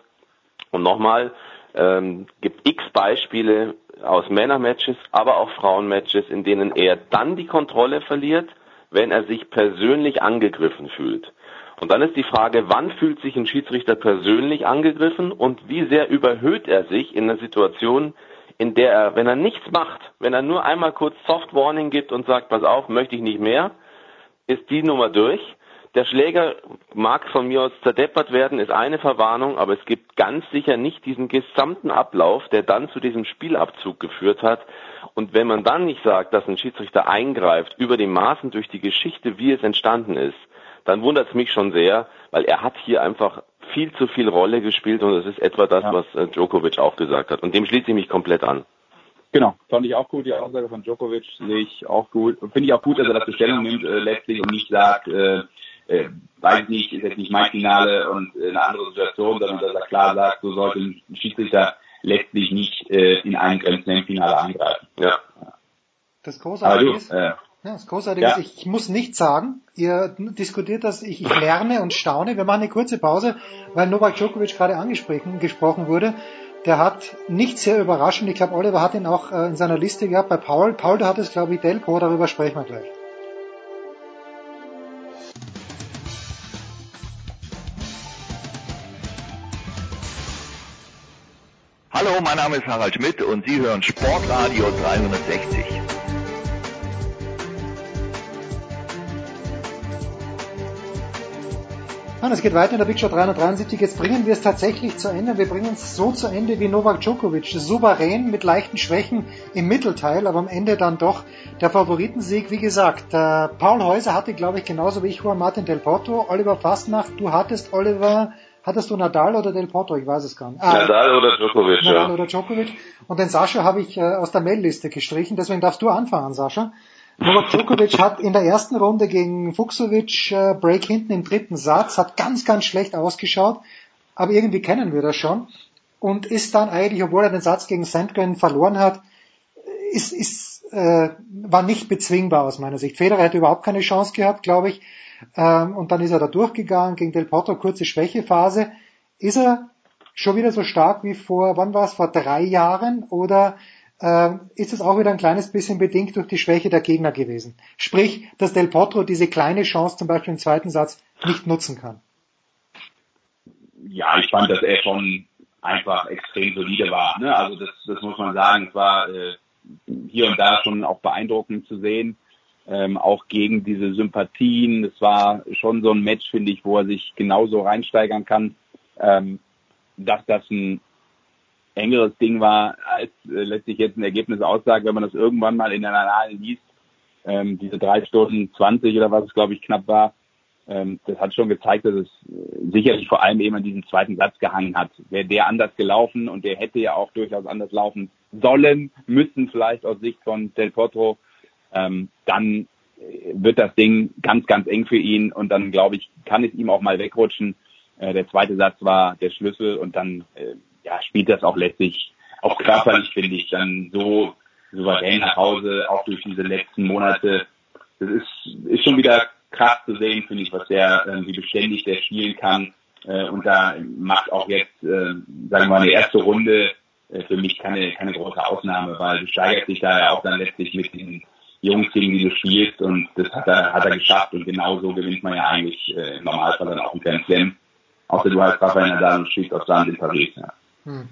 Und nochmal, ähm, gibt x Beispiele aus Männermatches, aber auch Frauenmatches, in denen er dann die Kontrolle verliert, wenn er sich persönlich angegriffen fühlt. Und dann ist die Frage, wann fühlt sich ein Schiedsrichter persönlich angegriffen und wie sehr überhöht er sich in einer Situation, in der er, wenn er nichts macht, wenn er nur einmal kurz Soft Warning gibt und sagt, pass auf, möchte ich nicht mehr, ist die Nummer durch. Der Schläger mag von mir aus zerdeppert werden, ist eine Verwarnung, aber es gibt ganz sicher nicht diesen gesamten Ablauf, der dann zu diesem Spielabzug geführt hat. Und wenn man dann nicht sagt, dass ein Schiedsrichter eingreift über die Maßen durch die Geschichte, wie es entstanden ist, dann wundert es mich schon sehr, weil er hat hier einfach viel zu viel Rolle gespielt und es ist etwa das, ja. was äh, Djokovic auch gesagt hat. Und dem schließe ich mich komplett an.
Genau, fand ich auch gut, die Aussage von Djokovic sehe ich auch gut. Finde ich auch gut, dass er das Bestellung nimmt äh, letztlich und nicht sagt, äh, äh, weiß nicht, ist jetzt nicht mein Finale und äh, eine andere Situation, sondern dass er klar sagt, so sollte ein Schiedsrichter letztlich nicht äh, in einem Grand Finale angreifen.
Ja.
Das Großartige ist,
äh,
ja, das Großartige
Ja.
ist, ich muss nichts sagen. Ihr diskutiert das, ich, ich lerne und staune. Wir machen eine kurze Pause, weil Novak Djokovic gerade angesprochen gesprochen wurde. Der hat nicht sehr überraschend, ich glaube, Oliver hat ihn auch äh, in seiner Liste gehabt bei Paul. Paul, du hattest, glaube ich, Delpo, darüber sprechen wir gleich.
Hallo, mein Name ist Harald Schmidt und Sie hören Sportradio 360.
Mann, es geht weiter in der Big Show 373. Jetzt bringen wir es tatsächlich zu Ende. Wir bringen es so zu Ende wie Novak Djokovic. Souverän mit leichten Schwächen im Mittelteil, aber am Ende dann doch der Favoritensieg. Wie gesagt, äh, Paul Häuser hatte, glaube ich, genauso wie ich Juan Martin Del Potro. Oliver Fastnacht, du hattest Oliver, hattest du Nadal oder Del Potro? Ich weiß es gar nicht. Ah,
Nadal oder Djokovic,
Nadal
ja.
oder Djokovic. Und den Sascha habe ich äh, aus der Mailliste gestrichen. Deswegen darfst du anfangen, Sascha. Novak Djokovic hat in der ersten Runde gegen Fuchsovic äh, Break hinten im dritten Satz, hat ganz, ganz schlecht ausgeschaut, aber irgendwie kennen wir das schon und ist dann eigentlich, obwohl er den Satz gegen Sandgren verloren hat, ist, ist, äh, war nicht bezwingbar aus meiner Sicht. Federer hätte überhaupt keine Chance gehabt, glaube ich. Ähm, und dann ist er da durchgegangen gegen Del Potro, kurze Schwächephase. Ist er schon wieder so stark wie vor, wann war es, vor drei Jahren? Oder äh, ist es auch wieder ein kleines bisschen bedingt durch die Schwäche der Gegner gewesen? Sprich, dass Del Potro diese kleine Chance zum Beispiel im zweiten Satz nicht nutzen kann.
ja, ich fand, dass er schon einfach extrem solide war. Ne? Also das, das muss man sagen. Es war äh, hier und da schon auch beeindruckend zu sehen, ähm, auch gegen diese Sympathien. Es war schon so ein Match, finde ich, wo er sich genauso reinsteigern kann, ähm, dass das ein engeres Ding war, als äh, letztlich jetzt ein Ergebnis aussagt, wenn man das irgendwann mal in der Annalen liest. Ähm, diese drei Stunden 20 oder was es, glaube ich, knapp war, ähm, das hat schon gezeigt, dass es äh, sicherlich vor allem eben an diesem zweiten Satz gehangen hat. Wäre der anders gelaufen und der hätte ja auch durchaus anders laufen sollen, müssen vielleicht aus Sicht von Del Potro, ähm, dann äh, wird das Ding ganz, ganz eng für ihn und dann, glaube ich, kann es ihm auch mal wegrutschen. Äh, der zweite Satz war der Schlüssel und dann äh, ja, spielt das auch letztlich, auch körperlich, finde ich, dann so souverän nach Hause, auch durch diese letzten Monate. Das ist, ist schon wieder krass zu sehen, finde ich, was der, ähm, wie beständig der spielen kann. Äh, und da macht auch jetzt, äh, sagen wir mal, eine erste Runde äh, für mich keine, keine große Ausnahme, weil du steigerst dich da ja auch dann letztlich mit den Jungs, gegen die du spielst und das hat er, hat er geschafft und genauso gewinnt man ja eigentlich äh, im Normalfall dann auch einen Grand Slam. Außer du heißt Rafael Nadal und spielst auf Sand in Paris. Ja.
Hm.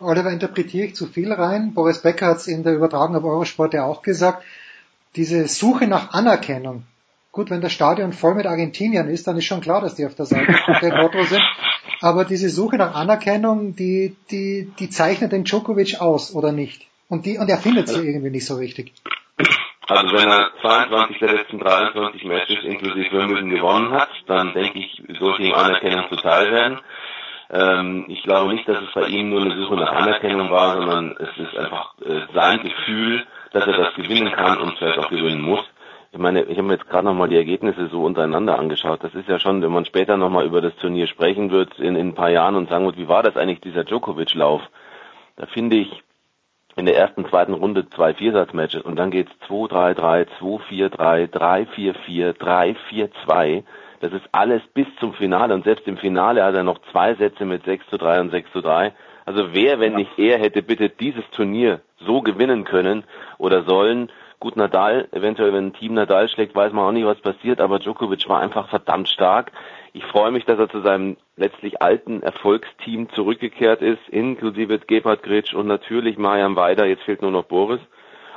Oliver, interpretiere ich zu viel rein? Boris Becker hat es in der Übertragung auf Eurosport ja auch gesagt. Diese Suche nach Anerkennung. Gut, wenn das Stadion voll mit Argentiniern ist, dann ist schon klar, dass die auf der Seite [laughs] Del Potro sind. Aber diese Suche nach Anerkennung, die, die, die zeichnet den Djokovic aus, oder nicht? Und die, und er findet sie irgendwie nicht so richtig.
Also wenn er 22 der letzten 23 Matches inklusive Wimbledon gewonnen hat, dann denke ich, sollte ihm Anerkennung zuteil werden. Ähm, ich glaube nicht, dass es bei ihm nur eine Suche nach Anerkennung war, sondern es ist einfach äh, sein Gefühl, dass er das gewinnen kann und vielleicht auch gewinnen muss. Ich meine, ich habe mir jetzt gerade nochmal die Ergebnisse so untereinander angeschaut. Das ist ja schon, wenn man später nochmal über das Turnier sprechen wird in, in ein paar Jahren und sagen wird, wie war das eigentlich, dieser Djokovic-Lauf? Da finde ich in der ersten, zweiten Runde zwei Viersatzmatches und dann geht's 2-3-3, 2-4-3, 3-4-4, 3-4-2. Das ist alles bis zum Finale und selbst im Finale hat er noch zwei Sätze mit 6 zu 3 und 6 zu 3. Also wer, wenn nicht er, hätte bitte dieses Turnier so gewinnen können oder sollen, Gut, Nadal, eventuell wenn ein Team Nadal schlägt, weiß man auch nicht, was passiert, aber Djokovic war einfach verdammt stark. Ich freue mich, dass er zu seinem letztlich alten Erfolgsteam zurückgekehrt ist, inklusive Gebhard Gritsch und natürlich Marian Weider, jetzt fehlt nur noch Boris.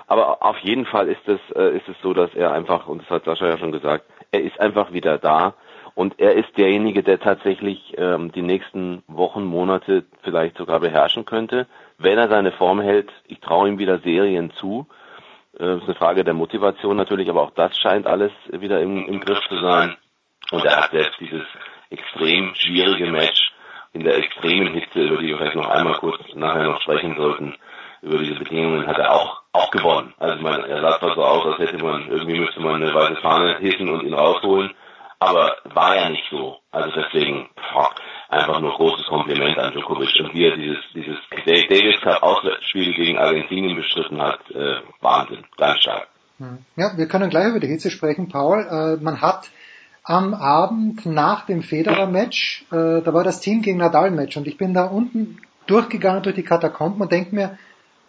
Aber auf jeden Fall ist es, äh, ist es so, dass er einfach, und das hat Sascha ja schon gesagt, er ist einfach wieder da und er ist derjenige, der tatsächlich ähm, die nächsten Wochen, Monate vielleicht sogar beherrschen könnte, wenn er seine Form hält. Ich traue ihm wieder Serien zu. Äh, das ist eine Frage der Motivation natürlich, aber auch das scheint alles wieder im, im Griff zu sein. Und er hat selbst dieses extrem schwierige Match in der extremen Hitze, über die wir vielleicht noch einmal kurz nachher noch sprechen sollten, über diese Bedingungen hat er auch auch gewonnen. Also ich meine, er sah zwar so aus, als hätte man, irgendwie müsste man eine weiße Fahne hissen und ihn rausholen, aber war ja nicht so. Also deswegen boah, einfach nur großes Kompliment an Djokovic und wie er dieses dieses Davis Cup Auswärtsspiel gegen Argentinien bestritten hat, äh, Wahnsinn, ganz stark.
Hm. Ja, wir können gleich über die Hitze sprechen, Paul. Äh, man hat am Abend nach dem Federer-Match, äh, da war das Team gegen Nadal-Match und ich bin da unten durchgegangen durch die Katakomben und denke mir,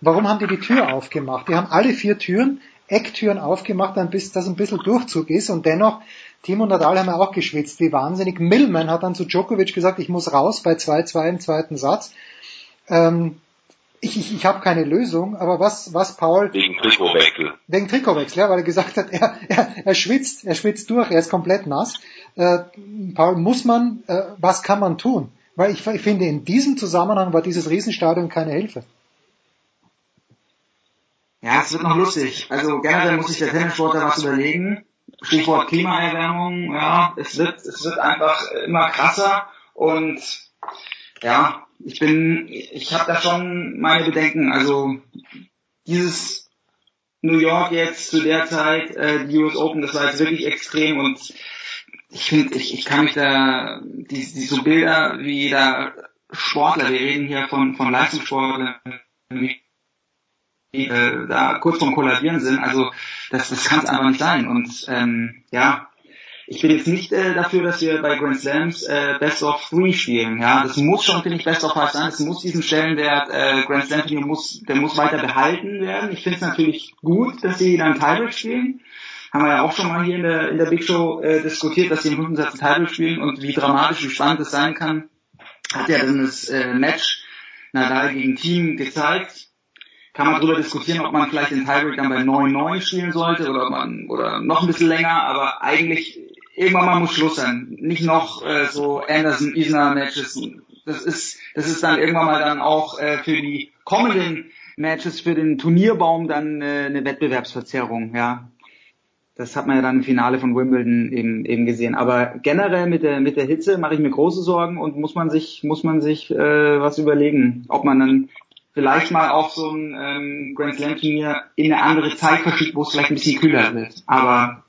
warum haben die die Tür aufgemacht? Die haben alle vier Türen, Ecktüren aufgemacht, bis das ein bisschen Durchzug ist und dennoch, Timo Nadal haben ja auch geschwitzt, wie wahnsinnig. Millman hat dann zu Djokovic gesagt, ich muss raus bei 2-2 im zweiten Satz. Ähm, ich, ich, ich habe keine Lösung, aber was, was Paul...
Wegen Trikotwechsel.
Wegen Trikotwechsel, ja, weil er gesagt hat, [laughs] er, er, er schwitzt, er schwitzt durch, er ist komplett nass. Äh, Paul, muss man, äh, was kann man tun? Weil ich, ich finde, in diesem Zusammenhang war dieses Riesenstadion keine Hilfe.
Ja, es wird noch lustig. Also generell muss sich der Tennissportler was überlegen. Stichwort Klimaerwärmung, ja, es wird, es wird einfach immer krasser und ja, ich bin, ich habe da schon meine Bedenken. Also dieses New York jetzt zu der Zeit, äh, die US Open, das war jetzt wirklich extrem und ich finde, ich, ich kann mich da, die, die so Bilder wie da Sportler, wir reden hier von, von Leistungssportlern, wie äh, da kurz vorm Kollabieren sind. Also das, das kann es einfach nicht sein. Und ähm, ja, ich bin jetzt nicht äh, dafür, dass wir bei Grand Slams äh, Best of Three spielen. Ja, das muss schon finde ich Best of Five sein. Es muss diesen Stellenwert äh, Grand Slam Turnier muss, der muss weiter behalten werden. Ich finde es natürlich gut, dass sie dann Tiebreak spielen. Haben wir ja auch schon mal hier in der in der Big Show äh, diskutiert, dass sie im fünften Satz Tiebreak spielen und wie dramatisch, wie spannend es sein kann. Hat ja dann das äh, Match Nadal gegen Team gezeigt kann man darüber diskutieren, ob man vielleicht den Tiebreak dann bei 9-9 spielen sollte oder man oder noch ein bisschen länger, aber eigentlich irgendwann mal muss Schluss sein. Nicht noch äh, so Anderson Isner Matches. Das ist das ist dann irgendwann mal dann auch äh, für die kommenden Matches für den Turnierbaum dann äh, eine Wettbewerbsverzerrung, ja. Das hat man ja dann im Finale von Wimbledon eben, eben gesehen. Aber generell mit der mit der Hitze mache ich mir große Sorgen und muss man sich muss man sich äh, was überlegen, ob man dann vielleicht mal auch so ein ähm, Grand Slam Turnier in eine andere Zeit verschiebt, wo es vielleicht ein bisschen kühler wird. Aber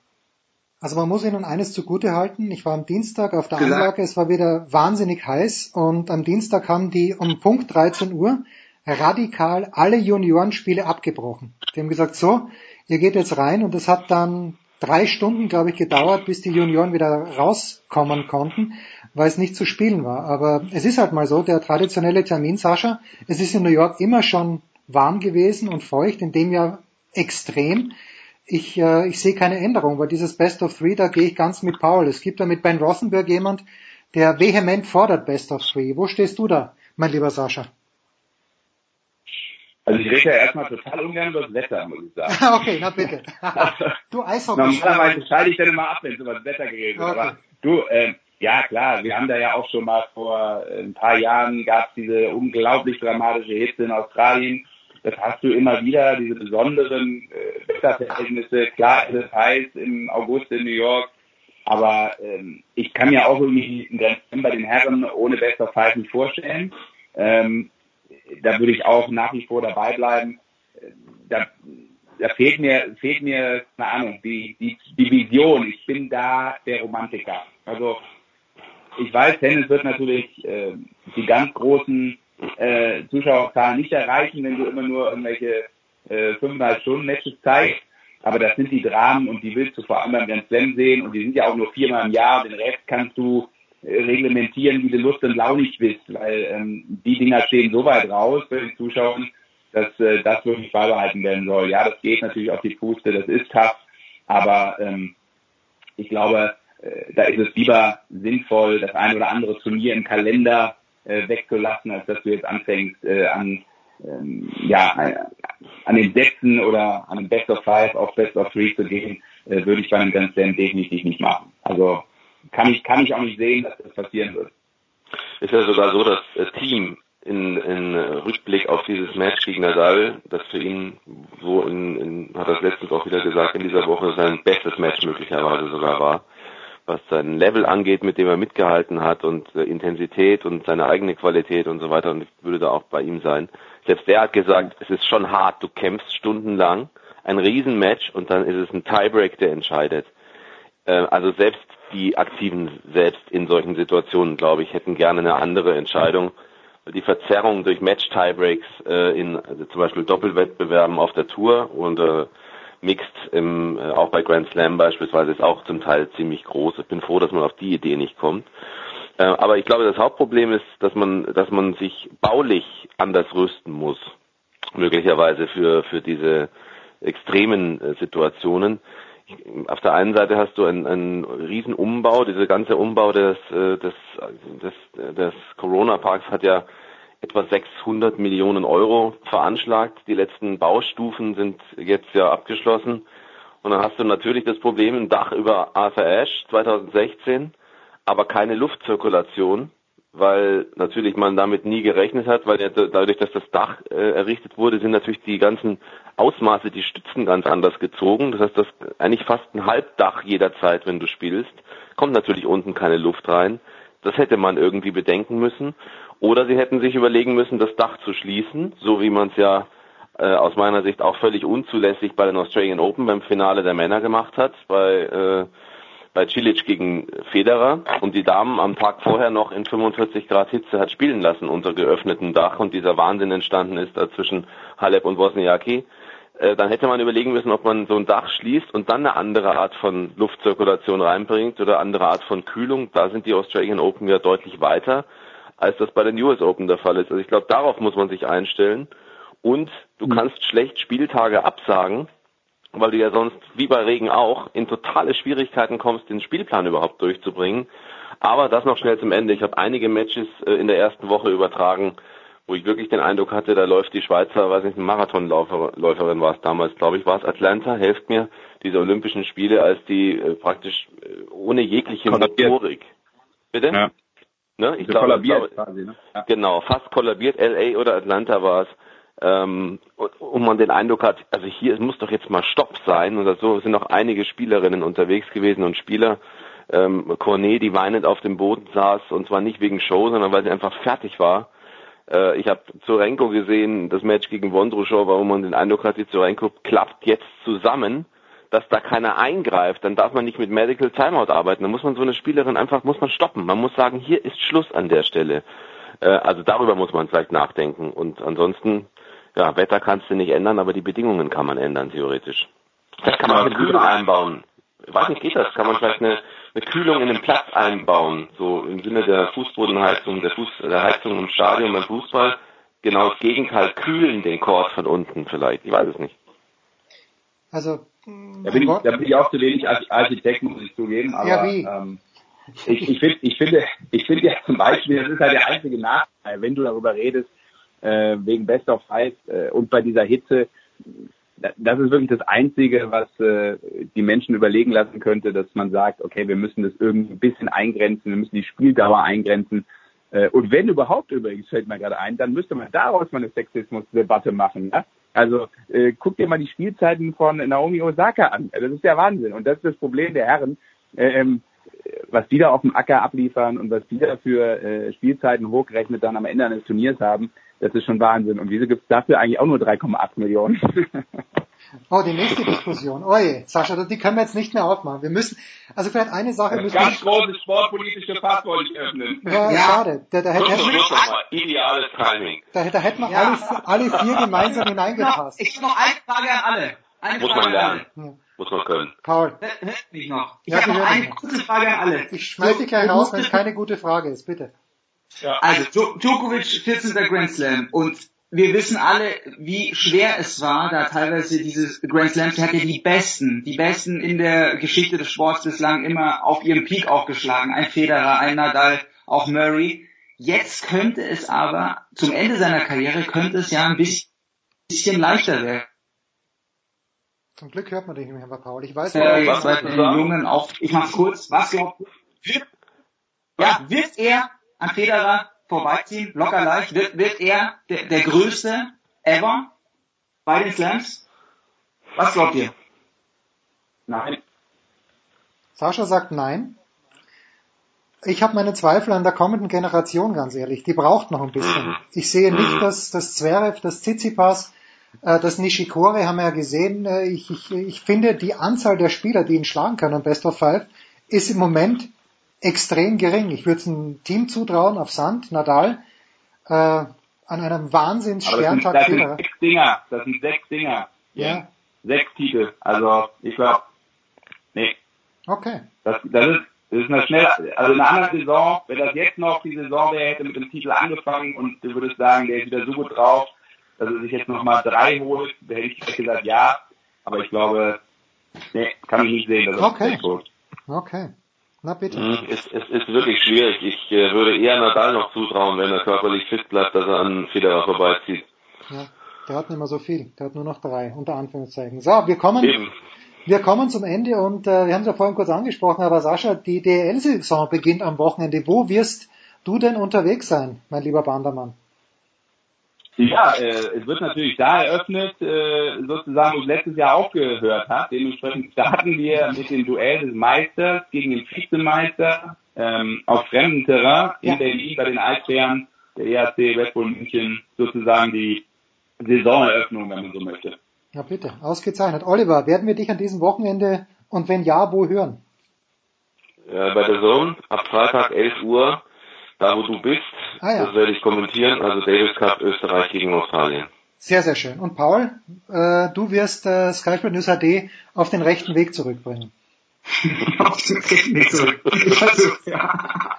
also man muss ihnen eines zugute halten. Ich war am Dienstag auf der gesagt. Anlage, es war wieder wahnsinnig heiß und am Dienstag haben die um Punkt 13 Uhr radikal alle Juniorenspiele abgebrochen. Die haben gesagt, so, ihr geht jetzt rein und es hat dann drei Stunden, glaube ich, gedauert, bis die Junioren wieder rauskommen konnten weil es nicht zu spielen war. Aber es ist halt mal so, der traditionelle Termin, Sascha, es ist in New York immer schon warm gewesen und feucht, in dem Jahr extrem. Ich, äh, ich sehe keine Änderung, weil dieses Best of Three, da gehe ich ganz mit Paul. Es gibt da mit Ben Rothenberg jemand, der vehement fordert Best of Three. Wo stehst du da, mein lieber Sascha?
Also ich rede ja erstmal total ungern über das Wetter, muss ich sagen. [laughs]
okay, na bitte. [laughs] du Eishockey.
Normalerweise schalte ich dann immer ab, wenn es über das Wetter geredet wird. Okay. Aber du, äh, ja, klar, wir haben da ja auch schon mal vor äh, ein paar Jahren gab es diese unglaublich dramatische Hitze in Australien. Das hast du immer wieder, diese besonderen äh, Wetterverhältnisse. Klar ist es heiß im August in New York, aber ähm, ich kann mir auch irgendwie einen Grand bei den Herren ohne bester Five nicht vorstellen. Ähm, da würde ich auch nach wie vor dabei bleiben. Da, da fehlt mir, fehlt mir, keine Ahnung, die, die, die Vision. Ich bin da der Romantiker. Also ich weiß, Tennis wird natürlich äh, die ganz großen äh, Zuschauerzahlen nicht erreichen, wenn du immer nur irgendwelche äh, fünfeinhalb Stunden Matches zeigst. Aber das sind die Dramen und die willst du vor allem beim Grand Slam sehen und die sind ja auch nur viermal im Jahr. Den Rest kannst du äh, reglementieren, wie du Lust und launig bist, weil ähm, die Dinger stehen so weit raus für den Zuschauer, dass äh, das wirklich beibehalten werden soll. Ja, das geht natürlich auf die Puste, das ist tough, aber ähm, ich glaube, da ist es lieber sinnvoll, das ein oder andere Turnier im Kalender äh, wegzulassen, als dass du jetzt anfängst, äh, an ähm, ja, äh, an den Sätzen oder an dem Best of Five auf Best of Three zu gehen, äh, würde ich bei einem Grand Slam definitiv nicht machen. Also kann ich, kann ich auch nicht sehen, dass das passieren wird.
Ist ja sogar so, dass das Team in, in Rückblick auf dieses Match gegen Nadal, das für ihn, so in, in, hat er letztens auch wieder gesagt, in dieser Woche sein bestes Match möglicherweise sogar war, was sein Level angeht, mit dem er mitgehalten hat und äh, Intensität und seine eigene Qualität und so weiter und ich würde da auch bei ihm sein. Selbst der hat gesagt, es ist schon hart, du kämpfst stundenlang, ein Riesenmatch und dann ist es ein Tiebreak, der entscheidet. Äh, also selbst die Aktiven selbst in solchen Situationen, glaube ich, hätten gerne eine andere Entscheidung. Die Verzerrung durch Match-Tiebreaks äh, in also zum Beispiel Doppelwettbewerben auf der Tour und äh, Mixed im, äh, auch bei Grand Slam beispielsweise ist auch zum Teil ziemlich groß. Ich bin froh, dass man auf die Idee nicht kommt. Äh, aber ich glaube, das Hauptproblem ist, dass man, dass man sich baulich anders rüsten muss, möglicherweise für, für diese extremen äh, Situationen auf der einen Seite hast du einen, einen riesen Umbau, dieser ganze Umbau des, äh, des, des, des Corona-Parks hat ja etwa 600 Millionen Euro veranschlagt. Die letzten Baustufen sind jetzt ja abgeschlossen. Und dann hast du natürlich das Problem im Dach über Arthur Ashe 2016, aber keine Luftzirkulation weil natürlich man damit nie gerechnet hat, weil dadurch, dass das Dach äh, errichtet wurde, sind natürlich die ganzen Ausmaße, die Stützen ganz anders gezogen. Das heißt, das eigentlich fast ein Halbdach jederzeit, wenn du spielst, kommt natürlich unten keine Luft rein. Das hätte man irgendwie bedenken müssen. Oder sie hätten sich überlegen müssen, das Dach zu schließen, so wie man es ja äh, aus meiner Sicht auch völlig unzulässig bei den Australian Open beim Finale der Männer gemacht hat, bei äh, bei Cilic gegen Federer. Und die Damen am Tag vorher noch in 45 Grad Hitze hat spielen lassen unter geöffnetem Dach und dieser Wahnsinn entstanden ist da zwischen Halep und Wozniacki, äh, dann hätte man überlegen müssen, ob man so ein Dach schließt und dann eine andere Art von Luftzirkulation reinbringt oder andere Art von Kühlung. Da sind die Australian Open ja deutlich weiter, als das bei den US Open der Fall ist. Also ich glaube, darauf muss man sich einstellen. Und du mhm. kannst schlecht Spieltage absagen, weil du ja sonst, wie bei Regen auch, in totale Schwierigkeiten kommst, den Spielplan überhaupt durchzubringen. Aber das noch schnell zum Ende. Ich habe einige Matches äh, in der ersten Woche übertragen, wo ich wirklich den Eindruck hatte, da läuft die Schweizer, weiß nicht, eine Marathonläuferin war es damals, glaube ich, war es Atlanta, helft mir, diese Olympischen Spiele, als die äh, praktisch äh, ohne jegliche. Motorik. Bitte? Ja. Ne? Ich glaube, kollabiert glaube, quasi, ne? Ja. Genau, fast kollabiert, LA oder Atlanta war es ähm, und, man den Eindruck hat, also hier muss doch jetzt mal Stopp sein oder so, es sind noch einige Spielerinnen unterwegs gewesen und Spieler, ähm, Cornet, die weinend auf dem Boden saß und zwar nicht wegen Show, sondern weil sie einfach fertig war. Äh, ich habe Zorenko gesehen, das Match gegen Wondruschow, warum man den Eindruck hat, die Zorenko klappt jetzt zusammen, dass da keiner eingreift, dann darf man nicht mit Medical Timeout arbeiten. Dann muss man so eine Spielerin einfach, muss man stoppen. Man muss sagen, hier ist Schluss an der Stelle. Äh, also darüber muss man vielleicht nachdenken. Und ansonsten ja, Wetter kannst du nicht ändern, aber die Bedingungen kann man ändern, theoretisch. Vielleicht kann man eine Kühlung einbauen. Ich weiß nicht, geht das? Kann man vielleicht eine, eine Kühlung in den Platz einbauen? So im Sinne der Fußbodenheizung, der, Fuß, der Heizung im Stadion beim Fußball. Genau das Gegenteil, kühlen den Court von unten vielleicht. Ich weiß es nicht.
Also,
da bin, ich, da bin ich auch zu wenig als Architekt, muss ich zugeben. Aber, ja, wie? Ähm, ich, ich, find, ich finde, ich finde ja [laughs] zum Beispiel, das ist halt der einzige Nachteil, wenn du darüber redest, äh, wegen Best of Five äh, und bei dieser Hitze. Das ist wirklich das Einzige, was äh, die Menschen überlegen lassen könnte, dass man sagt, okay, wir müssen das irgendwie ein bisschen eingrenzen, wir müssen die Spieldauer eingrenzen. Äh, und wenn überhaupt übrigens, fällt mir gerade ein, dann müsste man daraus mal eine Sexismusdebatte machen. Ja? Also äh, guck dir mal die Spielzeiten von Naomi Osaka an. Das ist der Wahnsinn. Und das ist das Problem der Herren. Äh, ähm, was die da auf dem Acker abliefern und was die da für äh, Spielzeiten hochgerechnet dann am Ende eines Turniers haben, das ist schon Wahnsinn. Und wieso gibt es dafür eigentlich auch nur 3,8 Millionen? [laughs]
oh, die nächste Diskussion. Oh je, Sascha, die können wir jetzt nicht mehr aufmachen. Wir müssen, also vielleicht eine Sache
müssen Ganz großes sportpolitische Fass wollte ich öffnen.
Ja, ja. schade. Da, da, hätte,
Ideales Timing.
Da, da hätten wir ja. alle, alle vier gemeinsam hineingepasst.
Ich habe noch eine Frage an alle. Eine
Muss Frage man lernen. Ja. Muss man können.
Paul.
Hört mich noch. Ich
ja,
habe noch eine kurze Frage an alle.
Ich schmeiß dich gleich raus, wenn es keine gute Frage ist, bitte.
Ja. Also Djokovic 14. Grand Slam und wir wissen alle, wie schwer es war, da teilweise dieses Grand Slams, der hat ja die Besten, die Besten in der Geschichte des Sports bislang immer auf ihrem Peak aufgeschlagen. Ein Federer, ein Nadal, auch Murray. Jetzt könnte es aber, zum Ende seiner Karriere, könnte es ja ein bisschen leichter werden.
Zum Glück hört man dich nicht mehr, Paul. Ich weiß,
äh, was bei den Jungen auch, ich mach's kurz, was glaubt, wird, ja, wird er an Federer vorbeiziehen, locker leicht, wird, wird er der, der größte ever bei den Slams? Was glaubt ihr?
Nein.
Sascha sagt nein. Ich habe meine Zweifel an der kommenden Generation, ganz ehrlich. Die braucht noch ein bisschen. Mhm. Ich sehe nicht, mhm. dass das Zverev, das Tsitsipas, äh, das Nishikori haben wir ja gesehen. Äh, ich, ich, ich finde, die Anzahl der Spieler, die ihn schlagen können, Best of Five, ist im Moment extrem gering. Ich würde es einem Team zutrauen auf Sand, Nadal, äh, an einem wahnsinns schweren Tag.
Das sind sechs Dinger, das sind sechs Dinger. Ja. Sechs Titel. Also ich glaube, nee.
Okay.
Das, das ist das ist eine schnell, also in einer anderen Saison, wenn das jetzt noch die Saison wäre, hätte mit dem Titel angefangen und du würdest sagen, der ist wieder so gut drauf, dass er sich jetzt nochmal drei holt, da hätte ich gesagt ja. Aber ich glaube, nee, kann ich nicht sehen, dass er
okay. das. Okay. Na bitte.
Hm, es, es ist wirklich schwierig. Ich äh, würde eher Nadal noch zutrauen, wenn er körperlich fit bleibt, dass er an Federer vorbeizieht.
Ja, der hat nicht mehr so viel. Der hat nur noch drei, unter Anführungszeichen. So, wir kommen. Eben. Wir kommen zum Ende und äh, wir haben es ja vorhin kurz angesprochen, aber Sascha, die DL-Saison beginnt am Wochenende. Wo wirst du denn unterwegs sein, mein lieber Bandermann?
Ja, äh, es wird natürlich da eröffnet, äh, sozusagen, wo es letztes Jahr aufgehört hat. Dementsprechend starten wir mit dem Duell des Meisters gegen den Vizemeister ähm, auf fremdem Terrain in ja. Berlin bei den Eisbären, der ERC Red Bull München, sozusagen die Saisoneröffnung, wenn man so möchte.
Ja, bitte. Ausgezeichnet. Oliver, werden wir dich an diesem Wochenende und wenn ja, wo hören?
Ja, bei der Zone ab Freitag 11 Uhr, da wo du bist, ah, ja. das werde ich kommentieren, also Davis Cup Österreich gegen Australien.
Sehr, sehr schön. Und Paul, äh, du wirst äh, Sky Sport News HD auf den rechten Weg zurückbringen. [laughs]
auf den rechten Weg zurück. also, ja.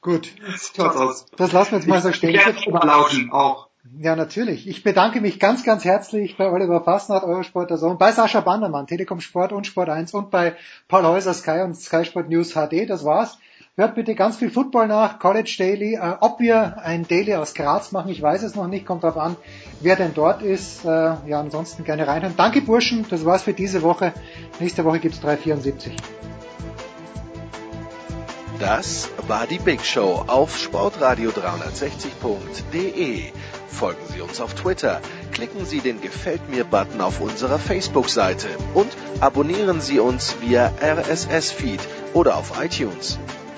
Gut. Das, das lassen wir jetzt mal so stehen. Ich
werde lauschen, auch.
Ja, natürlich. Ich bedanke mich ganz, ganz herzlich bei Oliver Fassnacht, Eurosport der Sohn, bei Sascha Bandermann, Telekom Sport und Sport 1 und bei Paul Häuser Sky und Sky Sport News HD. Das war's. Hört bitte ganz viel Football nach, College Daily. Äh, ob wir ein Daily aus Graz machen, ich weiß es noch nicht, kommt darauf an, wer denn dort ist. Äh, ja, ansonsten gerne reinhören. Danke Burschen, das war's für diese Woche. Nächste Woche gibt's 374.
Das war die Big Show auf Sportradio 360.de. Folgen Sie uns auf Twitter, klicken Sie den Gefällt mir-Button auf unserer Facebook-Seite und abonnieren Sie uns via RSS-Feed oder auf iTunes.